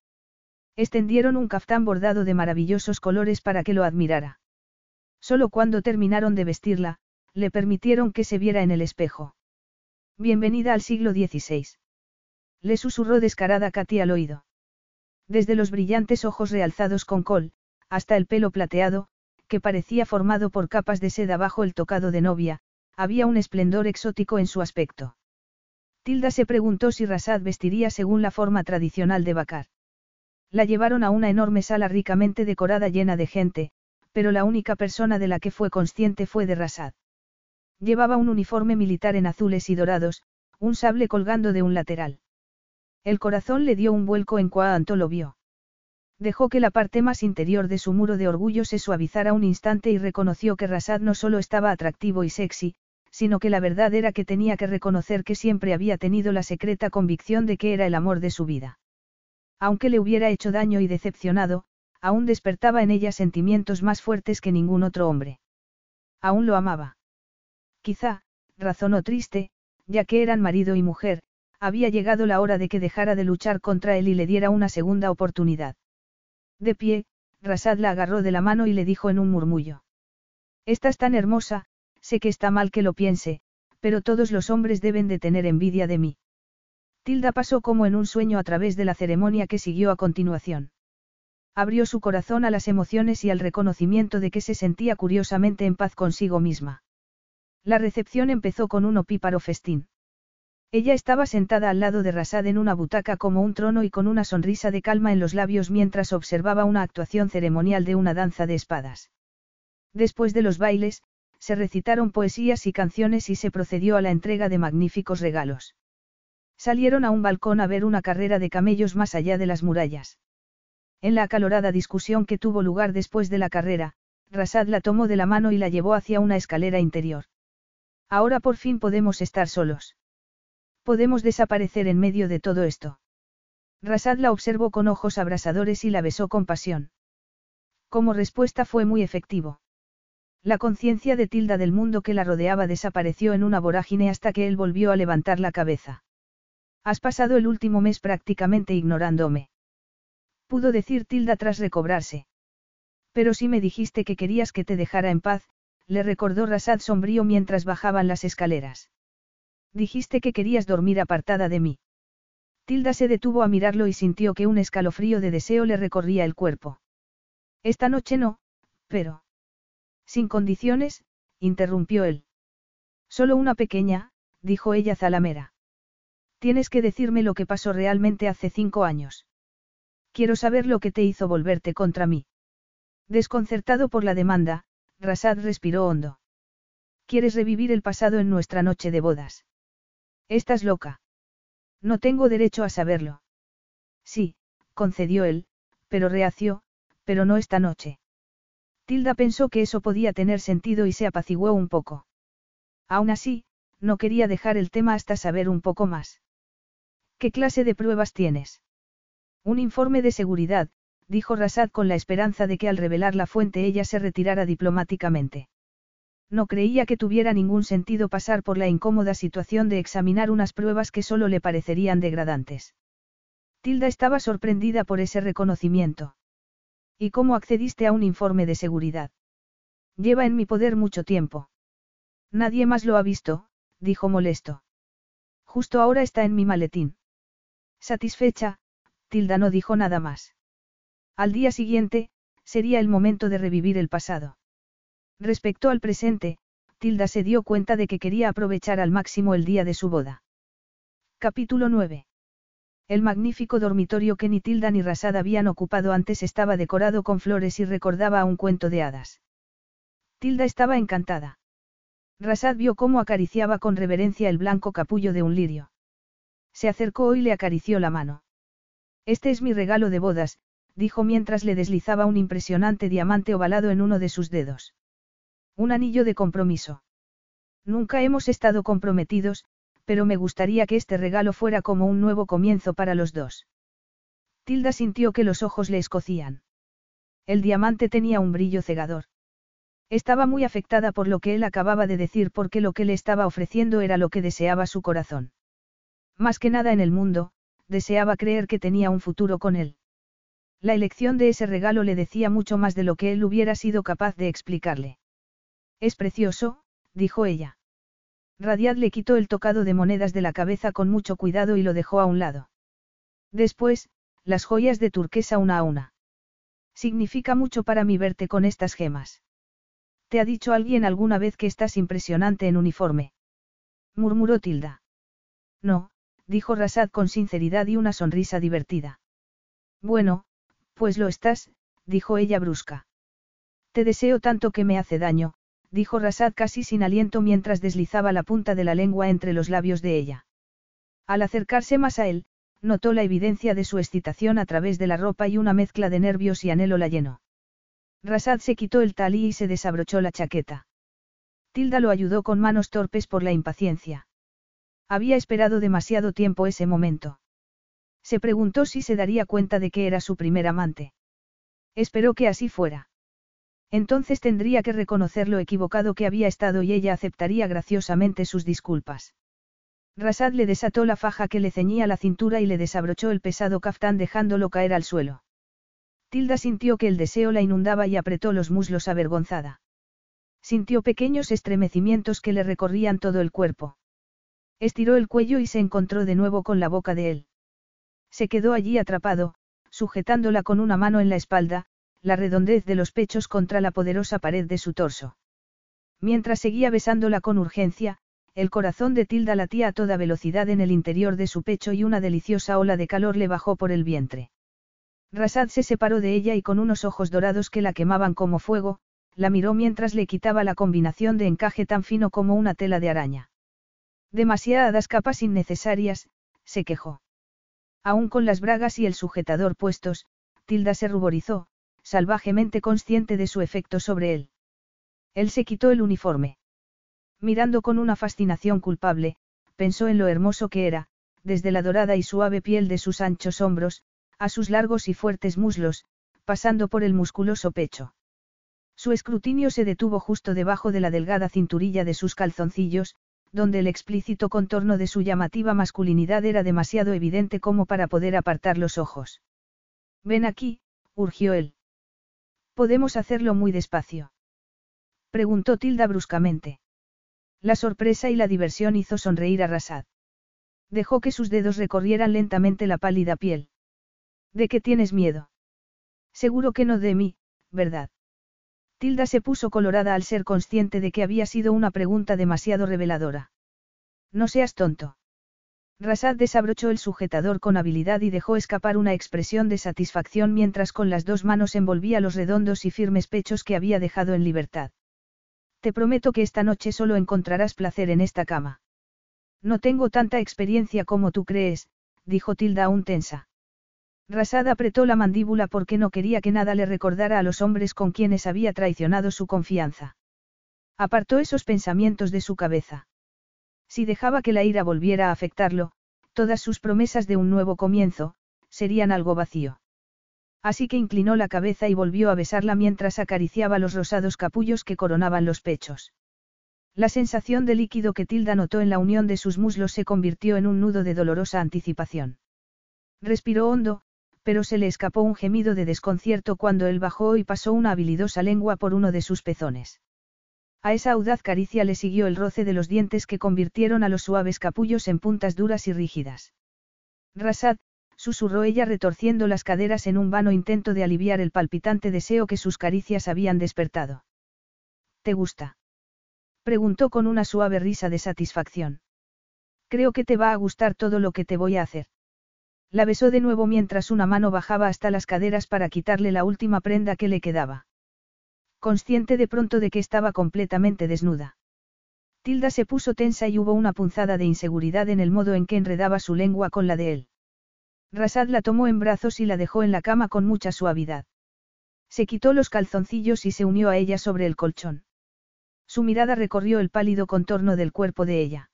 Speaker 1: Extendieron un caftán bordado de maravillosos colores para que lo admirara. Solo cuando terminaron de vestirla, le permitieron que se viera en el espejo. Bienvenida al siglo XVI. Le susurró descarada Katy al oído. Desde los brillantes ojos realzados con col, hasta el pelo plateado, que parecía formado por capas de seda bajo el tocado de novia, había un esplendor exótico en su aspecto. Tilda se preguntó si Rasad vestiría según la forma tradicional de Bakar. La llevaron a una enorme sala ricamente decorada llena de gente, pero la única persona de la que fue consciente fue de Rasad. Llevaba un uniforme militar en azules y dorados, un sable colgando de un lateral. El corazón le dio un vuelco en cuanto lo vio. Dejó que la parte más interior de su muro de orgullo se suavizara un instante y reconoció que Rasad no solo estaba atractivo y sexy, sino que la verdad era que tenía que reconocer que siempre había tenido la secreta convicción de que era el amor de su vida. Aunque le hubiera hecho daño y decepcionado, aún despertaba en ella sentimientos más fuertes que ningún otro hombre. Aún lo amaba. Quizá, razonó triste, ya que eran marido y mujer, había llegado la hora de que dejara de luchar contra él y le diera una segunda oportunidad. De pie, Rasad la agarró de la mano y le dijo en un murmullo. Estás tan hermosa, sé que está mal que lo piense, pero todos los hombres deben de tener envidia de mí. Tilda pasó como en un sueño a través de la ceremonia que siguió a continuación. Abrió su corazón a las emociones y al reconocimiento de que se sentía curiosamente en paz consigo misma. La recepción empezó con un opíparo festín. Ella estaba sentada al lado de Rasad en una butaca como un trono y con una sonrisa de calma en los labios mientras observaba una actuación ceremonial de una danza de espadas. Después de los bailes, se recitaron poesías y canciones y se procedió a la entrega de magníficos regalos. Salieron a un balcón a ver una carrera de camellos más allá de las murallas. En la acalorada discusión que tuvo lugar después de la carrera, Rasad la tomó de la mano y la llevó hacia una escalera interior. Ahora por fin podemos estar solos. Podemos desaparecer en medio de todo esto. Rasad la observó con ojos abrasadores y la besó con pasión. Como respuesta fue muy efectivo. La conciencia de Tilda del mundo que la rodeaba desapareció en una vorágine hasta que él volvió a levantar la cabeza. Has pasado el último mes prácticamente ignorándome. Pudo decir Tilda tras recobrarse. Pero si me dijiste que querías que te dejara en paz, le recordó Rasad sombrío mientras bajaban las escaleras. Dijiste que querías dormir apartada de mí. Tilda se detuvo a mirarlo y sintió que un escalofrío de deseo le recorría el cuerpo. Esta noche no, pero... Sin condiciones, interrumpió él. Solo una pequeña, dijo ella zalamera. Tienes que decirme lo que pasó realmente hace cinco años. Quiero saber lo que te hizo volverte contra mí. Desconcertado por la demanda, Rasad respiró hondo. ¿Quieres revivir el pasado en nuestra noche de bodas? Estás loca. No tengo derecho a saberlo. Sí, concedió él, pero reació, pero no esta noche. Tilda pensó que eso podía tener sentido y se apaciguó un poco. Aún así, no quería dejar el tema hasta saber un poco más. ¿Qué clase de pruebas tienes? Un informe de seguridad, dijo Rasad con la esperanza de que al revelar la fuente ella se retirara diplomáticamente. No creía que tuviera ningún sentido pasar por la incómoda situación de examinar unas pruebas que solo le parecerían degradantes. Tilda estaba sorprendida por ese reconocimiento. ¿Y cómo accediste a un informe de seguridad? Lleva en mi poder mucho tiempo. Nadie más lo ha visto, dijo molesto. Justo ahora está en mi maletín. Satisfecha, Tilda no dijo nada más. Al día siguiente, sería el momento de revivir el pasado. Respecto al presente, Tilda se dio cuenta de que quería aprovechar al máximo el día de su boda. Capítulo 9. El magnífico dormitorio que ni Tilda ni Rasad habían ocupado antes estaba decorado con flores y recordaba a un cuento de hadas. Tilda estaba encantada. Rasad vio cómo acariciaba con reverencia el blanco capullo de un lirio. Se acercó y le acarició la mano. Este es mi regalo de bodas, dijo mientras le deslizaba un impresionante diamante ovalado en uno de sus dedos. Un anillo de compromiso. Nunca hemos estado comprometidos, pero me gustaría que este regalo fuera como un nuevo comienzo para los dos. Tilda sintió que los ojos le escocían. El diamante tenía un brillo cegador. Estaba muy afectada por lo que él acababa de decir porque lo que le estaba ofreciendo era lo que deseaba su corazón. Más que nada en el mundo, deseaba creer que tenía un futuro con él. La elección de ese regalo le decía mucho más de lo que él hubiera sido capaz de explicarle. Es precioso, dijo ella. Radiad le quitó el tocado de monedas de la cabeza con mucho cuidado y lo dejó a un lado. Después, las joyas de turquesa una a una. Significa mucho para mí verte con estas gemas. ¿Te ha dicho alguien alguna vez que estás impresionante en uniforme? murmuró Tilda. No, dijo Rasad con sinceridad y una sonrisa divertida. Bueno, pues lo estás, dijo ella brusca. Te deseo tanto que me hace daño, dijo Rasad casi sin aliento mientras deslizaba la punta de la lengua entre los labios de ella. Al acercarse más a él, notó la evidencia de su excitación a través de la ropa y una mezcla de nervios y anhelo la llenó. Rasad se quitó el talí y se desabrochó la chaqueta. Tilda lo ayudó con manos torpes por la impaciencia. Había esperado demasiado tiempo ese momento. Se preguntó si se daría cuenta de que era su primer amante. Esperó que así fuera. Entonces tendría que reconocer lo equivocado que había estado y ella aceptaría graciosamente sus disculpas. Rasad le desató la faja que le ceñía la cintura y le desabrochó el pesado caftán dejándolo caer al suelo. Tilda sintió que el deseo la inundaba y apretó los muslos avergonzada. Sintió pequeños estremecimientos que le recorrían todo el cuerpo. Estiró el cuello y se encontró de nuevo con la boca de él. Se quedó allí atrapado, sujetándola con una mano en la espalda, la redondez de los pechos contra la poderosa pared de su torso. Mientras seguía besándola con urgencia, el corazón de Tilda latía a toda velocidad en el interior de su pecho y una deliciosa ola de calor le bajó por el vientre. Rasad se separó de ella y con unos ojos dorados que la quemaban como fuego, la miró mientras le quitaba la combinación de encaje tan fino como una tela de araña. Demasiadas capas innecesarias, se quejó. Aún con las bragas y el sujetador puestos, Tilda se ruborizó, salvajemente consciente de su efecto sobre él. Él se quitó el uniforme. Mirando con una fascinación culpable, pensó en lo hermoso que era, desde la dorada y suave piel de sus anchos hombros, a sus largos y fuertes muslos, pasando por el musculoso pecho. Su escrutinio se detuvo justo debajo de la delgada cinturilla de sus calzoncillos, donde el explícito contorno de su llamativa masculinidad era demasiado evidente como para poder apartar los ojos. Ven aquí, urgió él. Podemos hacerlo muy despacio. Preguntó Tilda bruscamente. La sorpresa y la diversión hizo sonreír a Rasad. Dejó que sus dedos recorrieran lentamente la pálida piel. ¿De qué tienes miedo? Seguro que no de mí, ¿verdad? Tilda se puso colorada al ser consciente de que había sido una pregunta demasiado reveladora. No seas tonto. Rasad desabrochó el sujetador con habilidad y dejó escapar una expresión de satisfacción mientras con las dos manos envolvía los redondos y firmes pechos que había dejado en libertad. Te prometo que esta noche solo encontrarás placer en esta cama. No tengo tanta experiencia como tú crees, dijo Tilda aún tensa. Rasad apretó la mandíbula porque no quería que nada le recordara a los hombres con quienes había traicionado su confianza. Apartó esos pensamientos de su cabeza. Si dejaba que la ira volviera a afectarlo, todas sus promesas de un nuevo comienzo, serían algo vacío. Así que inclinó la cabeza y volvió a besarla mientras acariciaba los rosados capullos que coronaban los pechos. La sensación de líquido que Tilda notó en la unión de sus muslos se convirtió en un nudo de dolorosa anticipación. Respiró hondo, pero se le escapó un gemido de desconcierto cuando él bajó y pasó una habilidosa lengua por uno de sus pezones. A esa audaz caricia le siguió el roce de los dientes que convirtieron a los suaves capullos en puntas duras y rígidas. Rasad, susurró ella retorciendo las caderas en un vano intento de aliviar el palpitante deseo que sus caricias habían despertado. ¿Te gusta? Preguntó con una suave risa de satisfacción. Creo que te va a gustar todo lo que te voy a hacer. La besó de nuevo mientras una mano bajaba hasta las caderas para quitarle la última prenda que le quedaba. Consciente de pronto de que estaba completamente desnuda. Tilda se puso tensa y hubo una punzada de inseguridad en el modo en que enredaba su lengua con la de él. Rasad la tomó en brazos y la dejó en la cama con mucha suavidad. Se quitó los calzoncillos y se unió a ella sobre el colchón. Su mirada recorrió el pálido contorno del cuerpo de ella.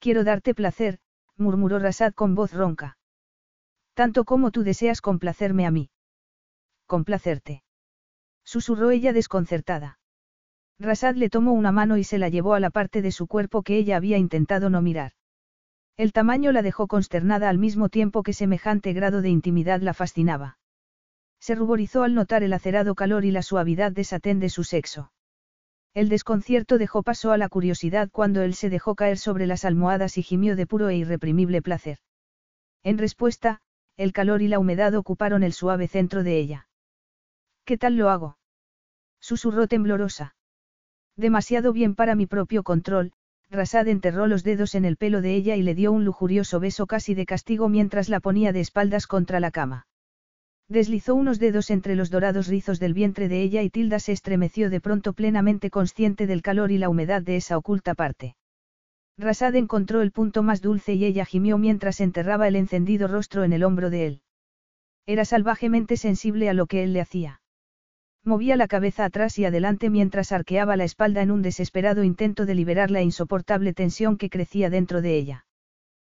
Speaker 1: Quiero darte placer, murmuró Rasad con voz ronca. Tanto como tú deseas complacerme a mí. Complacerte. Susurró ella desconcertada. Rasad le tomó una mano y se la llevó a la parte de su cuerpo que ella había intentado no mirar. El tamaño la dejó consternada al mismo tiempo que semejante grado de intimidad la fascinaba. Se ruborizó al notar el acerado calor y la suavidad de satén de su sexo. El desconcierto dejó paso a la curiosidad cuando él se dejó caer sobre las almohadas y gimió de puro e irreprimible placer. En respuesta, el calor y la humedad ocuparon el suave centro de ella. ¿Qué tal lo hago? Susurró temblorosa. Demasiado bien para mi propio control, Rasad enterró los dedos en el pelo de ella y le dio un lujurioso beso casi de castigo mientras la ponía de espaldas contra la cama. Deslizó unos dedos entre los dorados rizos del vientre de ella y Tilda se estremeció de pronto plenamente consciente del calor y la humedad de esa oculta parte. Rasad encontró el punto más dulce y ella gimió mientras enterraba el encendido rostro en el hombro de él. Era salvajemente sensible a lo que él le hacía. Movía la cabeza atrás y adelante mientras arqueaba la espalda en un desesperado intento de liberar la insoportable tensión que crecía dentro de ella.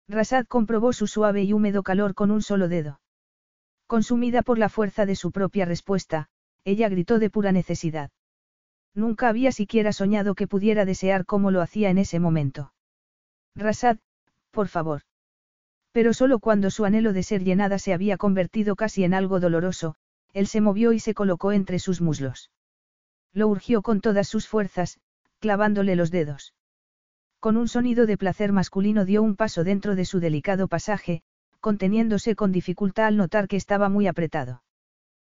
Speaker 1: Rasad comprobó su suave y húmedo calor con un solo dedo. Consumida por la fuerza de su propia respuesta, ella gritó de pura necesidad. Nunca había siquiera soñado que pudiera desear como lo hacía en ese momento. Rasad, por favor. Pero solo cuando su anhelo de ser llenada se había convertido casi en algo doloroso, él se movió y se colocó entre sus muslos. Lo urgió con todas sus fuerzas, clavándole los dedos. Con un sonido de placer masculino dio un paso dentro de su delicado pasaje, conteniéndose con dificultad al notar que estaba muy apretado.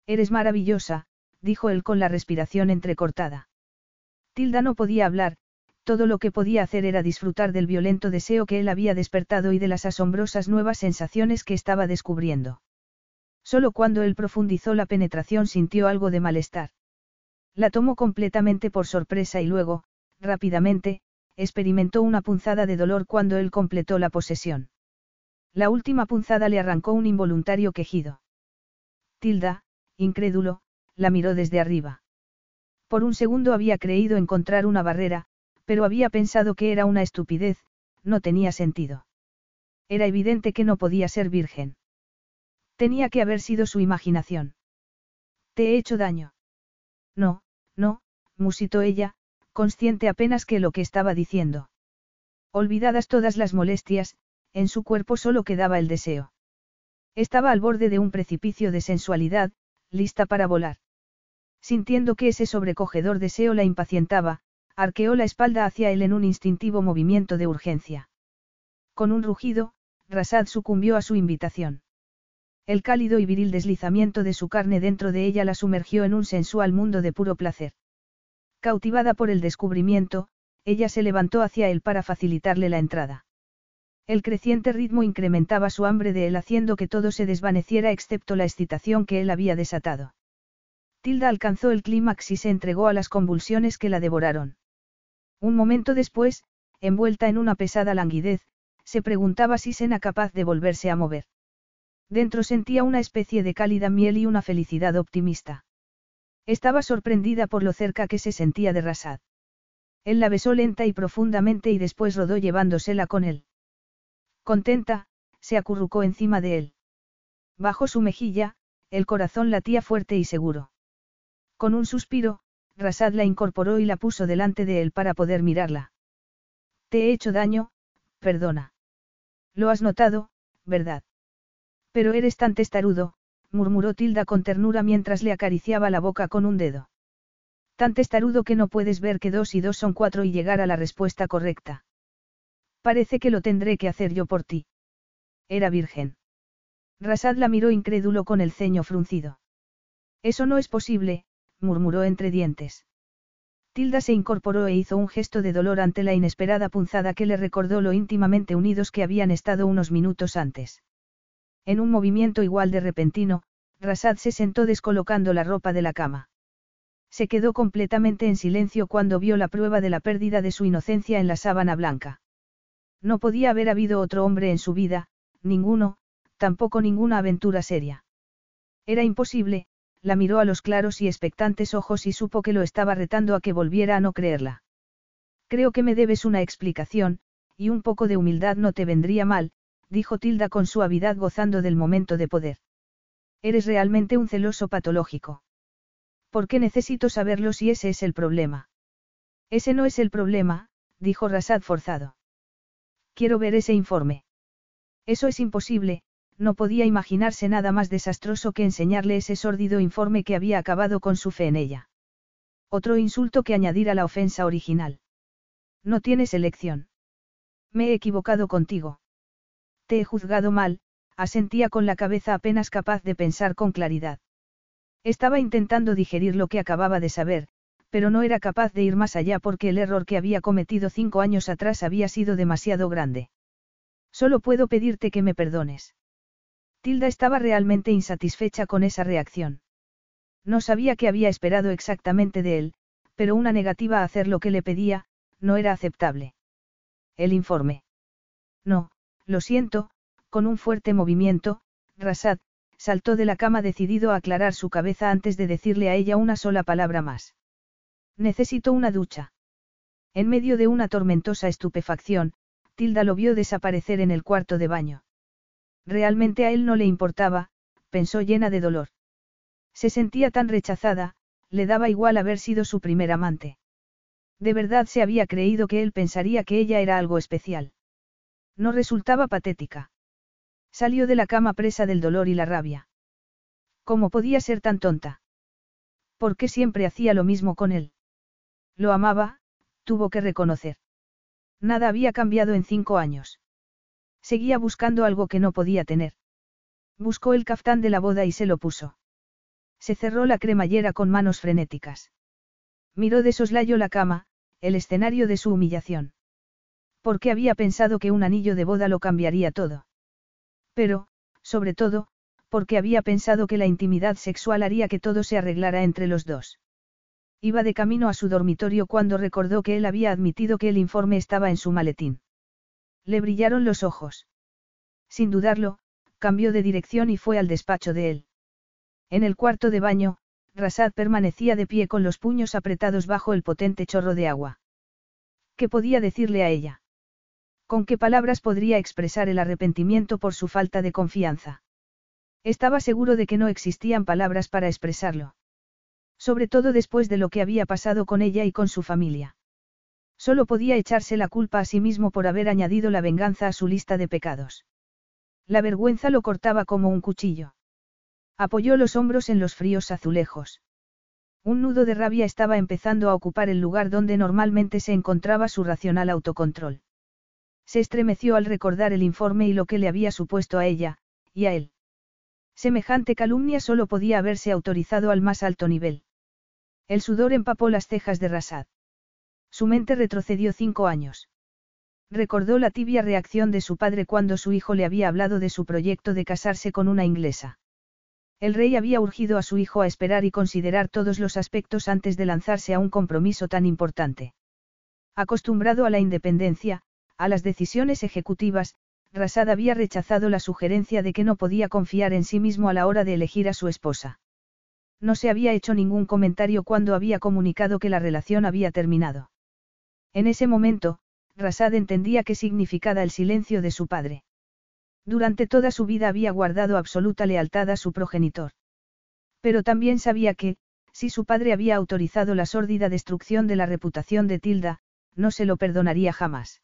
Speaker 1: Eres maravillosa, dijo él con la respiración entrecortada. Tilda no podía hablar, todo lo que podía hacer era disfrutar del violento deseo que él había despertado y de las asombrosas nuevas sensaciones que estaba descubriendo. Solo cuando él profundizó la penetración sintió algo de malestar. La tomó completamente por sorpresa y luego, rápidamente, experimentó una punzada de dolor cuando él completó la posesión. La última punzada le arrancó un involuntario quejido. Tilda, incrédulo, la miró desde arriba. Por un segundo había creído encontrar una barrera, pero había pensado que era una estupidez, no tenía sentido. Era evidente que no podía ser virgen. Tenía que haber sido su imaginación. ¿Te he hecho daño? No, no, musitó ella, consciente apenas que lo que estaba diciendo. Olvidadas todas las molestias, en su cuerpo solo quedaba el deseo. Estaba al borde de un precipicio de sensualidad, lista para volar. Sintiendo que ese sobrecogedor deseo la impacientaba, arqueó la espalda hacia él en un instintivo movimiento de urgencia. Con un rugido, Rasad sucumbió a su invitación. El cálido y viril deslizamiento de su carne dentro de ella la sumergió en un sensual mundo de puro placer. Cautivada por el descubrimiento, ella se levantó hacia él para facilitarle la entrada. El creciente ritmo incrementaba su hambre de él haciendo que todo se desvaneciera excepto la excitación que él había desatado. Tilda alcanzó el clímax y se entregó a las convulsiones que la devoraron. Un momento después, envuelta en una pesada languidez, se preguntaba si Sena capaz de volverse a mover. Dentro sentía una especie de cálida miel y una felicidad optimista. Estaba sorprendida por lo cerca que se sentía de Rasad. Él la besó lenta y profundamente y después rodó llevándosela con él. Contenta, se acurrucó encima de él. Bajo su mejilla, el corazón latía fuerte y seguro. Con un suspiro, Rasad la incorporó y la puso delante de él para poder mirarla. Te he hecho daño, perdona. Lo has notado, ¿verdad? Pero eres tan testarudo, murmuró Tilda con ternura mientras le acariciaba la boca con un dedo. Tan testarudo que no puedes ver que dos y dos son cuatro y llegar a la respuesta correcta. Parece que lo tendré que hacer yo por ti. Era virgen. Rasad la miró incrédulo con el ceño fruncido. Eso no es posible, murmuró entre dientes. Tilda se incorporó e hizo un gesto de dolor ante la inesperada punzada que le recordó lo íntimamente unidos que habían estado unos minutos antes. En un movimiento igual de repentino, Rasad se sentó descolocando la ropa de la cama. Se quedó completamente en silencio cuando vio la prueba de la pérdida de su inocencia en la sábana blanca. No podía haber habido otro hombre en su vida, ninguno, tampoco ninguna aventura seria. Era imposible, la miró a los claros y expectantes ojos y supo que lo estaba retando a que volviera a no creerla. Creo que me debes una explicación, y un poco de humildad no te vendría mal, dijo Tilda con suavidad gozando del momento de poder. Eres realmente un celoso patológico. ¿Por qué necesito saberlo si ese es el problema? Ese no es el problema, dijo Rasad forzado. Quiero ver ese informe. Eso es imposible, no podía imaginarse nada más desastroso que enseñarle ese sórdido informe que había acabado con su fe en ella. Otro insulto que añadir a la ofensa original. No tienes elección. Me he equivocado contigo. Te he juzgado mal, asentía con la cabeza apenas capaz de pensar con claridad. Estaba intentando digerir lo que acababa de saber, pero no era capaz de ir más allá porque el error que había cometido cinco años atrás había sido demasiado grande. Solo puedo pedirte que me perdones. Tilda estaba realmente insatisfecha con esa reacción. No sabía qué había esperado exactamente de él, pero una negativa a hacer lo que le pedía, no era aceptable. El informe. No, lo siento, con un fuerte movimiento, Rasad, saltó de la cama decidido a aclarar su cabeza antes de decirle a ella una sola palabra más. Necesito una ducha. En medio de una tormentosa estupefacción, Tilda lo vio desaparecer en el cuarto de baño. Realmente a él no le importaba, pensó llena de dolor. Se sentía tan rechazada, le daba igual haber sido su primer amante. De verdad se había creído que él pensaría que ella era algo especial. No resultaba patética. Salió de la cama presa del dolor y la rabia. ¿Cómo podía ser tan tonta? ¿Por qué siempre hacía lo mismo con él? Lo amaba, tuvo que reconocer. Nada había cambiado en cinco años. Seguía buscando algo que no podía tener. Buscó el caftán de la boda y se lo puso. Se cerró la cremallera con manos frenéticas. Miró de soslayo la cama, el escenario de su humillación. ¿Por qué había pensado que un anillo de boda lo cambiaría todo? Pero, sobre todo, porque había pensado que la intimidad sexual haría que todo se arreglara entre los dos. Iba de camino a su dormitorio cuando recordó que él había admitido que el informe estaba en su maletín. Le brillaron los ojos. Sin dudarlo, cambió de dirección y fue al despacho de él. En el cuarto de baño, Rasad permanecía de pie con los puños apretados bajo el potente chorro de agua. ¿Qué podía decirle a ella? ¿Con qué palabras podría expresar el arrepentimiento por su falta de confianza? Estaba seguro de que no existían palabras para expresarlo. Sobre todo después de lo que había pasado con ella y con su familia. Solo podía echarse la culpa a sí mismo por haber añadido la venganza a su lista de pecados. La vergüenza lo cortaba como un cuchillo. Apoyó los hombros en los fríos azulejos. Un nudo de rabia estaba empezando a ocupar el lugar donde normalmente se encontraba su racional autocontrol. Se estremeció al recordar el informe y lo que le había supuesto a ella, y a él. Semejante calumnia solo podía haberse autorizado al más alto nivel. El sudor empapó las cejas de Rasad. Su mente retrocedió cinco años. Recordó la tibia reacción de su padre cuando su hijo le había hablado de su proyecto de casarse con una inglesa. El rey había urgido a su hijo a esperar y considerar todos los aspectos antes de lanzarse a un compromiso tan importante. Acostumbrado a la independencia, a las decisiones ejecutivas, Rasad había rechazado la sugerencia de que no podía confiar en sí mismo a la hora de elegir a su esposa. No se había hecho ningún comentario cuando había comunicado que la relación había terminado. En ese momento, Rasad entendía qué significaba el silencio de su padre. Durante toda su vida había guardado absoluta lealtad a su progenitor. Pero también sabía que, si su padre había autorizado la sórdida destrucción de la reputación de Tilda, no se lo perdonaría jamás.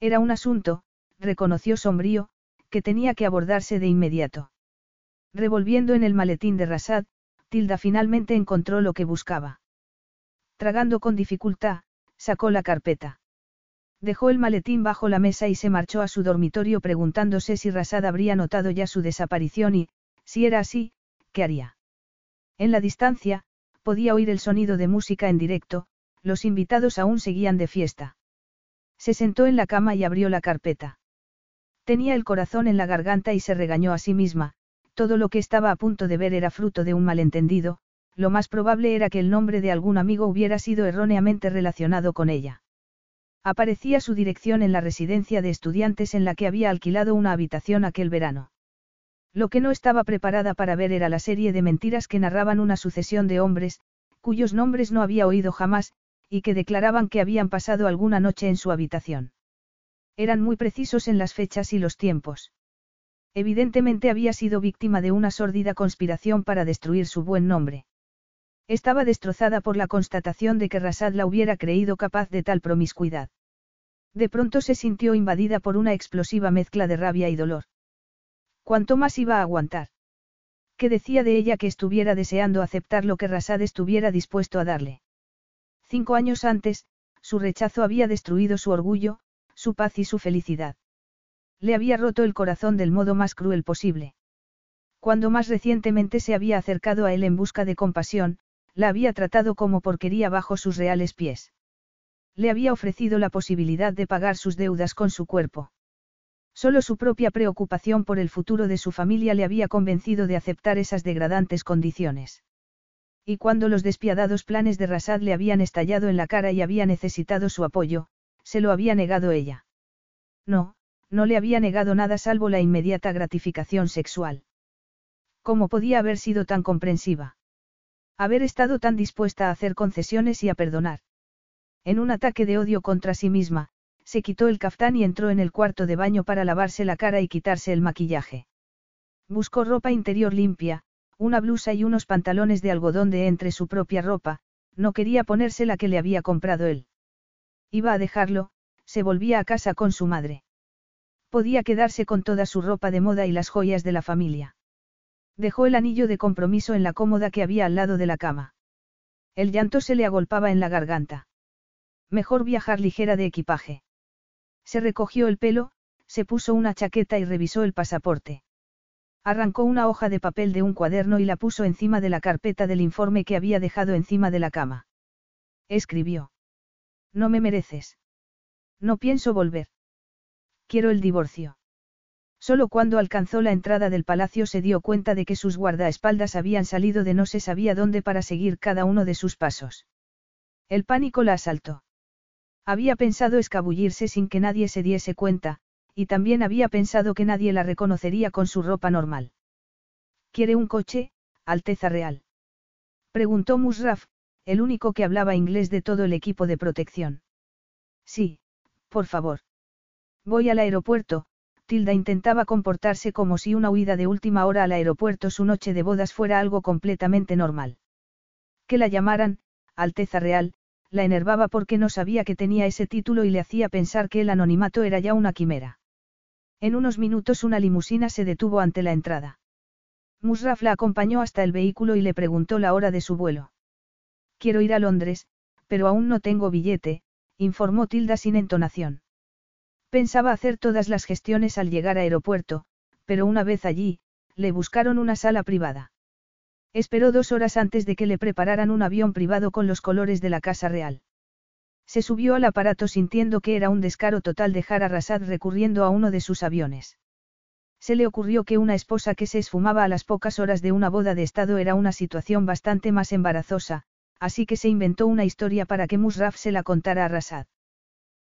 Speaker 1: Era un asunto, reconoció sombrío, que tenía que abordarse de inmediato. Revolviendo en el maletín de Rasad, Tilda finalmente encontró lo que buscaba. Tragando con dificultad, sacó la carpeta. Dejó el maletín bajo la mesa y se marchó a su dormitorio preguntándose si Rasad habría notado ya su desaparición y, si era así, ¿qué haría? En la distancia, podía oír el sonido de música en directo, los invitados aún seguían de fiesta. Se sentó en la cama y abrió la carpeta. Tenía el corazón en la garganta y se regañó a sí misma, todo lo que estaba a punto de ver era fruto de un malentendido, lo más probable era que el nombre de algún amigo hubiera sido erróneamente relacionado con ella. Aparecía su dirección en la residencia de estudiantes en la que había alquilado una habitación aquel verano. Lo que no estaba preparada para ver era la serie de mentiras que narraban una sucesión de hombres, cuyos nombres no había oído jamás, y que declaraban que habían pasado alguna noche en su habitación. Eran muy precisos en las fechas y los tiempos. Evidentemente había sido víctima de una sórdida conspiración para destruir su buen nombre. Estaba destrozada por la constatación de que Rasad la hubiera creído capaz de tal promiscuidad. De pronto se sintió invadida por una explosiva mezcla de rabia y dolor. ¿Cuánto más iba a aguantar? ¿Qué decía de ella que estuviera deseando aceptar lo que Rasad estuviera dispuesto a darle? Cinco años antes, su rechazo había destruido su orgullo, su paz y su felicidad. Le había roto el corazón del modo más cruel posible. Cuando más recientemente se había acercado a él en busca de compasión, la había tratado como porquería bajo sus reales pies. Le había ofrecido la posibilidad de pagar sus deudas con su cuerpo. Solo su propia preocupación por el futuro de su familia le había convencido de aceptar esas degradantes condiciones. Y cuando los despiadados planes de Rasad le habían estallado en la cara y había necesitado su apoyo, se lo había negado ella. No, no le había negado nada salvo la inmediata gratificación sexual. ¿Cómo podía haber sido tan comprensiva? Haber estado tan dispuesta a hacer concesiones y a perdonar. En un ataque de odio contra sí misma, se quitó el caftán y entró en el cuarto de baño para lavarse la cara y quitarse el maquillaje. Buscó ropa interior limpia, una blusa y unos pantalones de algodón de entre su propia ropa, no quería ponerse la que le había comprado él. Iba a dejarlo, se volvía a casa con su madre. Podía quedarse con toda su ropa de moda y las joyas de la familia. Dejó el anillo de compromiso en la cómoda que había al lado de la cama. El llanto se le agolpaba en la garganta. Mejor viajar ligera de equipaje. Se recogió el pelo, se puso una chaqueta y revisó el pasaporte. Arrancó una hoja de papel de un cuaderno y la puso encima de la carpeta del informe que había dejado encima de la cama. Escribió. No me mereces. No pienso volver. Quiero el divorcio. Solo cuando alcanzó la entrada del palacio se dio cuenta de que sus guardaespaldas habían salido de no se sabía dónde para seguir cada uno de sus pasos. El pánico la asaltó. Había pensado escabullirse sin que nadie se diese cuenta, y también había pensado que nadie la reconocería con su ropa normal. ¿Quiere un coche, Alteza Real? Preguntó Musraf, el único que hablaba inglés de todo el equipo de protección. Sí, por favor. Voy al aeropuerto, Tilda intentaba comportarse como si una huida de última hora al aeropuerto su noche de bodas fuera algo completamente normal. Que la llamaran, Alteza Real, la enervaba porque no sabía que tenía ese título y le hacía pensar que el anonimato era ya una quimera. En unos minutos una limusina se detuvo ante la entrada. Musraf la acompañó hasta el vehículo y le preguntó la hora de su vuelo. Quiero ir a Londres, pero aún no tengo billete, informó Tilda sin entonación. Pensaba hacer todas las gestiones al llegar a aeropuerto, pero una vez allí, le buscaron una sala privada. Esperó dos horas antes de que le prepararan un avión privado con los colores de la Casa Real. Se subió al aparato sintiendo que era un descaro total dejar a Rasad recurriendo a uno de sus aviones. Se le ocurrió que una esposa que se esfumaba a las pocas horas de una boda de Estado era una situación bastante más embarazosa, así que se inventó una historia para que Musraf se la contara a Rasad.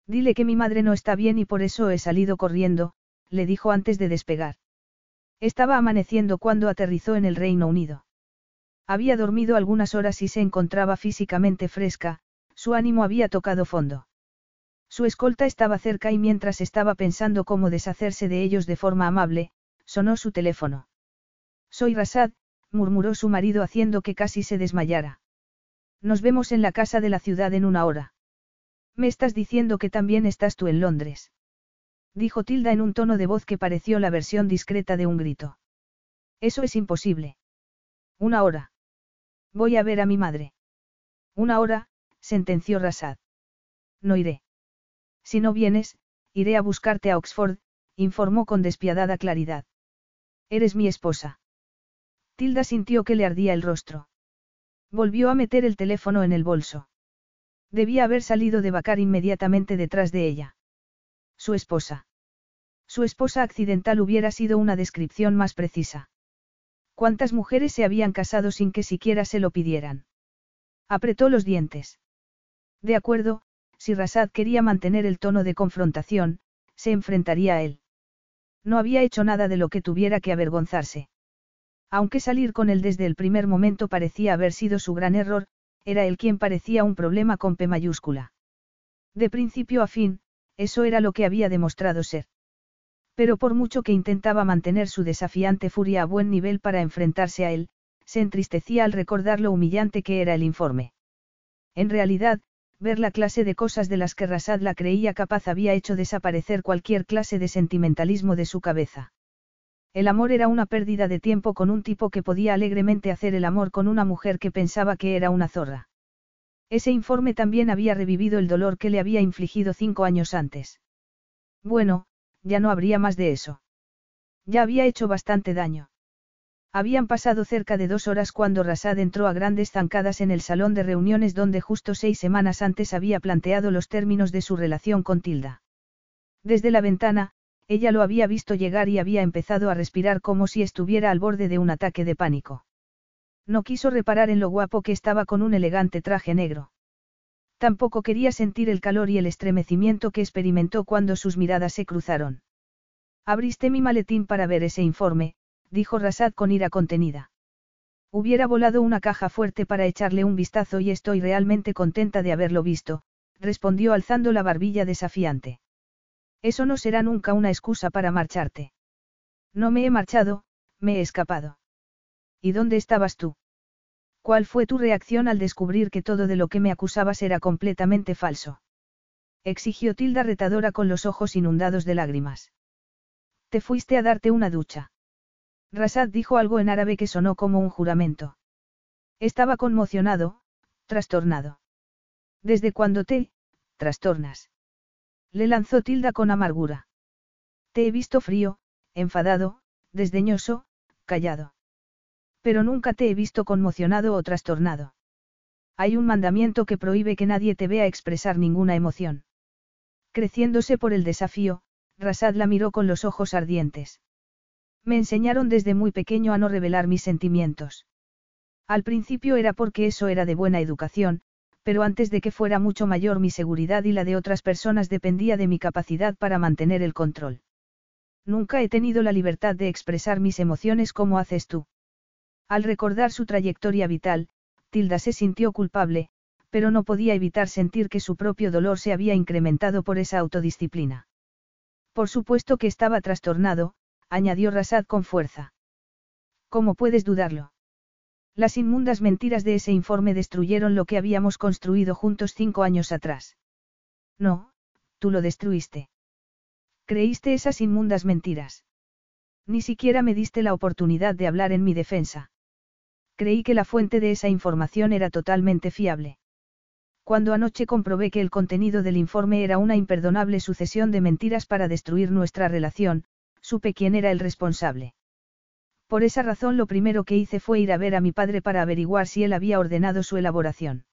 Speaker 1: Dile que mi madre no está bien y por eso he salido corriendo, le dijo antes de despegar. Estaba amaneciendo cuando aterrizó en el Reino Unido. Había dormido algunas horas y se encontraba físicamente fresca, su ánimo había tocado fondo. Su escolta estaba cerca y mientras estaba pensando cómo deshacerse de ellos de forma amable, sonó su teléfono. Soy Rasad, murmuró su marido haciendo que casi se desmayara. Nos vemos en la casa de la ciudad en una hora. Me estás diciendo que también estás tú en Londres. Dijo Tilda en un tono de voz que pareció la versión discreta de un grito. Eso es imposible. Una hora. Voy a ver a mi madre. Una hora, sentenció Rasad. No iré. Si no vienes, iré a buscarte a Oxford, informó con despiadada claridad. Eres mi esposa. Tilda sintió que le ardía el rostro. Volvió a meter el teléfono en el bolso. Debía haber salido de Bacar inmediatamente detrás de ella. Su esposa. Su esposa accidental hubiera sido una descripción más precisa. ¿Cuántas mujeres se habían casado sin que siquiera se lo pidieran? Apretó los dientes. De acuerdo, si Rasad quería mantener el tono de confrontación, se enfrentaría a él. No había hecho nada de lo que tuviera que avergonzarse. Aunque salir con él desde el primer momento parecía haber sido su gran error, era él quien parecía un problema con P mayúscula. De principio a fin, eso era lo que había demostrado ser. Pero por mucho que intentaba mantener su desafiante furia a buen nivel para enfrentarse a él, se entristecía al recordar lo humillante que era el informe. En realidad, ver la clase de cosas de las que Rasad la creía capaz había hecho desaparecer cualquier clase de sentimentalismo de su cabeza. El amor era una pérdida de tiempo con un tipo que podía alegremente hacer el amor con una mujer que pensaba que era una zorra. Ese informe también había revivido el dolor que le había infligido cinco años antes. Bueno, ya no habría más de eso. Ya había hecho bastante daño. Habían pasado cerca de dos horas cuando Rasad entró a grandes zancadas en el salón de reuniones donde justo seis semanas antes había planteado los términos de su relación con Tilda. Desde la ventana, ella lo había visto llegar y había empezado a respirar como si estuviera al borde de un ataque de pánico. No quiso reparar en lo guapo que estaba con un elegante traje negro. Tampoco quería sentir el calor y el estremecimiento que experimentó cuando sus miradas se cruzaron. Abriste mi maletín para ver ese informe, dijo Rasad con ira contenida. Hubiera volado una caja fuerte para echarle un vistazo y estoy realmente contenta de haberlo visto, respondió alzando la barbilla desafiante. Eso no será nunca una excusa para marcharte. No me he marchado, me he escapado. ¿Y dónde estabas tú? ¿Cuál fue tu reacción al descubrir que todo de lo que me acusabas era completamente falso? Exigió Tilda retadora con los ojos inundados de lágrimas. Te fuiste a darte una ducha. Rasad dijo algo en árabe que sonó como un juramento. Estaba conmocionado, trastornado. ¿Desde cuándo te, trastornas? Le lanzó Tilda con amargura. Te he visto frío, enfadado, desdeñoso, callado. Pero nunca te he visto conmocionado o trastornado. Hay un mandamiento que prohíbe que nadie te vea expresar ninguna emoción. Creciéndose por el desafío, Rasad la miró con los ojos ardientes. Me enseñaron desde muy pequeño a no revelar mis sentimientos. Al principio era porque eso era de buena educación, pero antes de que fuera mucho mayor mi seguridad y la de otras personas dependía de mi capacidad para mantener el control. Nunca he tenido la libertad de expresar mis emociones como haces tú. Al recordar su trayectoria vital, Tilda se sintió culpable, pero no podía evitar sentir que su propio dolor se había incrementado por esa autodisciplina. Por supuesto que estaba trastornado, añadió Rasad con fuerza. ¿Cómo puedes dudarlo? Las inmundas mentiras de ese informe destruyeron lo que habíamos construido juntos cinco años atrás. No, tú lo destruiste. Creíste esas inmundas mentiras. Ni siquiera me diste la oportunidad de hablar en mi defensa. Creí que la fuente de esa información era totalmente fiable. Cuando anoche comprobé que el contenido del informe era una imperdonable sucesión de mentiras para destruir nuestra relación, supe quién era el responsable. Por esa razón lo primero que hice fue ir a ver a mi padre para averiguar si él había ordenado su elaboración.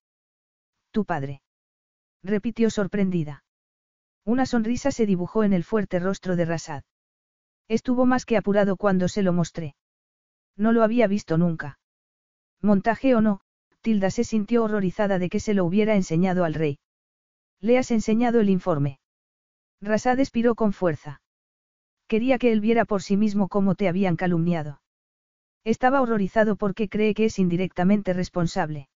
Speaker 1: ¿Tu padre? repitió sorprendida. Una sonrisa se dibujó en el fuerte rostro de Rasad. Estuvo más que apurado cuando se lo mostré. No lo había visto nunca. Montaje o no, Tilda se sintió horrorizada de que se lo hubiera enseñado al rey. ¿Le has enseñado el informe? Rasad expiró con fuerza. Quería que él viera por sí mismo cómo te habían calumniado. Estaba horrorizado porque cree que es indirectamente responsable.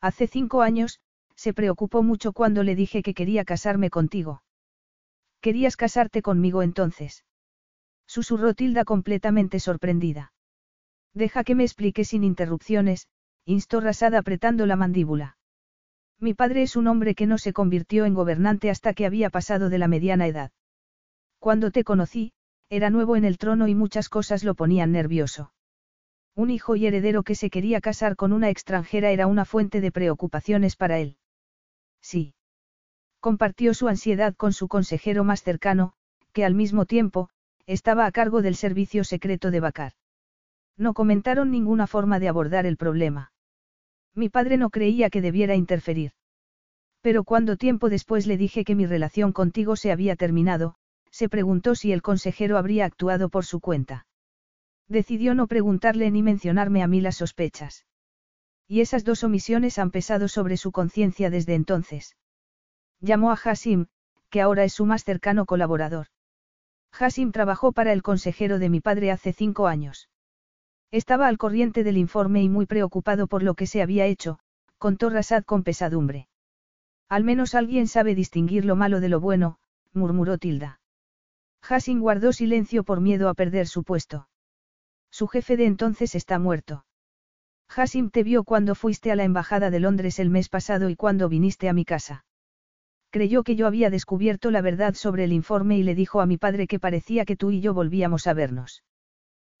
Speaker 1: Hace cinco años, se preocupó mucho cuando le dije que quería casarme contigo. ¿Querías casarte conmigo entonces? Susurró Tilda completamente sorprendida. Deja que me explique sin interrupciones, instó Rasada apretando la mandíbula. Mi padre es un hombre que no se convirtió en gobernante hasta que había pasado de la mediana edad. Cuando te conocí, era nuevo en el trono y muchas cosas lo ponían nervioso. Un hijo y heredero que se quería casar con una extranjera era una fuente de preocupaciones para él. Sí. Compartió su ansiedad con su consejero más cercano, que al mismo tiempo, estaba a cargo del servicio secreto de Bacar. No comentaron ninguna forma de abordar el problema. Mi padre no creía que debiera interferir. Pero cuando tiempo después le dije que mi relación contigo se había terminado, se preguntó si el consejero habría actuado por su cuenta. Decidió no preguntarle ni mencionarme a mí las sospechas. Y esas dos omisiones han pesado sobre su conciencia desde entonces. Llamó a Hasim, que ahora es su más cercano colaborador. Hasim trabajó para el consejero de mi padre hace cinco años. Estaba al corriente del informe y muy preocupado por lo que se había hecho, contó Rasad con pesadumbre. Al menos alguien sabe distinguir lo malo de lo bueno, murmuró Tilda. Hasim guardó silencio por miedo a perder su puesto. Su jefe de entonces está muerto. Hasim te vio cuando fuiste a la Embajada de Londres el mes pasado y cuando viniste a mi casa. Creyó que yo había descubierto la verdad sobre el informe y le dijo a mi padre que parecía que tú y yo volvíamos a vernos.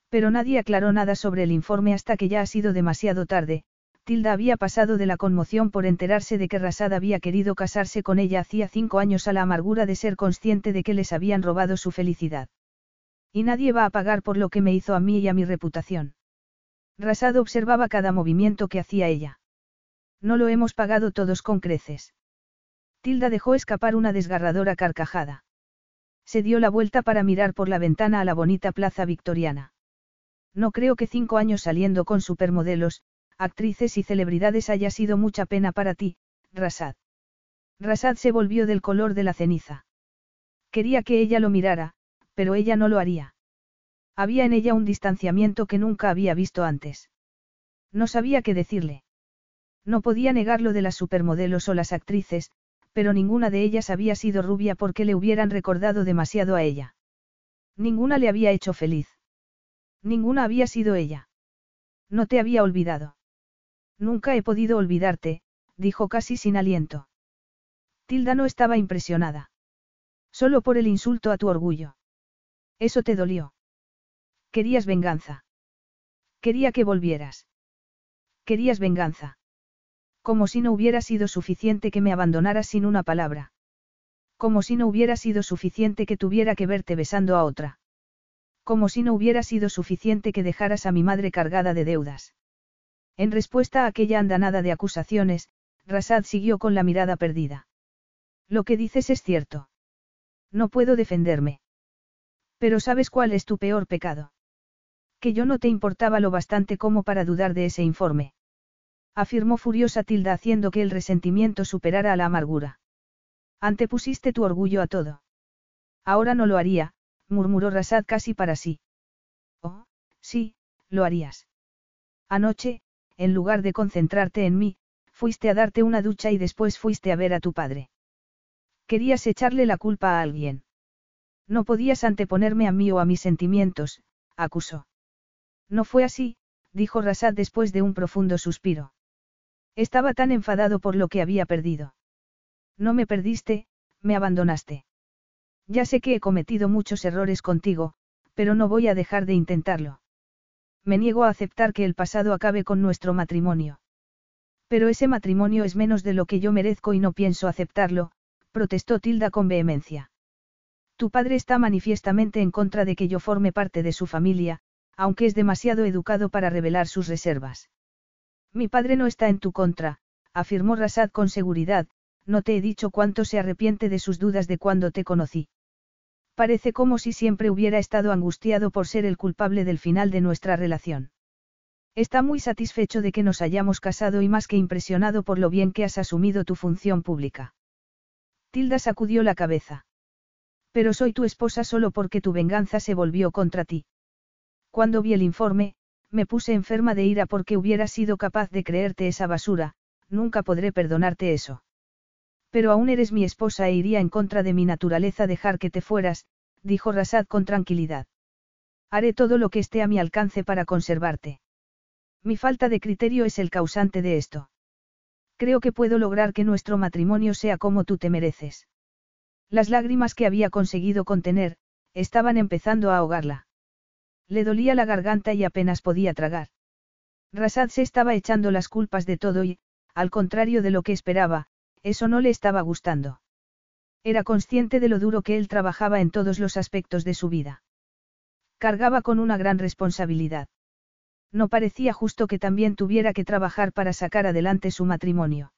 Speaker 1: Pero nadie aclaró nada sobre el informe hasta que ya ha sido demasiado tarde. Tilda había pasado de la conmoción por enterarse de que Rasad había querido casarse con ella hacía cinco años a la amargura de ser consciente de que les habían robado su felicidad. Y nadie va a pagar por lo que me hizo a mí y a mi reputación. Rasad observaba cada movimiento que hacía ella. No lo hemos pagado todos con creces. Tilda dejó escapar una desgarradora carcajada. Se dio la vuelta para mirar por la ventana a la bonita plaza victoriana. No creo que cinco años saliendo con supermodelos, actrices y celebridades haya sido mucha pena para ti, Rasad. Rasad se volvió del color de la ceniza. Quería que ella lo mirara, pero ella no lo haría. Había en ella un distanciamiento que nunca había visto antes. No sabía qué decirle. No podía negar lo de las supermodelos o las actrices, pero ninguna de ellas había sido rubia porque le hubieran recordado demasiado a ella. Ninguna le había hecho feliz. Ninguna había sido ella. No te había olvidado. Nunca he podido olvidarte, dijo casi sin aliento. Tilda no estaba impresionada. Solo por el insulto a tu orgullo. Eso te dolió. Querías venganza. Quería que volvieras. Querías venganza. Como si no hubiera sido suficiente que me abandonaras sin una palabra. Como si no hubiera sido suficiente que tuviera que verte besando a otra. Como si no hubiera sido suficiente que dejaras a mi madre cargada de deudas. En respuesta a aquella andanada de acusaciones, Rasad siguió con la mirada perdida. Lo que dices es cierto. No puedo defenderme. Pero ¿sabes cuál es tu peor pecado? Que yo no te importaba lo bastante como para dudar de ese informe. Afirmó furiosa Tilda haciendo que el resentimiento superara a la amargura. Antepusiste tu orgullo a todo. Ahora no lo haría, murmuró Rasad casi para sí. Oh, sí, lo harías. Anoche, en lugar de concentrarte en mí, fuiste a darte una ducha y después fuiste a ver a tu padre. Querías echarle la culpa a alguien. No podías anteponerme a mí o a mis sentimientos, acusó. No fue así, dijo Rasad después de un profundo suspiro. Estaba tan enfadado por lo que había perdido. No me perdiste, me abandonaste. Ya sé que he cometido muchos errores contigo, pero no voy a dejar de intentarlo. Me niego a aceptar que el pasado acabe con nuestro matrimonio. Pero ese matrimonio es menos de lo que yo merezco y no pienso aceptarlo, protestó Tilda con vehemencia. Tu padre está manifiestamente en contra de que yo forme parte de su familia, aunque es demasiado educado para revelar sus reservas. Mi padre no está en tu contra, afirmó Rasad con seguridad, no te he dicho cuánto se arrepiente de sus dudas de cuando te conocí. Parece como si siempre hubiera estado angustiado por ser el culpable del final de nuestra relación. Está muy satisfecho de que nos hayamos casado y más que impresionado por lo bien que has asumido tu función pública. Tilda sacudió la cabeza. Pero soy tu esposa solo porque tu venganza se volvió contra ti. Cuando vi el informe, me puse enferma de ira porque hubiera sido capaz de creerte esa basura, nunca podré perdonarte eso. Pero aún eres mi esposa e iría en contra de mi naturaleza dejar que te fueras, dijo Rasad con tranquilidad. Haré todo lo que esté a mi alcance para conservarte. Mi falta de criterio es el causante de esto. Creo que puedo lograr que nuestro matrimonio sea como tú te mereces. Las lágrimas que había conseguido contener, estaban empezando a ahogarla. Le dolía la garganta y apenas podía tragar. Rasad se estaba echando las culpas de todo y, al contrario de lo que esperaba, eso no le estaba gustando. Era consciente de lo duro que él trabajaba en todos los aspectos de su vida. Cargaba con una gran responsabilidad. No parecía justo que también tuviera que trabajar para sacar adelante su matrimonio.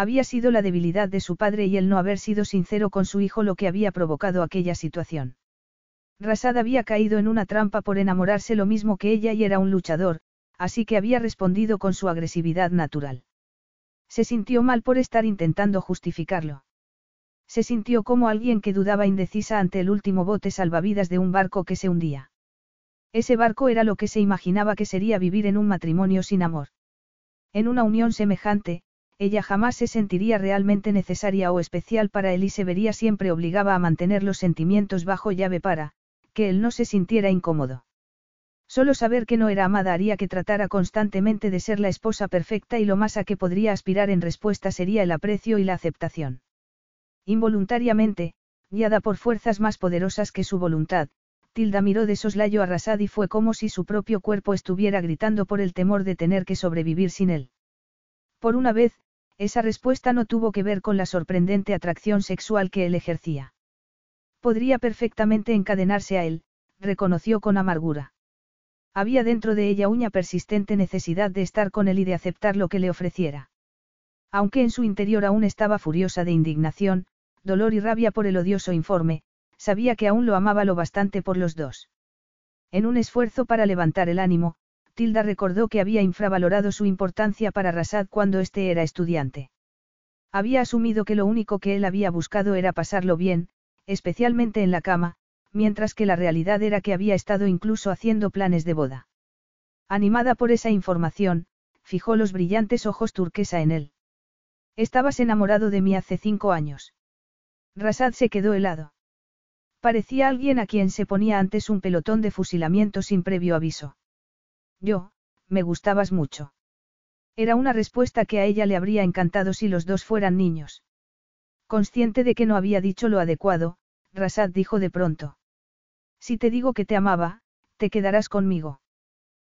Speaker 1: Había sido la debilidad de su padre y el no haber sido sincero con su hijo lo que había provocado aquella situación. Rasad había caído en una trampa por enamorarse lo mismo que ella y era un luchador, así que había respondido con su agresividad natural. Se sintió mal por estar intentando justificarlo. Se sintió como alguien que dudaba indecisa ante el último bote salvavidas de un barco que se hundía. Ese barco era lo que se imaginaba que sería vivir en un matrimonio sin amor. En una unión semejante, ella jamás se sentiría realmente necesaria o especial para él y se vería siempre obligada a mantener los sentimientos bajo llave para, que él no se sintiera incómodo. Solo saber que no era amada haría que tratara constantemente de ser la esposa perfecta y lo más a que podría aspirar en respuesta sería el aprecio y la aceptación. Involuntariamente, guiada por fuerzas más poderosas que su voluntad, Tilda miró de soslayo a Rasad y fue como si su propio cuerpo estuviera gritando por el temor de tener que sobrevivir sin él. Por una vez, esa respuesta no tuvo que ver con la sorprendente atracción sexual que él ejercía. Podría perfectamente encadenarse a él, reconoció con amargura. Había dentro de ella una persistente necesidad de estar con él y de aceptar lo que le ofreciera. Aunque en su interior aún estaba furiosa de indignación, dolor y rabia por el odioso informe, sabía que aún lo amaba lo bastante por los dos. En un esfuerzo para levantar el ánimo, Tilda recordó que había infravalorado su importancia para Rasad cuando éste era estudiante. Había asumido que lo único que él había buscado era pasarlo bien, especialmente en la cama, mientras que la realidad era que había estado incluso haciendo planes de boda. Animada por esa información, fijó los brillantes ojos turquesa en él. Estabas enamorado de mí hace cinco años. Rasad se quedó helado. Parecía alguien a quien se ponía antes un pelotón de fusilamiento sin previo aviso. Yo, me gustabas mucho. Era una respuesta que a ella le habría encantado si los dos fueran niños. Consciente de que no había dicho lo adecuado, Rasad dijo de pronto. Si te digo que te amaba, te quedarás conmigo.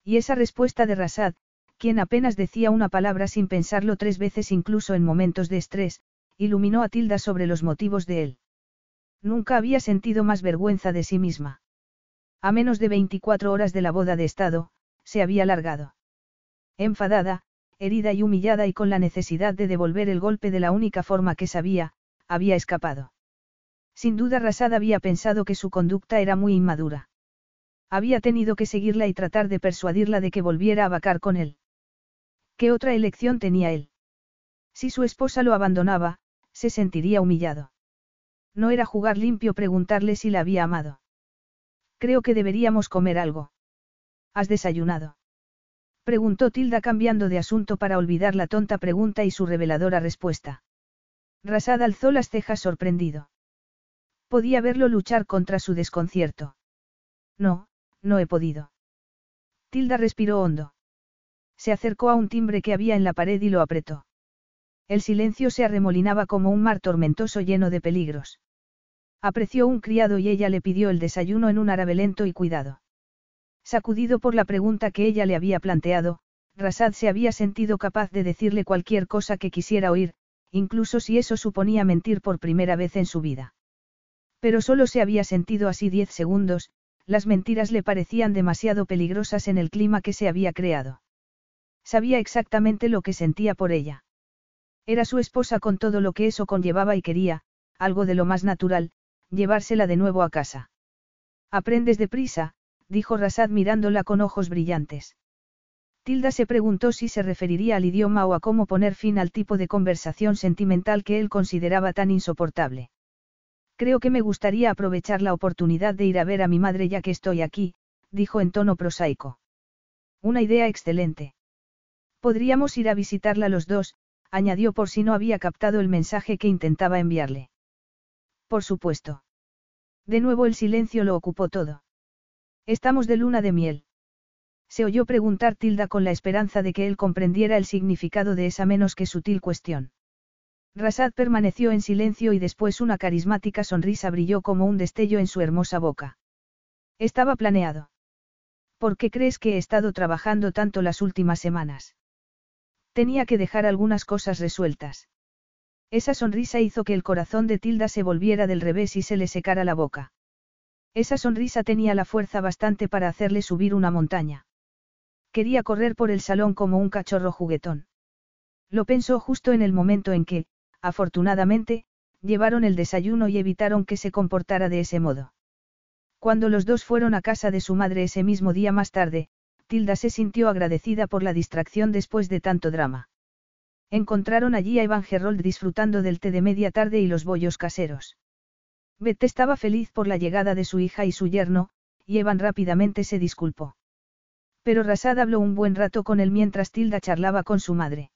Speaker 1: Y esa respuesta de Rasad, quien apenas decía una palabra sin pensarlo tres veces incluso en momentos de estrés, iluminó a Tilda sobre los motivos de él. Nunca había sentido más vergüenza de sí misma. A menos de 24 horas de la boda de Estado, se había largado. Enfadada, herida y humillada y con la necesidad de devolver el golpe de la única forma que sabía, había escapado. Sin duda Rasad había pensado que su conducta era muy inmadura. Había tenido que seguirla y tratar de persuadirla de que volviera a vacar con él. ¿Qué otra elección tenía él? Si su esposa lo abandonaba, se sentiría humillado. No era jugar limpio preguntarle si la había amado. Creo que deberíamos comer algo. ¿Has desayunado? Preguntó Tilda cambiando de asunto para olvidar la tonta pregunta y su reveladora respuesta. Rasad alzó las cejas sorprendido. Podía verlo luchar contra su desconcierto. No, no he podido. Tilda respiró hondo. Se acercó a un timbre que había en la pared y lo apretó. El silencio se arremolinaba como un mar tormentoso lleno de peligros. Apreció un criado y ella le pidió el desayuno en un árabe lento y cuidado. Sacudido por la pregunta que ella le había planteado, Rasad se había sentido capaz de decirle cualquier cosa que quisiera oír, incluso si eso suponía mentir por primera vez en su vida. Pero solo se había sentido así diez segundos, las mentiras le parecían demasiado peligrosas en el clima que se había creado. Sabía exactamente lo que sentía por ella. Era su esposa con todo lo que eso conllevaba y quería, algo de lo más natural, llevársela de nuevo a casa. Aprendes deprisa, dijo Rasad mirándola con ojos brillantes. Tilda se preguntó si se referiría al idioma o a cómo poner fin al tipo de conversación sentimental que él consideraba tan insoportable. Creo que me gustaría aprovechar la oportunidad de ir a ver a mi madre ya que estoy aquí, dijo en tono prosaico. Una idea excelente. Podríamos ir a visitarla los dos, añadió por si no había captado el mensaje que intentaba enviarle. Por supuesto. De nuevo el silencio lo ocupó todo. Estamos de luna de miel. Se oyó preguntar Tilda con la esperanza de que él comprendiera el significado de esa menos que sutil cuestión. Rasad permaneció en silencio y después una carismática sonrisa brilló como un destello en su hermosa boca. Estaba planeado. ¿Por qué crees que he estado trabajando tanto las últimas semanas? Tenía que dejar algunas cosas resueltas. Esa sonrisa hizo que el corazón de Tilda se volviera del revés y se le secara la boca. Esa sonrisa tenía la fuerza bastante para hacerle subir una montaña. Quería correr por el salón como un cachorro juguetón. Lo pensó justo en el momento en que, afortunadamente, llevaron el desayuno y evitaron que se comportara de ese modo. Cuando los dos fueron a casa de su madre ese mismo día más tarde, Tilda se sintió agradecida por la distracción después de tanto drama. Encontraron allí a Evan Gerold disfrutando del té de media tarde y los bollos caseros. Beth estaba feliz por la llegada de su hija y su yerno, y Evan rápidamente se disculpó. Pero Rasad habló un buen rato con él mientras Tilda charlaba con su madre.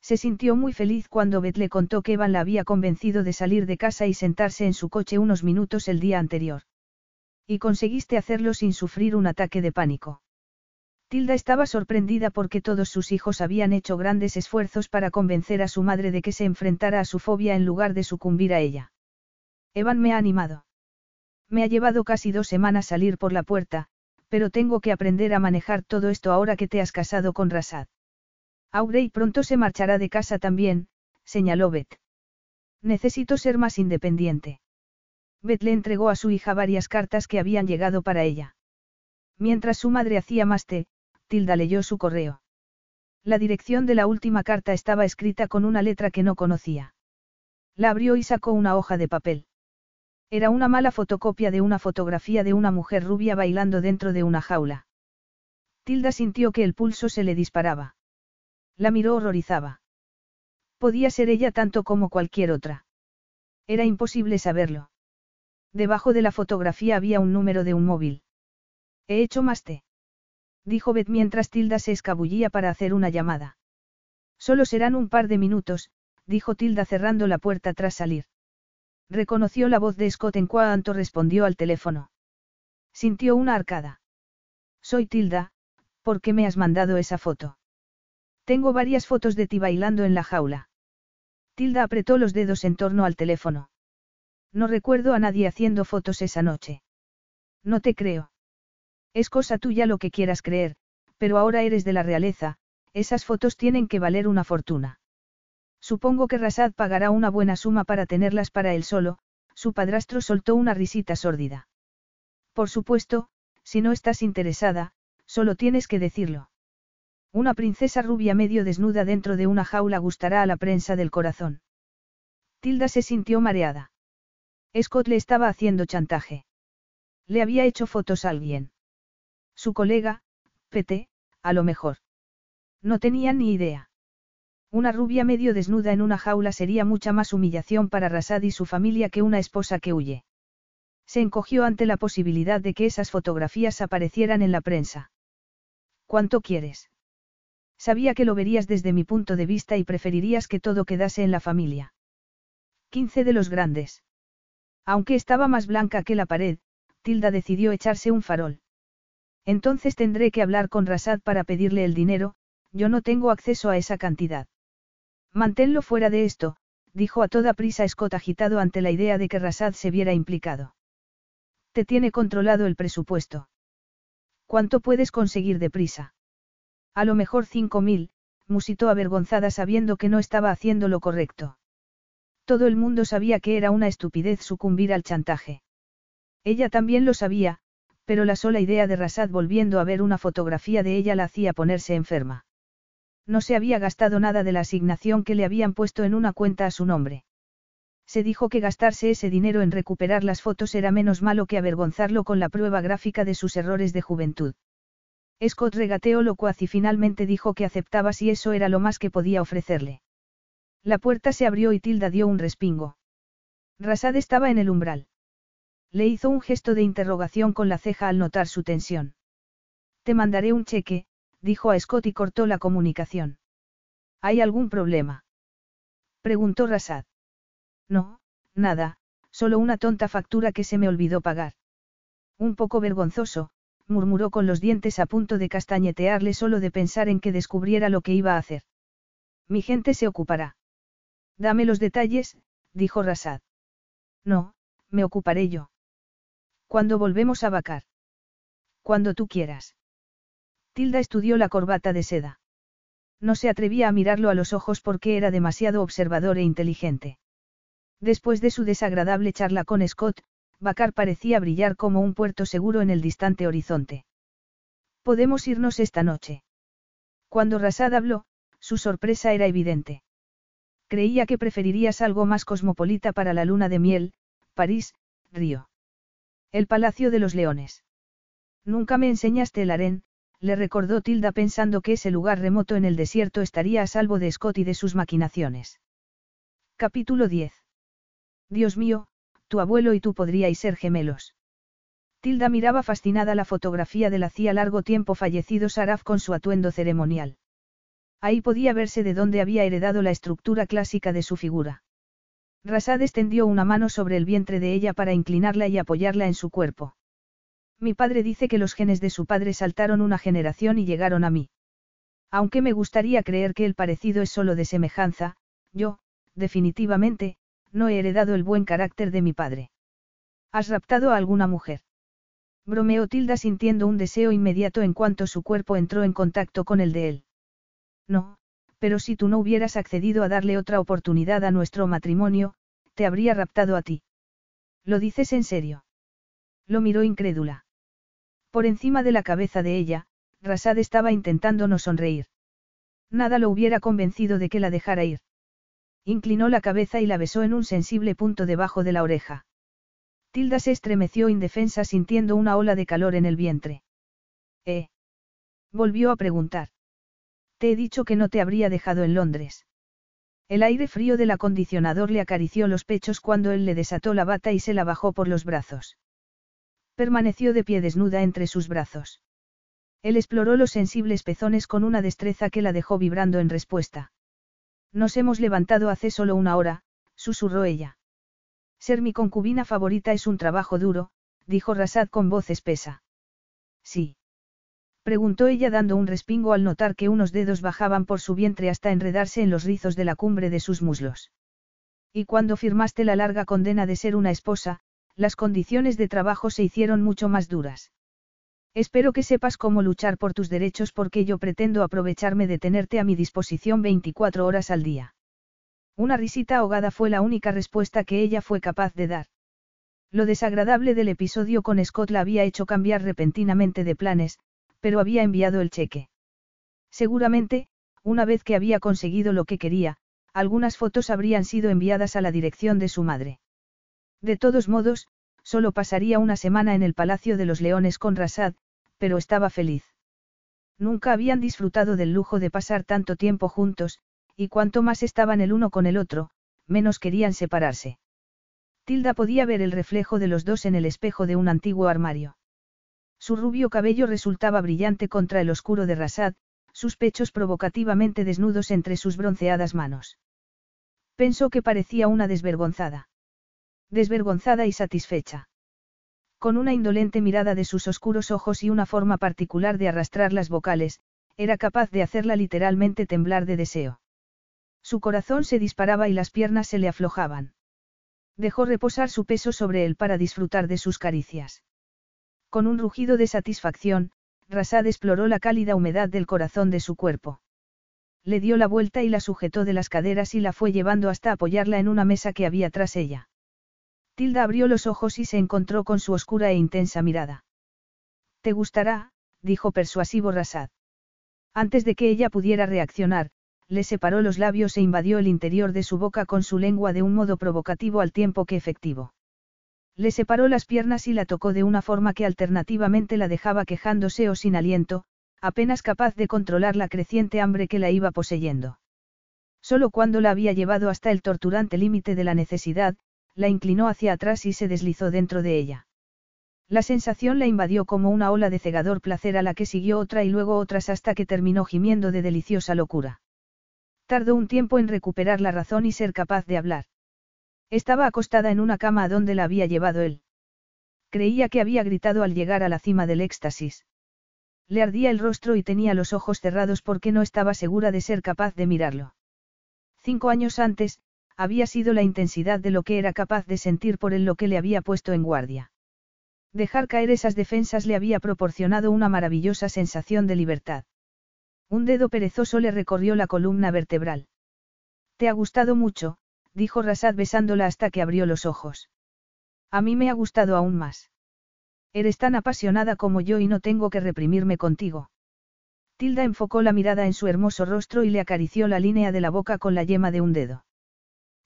Speaker 1: Se sintió muy feliz cuando Beth le contó que Evan la había convencido de salir de casa y sentarse en su coche unos minutos el día anterior. Y conseguiste hacerlo sin sufrir un ataque de pánico. Tilda estaba sorprendida porque todos sus hijos habían hecho grandes esfuerzos para convencer a su madre de que se enfrentara a su fobia en lugar de sucumbir a ella. Evan me ha animado. Me ha llevado casi dos semanas salir por la puerta, pero tengo que aprender a manejar todo esto ahora que te has casado con Rasad. Aubrey pronto se marchará de casa también, señaló Beth. Necesito ser más independiente. Beth le entregó a su hija varias cartas que habían llegado para ella. Mientras su madre hacía más té, Tilda leyó su correo. La dirección de la última carta estaba escrita con una letra que no conocía. La abrió y sacó una hoja de papel. Era una mala fotocopia de una fotografía de una mujer rubia bailando dentro de una jaula. Tilda sintió que el pulso se le disparaba. La miró horrorizada. Podía ser ella tanto como cualquier otra. Era imposible saberlo. Debajo de la fotografía había un número de un móvil. He hecho más té dijo Beth mientras Tilda se escabullía para hacer una llamada. Solo serán un par de minutos, dijo Tilda cerrando la puerta tras salir. Reconoció la voz de Scott en cuanto respondió al teléfono. Sintió una arcada. Soy Tilda, ¿por qué me has mandado esa foto? Tengo varias fotos de ti bailando en la jaula. Tilda apretó los dedos en torno al teléfono. No recuerdo a nadie haciendo fotos esa noche. No te creo. Es cosa tuya lo que quieras creer, pero ahora eres de la realeza, esas fotos tienen que valer una fortuna. Supongo que Rasad pagará una buena suma para tenerlas para él solo, su padrastro soltó una risita sórdida. Por supuesto, si no estás interesada, solo tienes que decirlo. Una princesa rubia medio desnuda dentro de una jaula gustará a la prensa del corazón. Tilda se sintió mareada. Scott le estaba haciendo chantaje. Le había hecho fotos a alguien. Su colega, Pete, a lo mejor. No tenía ni idea. Una rubia medio desnuda en una jaula sería mucha más humillación para Rasad y su familia que una esposa que huye. Se encogió ante la posibilidad de que esas fotografías aparecieran en la prensa. ¿Cuánto quieres? Sabía que lo verías desde mi punto de vista y preferirías que todo quedase en la familia. 15 de los grandes. Aunque estaba más blanca que la pared, Tilda decidió echarse un farol. Entonces tendré que hablar con Rasad para pedirle el dinero, yo no tengo acceso a esa cantidad. Manténlo fuera de esto, dijo a toda prisa Scott agitado ante la idea de que Rasad se viera implicado. Te tiene controlado el presupuesto. ¿Cuánto puedes conseguir de prisa? A lo mejor cinco mil, musitó avergonzada sabiendo que no estaba haciendo lo correcto. Todo el mundo sabía que era una estupidez sucumbir al chantaje. Ella también lo sabía, pero la sola idea de Rasad volviendo a ver una fotografía de ella la hacía ponerse enferma. No se había gastado nada de la asignación que le habían puesto en una cuenta a su nombre. Se dijo que gastarse ese dinero en recuperar las fotos era menos malo que avergonzarlo con la prueba gráfica de sus errores de juventud. Scott regateó locuaz y finalmente dijo que aceptaba si eso era lo más que podía ofrecerle. La puerta se abrió y Tilda dio un respingo. Rasad estaba en el umbral. Le hizo un gesto de interrogación con la ceja al notar su tensión. Te mandaré un cheque, dijo a Scott y cortó la comunicación. ¿Hay algún problema? Preguntó Rasad. No, nada, solo una tonta factura que se me olvidó pagar. Un poco vergonzoso, murmuró con los dientes a punto de castañetearle solo de pensar en que descubriera lo que iba a hacer. Mi gente se ocupará. Dame los detalles, dijo Rasad. No, me ocuparé yo. Cuando volvemos a vacar? Cuando tú quieras. Tilda estudió la corbata de seda. No se atrevía a mirarlo a los ojos porque era demasiado observador e inteligente. Después de su desagradable charla con Scott, Bacar parecía brillar como un puerto seguro en el distante horizonte. Podemos irnos esta noche. Cuando Rasad habló, Su sorpresa era evidente. Creía que preferirías algo más cosmopolita para la luna de miel, París, Río. El Palacio de los Leones. Nunca me enseñaste el harén, le recordó Tilda pensando que ese lugar remoto en el desierto estaría a salvo de Scott y de sus maquinaciones. Capítulo 10. Dios mío, tu abuelo y tú podríais ser gemelos. Tilda miraba fascinada la fotografía del hacía largo tiempo fallecido Saraf con su atuendo ceremonial. Ahí podía verse de dónde había heredado la estructura clásica de su figura. Rasad extendió una mano sobre el vientre de ella para inclinarla y apoyarla en su cuerpo. Mi padre dice que los genes de su padre saltaron una generación y llegaron a mí. Aunque me gustaría creer que el parecido es solo de semejanza, yo, definitivamente, no he heredado el buen carácter de mi padre. ¿Has raptado a alguna mujer? Bromeó Tilda sintiendo un deseo inmediato en cuanto su cuerpo entró en contacto con el de él. No, pero si tú no hubieras accedido a darle otra oportunidad a nuestro matrimonio, te habría raptado a ti. ¿Lo dices en serio? Lo miró incrédula. Por encima de la cabeza de ella, Rasad estaba intentando no sonreír. Nada lo hubiera convencido de que la dejara ir. Inclinó la cabeza y la besó en un sensible punto debajo de la oreja. Tilda se estremeció indefensa sintiendo una ola de calor en el vientre. ¿Eh? Volvió a preguntar. Te he dicho que no te habría dejado en Londres. El aire frío del acondicionador le acarició los pechos cuando él le desató la bata y se la bajó por los brazos. Permaneció de pie desnuda entre sus brazos. Él exploró los sensibles pezones con una destreza que la dejó vibrando en respuesta. Nos hemos levantado hace solo una hora, susurró ella. Ser mi concubina favorita es un trabajo duro, dijo Rasad con voz espesa. Sí. Preguntó ella dando un respingo al notar que unos dedos bajaban por su vientre hasta enredarse en los rizos de la cumbre de sus muslos. Y cuando firmaste la larga condena de ser una esposa, las condiciones de trabajo se hicieron mucho más duras. Espero que sepas cómo luchar por tus derechos porque yo pretendo aprovecharme de tenerte a mi disposición 24 horas al día. Una risita ahogada fue la única respuesta que ella fue capaz de dar. Lo desagradable del episodio con Scott la había hecho cambiar repentinamente de planes, pero había enviado el cheque. Seguramente, una vez que había conseguido lo que quería, algunas fotos habrían sido enviadas a la dirección de su madre. De todos modos, solo pasaría una semana en el Palacio de los Leones con Rasad, pero estaba feliz. Nunca habían disfrutado del lujo de pasar tanto tiempo juntos, y cuanto más estaban el uno con el otro, menos querían separarse. Tilda podía ver el reflejo de los dos en el espejo de un antiguo armario. Su rubio cabello resultaba brillante contra el oscuro de Rasad, sus pechos provocativamente desnudos entre sus bronceadas manos. Pensó que parecía una desvergonzada. Desvergonzada y satisfecha. Con una indolente mirada de sus oscuros ojos y una forma particular de arrastrar las vocales, era capaz de hacerla literalmente temblar de deseo. Su corazón se disparaba y las piernas se le aflojaban. Dejó reposar su peso sobre él para disfrutar de sus caricias. Con un rugido de satisfacción, Rasad exploró la cálida humedad del corazón de su cuerpo. Le dio la vuelta y la sujetó de las caderas y la fue llevando hasta apoyarla en una mesa que había tras ella. Tilda abrió los ojos y se encontró con su oscura e intensa mirada. Te gustará, dijo persuasivo Rasad. Antes de que ella pudiera reaccionar, le separó los labios e invadió el interior de su boca con su lengua de un modo provocativo al tiempo que efectivo. Le separó las piernas y la tocó de una forma que alternativamente la dejaba quejándose o sin aliento, apenas capaz de controlar la creciente hambre que la iba poseyendo. Solo cuando la había llevado hasta el torturante límite de la necesidad, la inclinó hacia atrás y se deslizó dentro de ella. La sensación la invadió como una ola de cegador placer a la que siguió otra y luego otras hasta que terminó gimiendo de deliciosa locura. Tardó un tiempo en recuperar la razón y ser capaz de hablar. Estaba acostada en una cama a donde la había llevado él. Creía que había gritado al llegar a la cima del éxtasis. Le ardía el rostro y tenía los ojos cerrados porque no estaba segura de ser capaz de mirarlo. Cinco años antes, había sido la intensidad de lo que era capaz de sentir por él lo que le había puesto en guardia. Dejar caer esas defensas le había proporcionado una maravillosa sensación de libertad. Un dedo perezoso le recorrió la columna vertebral. Te ha gustado mucho, dijo Rasad besándola hasta que abrió los ojos. A mí me ha gustado aún más. Eres tan apasionada como yo y no tengo que reprimirme contigo. Tilda enfocó la mirada en su hermoso rostro y le acarició la línea de la boca con la yema de un dedo.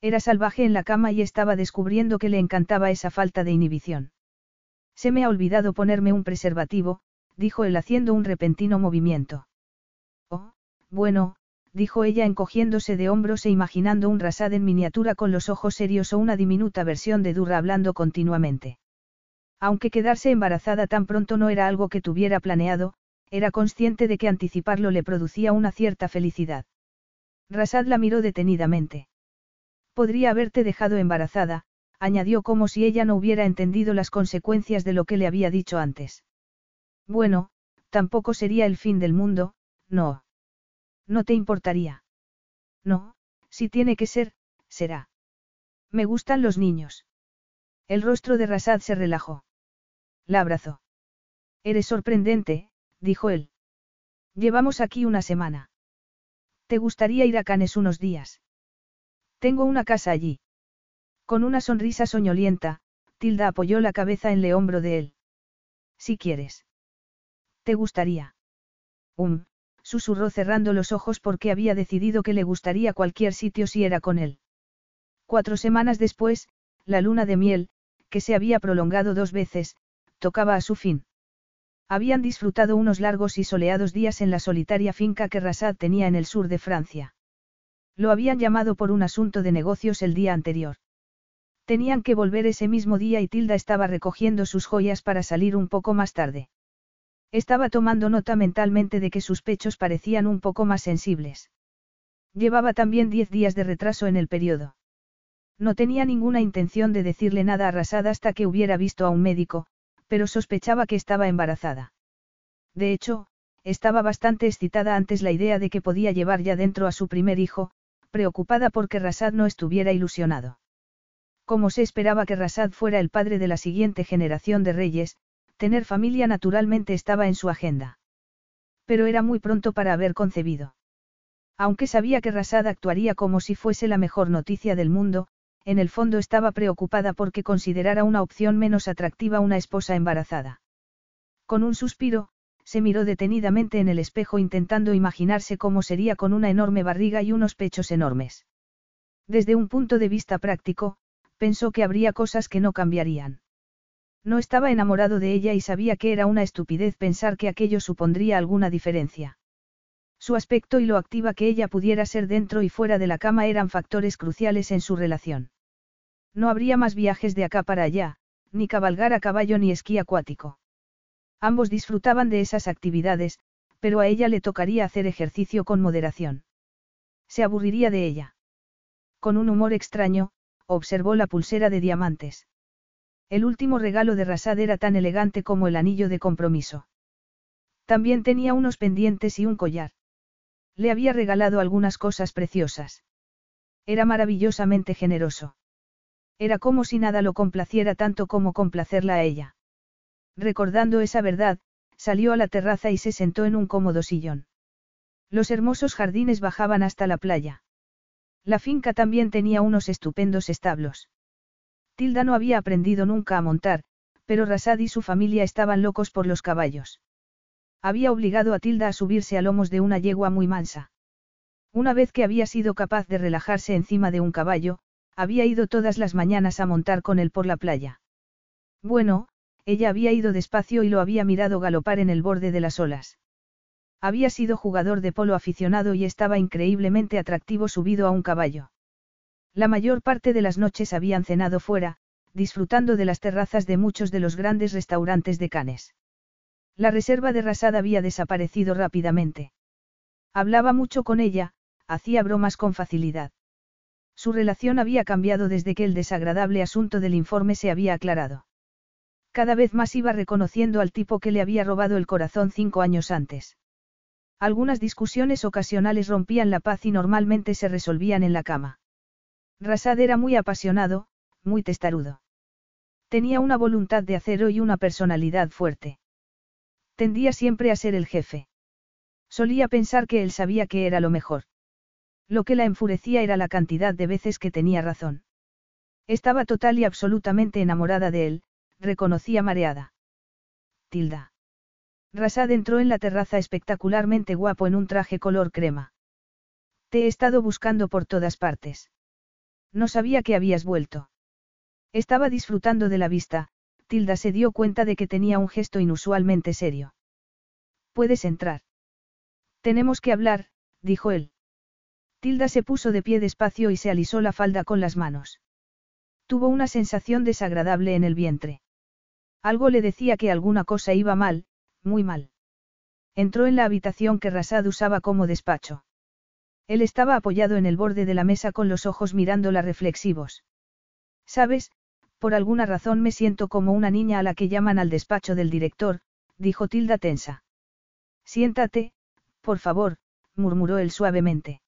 Speaker 1: Era salvaje en la cama y estaba descubriendo que le encantaba esa falta de inhibición. Se me ha olvidado ponerme un preservativo, dijo él haciendo un repentino movimiento. Oh, bueno, dijo ella encogiéndose de hombros e imaginando un rasad en miniatura con los ojos serios o una diminuta versión de Durra hablando continuamente. Aunque quedarse embarazada tan pronto no era algo que tuviera planeado, era consciente de que anticiparlo le producía una cierta felicidad. Rasad la miró detenidamente. Podría haberte dejado embarazada, añadió como si ella no hubiera entendido las consecuencias de lo que le había dicho antes. Bueno, tampoco sería el fin del mundo, no. No te importaría. No, si tiene que ser, será. Me gustan los niños. El rostro de Rasad se relajó. La abrazó. Eres sorprendente, dijo él. Llevamos aquí una semana. ¿Te gustaría ir a Canes unos días? Tengo una casa allí. Con una sonrisa soñolienta, Tilda apoyó la cabeza en el hombro de él. Si quieres. ¿Te gustaría? Um, susurró cerrando los ojos porque había decidido que le gustaría cualquier sitio si era con él. Cuatro semanas después, la luna de miel, que se había prolongado dos veces, tocaba a su fin. Habían disfrutado unos largos y soleados días en la solitaria finca que Rasad tenía en el sur de Francia. Lo habían llamado por un asunto de negocios el día anterior. Tenían que volver ese mismo día y Tilda estaba recogiendo sus joyas para salir un poco más tarde. Estaba tomando nota mentalmente de que sus pechos parecían un poco más sensibles. Llevaba también diez días de retraso en el periodo. No tenía ninguna intención de decirle nada a hasta que hubiera visto a un médico, pero sospechaba que estaba embarazada. De hecho, estaba bastante excitada antes la idea de que podía llevar ya dentro a su primer hijo, preocupada porque Rasad no estuviera ilusionado. Como se esperaba que Rasad fuera el padre de la siguiente generación de reyes, tener familia naturalmente estaba en su agenda. Pero era muy pronto para haber concebido. Aunque sabía que Rasad actuaría como si fuese la mejor noticia del mundo, en el fondo estaba preocupada porque considerara una opción menos atractiva una esposa embarazada. Con un suspiro, se miró detenidamente en el espejo intentando imaginarse cómo sería con una enorme barriga y unos pechos enormes. Desde un punto de vista práctico, pensó que habría cosas que no cambiarían. No estaba enamorado de ella y sabía que era una estupidez pensar que aquello supondría alguna diferencia. Su aspecto y lo activa que ella pudiera ser dentro y fuera de la cama eran factores cruciales en su relación. No habría más viajes de acá para allá, ni cabalgar a caballo ni esquí acuático. Ambos disfrutaban de esas actividades, pero a ella le tocaría hacer ejercicio con moderación. Se aburriría de ella. Con un humor extraño, observó la pulsera de diamantes. El último regalo de Rasad era tan elegante como el anillo de compromiso. También tenía unos pendientes y un collar. Le había regalado algunas cosas preciosas. Era maravillosamente generoso. Era como si nada lo complaciera tanto como complacerla a ella. Recordando esa verdad, salió a la terraza y se sentó en un cómodo sillón. Los hermosos jardines bajaban hasta la playa. La finca también tenía unos estupendos establos. Tilda no había aprendido nunca a montar, pero Rasad y su familia estaban locos por los caballos. Había obligado a Tilda a subirse a lomos de una yegua muy mansa. Una vez que había sido capaz de relajarse encima de un caballo, había ido todas las mañanas a montar con él por la playa. Bueno, ella había ido despacio y lo había mirado galopar en el borde de las olas. Había sido jugador de polo aficionado y estaba increíblemente atractivo subido a un caballo. La mayor parte de las noches habían cenado fuera, disfrutando de las terrazas de muchos de los grandes restaurantes de Canes. La reserva de Rasad había desaparecido rápidamente. Hablaba mucho con ella, hacía bromas con facilidad. Su relación había cambiado desde que el desagradable asunto del informe se había aclarado. Cada vez más iba reconociendo al tipo que le había robado el corazón cinco años antes. Algunas discusiones ocasionales rompían la paz y normalmente se resolvían en la cama. Rasad era muy apasionado, muy testarudo. Tenía una voluntad de acero y una personalidad fuerte. Tendía siempre a ser el jefe. Solía pensar que él sabía que era lo mejor. Lo que la enfurecía era la cantidad de veces que tenía razón. Estaba total y absolutamente enamorada de él, reconocía mareada. Tilda. Rasad entró en la terraza espectacularmente guapo en un traje color crema. Te he estado buscando por todas partes. No sabía que habías vuelto. Estaba disfrutando de la vista, Tilda se dio cuenta de que tenía un gesto inusualmente serio. Puedes entrar. Tenemos que hablar, dijo él. Tilda se puso de pie despacio y se alisó la falda con las manos. Tuvo una sensación desagradable en el vientre. Algo le decía que alguna cosa iba mal, muy mal. Entró en la habitación que Rasad usaba como despacho. Él estaba apoyado en el borde de la mesa con los ojos mirándola reflexivos. Sabes, por alguna razón me siento como una niña a la que llaman al despacho del director, dijo Tilda tensa. Siéntate, por favor, murmuró él suavemente.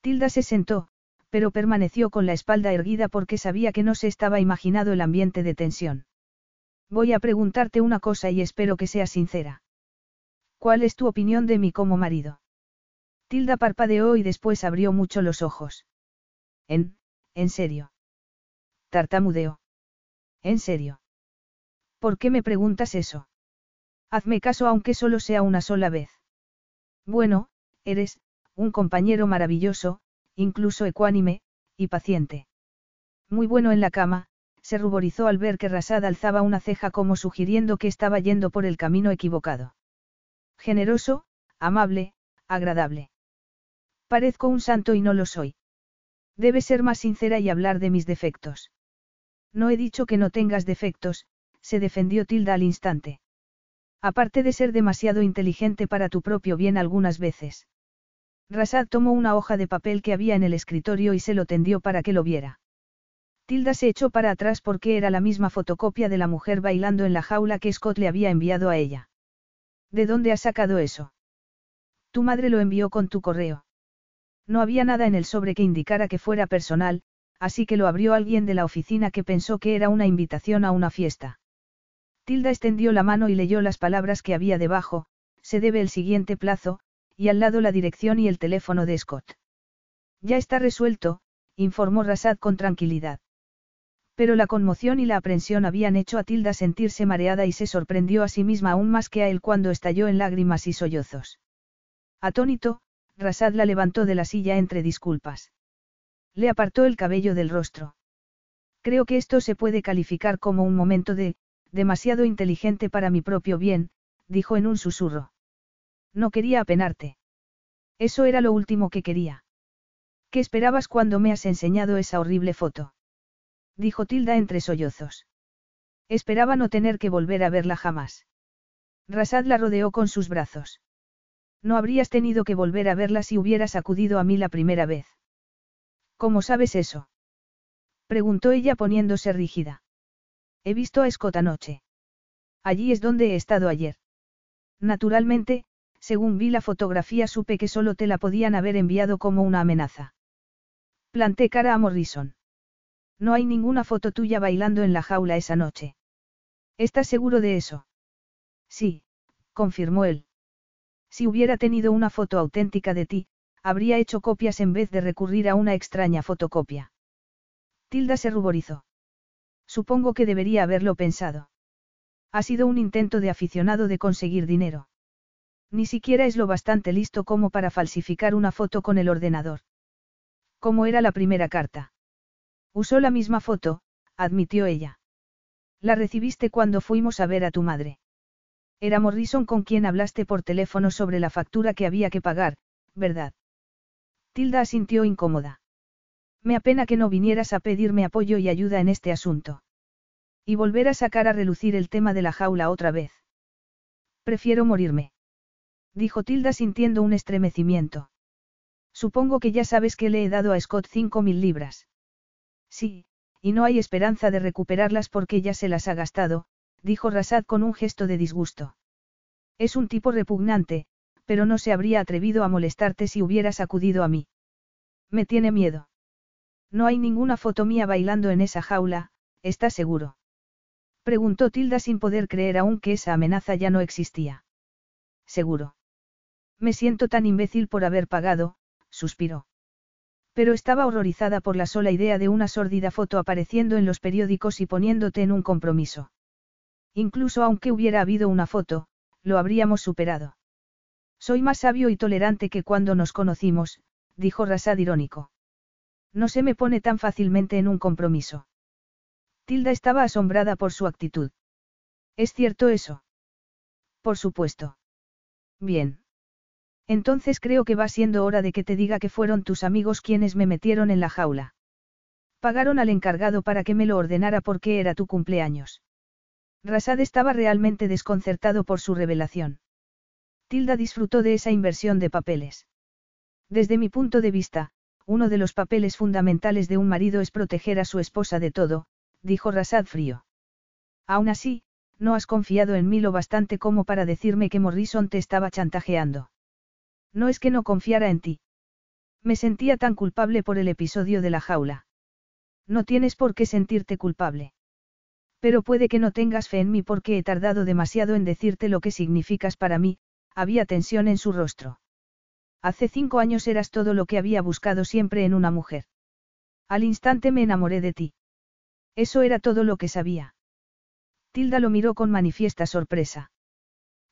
Speaker 1: Tilda se sentó, pero permaneció con la espalda erguida porque sabía que no se estaba imaginado el ambiente de tensión. Voy a preguntarte una cosa y espero que seas sincera. ¿Cuál es tu opinión de mí como marido? Tilda parpadeó y después abrió mucho los ojos. En, en serio. Tartamudeó. En serio. ¿Por qué me preguntas eso? Hazme caso aunque solo sea una sola vez. Bueno, eres, un compañero maravilloso, incluso ecuánime, y paciente. Muy bueno en la cama, se ruborizó al ver que Rasad alzaba una ceja como sugiriendo que estaba yendo por el camino equivocado. Generoso, amable, agradable. Parezco un santo y no lo soy. Debes ser más sincera y hablar de mis defectos. No he dicho que no tengas defectos, se defendió Tilda al instante. Aparte de ser demasiado inteligente para tu propio bien algunas veces. Rasad tomó una hoja de papel que había en el escritorio y se lo tendió para que lo viera. Tilda se echó para atrás porque era la misma fotocopia de la mujer bailando en la jaula que Scott le había enviado a ella. ¿De dónde has sacado eso? Tu madre lo envió con tu correo. No había nada en el sobre que indicara que fuera personal, así que lo abrió alguien de la oficina que pensó que era una invitación a una fiesta. Tilda extendió la mano y leyó las palabras que había debajo, se debe el siguiente plazo, y al lado la dirección y el teléfono de Scott. Ya está resuelto, informó Rasad con tranquilidad. Pero la conmoción y la aprensión habían hecho a Tilda sentirse mareada y se sorprendió a sí misma aún más que a él cuando estalló en lágrimas y sollozos. Atónito, Rasad la levantó de la silla entre disculpas. Le apartó el cabello del rostro. Creo que esto se puede calificar como un momento de, demasiado inteligente para mi propio bien, dijo en un susurro. No quería apenarte. Eso era lo último que quería. ¿Qué esperabas cuando me has enseñado esa horrible foto? Dijo Tilda entre sollozos. Esperaba no tener que volver a verla jamás. Rasad la rodeó con sus brazos. No habrías tenido que volver a verla si hubieras acudido a mí la primera vez. ¿Cómo sabes eso? Preguntó ella poniéndose rígida. He visto a Scott anoche. Allí es donde he estado ayer. Naturalmente, según vi la fotografía supe que solo te la podían haber enviado como una amenaza. Planté cara a Morrison. No hay ninguna foto tuya bailando en la jaula esa noche. ¿Estás seguro de eso? Sí, confirmó él. Si hubiera tenido una foto auténtica de ti, habría hecho copias en vez de recurrir a una extraña fotocopia. Tilda se ruborizó. Supongo que debería haberlo pensado. Ha sido un intento de aficionado de conseguir dinero. Ni siquiera es lo bastante listo como para falsificar una foto con el ordenador. ¿Cómo era la primera carta? Usó la misma foto, admitió ella. La recibiste cuando fuimos a ver a tu madre. Era Morrison con quien hablaste por teléfono sobre la factura que había que pagar, ¿verdad? Tilda asintió incómoda. Me apena que no vinieras a pedirme apoyo y ayuda en este asunto. Y volver a sacar a relucir el tema de la jaula otra vez. Prefiero morirme dijo Tilda sintiendo un estremecimiento. Supongo que ya sabes que le he dado a Scott cinco mil libras. Sí, y no hay esperanza de recuperarlas porque ya se las ha gastado, dijo Rasad con un gesto de disgusto. Es un tipo repugnante, pero no se habría atrevido a molestarte si hubieras acudido a mí. Me tiene miedo. No hay ninguna foto mía bailando en esa jaula, ¿estás seguro? Preguntó Tilda sin poder creer aún que esa amenaza ya no existía. Seguro. Me siento tan imbécil por haber pagado, suspiró. Pero estaba horrorizada por la sola idea de una sórdida foto apareciendo en los periódicos y poniéndote en un compromiso. Incluso aunque hubiera habido una foto, lo habríamos superado. Soy más sabio y tolerante que cuando nos conocimos, dijo Rasad irónico. No se me pone tan fácilmente en un compromiso. Tilda estaba asombrada por su actitud. ¿Es cierto eso? Por supuesto. Bien. Entonces creo que va siendo hora de que te diga que fueron tus amigos quienes me metieron en la jaula. Pagaron al encargado para que me lo ordenara porque era tu cumpleaños. Rasad estaba realmente desconcertado por su revelación. Tilda disfrutó de esa inversión de papeles. Desde mi punto de vista, uno de los papeles fundamentales de un marido es proteger a su esposa de todo, dijo Rasad frío. Aún así, no has confiado en mí lo bastante como para decirme que Morrison te estaba chantajeando. No es que no confiara en ti. Me sentía tan culpable por el episodio de la jaula. No tienes por qué sentirte culpable. Pero puede que no tengas fe en mí porque he tardado demasiado en decirte lo que significas para mí, había tensión en su rostro. Hace cinco años eras todo lo que había buscado siempre en una mujer. Al instante me enamoré de ti. Eso era todo lo que sabía. Tilda lo miró con manifiesta sorpresa.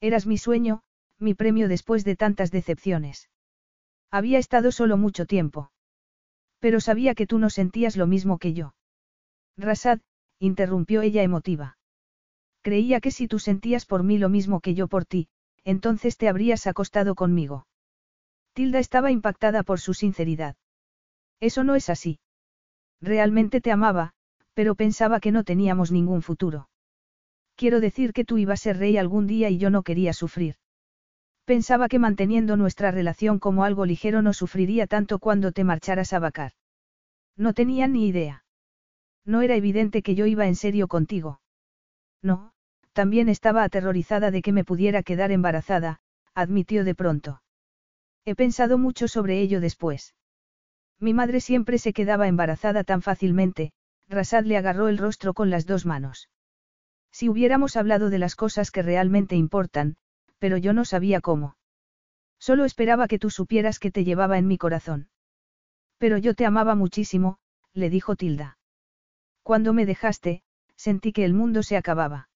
Speaker 1: Eras mi sueño, mi premio después de tantas decepciones. Había estado solo mucho tiempo. Pero sabía que tú no sentías lo mismo que yo. Rasad, interrumpió ella emotiva. Creía que si tú sentías por mí lo mismo que yo por ti, entonces te habrías acostado conmigo. Tilda estaba impactada por su sinceridad. Eso no es así. Realmente te amaba, pero pensaba que no teníamos ningún futuro. Quiero decir que tú ibas a ser rey algún día y yo no quería sufrir. Pensaba que manteniendo nuestra relación como algo ligero no sufriría tanto cuando te marcharas a vacar. No tenía ni idea. No era evidente que yo iba en serio contigo. No, también estaba aterrorizada de que me pudiera quedar embarazada, admitió de pronto. He pensado mucho sobre ello después. Mi madre siempre se quedaba embarazada tan fácilmente, Rasad le agarró el rostro con las dos manos. Si hubiéramos hablado de las cosas que realmente importan, pero yo no sabía cómo. Solo esperaba que tú supieras que te llevaba en mi corazón. Pero yo te amaba muchísimo, le dijo Tilda. Cuando me dejaste, sentí que el mundo se acababa.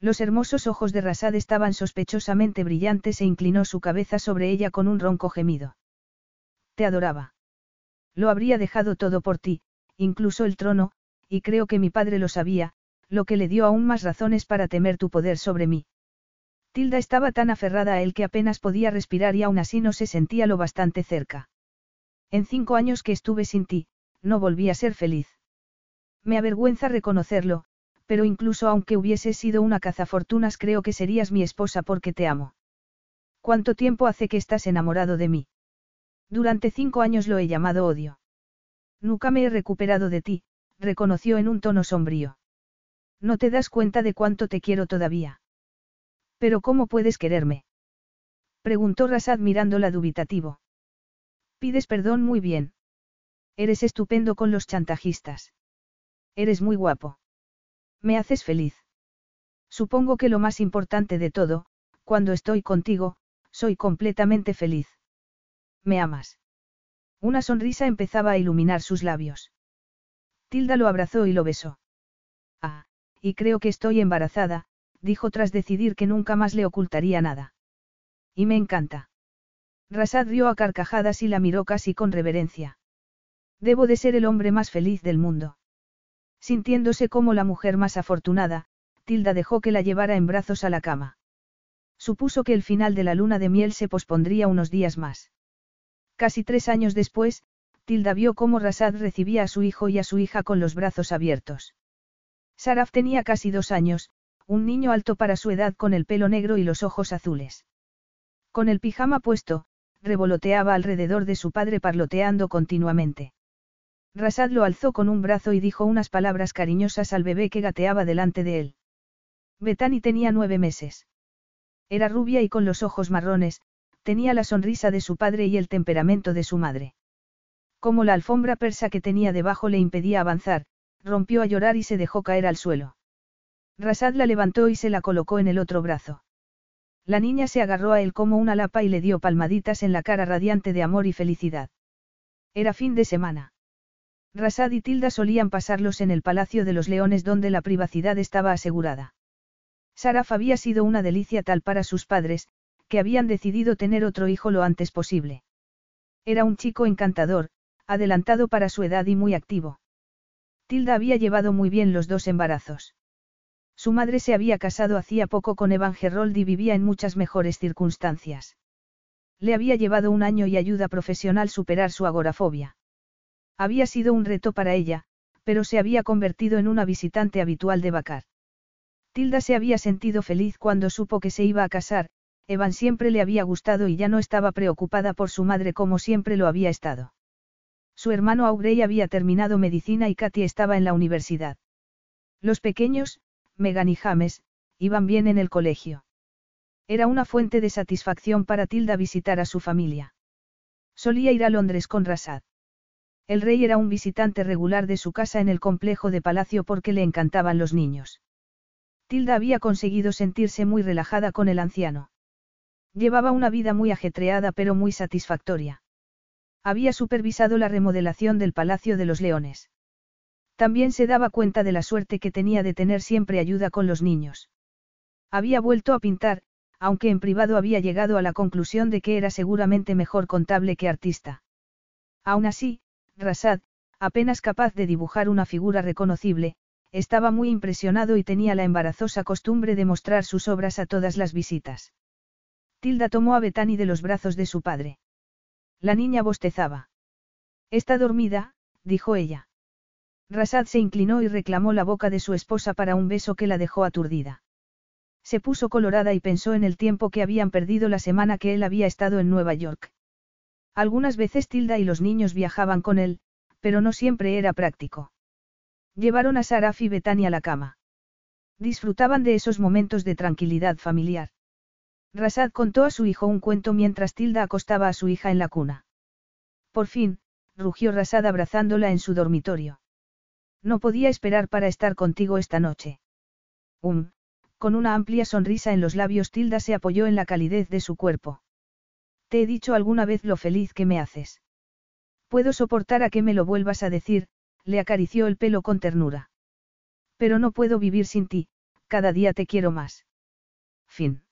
Speaker 1: Los hermosos ojos de Rasad estaban sospechosamente brillantes e inclinó su cabeza sobre ella con un ronco gemido. Te adoraba. Lo habría dejado todo por ti, incluso el trono, y creo que mi padre lo sabía, lo que le dio aún más razones para temer tu poder sobre mí. Tilda estaba tan aferrada a él que apenas podía respirar y aún así no se sentía lo bastante cerca. En cinco años que estuve sin ti, no volví a ser feliz. Me avergüenza reconocerlo, pero incluso aunque hubiese sido una cazafortunas creo que serías mi esposa porque te amo. ¿Cuánto tiempo hace que estás enamorado de mí? Durante cinco años lo he llamado odio. Nunca me he recuperado de ti, reconoció en un tono sombrío. No te das cuenta de cuánto te quiero todavía. Pero ¿cómo puedes quererme? Preguntó Rasad mirándola dubitativo. Pides perdón muy bien. Eres estupendo con los chantajistas. Eres muy guapo. Me haces feliz. Supongo que lo más importante de todo, cuando estoy contigo, soy completamente feliz. ¿Me amas? Una sonrisa empezaba a iluminar sus labios. Tilda lo abrazó y lo besó. Ah, y creo que estoy embarazada, dijo tras decidir que nunca más le ocultaría nada. Y me encanta. Rasad rió a carcajadas y la miró casi con reverencia. Debo de ser el hombre más feliz del mundo. Sintiéndose como la mujer más afortunada, Tilda dejó que la llevara en brazos a la cama. Supuso que el final de la luna de miel se pospondría unos días más. Casi tres años después, Tilda vio cómo Rasad recibía a su hijo y a su hija con los brazos abiertos. Saraf tenía casi dos años, un niño alto para su edad con el pelo negro y los ojos azules. Con el pijama puesto, revoloteaba alrededor de su padre parloteando continuamente. Rasad lo alzó con un brazo y dijo unas palabras cariñosas al bebé que gateaba delante de él. Betani tenía nueve meses. Era rubia y con los ojos marrones, tenía la sonrisa de su padre y el temperamento de su madre. Como la alfombra persa que tenía debajo le impedía avanzar, rompió a llorar y se dejó caer al suelo. Rasad la levantó y se la colocó en el otro brazo. La niña se agarró a él como una lapa y le dio palmaditas en la cara radiante de amor y felicidad. Era fin de semana. Rasad y Tilda solían pasarlos en el Palacio de los Leones donde la privacidad estaba asegurada. Saraf había sido una delicia tal para sus padres, que habían decidido tener otro hijo lo antes posible. Era un chico encantador, adelantado para su edad y muy activo. Tilda había llevado muy bien los dos embarazos. Su madre se había casado hacía poco con Evan Gerold y vivía en muchas mejores circunstancias. Le había llevado un año y ayuda profesional superar su agorafobia. Había sido un reto para ella, pero se había convertido en una visitante habitual de Bacar. Tilda se había sentido feliz cuando supo que se iba a casar, Evan siempre le había gustado y ya no estaba preocupada por su madre como siempre lo había estado. Su hermano Aubrey había terminado medicina y Katy estaba en la universidad. Los pequeños, Megan y James, iban bien en el colegio. Era una fuente de satisfacción para Tilda visitar a su familia. Solía ir a Londres con Rasad. El rey era un visitante regular de su casa en el complejo de palacio porque le encantaban los niños. Tilda había conseguido sentirse muy relajada con el anciano. Llevaba una vida muy ajetreada pero muy satisfactoria. Había supervisado la remodelación del Palacio de los Leones. También se daba cuenta de la suerte que tenía de tener siempre ayuda con los niños. Había vuelto a pintar, aunque en privado había llegado a la conclusión de que era seguramente mejor contable que artista. Aún así, Rasad, apenas capaz de dibujar una figura reconocible, estaba muy impresionado y tenía la embarazosa costumbre de mostrar sus obras a todas las visitas. Tilda tomó a Betani de los brazos de su padre. La niña bostezaba. Está dormida, dijo ella. Rasad se inclinó y reclamó la boca de su esposa para un beso que la dejó aturdida. Se puso colorada y pensó en el tiempo que habían perdido la semana que él había estado en Nueva York. Algunas veces Tilda y los niños viajaban con él, pero no siempre era práctico. Llevaron a Saraf y Betani a la cama. Disfrutaban de esos momentos de tranquilidad familiar. Rasad contó a su hijo un cuento mientras Tilda acostaba a su hija en la cuna. Por fin, rugió Rasad abrazándola en su dormitorio. No podía esperar para estar contigo esta noche. Um, con una amplia sonrisa en los labios Tilda se apoyó en la calidez de su cuerpo. Te he dicho alguna vez lo feliz que me haces. Puedo soportar a que me lo vuelvas a decir, le acarició el pelo con ternura. Pero no puedo vivir sin ti, cada día te quiero más. Fin.